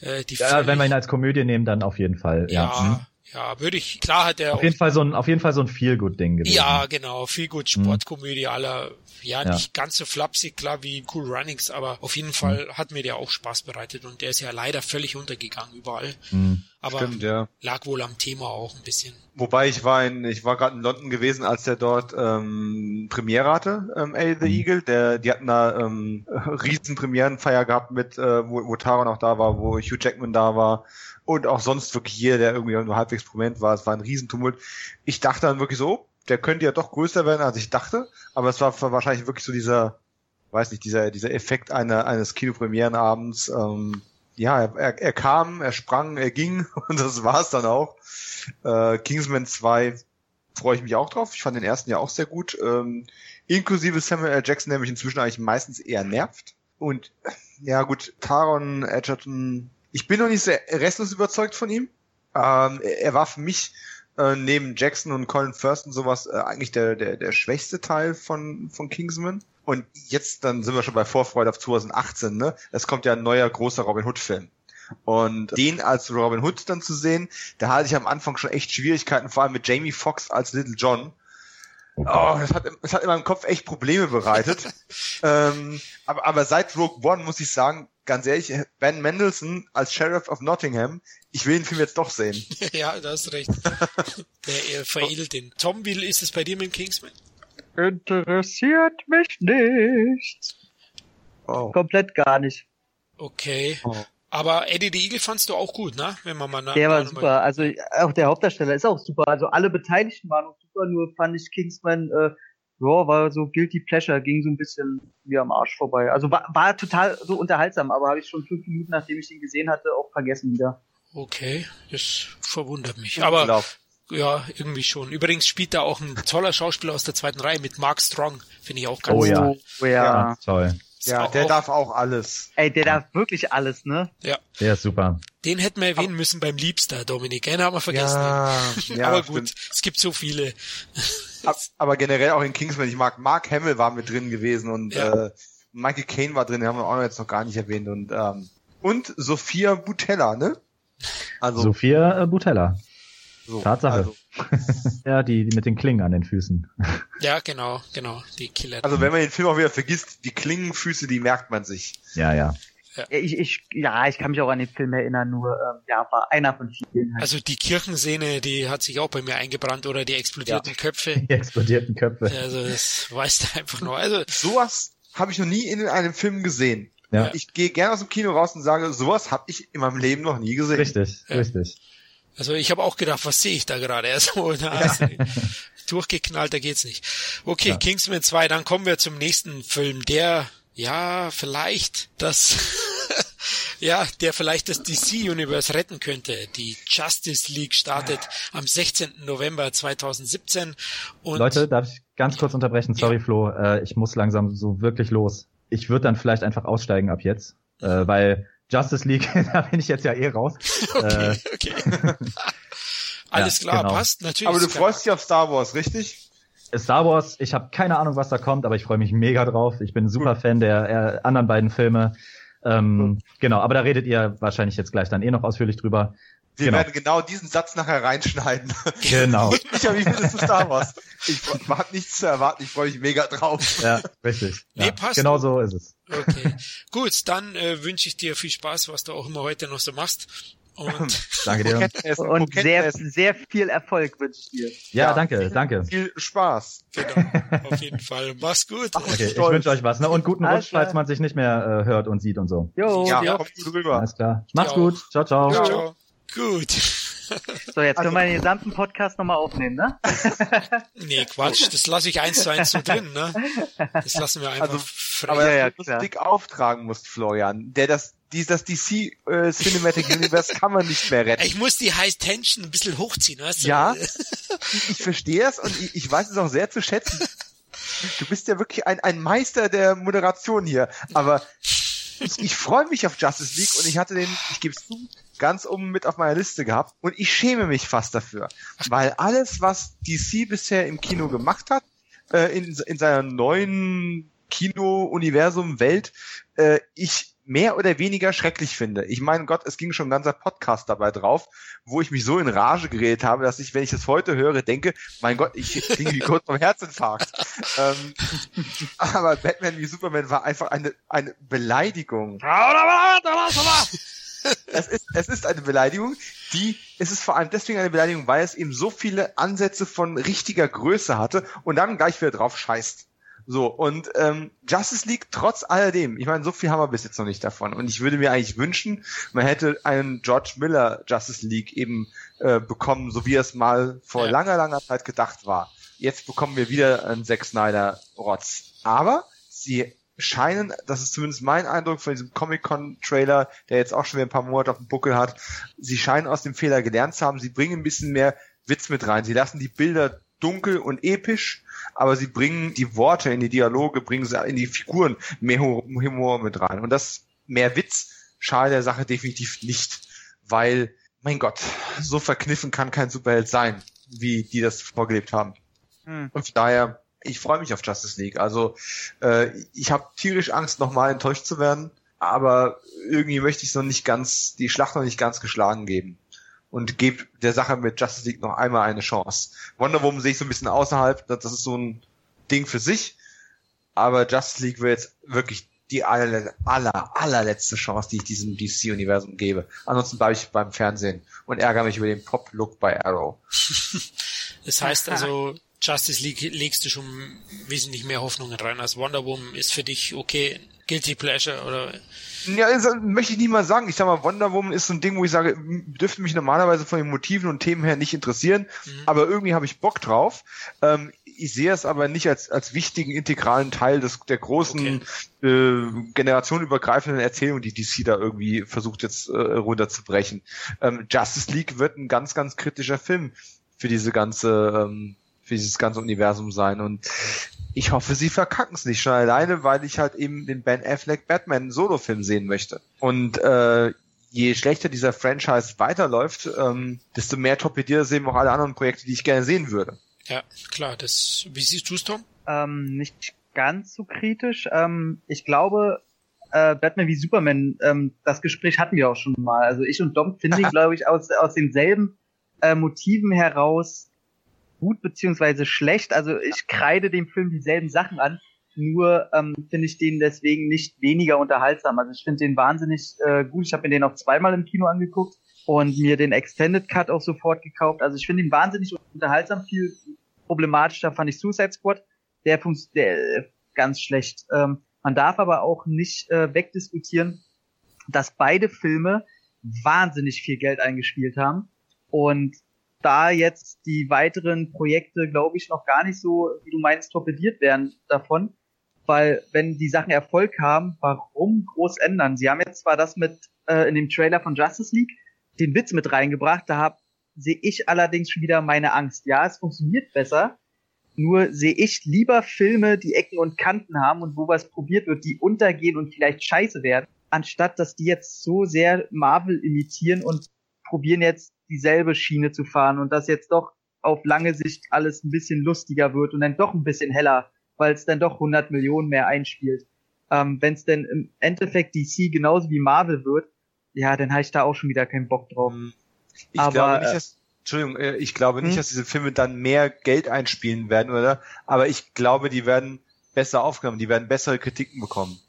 Äh, ja, wenn wir ihn als Komödie nehmen, dann auf jeden Fall. Ja, ja. Mhm. Ja, würde ich, klar hat er Auf jeden Fall so ein, auf jeden Fall so ein Feel-Good-Ding gewesen. Ja, genau, viel gut Sportkomödie aller, ja, Ja. nicht ganz so flapsig, klar wie Cool Runnings, aber auf jeden Fall hat mir der auch Spaß bereitet und der ist ja leider völlig untergegangen überall. Mhm. Aber Stimmt, ja. lag wohl am Thema auch ein bisschen. Wobei ich war in, ich war gerade in London gewesen, als der dort ähm, Premiere hatte, ähm, A the Mhm. Eagle. Der, die hatten da ähm, riesen Premierenfeier gehabt mit, äh, wo, wo Taron auch da war, wo Hugh Jackman da war und auch sonst wirklich jeder, der irgendwie nur halbwegs prominent war. Es war ein Riesentumult. Ich dachte dann wirklich so, oh, der könnte ja doch größer werden, als ich dachte. Aber es war wahrscheinlich wirklich so dieser, weiß nicht, dieser, dieser Effekt einer, eines Kinopremierenabends. Ähm, ja, er, er, kam, er sprang, er ging und das war's dann auch. Äh, Kingsman 2 freue ich mich auch drauf. Ich fand den ersten ja auch sehr gut. Ähm, inklusive Samuel L. Jackson, der mich inzwischen eigentlich meistens eher nervt. Und ja gut, Taron Edgerton, ich bin noch nicht sehr restlos überzeugt von ihm. Ähm, er, war für mich äh, neben Jackson und Colin First und sowas äh, eigentlich der, der, der schwächste Teil von, von Kingsman. Und jetzt, dann sind wir schon bei Vorfreude auf 2018, ne? Es kommt ja ein neuer großer Robin Hood-Film. Und den als Robin Hood dann zu sehen, da hatte ich am Anfang schon echt Schwierigkeiten, vor allem mit Jamie Foxx als Little John. Oh, das hat, das hat in meinem Kopf echt Probleme bereitet. ähm, aber, aber seit Rogue One muss ich sagen, ganz ehrlich, Ben Mendelssohn als Sheriff of Nottingham, ich will den Film jetzt doch sehen. ja, da hast recht. der er veredelt den. Tom, wie ist es bei dir mit dem Kingsman? Interessiert mich nicht. Oh. Komplett gar nicht. Okay. Oh. Aber Eddie the Eagle fandst du auch gut, ne? Wenn man mal Der war super. Also auch der Hauptdarsteller ist auch super. Also alle Beteiligten waren auch super. Nur fand ich Kingsman, äh, ja, war so guilty pleasure, ging so ein bisschen wie am Arsch vorbei. Also war, war total so unterhaltsam, aber habe ich schon fünf Minuten, nachdem ich den gesehen hatte, auch vergessen wieder. Okay, das verwundert mich. Aber ja, irgendwie schon. Übrigens spielt da auch ein toller Schauspieler aus der zweiten Reihe mit Mark Strong. Finde ich auch ganz Oh ja. toll. Oh, ja. Ja. Toll. Ja, auch- der auch- darf auch alles. Ey, der darf wirklich alles, ne? Ja, Der ist super. den hätten wir erwähnen müssen beim Liebster, Dominik. Den haben wir vergessen. ja, Aber stimmt. gut, es gibt so viele. Ab- Aber generell auch in Kingsman, ich mag, Mark Hamill war mit drin gewesen und Ja. äh, Michael Caine war drin, den haben wir auch jetzt noch gar nicht erwähnt und ähm, und Sophia Butella, ne? Also Sophia äh, Butella. so, Tatsache. Also, Ja, die, die mit den Klingen an den Füßen. Ja, genau, genau. Die Killer. also wenn man den Film auch wieder vergisst, die Klingenfüße, die merkt man sich. Ja, ja. Ja, Ich, ich, ja, ich kann mich auch an den Film erinnern, nur, ähm, ja, war einer von vielen halt. also die Kirchenszene, die hat sich auch bei mir eingebrannt oder die explodierten Köpfe. Die explodierten Köpfe. Also das weißt du einfach noch. Also Sowas habe ich noch nie in einem Film gesehen. Ja. Ich gehe gerne aus dem Kino raus und sage, sowas habe ich in meinem Leben noch nie gesehen. Richtig, Ja. richtig. Also ich habe auch gedacht, was sehe ich da gerade? Also, da hast du durchgeknallt, da geht's nicht. Okay, Ja. Kingsman 2, dann kommen wir zum nächsten Film, der, ja, vielleicht das, ja, der vielleicht das DC-Universe retten könnte. Die Justice League startet am 16. November 2017 und Leute, darf ich ganz kurz unterbrechen? Sorry, Flo, äh, ich muss langsam so wirklich los. Ich würde dann vielleicht einfach aussteigen ab jetzt, äh, weil Justice League, da bin ich jetzt ja eh raus. okay, Äh, okay. Alles Ja, klar, genau. passt, natürlich. Aber du klar. freust dich auf Star Wars, richtig? Star Wars, ich habe keine Ahnung, was da kommt, aber ich freue mich mega drauf. Ich bin ein super Fan der äh, anderen beiden Filme. Ähm, genau, aber da redet ihr wahrscheinlich jetzt gleich dann eh noch ausführlich drüber. Wir Genau. werden genau diesen Satz nachher reinschneiden. Genau. Micha, wie findest du Star Wars? Ich habe nichts zu erwarten, ich freue mich mega drauf. Ja, richtig. Nee, Ja, passt. Genau so ist es. Okay. Gut, dann äh, wünsche ich dir viel Spaß, was du auch immer heute noch so machst. Und Danke dir. Und sehr, essen. sehr viel Erfolg wünsche ich dir. Ja, Ja. danke, danke. Viel Spaß. genau, auf jeden Fall. Mach's gut. Okay, ich wünsche euch was. Ne? Und guten Alles Rutsch, klar. falls man sich nicht mehr äh, hört und sieht und so. Jo, Ja, jo. kommt gut rüber. Alles klar. Macht's Ja. gut. Ciao, ciao. Ciao. Ciao. Gut. So, jetzt Also- können wir den gesamten Podcast nochmal aufnehmen, ne? Nee, Quatsch, das lasse ich eins zu eins so drin, ne? Das lassen wir einfach Also, frei. Aber Ja, ja, dass du dick auftragen musst, Florian. Der das, die, das DC äh, Cinematic Universe kann man nicht mehr retten. ich muss die High Tension ein bisschen hochziehen, weißt du? Ja. Ich, ich verstehe es und ich, ich weiß es auch sehr zu schätzen. Du bist ja wirklich ein, ein Meister der Moderation hier. Aber ich, freue mich auf Justice League und ich hatte den, ich gebe es zu, ganz oben mit auf meiner Liste gehabt und ich schäme mich fast dafür. Weil alles, was DC bisher im Kino gemacht hat, äh, in, in seiner neuen Kino-Universum, Welt, äh, ich mehr oder weniger schrecklich finde. Ich meine Gott, es ging schon ein ganzer Podcast dabei drauf, wo ich mich so in Rage geredet habe, dass ich, wenn ich das heute höre, denke, mein Gott, ich klinge wie kurz vom Herzinfarkt. ähm, aber Batman wie Superman war einfach eine, eine Beleidigung. es ist, es ist eine Beleidigung, die, es ist vor allem deswegen eine Beleidigung, weil es eben so viele Ansätze von richtiger Größe hatte und dann gleich wieder drauf scheißt. So, und ähm, Justice League trotz alledem, ich meine, so viel haben wir bis jetzt noch nicht davon. Und ich würde mir eigentlich wünschen, man hätte einen George Miller Justice League eben äh, bekommen, so wie es mal vor ja. langer, langer Zeit gedacht war. Jetzt bekommen wir wieder einen Zack Snyder Rotz. Aber sie scheinen, das ist zumindest mein Eindruck von diesem Comic-Con-Trailer, der jetzt auch schon wieder ein paar Monate auf dem Buckel hat, sie scheinen aus dem Fehler gelernt zu haben, sie bringen ein bisschen mehr Witz mit rein. Sie lassen die Bilder dunkel und episch, aber sie bringen die Worte in die Dialoge, bringen sie in die Figuren mehr Humor mit rein. Und das mehr Witz schadet der Sache definitiv nicht, weil, mein Gott, so verkniffen kann kein Superheld sein, wie die das vorgelebt haben. Hm. Und daher ich freue mich auf Justice League. Also äh, ich habe tierisch Angst, nochmal enttäuscht zu werden, aber irgendwie möchte ich noch nicht ganz, die Schlacht noch nicht ganz geschlagen geben. Und gebe der Sache mit Justice League noch einmal eine Chance. Wonder Woman sehe ich so ein bisschen außerhalb, das ist so ein Ding für sich. Aber Justice League wird jetzt wirklich die aller, aller, allerletzte Chance, die ich diesem DC-Universum gebe. Ansonsten bleibe ich beim Fernsehen und ärgere mich über den Pop-Look bei Arrow. Das heißt also, Justice League legst du schon wesentlich mehr Hoffnungen rein als Wonder Woman. Ist für dich okay, Guilty Pleasure oder? Ja, das möchte ich nicht mal sagen. Ich sag mal, Wonder Woman ist so ein Ding, wo ich sage, dürfte mich normalerweise von den Motiven und Themen her nicht interessieren, mhm. aber irgendwie habe ich Bock drauf. Ähm, ich sehe es aber nicht als, als wichtigen integralen Teil des, der großen okay. äh, generationenübergreifenden Erzählung, die DC da irgendwie versucht jetzt äh, runterzubrechen. Ähm, Justice League wird ein ganz, ganz kritischer Film für diese ganze ähm, für dieses ganze Universum sein. Und ich hoffe, sie verkacken es nicht schon alleine, weil ich halt eben den Ben Affleck Batman Solo-Film sehen möchte. Und äh, je schlechter dieser Franchise weiterläuft, ähm, desto mehr torpediert sehen auch alle anderen Projekte, die ich gerne sehen würde. Ja, klar. Das, wie siehst du es, Tom? Ähm, nicht ganz so kritisch. Ähm, ich glaube, äh, Batman wie Superman, ähm, das Gespräch hatten wir auch schon mal. Also ich und Dom finde, glaube ich, aus, aus denselben äh, Motiven heraus gut beziehungsweise schlecht. Also ich kreide dem Film dieselben Sachen an, nur ähm, finde ich den deswegen nicht weniger unterhaltsam. Also ich finde den wahnsinnig äh, gut. Ich habe mir den auch zweimal im Kino angeguckt und mir den Extended Cut auch sofort gekauft. Also ich finde ihn wahnsinnig unterhaltsam. Viel problematischer fand ich Suicide Squad. Der funktioniert äh, ganz schlecht. Ähm, man darf aber auch nicht äh, wegdiskutieren, dass beide Filme wahnsinnig viel Geld eingespielt haben und da jetzt die weiteren Projekte, glaube ich, noch gar nicht so, wie du meinst, torpediert werden davon. Weil wenn die Sachen Erfolg haben, warum groß ändern? Sie haben jetzt zwar das mit äh, in dem Trailer von Justice League den Witz mit reingebracht, da sehe ich allerdings schon wieder meine Angst. Ja, es funktioniert besser, nur sehe ich lieber Filme, die Ecken und Kanten haben und wo was probiert wird, die untergehen und vielleicht scheiße werden, anstatt dass die jetzt so sehr Marvel imitieren und probieren jetzt dieselbe Schiene zu fahren und dass jetzt doch auf lange Sicht alles ein bisschen lustiger wird und dann doch ein bisschen heller, weil es dann doch 100 Millionen mehr einspielt. Ähm, Wenn es denn im Endeffekt DC genauso wie Marvel wird, ja, dann habe ich da auch schon wieder keinen Bock drauf. Hm. Ich Aber, glaube nicht, äh, dass, Entschuldigung, äh, ich glaube nicht, hm? dass diese Filme dann mehr Geld einspielen werden, oder? Aber ich glaube, die werden besser aufgenommen, die werden bessere Kritiken bekommen.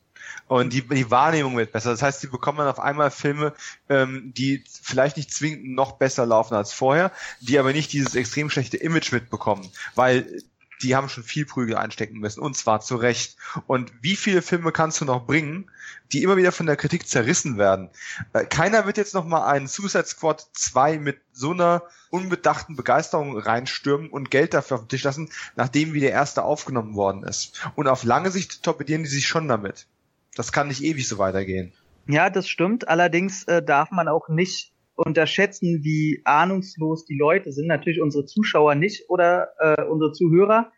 Und die, die Wahrnehmung wird besser. Das heißt, sie bekommen dann auf einmal Filme, ähm, die vielleicht nicht zwingend noch besser laufen als vorher, die aber nicht dieses extrem schlechte Image mitbekommen. Weil die haben schon viel Prügel einstecken müssen und zwar zu Recht. Und wie viele Filme kannst du noch bringen, die immer wieder von der Kritik zerrissen werden? Äh, keiner wird jetzt noch mal einen Suicide Squad 2 mit so einer unbedachten Begeisterung reinstürmen und Geld dafür auf den Tisch lassen, nachdem wie der erste aufgenommen worden ist. Und auf lange Sicht torpedieren die sich schon damit. Das kann nicht ewig so weitergehen. Ja, das stimmt. Allerdings äh, darf man auch nicht unterschätzen, wie ahnungslos die Leute sind. Natürlich unsere Zuschauer nicht oder äh, unsere Zuhörer.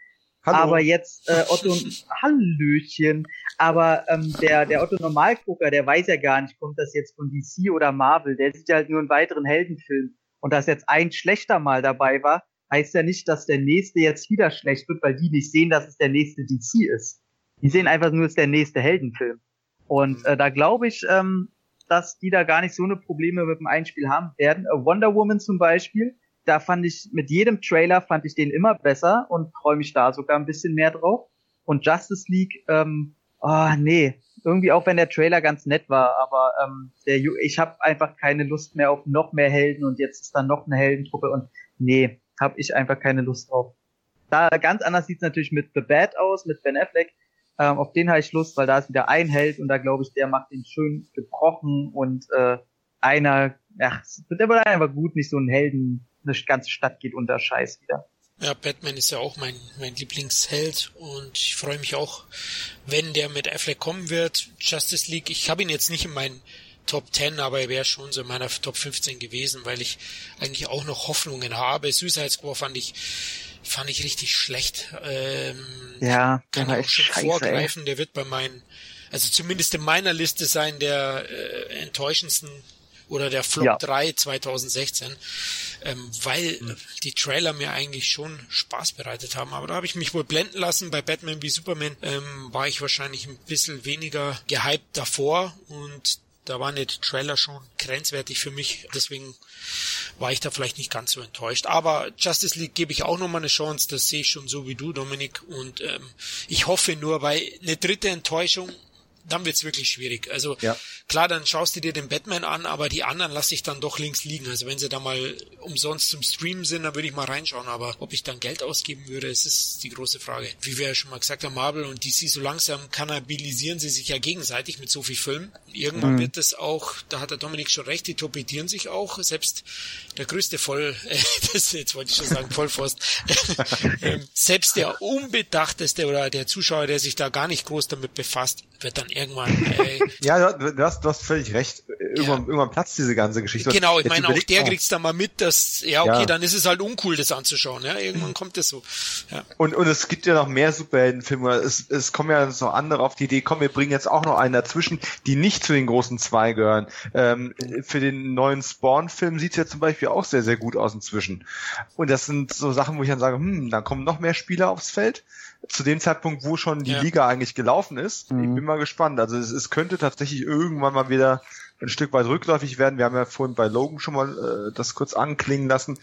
Hallo. Aber jetzt äh, Otto Hallöchen. Aber ähm, der der Otto Normalgucker, der weiß ja gar nicht, kommt das jetzt von DC oder Marvel. Der sieht ja halt nur einen weiteren Heldenfilm. Und dass jetzt ein schlechter mal dabei war, heißt ja nicht, dass der nächste jetzt wieder schlecht wird, weil die nicht sehen, dass es der nächste DC ist. Die sehen einfach nur, es ist der nächste Heldenfilm. Und äh, da glaube ich, ähm, dass die da gar nicht so eine Probleme mit dem Einspiel haben werden. Äh, Wonder Woman zum Beispiel, da fand ich mit jedem Trailer fand ich den immer besser und freue mich da sogar ein bisschen mehr drauf. Und Justice League, ähm, oh nee, irgendwie auch wenn der Trailer ganz nett war, aber ähm, der, ich habe einfach keine Lust mehr auf noch mehr Helden und jetzt ist dann noch eine Heldentruppe und nee, habe ich einfach keine Lust drauf. Da ganz anders sieht's natürlich mit The Bad aus, mit Ben Affleck. Ähm, auf den habe ich Lust, weil da ist wieder ein Held und da glaube ich, der macht ihn schön gebrochen und äh, einer, ja, der wird einfach gut, nicht so ein Helden, eine ganze Stadt geht unter Scheiß wieder. Ja, Batman ist ja auch mein, mein Lieblingsheld und ich freue mich auch, wenn der mit Affleck kommen wird. Justice League, ich habe ihn jetzt nicht in meinen Top 10, aber er wäre schon so in meiner Top 15 gewesen, weil ich eigentlich auch noch Hoffnungen habe. Suicide Squad fand ich fand ich richtig schlecht. Ähm, ja, kann ich auch schon scheiße, vorgreifen. Ey. Der wird bei meinen, also zumindest in meiner Liste sein der äh, enttäuschendsten oder der Flop ja. 3 2016, ähm, weil mhm. die Trailer mir eigentlich schon Spaß bereitet haben. Aber da habe ich mich wohl blenden lassen. Bei Batman wie Superman ähm, war ich wahrscheinlich ein bisschen weniger gehypt davor und da waren die Trailer schon grenzwertig für mich. Deswegen war ich da vielleicht nicht ganz so enttäuscht. Aber Justice League gebe ich auch nochmal eine Chance. Das sehe ich schon so wie du, Dominik. Und ähm, ich hoffe nur, weil eine dritte Enttäuschung dann wird's wirklich schwierig. Also ja. klar, dann schaust du dir den Batman an, aber die anderen lasse ich dann doch links liegen. Also wenn sie da mal umsonst zum Streamen sind, dann würde ich mal reinschauen. Aber ob ich dann Geld ausgeben würde, es ist die große Frage. Wie wir ja schon mal gesagt haben, Marvel und DC so langsam kannabilisieren sie sich ja gegenseitig mit so viel Filmen. Irgendwann mhm. wird das auch, da hat der Dominik schon recht, die torpedieren sich auch. Selbst der größte Voll, äh, das jetzt wollte ich schon sagen, Vollforst, ähm, selbst der unbedachteste oder der Zuschauer, der sich da gar nicht groß damit befasst, wird dann irgendwann. Ey. ja, du hast, du hast völlig recht. Irgendwann, ja. irgendwann platzt diese ganze Geschichte. Genau, ich meine, auch der kriegt's dann mal mit, dass, ja, okay, ja. dann ist es halt uncool, das anzuschauen. Ja, irgendwann kommt das so. Ja. Und, und es gibt ja noch mehr Superheldenfilme. Es, es kommen ja so andere auf die Idee, komm, wir bringen jetzt auch noch einen dazwischen, die nicht zu den großen zwei gehören. Ähm, für den neuen Spawn-Film sieht's ja zum Beispiel auch sehr, sehr gut aus inzwischen. Und das sind so Sachen, wo ich dann sage, hm, dann kommen noch mehr Spieler aufs Feld zu dem Zeitpunkt, wo schon die ja. Liga eigentlich gelaufen ist. Mhm. Ich bin mal gespannt. Also es, es, könnte tatsächlich irgendwann mal wieder ein Stück weit rückläufig werden. Wir haben ja vorhin bei Logan schon mal äh, das kurz anklingen lassen.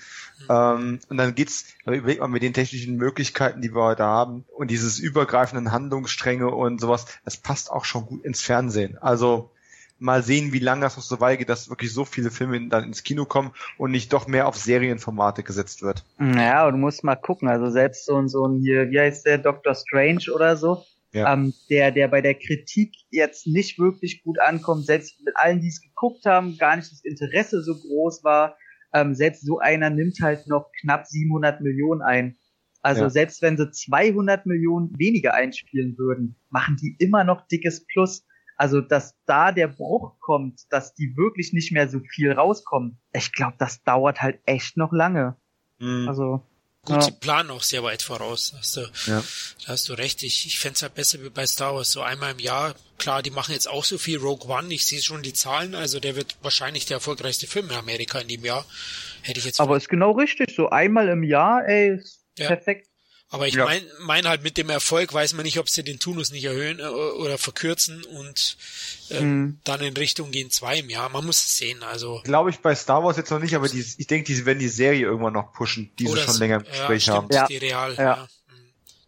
Mhm. Ähm, und dann geht's, überlegt man mit den technischen Möglichkeiten, die wir heute haben und dieses übergreifenden Handlungsstränge und sowas, das passt auch schon gut ins Fernsehen. Also mal sehen, wie lange das noch so weit geht, dass wirklich so viele Filme dann ins Kino kommen und nicht doch mehr auf Serienformate gesetzt wird. Ja, du musst mal gucken. Also selbst so ein, so ein hier, wie heißt der, Doctor Strange oder so, ja. ähm, der, der bei der Kritik jetzt nicht wirklich gut ankommt, selbst mit allen, die es geguckt haben, gar nicht das Interesse so groß war. Ähm, selbst so einer nimmt halt noch knapp 700 Millionen ein. Also ja. selbst wenn sie 200 Millionen weniger einspielen würden, machen die immer noch dickes Plus. Also, dass da der Bruch kommt, dass die wirklich nicht mehr so viel rauskommen, ich glaube, das dauert halt echt noch lange. Mhm. Also. Gut, ja. sie planen auch sehr weit voraus. Hast du, ja. Da hast du recht. Ich, ich fände halt besser wie bei Star Wars. So einmal im Jahr. Klar, die machen jetzt auch so viel Rogue One. Ich sehe schon die Zahlen. Also der wird wahrscheinlich der erfolgreichste Film in Amerika in dem Jahr. Hätte ich jetzt. Aber ist genau richtig. So einmal im Jahr, ey, ist ja. perfekt. Aber ich ja. meine mein halt mit dem Erfolg weiß man nicht, ob sie den Tunus nicht erhöhen äh, oder verkürzen und ähm, mhm. dann in Richtung gehen zwei im Jahr. Man muss es sehen. Also glaube ich bei Star Wars jetzt noch nicht, aber die, ich denke, die werden die Serie irgendwann noch pushen, die sie schon länger im Gespräch ja, haben. Ja, die Real. Ja. ja. Mhm.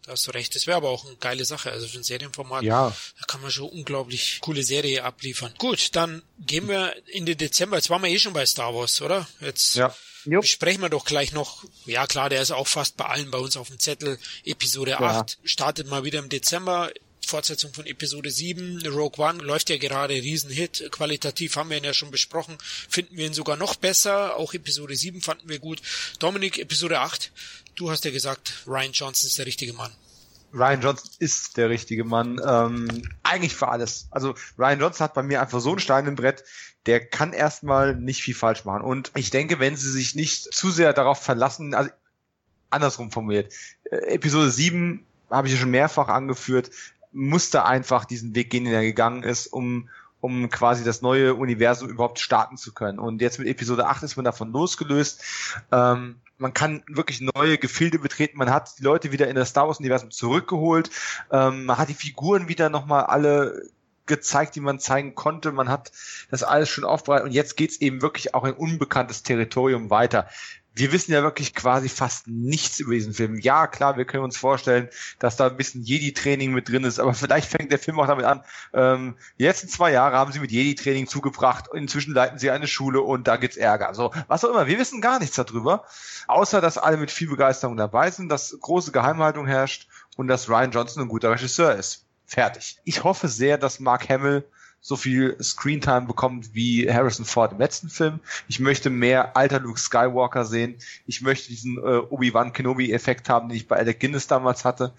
Da hast du recht. Das wäre aber auch eine geile Sache. Also für ein Serienformat, ja. da kann man schon unglaublich coole Serie abliefern. Gut, dann gehen wir in den Dezember. Jetzt waren wir eh schon bei Star Wars, oder? Jetzt ja. Jupp. Besprechen wir doch gleich noch, ja klar, der ist auch fast bei allen bei uns auf dem Zettel. Episode ja. 8 startet mal wieder im Dezember. Fortsetzung von Episode 7. Rogue One läuft ja gerade Riesenhit. Qualitativ haben wir ihn ja schon besprochen. Finden wir ihn sogar noch besser. Auch Episode 7 fanden wir gut. Dominik, Episode 8. Du hast ja gesagt, Ryan Johnson ist der richtige Mann. Ryan Johnson ist der richtige Mann. Ähm, eigentlich für alles. Also Ryan Johnson hat bei mir einfach so einen Stein im Brett der kann erstmal nicht viel falsch machen. Und ich denke, wenn sie sich nicht zu sehr darauf verlassen, also andersrum formuliert, äh, Episode 7 habe ich ja schon mehrfach angeführt, musste einfach diesen Weg gehen, den er gegangen ist, um, um quasi das neue Universum überhaupt starten zu können. Und jetzt mit Episode 8 ist man davon losgelöst. Ähm, man kann wirklich neue Gefilde betreten, man hat die Leute wieder in das Star Wars-Universum zurückgeholt, ähm, man hat die Figuren wieder nochmal alle gezeigt, die man zeigen konnte. Man hat das alles schon aufbereitet. Und jetzt geht's eben wirklich auch in unbekanntes Territorium weiter wir wissen ja wirklich quasi fast nichts über diesen Film. Ja, klar, wir können uns vorstellen, dass da ein bisschen Jedi-Training mit drin ist, aber vielleicht fängt der Film auch damit an. Ähm, die letzten zwei Jahre haben sie mit Jedi-Training zugebracht, inzwischen leiten sie eine Schule und da gibt's Ärger. So, was auch immer, wir wissen gar nichts darüber, außer dass alle mit viel Begeisterung dabei sind, dass große Geheimhaltung herrscht und dass Ryan Johnson ein guter Regisseur ist. Fertig. Ich hoffe sehr, dass Mark Hamill so viel Screentime bekommt wie Harrison Ford im letzten Film. Ich möchte mehr alter Luke Skywalker sehen. Ich möchte diesen äh, Obi-Wan Kenobi-Effekt haben, den ich bei Alec Guinness damals hatte.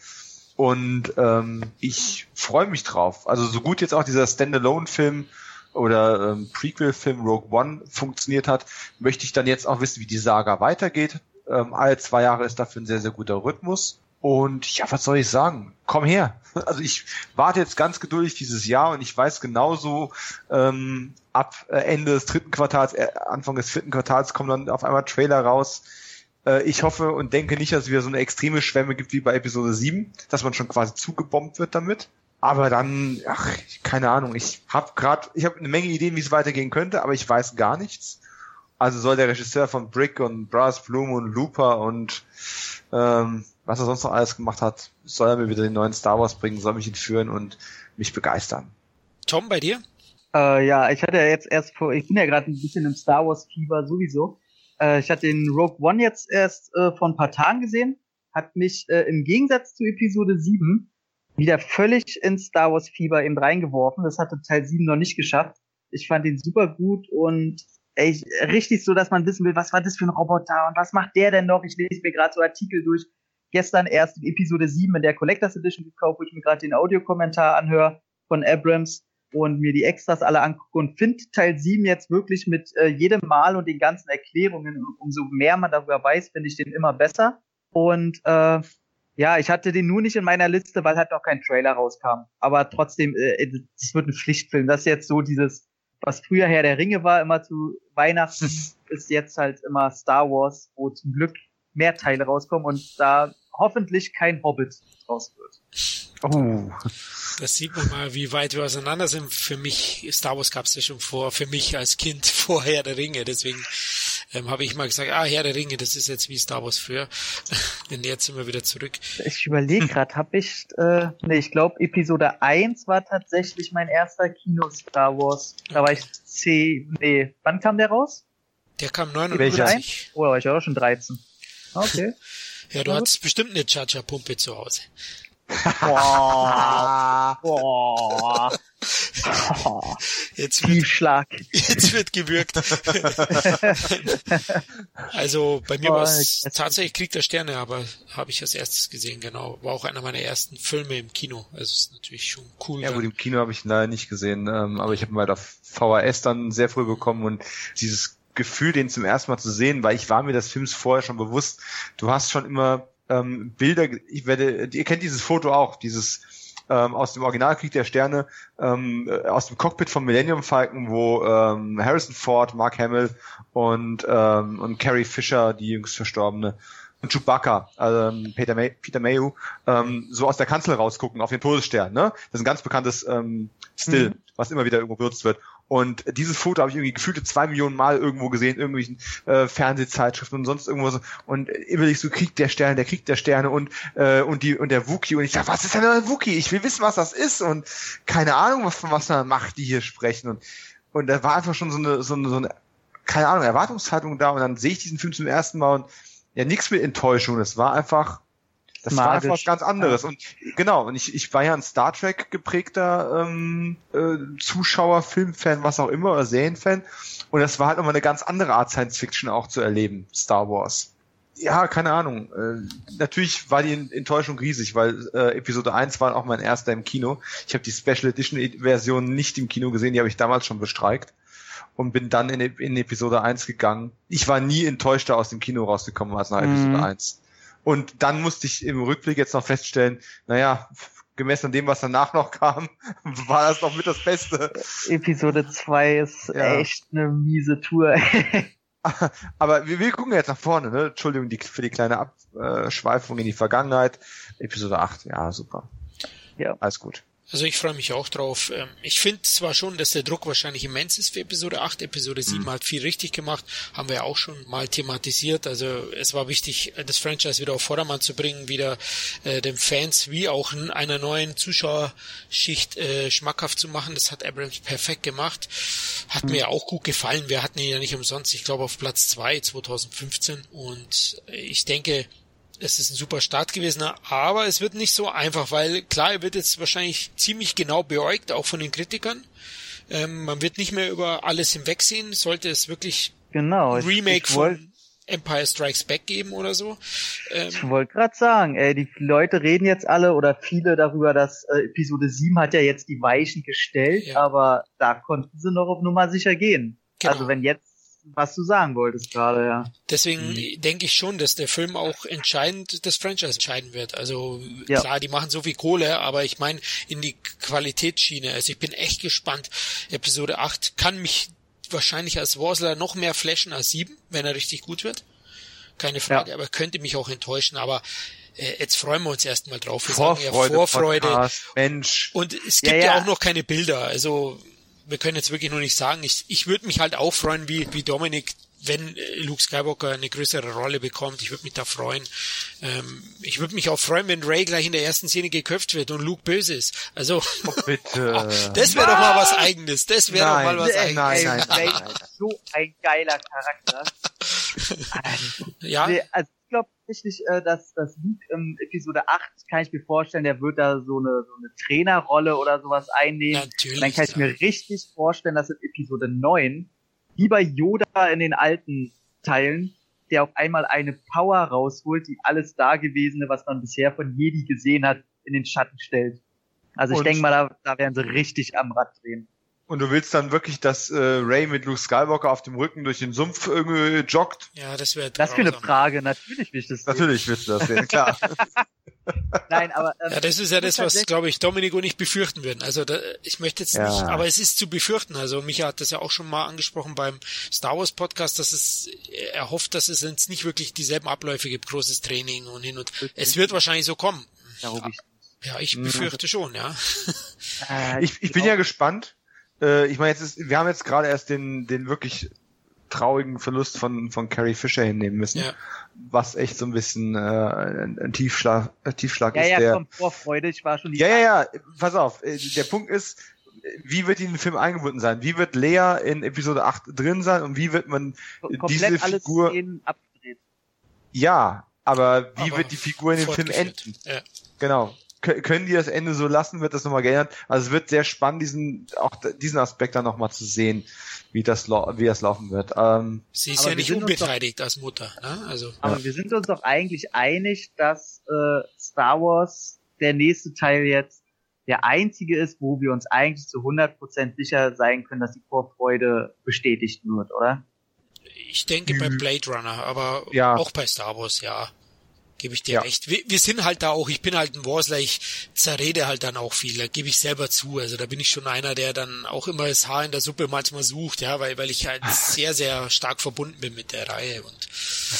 Und ähm, ich freue mich drauf. Also so gut jetzt auch dieser Standalone-Film oder ähm, Prequel-Film Rogue One funktioniert hat, möchte ich dann jetzt auch wissen, wie die Saga weitergeht. Ähm, alle zwei Jahre ist dafür ein sehr, sehr guter Rhythmus. Und ja, was soll ich sagen? Komm her. Also ich warte jetzt ganz geduldig dieses Jahr und ich weiß genauso, ähm, ab äh, Ende des dritten Quartals, äh, Anfang des vierten Quartals kommen dann auf einmal Trailer raus. Äh, ich hoffe und denke nicht, dass es wieder so eine extreme Schwemme gibt wie bei Episode 7, dass man schon quasi zugebombt wird damit. Aber dann, ach, keine Ahnung, ich habe gerade, ich habe eine Menge Ideen, wie es weitergehen könnte, aber ich weiß gar nichts. Also soll der Regisseur von Brick und Brass Bloom und Looper und ähm, was er sonst noch alles gemacht hat, soll er mir wieder den neuen Star Wars bringen, soll mich entführen und mich begeistern. Tom, bei dir? Äh, ja, ich hatte ja jetzt erst vor, ich bin ja gerade ein bisschen im Star Wars Fieber sowieso. Äh, ich hatte den Rogue One jetzt erst äh, vor ein paar Tagen gesehen, hat mich äh, im Gegensatz zu Episode 7 wieder völlig ins Star Wars Fieber eben reingeworfen. Das hatte Teil 7 noch nicht geschafft. Ich fand ihn super gut und ey, richtig so, dass man wissen will, was war das für ein Roboter und was macht der denn noch? Ich lese mir gerade so Artikel durch gestern erst Episode 7 in der Collectors Edition gekauft, wo ich mir gerade den Audiokommentar anhöre von Abrams und mir die Extras alle angucke und finde Teil 7 jetzt wirklich mit äh, jedem Mal und den ganzen Erklärungen, umso mehr man darüber weiß, finde ich den immer besser. Und äh, ja, ich hatte den nur nicht in meiner Liste, weil halt noch kein Trailer rauskam. Aber trotzdem, äh, das wird ein Pflichtfilm. Das ist jetzt so dieses, was früher Herr der Ringe war, immer zu Weihnachten, ist jetzt halt immer Star Wars, wo zum Glück mehr Teile rauskommen und da hoffentlich kein Hobbit draus wird. Oh. Das sieht man mal, wie weit wir auseinander sind. Für mich, Star Wars gab es ja schon vor, für mich als Kind vor Herr der Ringe. Deswegen ähm, habe ich mal gesagt, ah, Herr der Ringe, das ist jetzt wie Star Wars früher. Denn jetzt sind wir wieder zurück. Ich überlege gerade, habe ich, äh, nee, ich glaube Episode 1 war tatsächlich mein erster Kino-Star Wars. Da war ich C, nee, wann kam der raus? Der kam 99. Oh, da war ich auch schon 13. Okay. Ja, du hast bestimmt eine Chacha-Pumpe zu Hause. Boah. Boah. Jetzt wird, Schlag. jetzt wird gewürgt. also bei mir war es tatsächlich Krieg der Sterne, aber habe ich als erstes gesehen, genau. War auch einer meiner ersten Filme im Kino. Also ist natürlich schon cool. Ja gut, im Kino habe ich ihn leider nicht gesehen, ähm, aber ich habe ihn halt auf VHS dann sehr früh bekommen und dieses Gefühl, den zum ersten Mal zu sehen, weil ich war mir des Films vorher schon bewusst. Du hast schon immer ähm, Bilder, ich werde, ihr kennt dieses Foto auch, dieses ähm, aus dem Originalkrieg der Sterne, ähm, äh, aus dem Cockpit von Millennium Falcon, wo ähm, Harrison Ford, Mark Hamill und, ähm, und Carrie Fisher, die jüngst verstorbene, und Chewbacca, ähm, Peter, May, Peter Mayhew, ähm, so aus der Kanzel rausgucken auf den Todesstern. Ne? Das ist ein ganz bekanntes ähm, Still, mhm. was immer wieder irgendwo benutzt wird. Und dieses Foto habe ich irgendwie gefühlte zwei Millionen Mal irgendwo gesehen, in irgendwelchen äh, Fernsehzeitschriften und sonst irgendwo so. Und immer ich so, Krieg der Sterne, der Krieg der Sterne und, äh, und die und der Wookie. Und ich dachte, was ist denn ein Wookie? Ich will wissen, was das ist. Und keine Ahnung, was von was man macht, die hier sprechen. Und, und da war einfach schon so eine, so eine, so eine, keine Ahnung, Erwartungshaltung da. Und dann sehe ich diesen Film zum ersten Mal und ja, nichts mit Enttäuschung. Es war einfach das Magisch. war einfach was ganz anderes. Und genau, und ich, ich war ja ein Star Trek geprägter ähm, äh, Zuschauer, Filmfan, was auch immer, oder Serienfan. Und das war halt immer eine ganz andere Art Science Fiction auch zu erleben, Star Wars. Ja, keine Ahnung. Äh, natürlich war die Enttäuschung riesig, weil äh, Episode 1 war auch mein erster im Kino. Ich habe die Special Edition Version nicht im Kino gesehen, die habe ich damals schon bestreikt und bin dann in, in Episode 1 gegangen. Ich war nie enttäuschter aus dem Kino rausgekommen als nach Episode mhm. 1. Und dann musste ich im Rückblick jetzt noch feststellen, naja, gemessen an dem, was danach noch kam, war das noch mit das Beste. Episode 2 ist ja. echt eine miese Tour. Aber wir, wir gucken jetzt nach vorne, ne? Entschuldigung die, für die kleine Abschweifung in die Vergangenheit. Episode 8, ja, super. Ja. Alles gut. Also ich freue mich auch drauf. Ähm, ich finde zwar schon, dass der Druck wahrscheinlich immens ist für Episode 8. Episode 7 mhm. hat viel richtig gemacht, haben wir ja auch schon mal thematisiert. Also es war wichtig, das Franchise wieder auf Vordermann zu bringen, wieder äh, den Fans wie auch einer neuen Zuschauerschicht äh, schmackhaft zu machen. Das hat Abrams perfekt gemacht. Hat mhm. mir auch gut gefallen. Wir hatten ihn ja nicht umsonst, ich glaube auf Platz 2 2015. Und ich denke, es ist ein super Start gewesen, aber es wird nicht so einfach, weil klar, er wird jetzt wahrscheinlich ziemlich genau beäugt, auch von den Kritikern. Ähm, man wird nicht mehr über alles hinwegsehen, sollte es wirklich genau, Remake ich, ich von Empire Strikes Back geben oder so. Ähm, ich wollte gerade sagen, ey, die Leute reden jetzt alle oder viele darüber, dass äh, Episode 7 hat ja jetzt die Weichen gestellt, ja. aber da konnten sie noch auf Nummer sicher gehen. Genau. Also wenn jetzt was du sagen wolltest gerade, ja. Deswegen mhm. denke ich schon, dass der Film auch entscheidend das Franchise entscheiden wird. Also ja. klar, die machen so viel Kohle, aber ich meine in die Qualitätsschiene. Also ich bin echt gespannt. Episode 8 kann mich wahrscheinlich als Warsler noch mehr flashen als 7, wenn er richtig gut wird. Keine Frage, ja. aber könnte mich auch enttäuschen, aber äh, jetzt freuen wir uns erstmal drauf. Wir Vorfreude, sagen ja Vorfreude. Podcast, Mensch. Und es gibt ja, ja. ja auch noch keine Bilder. Also wir können jetzt wirklich nur nicht sagen. Ich, ich würde mich halt auch freuen, wie, wie Dominik, wenn äh, Luke Skywalker eine größere Rolle bekommt. Ich würde mich da freuen. Ähm, ich würde mich auch freuen, wenn Ray gleich in der ersten Szene geköpft wird und Luke böse ist. Also, oh, bitte. das wäre doch mal was Eigenes. Das wäre doch mal was Eigenes. Nein, nein, nein, nein. So ein geiler Charakter. ja. Also, glaube tatsächlich, äh, dass das Luke im Episode 8 kann ich mir vorstellen, der wird da so eine, so eine Trainerrolle oder sowas einnehmen. Natürlich, dann kann ich mir richtig vorstellen, dass in Episode 9 wie bei Yoda in den alten Teilen, der auf einmal eine Power rausholt, die alles Dagewesene, was man bisher von Jedi gesehen hat, in den Schatten stellt. Also ich denke mal, da, da werden sie richtig am Rad drehen. Und du willst dann wirklich, dass äh, Ray mit Luke Skywalker auf dem Rücken durch den Sumpf irgendwie joggt? Ja, das wäre Das für eine Frage, natürlich will ich das sehen. Natürlich willst du das sehen, klar. Nein, aber ähm, ja, das ist ja das, was glaube ich Dominik und ich befürchten würden. Also da, ich möchte jetzt ja. nicht, aber es ist zu befürchten. Also Micha hat das ja auch schon mal angesprochen beim Star Wars Podcast, dass es er hofft, dass es jetzt nicht wirklich dieselben Abläufe gibt, großes Training und hin und es wird wahrscheinlich so kommen. Ja, ich, ja, ich befürchte schon, ja. Äh, ich, ich bin ja gespannt, äh, ich meine, jetzt ist, wir haben jetzt gerade erst den, den wirklich traurigen Verlust von, von Carrie Fisher hinnehmen müssen. Ja. Was echt so ein bisschen äh, ein, ein Tiefschlag, ein Tiefschlag ja, ist. Ja, der, komm, Vorfreude, ich war schon Ja, ja, ja, pass auf. Äh, der Punkt ist, wie wird die in den Film eingebunden sein? Wie wird Lea in Episode 8 drin sein und wie wird man Komplett diese Figur... Ja, aber wie aber wird die Figur in dem Film enden? Ja. Genau können die das Ende so lassen, wird das nochmal geändert. Also es wird sehr spannend, diesen, auch diesen Aspekt dann nochmal zu sehen, wie das, wie das laufen wird. Ähm, Sie ist ja nicht unbeteiligt doch, als Mutter, ne? Also. Aber ja. wir sind uns doch eigentlich einig, dass äh, Star Wars der nächste Teil jetzt der einzige ist, wo wir uns eigentlich zu 100% sicher sein können, dass die Vorfreude bestätigt wird, oder? Ich denke bei mhm. Blade Runner, aber ja. auch bei Star Wars, ja gebe ich dir ja. recht. Wir, wir, sind halt da auch, ich bin halt ein Warsler, ich zerrede halt dann auch viel, da gebe ich selber zu. Also da bin ich schon einer, der dann auch immer das Haar in der Suppe manchmal sucht, ja, weil, weil ich halt sehr, sehr stark verbunden bin mit der Reihe und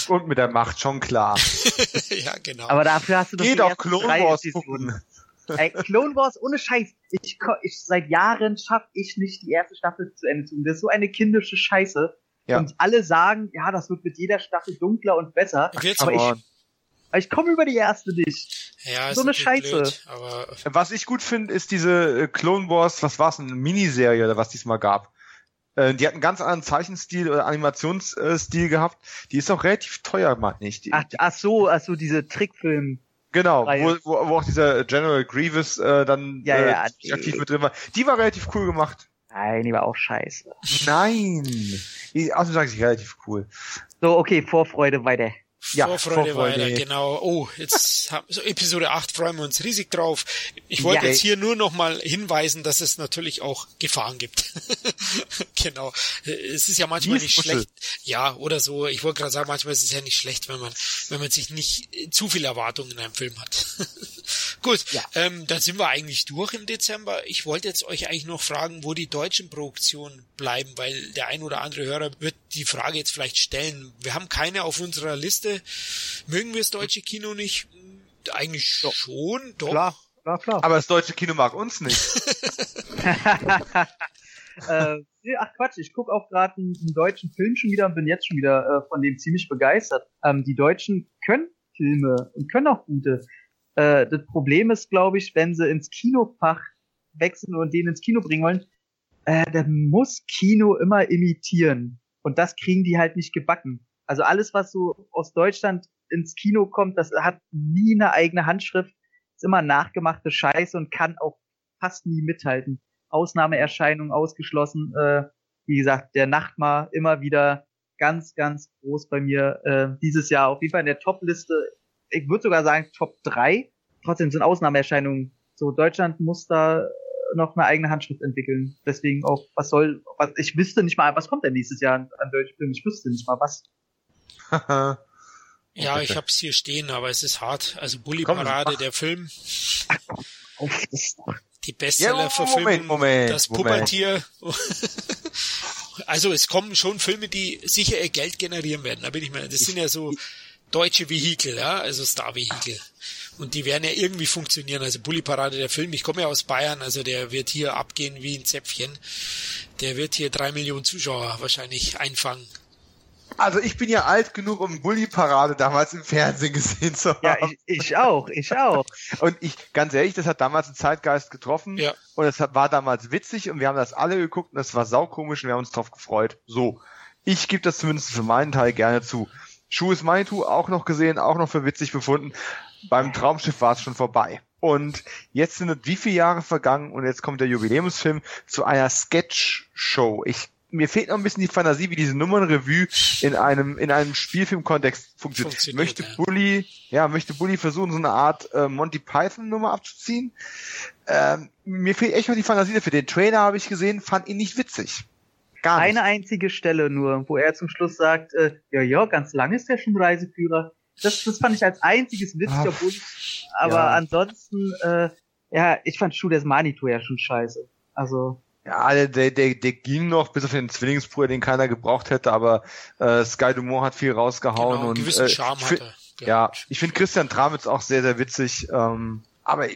und mit der Macht, schon klar. ja, genau. Aber dafür hast du doch Geh doch Clone Wars gucken. Ey, Clone Wars ohne Scheiß. Ich, ich seit Jahren schaff ich nicht die erste Staffel zu Ende zu. Das ist so eine kindische Scheiße. Ja. Und alle sagen, ja, das wird mit jeder Staffel dunkler und besser. Ach, aber ich, ich komme über die erste nicht. Ja, so eine Scheiße. Blöd, aber was ich gut finde, ist diese äh, Clone Wars, was war's, eine Miniserie oder was diesmal gab. Äh, die hat einen ganz anderen Zeichenstil oder Animationsstil gehabt. Die ist auch relativ teuer, meine ich. ach, ach so, ach so, diese Trickfilm. Genau, wo, wo, wo auch dieser General Grievous äh, dann ja, ja, äh, aktiv mit drin war. Die war relativ cool gemacht. Nein, die war auch scheiße. Nein. Außerdem sage ich relativ cool. So, okay, Vorfreude weiter. Ja, Vorfreude, Vorfreude weiter, genau. Oh, jetzt haben, so Episode 8 freuen wir uns riesig drauf. Ich wollte ja. jetzt hier nur noch mal hinweisen, dass es natürlich auch Gefahren gibt. genau. Es ist ja manchmal nicht schlecht. Ja, oder so. Ich wollte gerade sagen, manchmal ist es ja nicht schlecht, wenn man, wenn man sich nicht zu viel Erwartungen in einem Film hat. Gut, ja. ähm, dann sind wir eigentlich durch im Dezember. Ich wollte jetzt euch eigentlich noch fragen, wo die deutschen Produktionen bleiben, weil der ein oder andere Hörer wird die Frage jetzt vielleicht stellen. Wir haben keine auf unserer Liste. Mögen wir das deutsche Kino nicht? Eigentlich doch. schon, doch. Klar. Ja, klar. Aber das deutsche Kino mag uns nicht. äh, ach Quatsch, ich gucke auch gerade einen, einen, deutschen Film schon wieder und bin jetzt schon wieder äh, von dem ziemlich begeistert. Ähm, die Deutschen können Filme und können auch gute. Äh, das Problem ist, glaube ich, wenn sie ins Kinofach wechseln und den ins Kino bringen wollen, äh, dann muss Kino immer imitieren. Und das kriegen die halt nicht gebacken. Also alles, was so aus Deutschland ins Kino kommt, das hat nie eine eigene Handschrift, ist immer nachgemachte Scheiße und kann auch fast nie mithalten. Ausnahmeerscheinungen ausgeschlossen. Äh, wie gesagt, der Nachtmar immer wieder ganz, ganz groß bei mir äh, dieses Jahr. Auf jeden Fall in der Top-Liste. Ich würde sogar sagen Top 3. Trotzdem sind Ausnahmeerscheinungen. So, Deutschland muss da noch eine eigene Handschrift entwickeln. Deswegen auch, was soll, was, ich wüsste nicht mal, was kommt denn nächstes Jahr an, an deutschen Filmen? Ich wüsste nicht mal was. ja, ich hab's hier stehen, aber es ist hart. Also Bully Parade, der Film. Die Bestseller-Verfilmung, ja, Moment, Moment, das Puppetier. also es kommen schon Filme, die sicher ihr Geld generieren werden. Da bin ich mir. Das sind ja so deutsche Vehikel, ja, also Star-Vehikel. Und die werden ja irgendwie funktionieren. Also Bully Parade, der Film, ich komme ja aus Bayern, also der wird hier abgehen wie ein Zäpfchen. Der wird hier drei Millionen Zuschauer wahrscheinlich einfangen. Also ich bin ja alt genug, um Bully-Parade damals im Fernsehen gesehen zu haben. Ja, ich, ich auch, ich auch. und ich, ganz ehrlich, das hat damals einen Zeitgeist getroffen. Ja. Und es war damals witzig und wir haben das alle geguckt und es war saukomisch und wir haben uns drauf gefreut. So. Ich gebe das zumindest für meinen Teil gerne zu. Schuh ist Manitou auch noch gesehen, auch noch für witzig befunden. Beim Traumschiff war es schon vorbei. Und jetzt sind wie viele Jahre vergangen und jetzt kommt der Jubiläumsfilm zu einer Sketch-Show. Ich mir fehlt noch ein bisschen die Fantasie, wie diese Nummernrevue in einem in einem Spielfilmkontext funktioniert. funktioniert möchte ja. Bully, ja, möchte Bully versuchen, so eine Art äh, Monty Python Nummer abzuziehen? Ähm, mir fehlt echt noch die Fantasie dafür. Den Trailer habe ich gesehen, fand ihn nicht witzig. Gar nicht. Eine einzige Stelle nur, wo er zum Schluss sagt, äh, ja, ja, ganz lang ist der schon Reiseführer. Das, das fand ich als einziges witzig, obwohl ich, aber ja. ansonsten, äh, ja, ich fand Schuh des Manitou ja schon scheiße. Also. Ja, der, der, der, der ging noch, bis auf den Zwillingsbruder, den keiner gebraucht hätte, aber äh, Sky Dumont hat viel rausgehauen. Genau, und, gewissen äh, Charme hatte. Ja, ich finde Christian Tramitz auch sehr, sehr witzig. Ähm, aber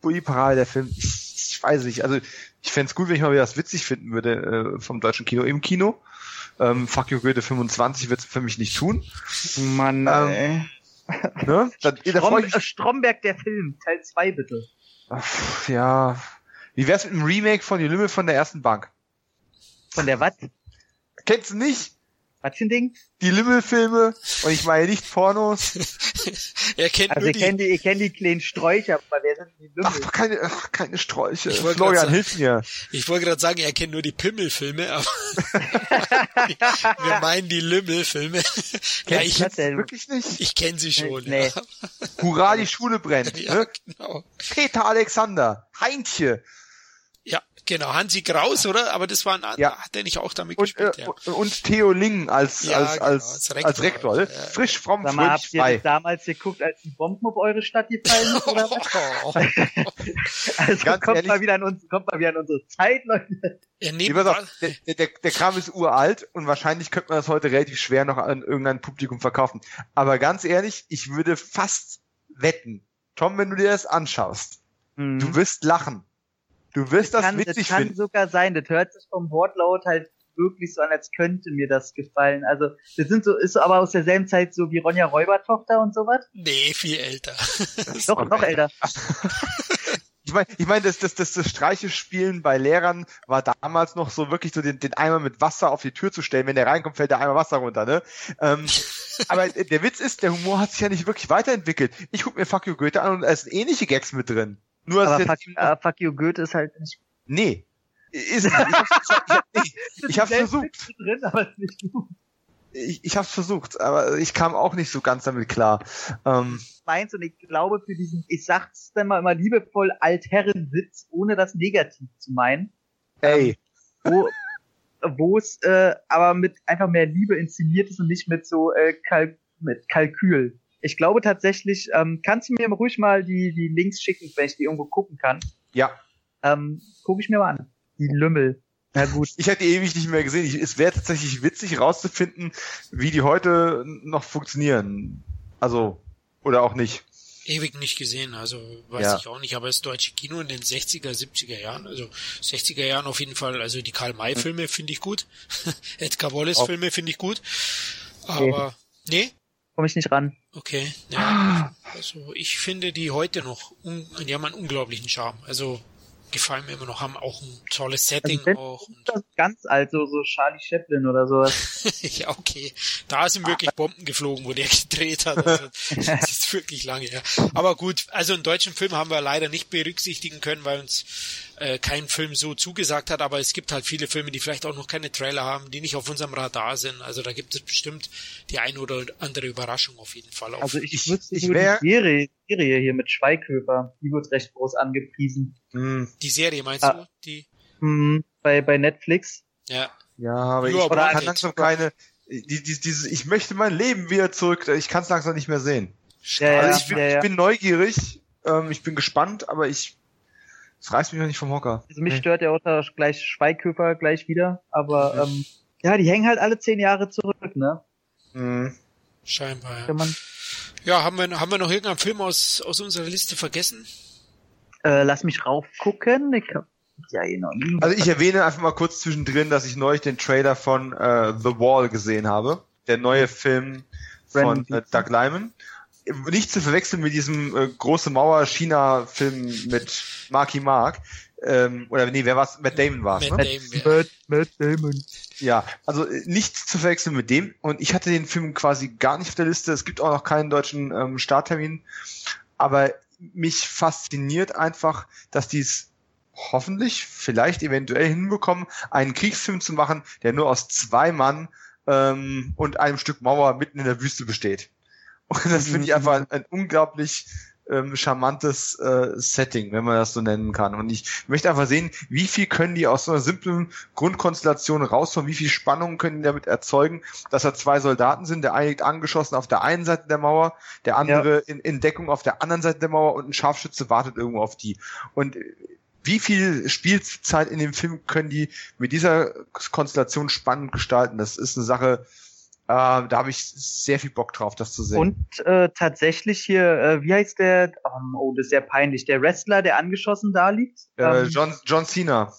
Bully Parade, der Film, ich, ich weiß nicht, also ich fände gut, wenn ich mal wieder was witzig finden würde äh, vom deutschen Kino im Kino. Ähm, Fuck You Goethe 25 wird für mich nicht tun. Mann, ähm, ey. Ne? Da, Strom, da Stromberg der Film, Teil 2 bitte. Ach, ja, wie wär's mit einem Remake von Die Lümmel von der ersten Bank? Von der was? Kennst du nicht? Was für ein Ding? Die Lümmelfilme und ich meine nicht Pornos. er kennt also nur ihr die... kennt die, ihr kennt die kleinen Sträucher, aber wer sind die Lümmel? Ach, keine, ach, keine Sträuche. Florian, sagen, hilf mir. Ich wollte gerade sagen, er kennt nur die Pimmelfilme, aber wir meinen die Lümmelfilme. ja, ich das denn? wirklich nicht. Ich kenne sie schon. Nee. Ja. Hurra, die Schule brennt. ja, ne? genau. Peter Alexander, Heintje, Genau, Hansi Kraus, oder? Aber das war ein, ja. hat der nicht auch damit und, gespielt, äh, ja. Und Theo Ling als, ja, als, genau, als, als Rektor. Als Rektor. Ja, Frisch, fromm, Sag mal, habt ihr das damals geguckt, als die Bomben auf eure Stadt gefallen sind, oder was? also Ganz kommt ehrlich, mal wieder an uns, kommt mal wieder an unsere Zeit, Leute. Ja, nee, auf, der, der, der Kram ist uralt und wahrscheinlich könnte man das heute relativ schwer noch an irgendein Publikum verkaufen. Aber ganz ehrlich, ich würde fast wetten, Tom, wenn du dir das anschaust, mhm. du wirst lachen. Du wirst das, kann, witzig das kann finden. sogar sein. Das hört sich vom Wortlaut halt wirklich so an, als könnte mir das gefallen. Also, das sind so, ist so aber aus derselben Zeit so wie Ronja Räubertochter und sowas? Nee, viel älter. Doch, noch älter. Ich meine, ich mein, das, das, das, das Streichespielen bei Lehrern war damals noch so wirklich so den, den Eimer mit Wasser auf die Tür zu stellen. Wenn der reinkommt, fällt der Eimer Wasser runter, ne? Ähm, aber der Witz ist, der Humor hat sich ja nicht wirklich weiterentwickelt. Ich guck mir Fuck You Goethe an und da sind ähnliche Gags mit drin. Nur aber fuck, uh, fuck you Goethe ist halt nicht. Nee. Ist. Ich hab's, ich, versucht. Drin, aber ist nicht gut. Ich, ich hab's versucht, aber ich kam auch nicht so ganz damit klar. Ähm, Meins und ich glaube für diesen, ich sag's dann mal immer liebevoll, Altherrenwitz, ohne das negativ zu meinen. Ey. Ähm, wo, wo es äh, aber mit einfach mehr Liebe inszeniert ist und nicht mit so äh, Kalk mit Kalkül. Ich glaube tatsächlich, ähm, kannst du mir ruhig mal die, die Links schicken, wenn ich die irgendwo gucken kann? Ja. Ähm, guck ich mir mal an. Die Lümmel. Na gut. Ich hätte die ewig nicht mehr gesehen. Ich, es wäre tatsächlich witzig rauszufinden, wie die heute noch funktionieren. Also, oder auch nicht. ewig nicht gesehen, also weiß ja. ich auch nicht, aber das deutsche Kino in den 60er, 70er Jahren, also 60er Jahren auf jeden Fall, also die Karl-May-Filme finde ich gut, Edgar Wallace-Filme finde ich gut, aber, nee? Komme ich nicht ran. Okay, ja, also ich finde die heute noch, die haben einen unglaublichen Charme, also gefallen mir immer noch, haben auch ein tolles also Setting also auch. Das ganz alt, so, so Charlie Chaplin oder sowas. ja, okay. Da sind wirklich Bomben geflogen, wo der gedreht hat. Also, das ist wirklich lange her. Aber gut, also einen deutschen Film haben wir leider nicht berücksichtigen können, weil uns äh, kein Film so zugesagt hat, aber es gibt halt viele Filme, die vielleicht auch noch keine Trailer haben, die nicht auf unserem Radar sind. Also da gibt es bestimmt die eine oder andere Überraschung auf jeden Fall. Auf. Also ich wüsste ich wär, die Serie, Serie hier mit Schweighöfer, die wird recht groß angepriesen. Hm. Die Serie meinst ah, du? Die? Mh, bei, bei Netflix. Ja. Ja, aber Nur ich kann langsam keine, die, die, diese, ich möchte mein Leben wieder zurück, ich kann es langsam nicht mehr sehen. Ja, ja, also ich, bin, ja, ich bin neugierig, ähm, ich bin gespannt, aber ich das reißt mich noch nicht vom Hocker. Also mich stört ja auch da gleich Schweighöfer gleich wieder, aber mhm. ähm, ja, die hängen halt alle zehn Jahre zurück, ne? Mhm. Scheinbar, ja. ja, haben wir, haben wir noch irgendeinen Film aus, aus unserer Liste vergessen? Äh, lass mich raufgucken. Ich hab ja nie. Also ich erwähne einfach mal kurz zwischendrin, dass ich neulich den Trailer von äh, The Wall gesehen habe. Der neue Film von äh, Doug Lyman nicht zu verwechseln mit diesem äh, große Mauer China Film mit Marky Mark. Ähm, oder nee, wer war's? Matt Damon war's, Matt ne? Damon, Matt, Matt Damon. Ja, also äh, nicht zu verwechseln mit dem. Und ich hatte den Film quasi gar nicht auf der Liste. Es gibt auch noch keinen deutschen ähm, Starttermin. Aber mich fasziniert einfach, dass dies hoffentlich, vielleicht eventuell hinbekommen, einen Kriegsfilm zu machen, der nur aus zwei Mann ähm, und einem Stück Mauer mitten in der Wüste besteht. Und das finde ich einfach ein, ein unglaublich ähm, charmantes äh, Setting, wenn man das so nennen kann. Und ich möchte einfach sehen, wie viel können die aus so einer simplen Grundkonstellation rausholen, wie viel Spannung können die damit erzeugen, dass da zwei Soldaten sind, der eine liegt angeschossen auf der einen Seite der Mauer, der andere ja. in, in Deckung auf der anderen Seite der Mauer und ein Scharfschütze wartet irgendwo auf die. Und wie viel Spielzeit in dem Film können die mit dieser Konstellation spannend gestalten? Das ist eine Sache, da habe ich sehr viel Bock drauf, das zu sehen. Und äh, tatsächlich hier, äh, wie heißt der? Um, oh, das ist sehr peinlich. Der Wrestler, der angeschossen da liegt. Äh, ähm, John, John Cena.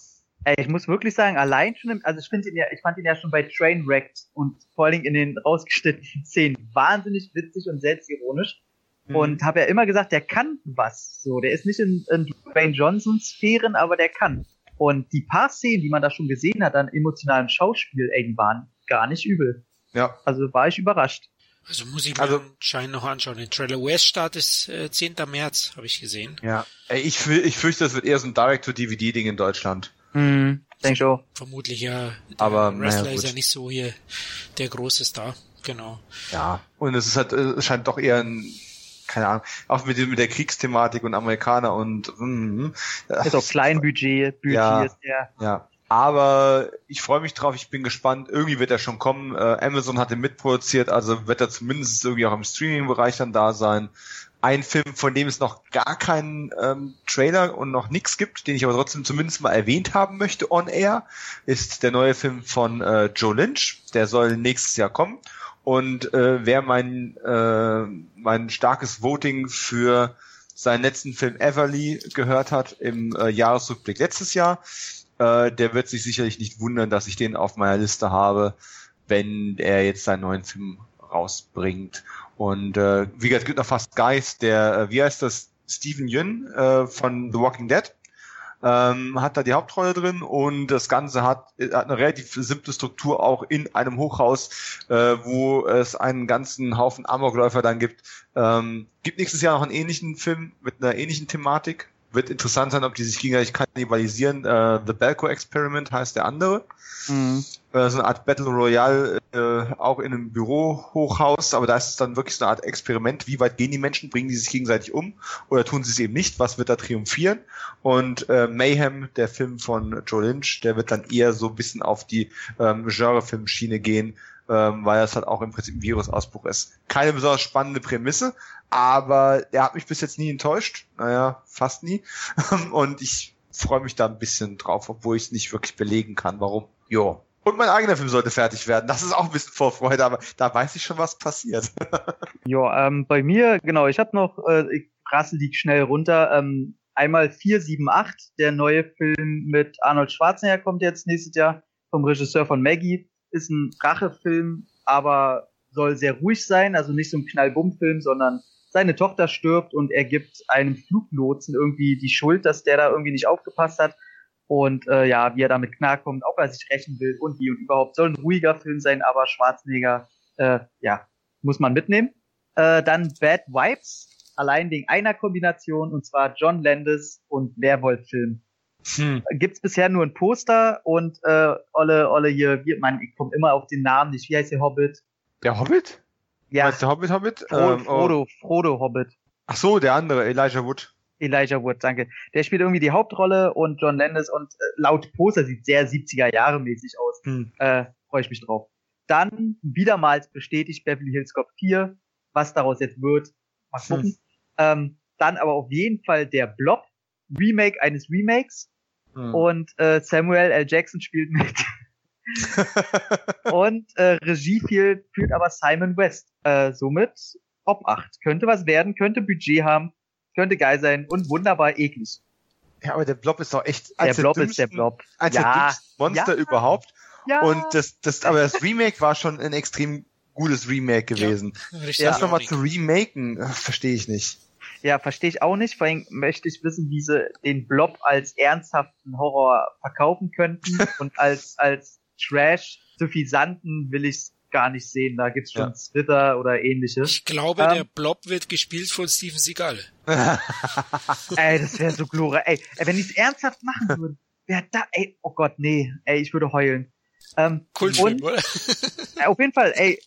Ey, ich muss wirklich sagen, allein schon, im, also ich finde ihn ja, ich fand ihn ja schon bei Trainwrecked und vor allen Dingen in den rausgeschnittenen Szenen wahnsinnig witzig und selbstironisch. Mhm. Und habe ja immer gesagt, der kann was. So, der ist nicht in, in Dwayne Johnson Sphären, aber der kann. Und die paar Szenen, die man da schon gesehen hat an emotionalem Schauspiel, ey, die waren gar nicht übel. Ja. Also war ich überrascht. Also muss ich mir also, anscheinend noch anschauen. Den Trailer US-Start ist äh, 10. März, habe ich gesehen. Ja. Ey, ich, ich fürchte, das wird eher so ein Direct-to-DVD-Ding in Deutschland. Hm, denk ich auch. Vermutlich ja. Der Aber Wrestler naja, ist ja nicht so hier der große Star. Genau. Ja. Und es ist halt, es scheint doch eher ein keine Ahnung, auch mit, mit der Kriegsthematik und Amerikaner und mm, ist auch Kleinbudget, Budget ja, ist der. Ja, aber ich freue mich drauf, ich bin gespannt. Irgendwie wird er schon kommen. Äh, Amazon hat ihn mitproduziert, also wird er zumindest irgendwie auch im Streaming-Bereich dann da sein. Ein Film, von dem es noch gar keinen ähm, Trailer und noch nichts gibt, den ich aber trotzdem zumindest mal erwähnt haben möchte on air, ist der neue Film von äh, Joe Lynch. Der soll nächstes Jahr kommen. Und äh, wer mein, äh, mein starkes Voting für seinen letzten Film Everly gehört hat im äh, Jahresrückblick letztes Jahr, äh, der wird sich sicherlich nicht wundern, dass ich den auf meiner Liste habe, wenn er jetzt seinen neuen Film rausbringt. Und äh, wie gesagt, es gibt noch fast Geist, der, äh, wie heißt das, Stephen Yun äh, von The Walking Dead, ähm, hat da die Hauptrolle drin und das Ganze hat, hat eine relativ simple Struktur auch in einem Hochhaus, äh, wo es einen ganzen Haufen Amokläufer dann gibt. Ähm, gibt nächstes Jahr noch einen ähnlichen Film mit einer ähnlichen Thematik, wird interessant sein, ob die sich gegenseitig kannibalisieren. Äh, The Belko Experiment heißt der andere. Mhm. Äh, so eine Art Battle Royale, äh, auch in einem Bürohochhaus, aber da ist es dann wirklich so eine Art Experiment. Wie weit gehen die Menschen? Bringen die sich gegenseitig um oder tun sie es eben nicht? Was wird da triumphieren? Und äh, Mayhem, der Film von Joe Lynch, der wird dann eher so ein bisschen auf die ähm, Genrefilmschiene gehen, ähm, weil das halt auch im Prinzip ein Virusausbruch ist. Keine besonders spannende Prämisse, aber der hat mich bis jetzt nie enttäuscht. Naja, fast nie. Und ich freue mich da ein bisschen drauf, obwohl ich es nicht wirklich belegen kann, warum. Jo. Und mein eigener Film sollte fertig werden. Das ist auch ein bisschen Vorfreude, aber da weiß ich schon, was passiert. ja, ähm, bei mir, genau, ich habe noch, äh, ich prassel die schnell runter. Ähm, einmal 478, der neue Film mit Arnold Schwarzenegger kommt jetzt nächstes Jahr vom Regisseur von Maggie. Ist ein Rachefilm, aber soll sehr ruhig sein, also nicht so ein Knallbumm-Film, sondern seine Tochter stirbt und er gibt einem Fluglotsen irgendwie die Schuld, dass der da irgendwie nicht aufgepasst hat. Und äh, ja, wie er damit klarkommt, ob er sich rächen will und wie und überhaupt. Soll ein ruhiger Film sein, aber Schwarzenegger, äh, ja, muss man mitnehmen. Äh, dann Bad Vibes, allein wegen einer Kombination, und zwar John Landis und Werwolf-Film. Hm. Gibt's bisher nur ein Poster und äh, Olle, Olle hier, wie, man, ich komme immer auf den Namen nicht. Wie heißt der Hobbit? Der Hobbit? Ja. Meinst du Hobbit, Hobbit? Frodo, Ähm, oh. Frodo, Frodo Hobbit. Ach so, der andere, Elijah Wood. Elijah Wood, danke. Der spielt irgendwie die Hauptrolle und John Landis und äh, laut Poster sieht sehr 70er Jahre mäßig aus. Hm. Äh, Freue ich mich drauf. Dann wiedermals bestätigt Beverly Hills Cop 4, was daraus jetzt wird. Mal Hm. gucken. Ähm, dann aber auf jeden Fall der Blob, Remake eines Remakes Hm. und äh, Samuel L. Jackson spielt mit. und äh, Regie führt, führt aber Simon West. Äh, somit Top 8. Könnte was werden, könnte Budget haben, könnte geil sein und wunderbar eklig. ja, aber der Blob ist doch echt Der Blob ist der dümmsten- Blob. Der Ja, dümmsten Monster ja. überhaupt. Ja. Und das, das, aber das Remake war schon ein extrem gutes Remake gewesen. Ja. Das nochmal zu remaken, äh, verstehe ich nicht. Ja, verstehe ich auch nicht. Vor allem möchte ich wissen, wie sie den Blob als ernsthaften Horror verkaufen könnten und als, als Trash suffisanten will ich gar nicht sehen. Da gibt's schon Ja. Twitter oder ähnliches. Ich glaube, Ähm. der Blob wird gespielt von Steven Seagal. Ey, das wäre so glorreich. Ey, ey, wenn die es ernsthaft machen würden, wer da, ey, oh Gott, nee, ey, ich würde heulen. Ähm, Kultfilm, und, oder? äh, auf jeden Fall, ey,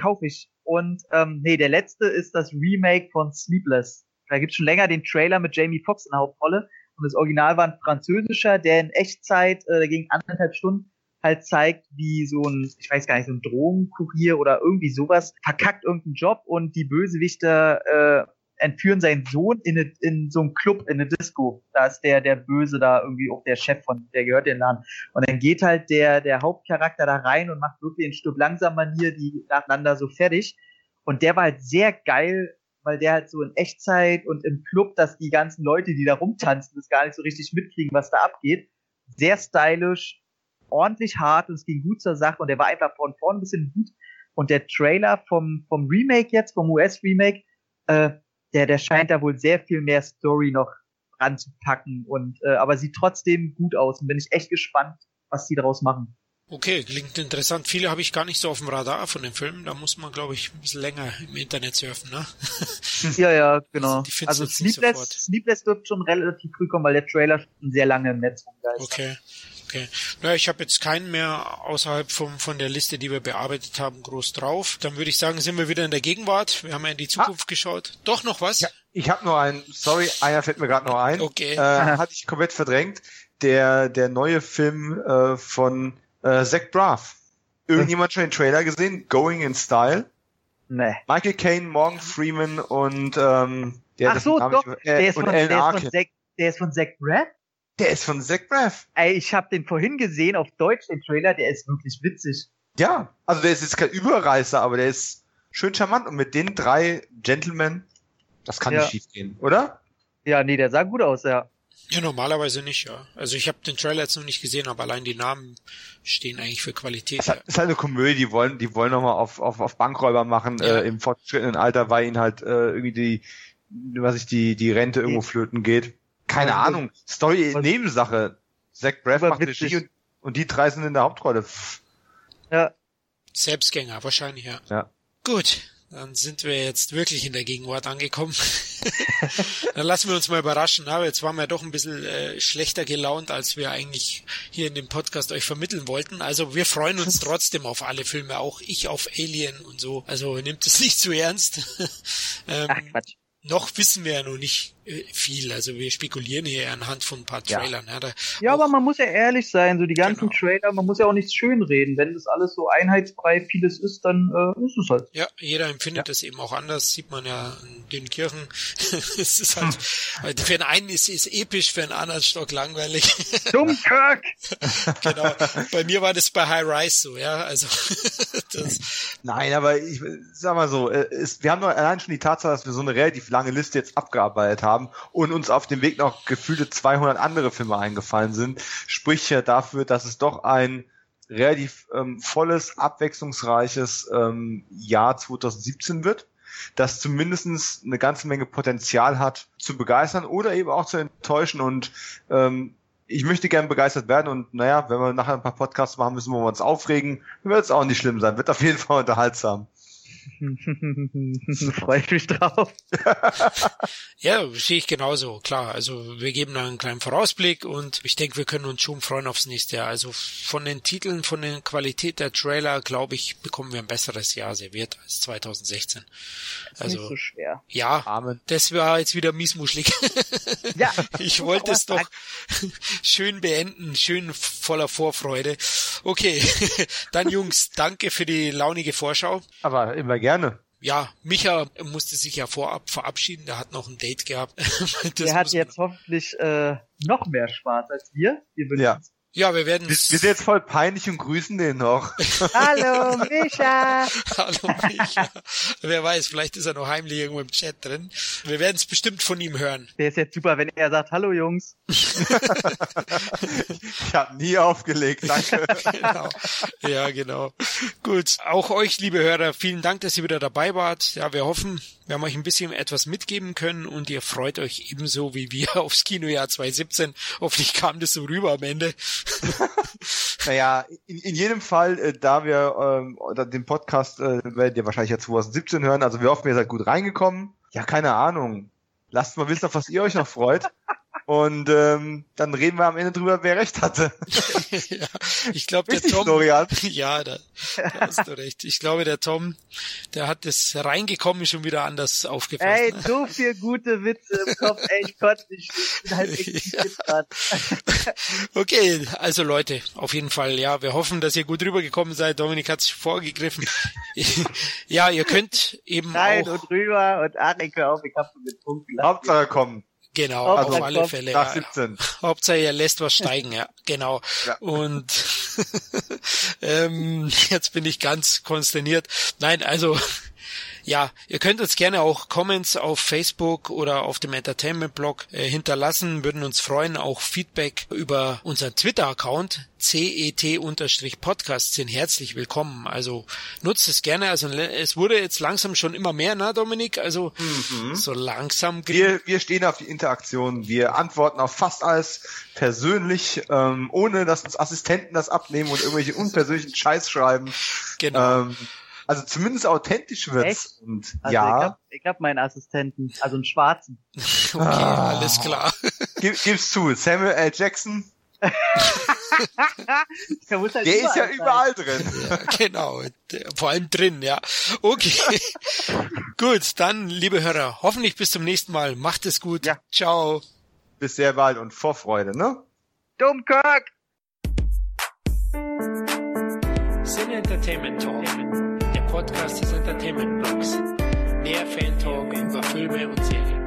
kauf ich. Und ähm, nee, der letzte ist das Remake von Sleepless. Da gibt's schon länger den Trailer mit Jamie Foxx in der Hauptrolle. Und das Original war ein französischer, der in Echtzeit, äh, ging anderthalb Stunden, halt zeigt, wie so ein, ich weiß gar nicht, so ein Drogenkurier oder irgendwie sowas, verkackt irgendeinen Job und die Bösewichter äh, entführen seinen Sohn in, eine, in so einen Club, in eine Disco. Da ist der, der Böse da irgendwie auch der Chef von, der gehört den Laden. Und dann geht halt der, der Hauptcharakter da rein und macht wirklich in Stück langsam Manier die nacheinander so fertig. Und der war halt sehr geil, weil der halt so in Echtzeit und im Club, dass die ganzen Leute, die da rumtanzen, das gar nicht so richtig mitkriegen, was da abgeht. Sehr stylisch, ordentlich hart und es ging gut zur Sache und der war einfach von vorn ein bisschen gut. Und der Trailer vom, vom Remake jetzt, vom US-Remake, äh, der, der scheint da wohl sehr viel mehr Story noch ranzupacken und äh, aber sieht trotzdem gut aus und bin ich echt gespannt, was die daraus machen. Okay, klingt interessant. Viele habe ich gar nicht so auf dem Radar von dem Film. Da muss man, glaube ich, ein bisschen länger im Internet surfen, ne? Ja, ja, genau. Also nicht Sleepless. Sleepless dürfte schon relativ früh kommen, weil der Trailer schon sehr lange im Netz rumgeistert. Okay. Okay. Ja, ich habe jetzt keinen mehr außerhalb vom, von der Liste, die wir bearbeitet haben, groß drauf. Dann würde ich sagen, sind wir wieder in der Gegenwart. Wir haben ja in die Zukunft geschaut. Doch noch was? Ja, ich habe nur einen, sorry, einer fällt mir gerade noch ein. Okay. Äh, hatte ich komplett verdrängt. Der, der neue Film äh, von äh, Zach Braff. Irgendjemand schon den Trailer gesehen? Going in Style. Nee. Michael Caine, Morgan Freeman und ähm, der Ach so, doch, nicht mehr- der äh, ist von, der ist von. Zach, der ist von Zach Braff? Der ist von Zach Braff. Ey, ich habe den vorhin gesehen auf Deutsch, den Trailer, der ist wirklich witzig. Ja, also der ist jetzt kein Überreißer, aber der ist schön charmant und mit den drei Gentlemen, das kann Ja. nicht schief gehen, oder? Ja, nee, der sah gut aus, ja. Ja, normalerweise nicht, ja. Also ich habe den Trailer jetzt noch nicht gesehen, aber allein die Namen stehen eigentlich für Qualität. Es ist halt eine Komödie, die wollen, die wollen nochmal auf, auf, auf Bankräuber machen, Ja. äh, im fortgeschrittenen Alter, weil ihnen halt äh, irgendwie die, was ich, die, die Rente irgendwo flöten geht. Keine Ja, Ahnung. Story was- Nebensache. Zach Braff macht witzig. Regie und, und die drei sind in der Hauptrolle. Pff, Ja, Selbstgänger, wahrscheinlich, ja. Ja. Gut, dann sind wir jetzt wirklich in der Gegenwart angekommen. dann lassen wir uns mal überraschen. Aber jetzt waren wir doch ein bisschen äh, schlechter gelaunt, als wir eigentlich hier in dem Podcast euch vermitteln wollten. Also wir freuen uns trotzdem auf alle Filme, auch ich auf Alien und so. Also nehmt es nicht zu ernst. ähm, ach Quatsch. noch wissen wir ja noch nicht viel. Also wir spekulieren hier anhand von ein paar Ja. Trailern. Ja, da, Ja, aber man muss ja ehrlich sein, so die ganzen Genau. Trailer, man muss ja auch nichts schönreden. Wenn das alles so einheitsfrei vieles ist, dann äh, ist es halt. Ja, jeder empfindet es eben auch anders, sieht man ja in den Kirchen. es ist halt, weil für den einen ist es episch, für den anderen stock langweilig. Dummkirk! genau. Bei mir war das bei High Rise so, ja, also das, Nein, aber ich sag mal so, äh, ist, wir haben doch allein schon die Tatsache, dass wir so eine relativ lange Liste jetzt abgearbeitet haben und uns auf dem Weg noch gefühlte 200 andere Filme eingefallen sind, spricht ja dafür, dass es doch ein relativ ähm, volles, abwechslungsreiches ähm, Jahr 2017 wird, das zumindestens eine ganze Menge Potenzial hat zu begeistern oder eben auch zu enttäuschen. Und ähm, ich möchte gern begeistert werden und naja, wenn wir nachher ein paar Podcasts machen müssen, wo wir uns aufregen, wird es auch nicht schlimm sein, wird auf jeden Fall unterhaltsam. Freue ich mich drauf. ja, sehe ich genauso, klar. Also wir geben da einen kleinen Vorausblick und ich denke, wir können uns schon freuen aufs nächste Jahr. Also von den Titeln, von der Qualität der Trailer, glaube ich, bekommen wir ein besseres Jahr serviert als 2016. Das also nicht so schwer. Ja, Amen. das war jetzt wieder miesmuschlig. ja. Ich wollte es doch schön beenden, schön voller Vorfreude. Okay, dann Jungs, danke für die launige Vorschau. Aber immer gerne. Ja, Micha musste sich ja vorab verabschieden, der hat noch ein Date gehabt. der hat jetzt hoffentlich äh, noch mehr Spaß als wir. wir ja. Ja, wir werden. Wir, wir, sind jetzt voll peinlich und grüßen den noch. Hallo, Micha! Hallo, Micha. Wer weiß, vielleicht ist er noch heimlich irgendwo im Chat drin. Wir werden es bestimmt von ihm hören. Der ist jetzt super, wenn er sagt, hallo Jungs. ich habe nie aufgelegt, danke. genau. Ja, genau. Gut, auch euch, liebe Hörer, vielen Dank, dass ihr wieder dabei wart. Ja, wir hoffen, wir haben euch ein bisschen etwas mitgeben können und ihr freut euch ebenso wie wir aufs Kinojahr 2017. Hoffentlich kam das so rüber am Ende. naja, in, in jedem Fall, äh, da wir ähm, den Podcast äh, werdet ihr wahrscheinlich ja 2017 hören, also wir hoffen, ihr seid gut reingekommen. Ja, keine Ahnung. Lasst mal wissen, auf was ihr euch noch freut. Und ähm, dann reden wir am Ende drüber, wer recht hatte. ja, ich glaube, der Tom. Florian? Ja, da, da hast du recht. Ich glaube, der Tom, der hat das reingekommen schon wieder anders aufgefasst. Ey, ne? so viel gute Witze im Kopf, ey, ich konnte nicht. Ich bin halt echt ja. Okay, also Leute, auf jeden Fall, ja, wir hoffen, dass ihr gut rübergekommen seid. Dominik hat sich vorgegriffen. ja, ihr könnt eben Rein auch... und rüber und Arik, hör auf, ich hab mit Punkten. Hauptsache kommen. Genau, also auf alle Fälle. Nach 17. Hauptsache er lässt was steigen, ja, genau. Ja. Und ähm, jetzt bin ich ganz konsterniert. Nein, also ja, ihr könnt uns gerne auch Comments auf Facebook oder auf dem Entertainment-Blog äh, hinterlassen, würden uns freuen. Auch Feedback über unseren Twitter-Account cet-podcast sind herzlich willkommen. Also nutzt es gerne. Also es wurde jetzt langsam schon immer mehr, na Dominik? Also mhm. so langsam. Wir, wir stehen auf die Interaktion. Wir antworten auf fast alles persönlich, ähm, ohne dass uns Assistenten das abnehmen und irgendwelche unpersönlichen Scheiß schreiben. Genau. Ähm, also zumindest authentisch wird's. Und also ja. Ich hab, ich hab meinen Assistenten, also einen schwarzen. okay, ah. alles klar. Gib, gib's zu, Samuel L. Jackson. der, halt der ist ja überall drin. Ja, genau, vor allem drin, ja. Okay. gut, dann, liebe Hörer, hoffentlich bis zum nächsten Mal. Macht es gut. Ja. Ciao. Bis sehr bald und Vorfreude, ne? Dummkirk! Sin Entertainment Talk. Podcast des Entertainment Blogs. Mehr Fan Talk über Filme und Serien.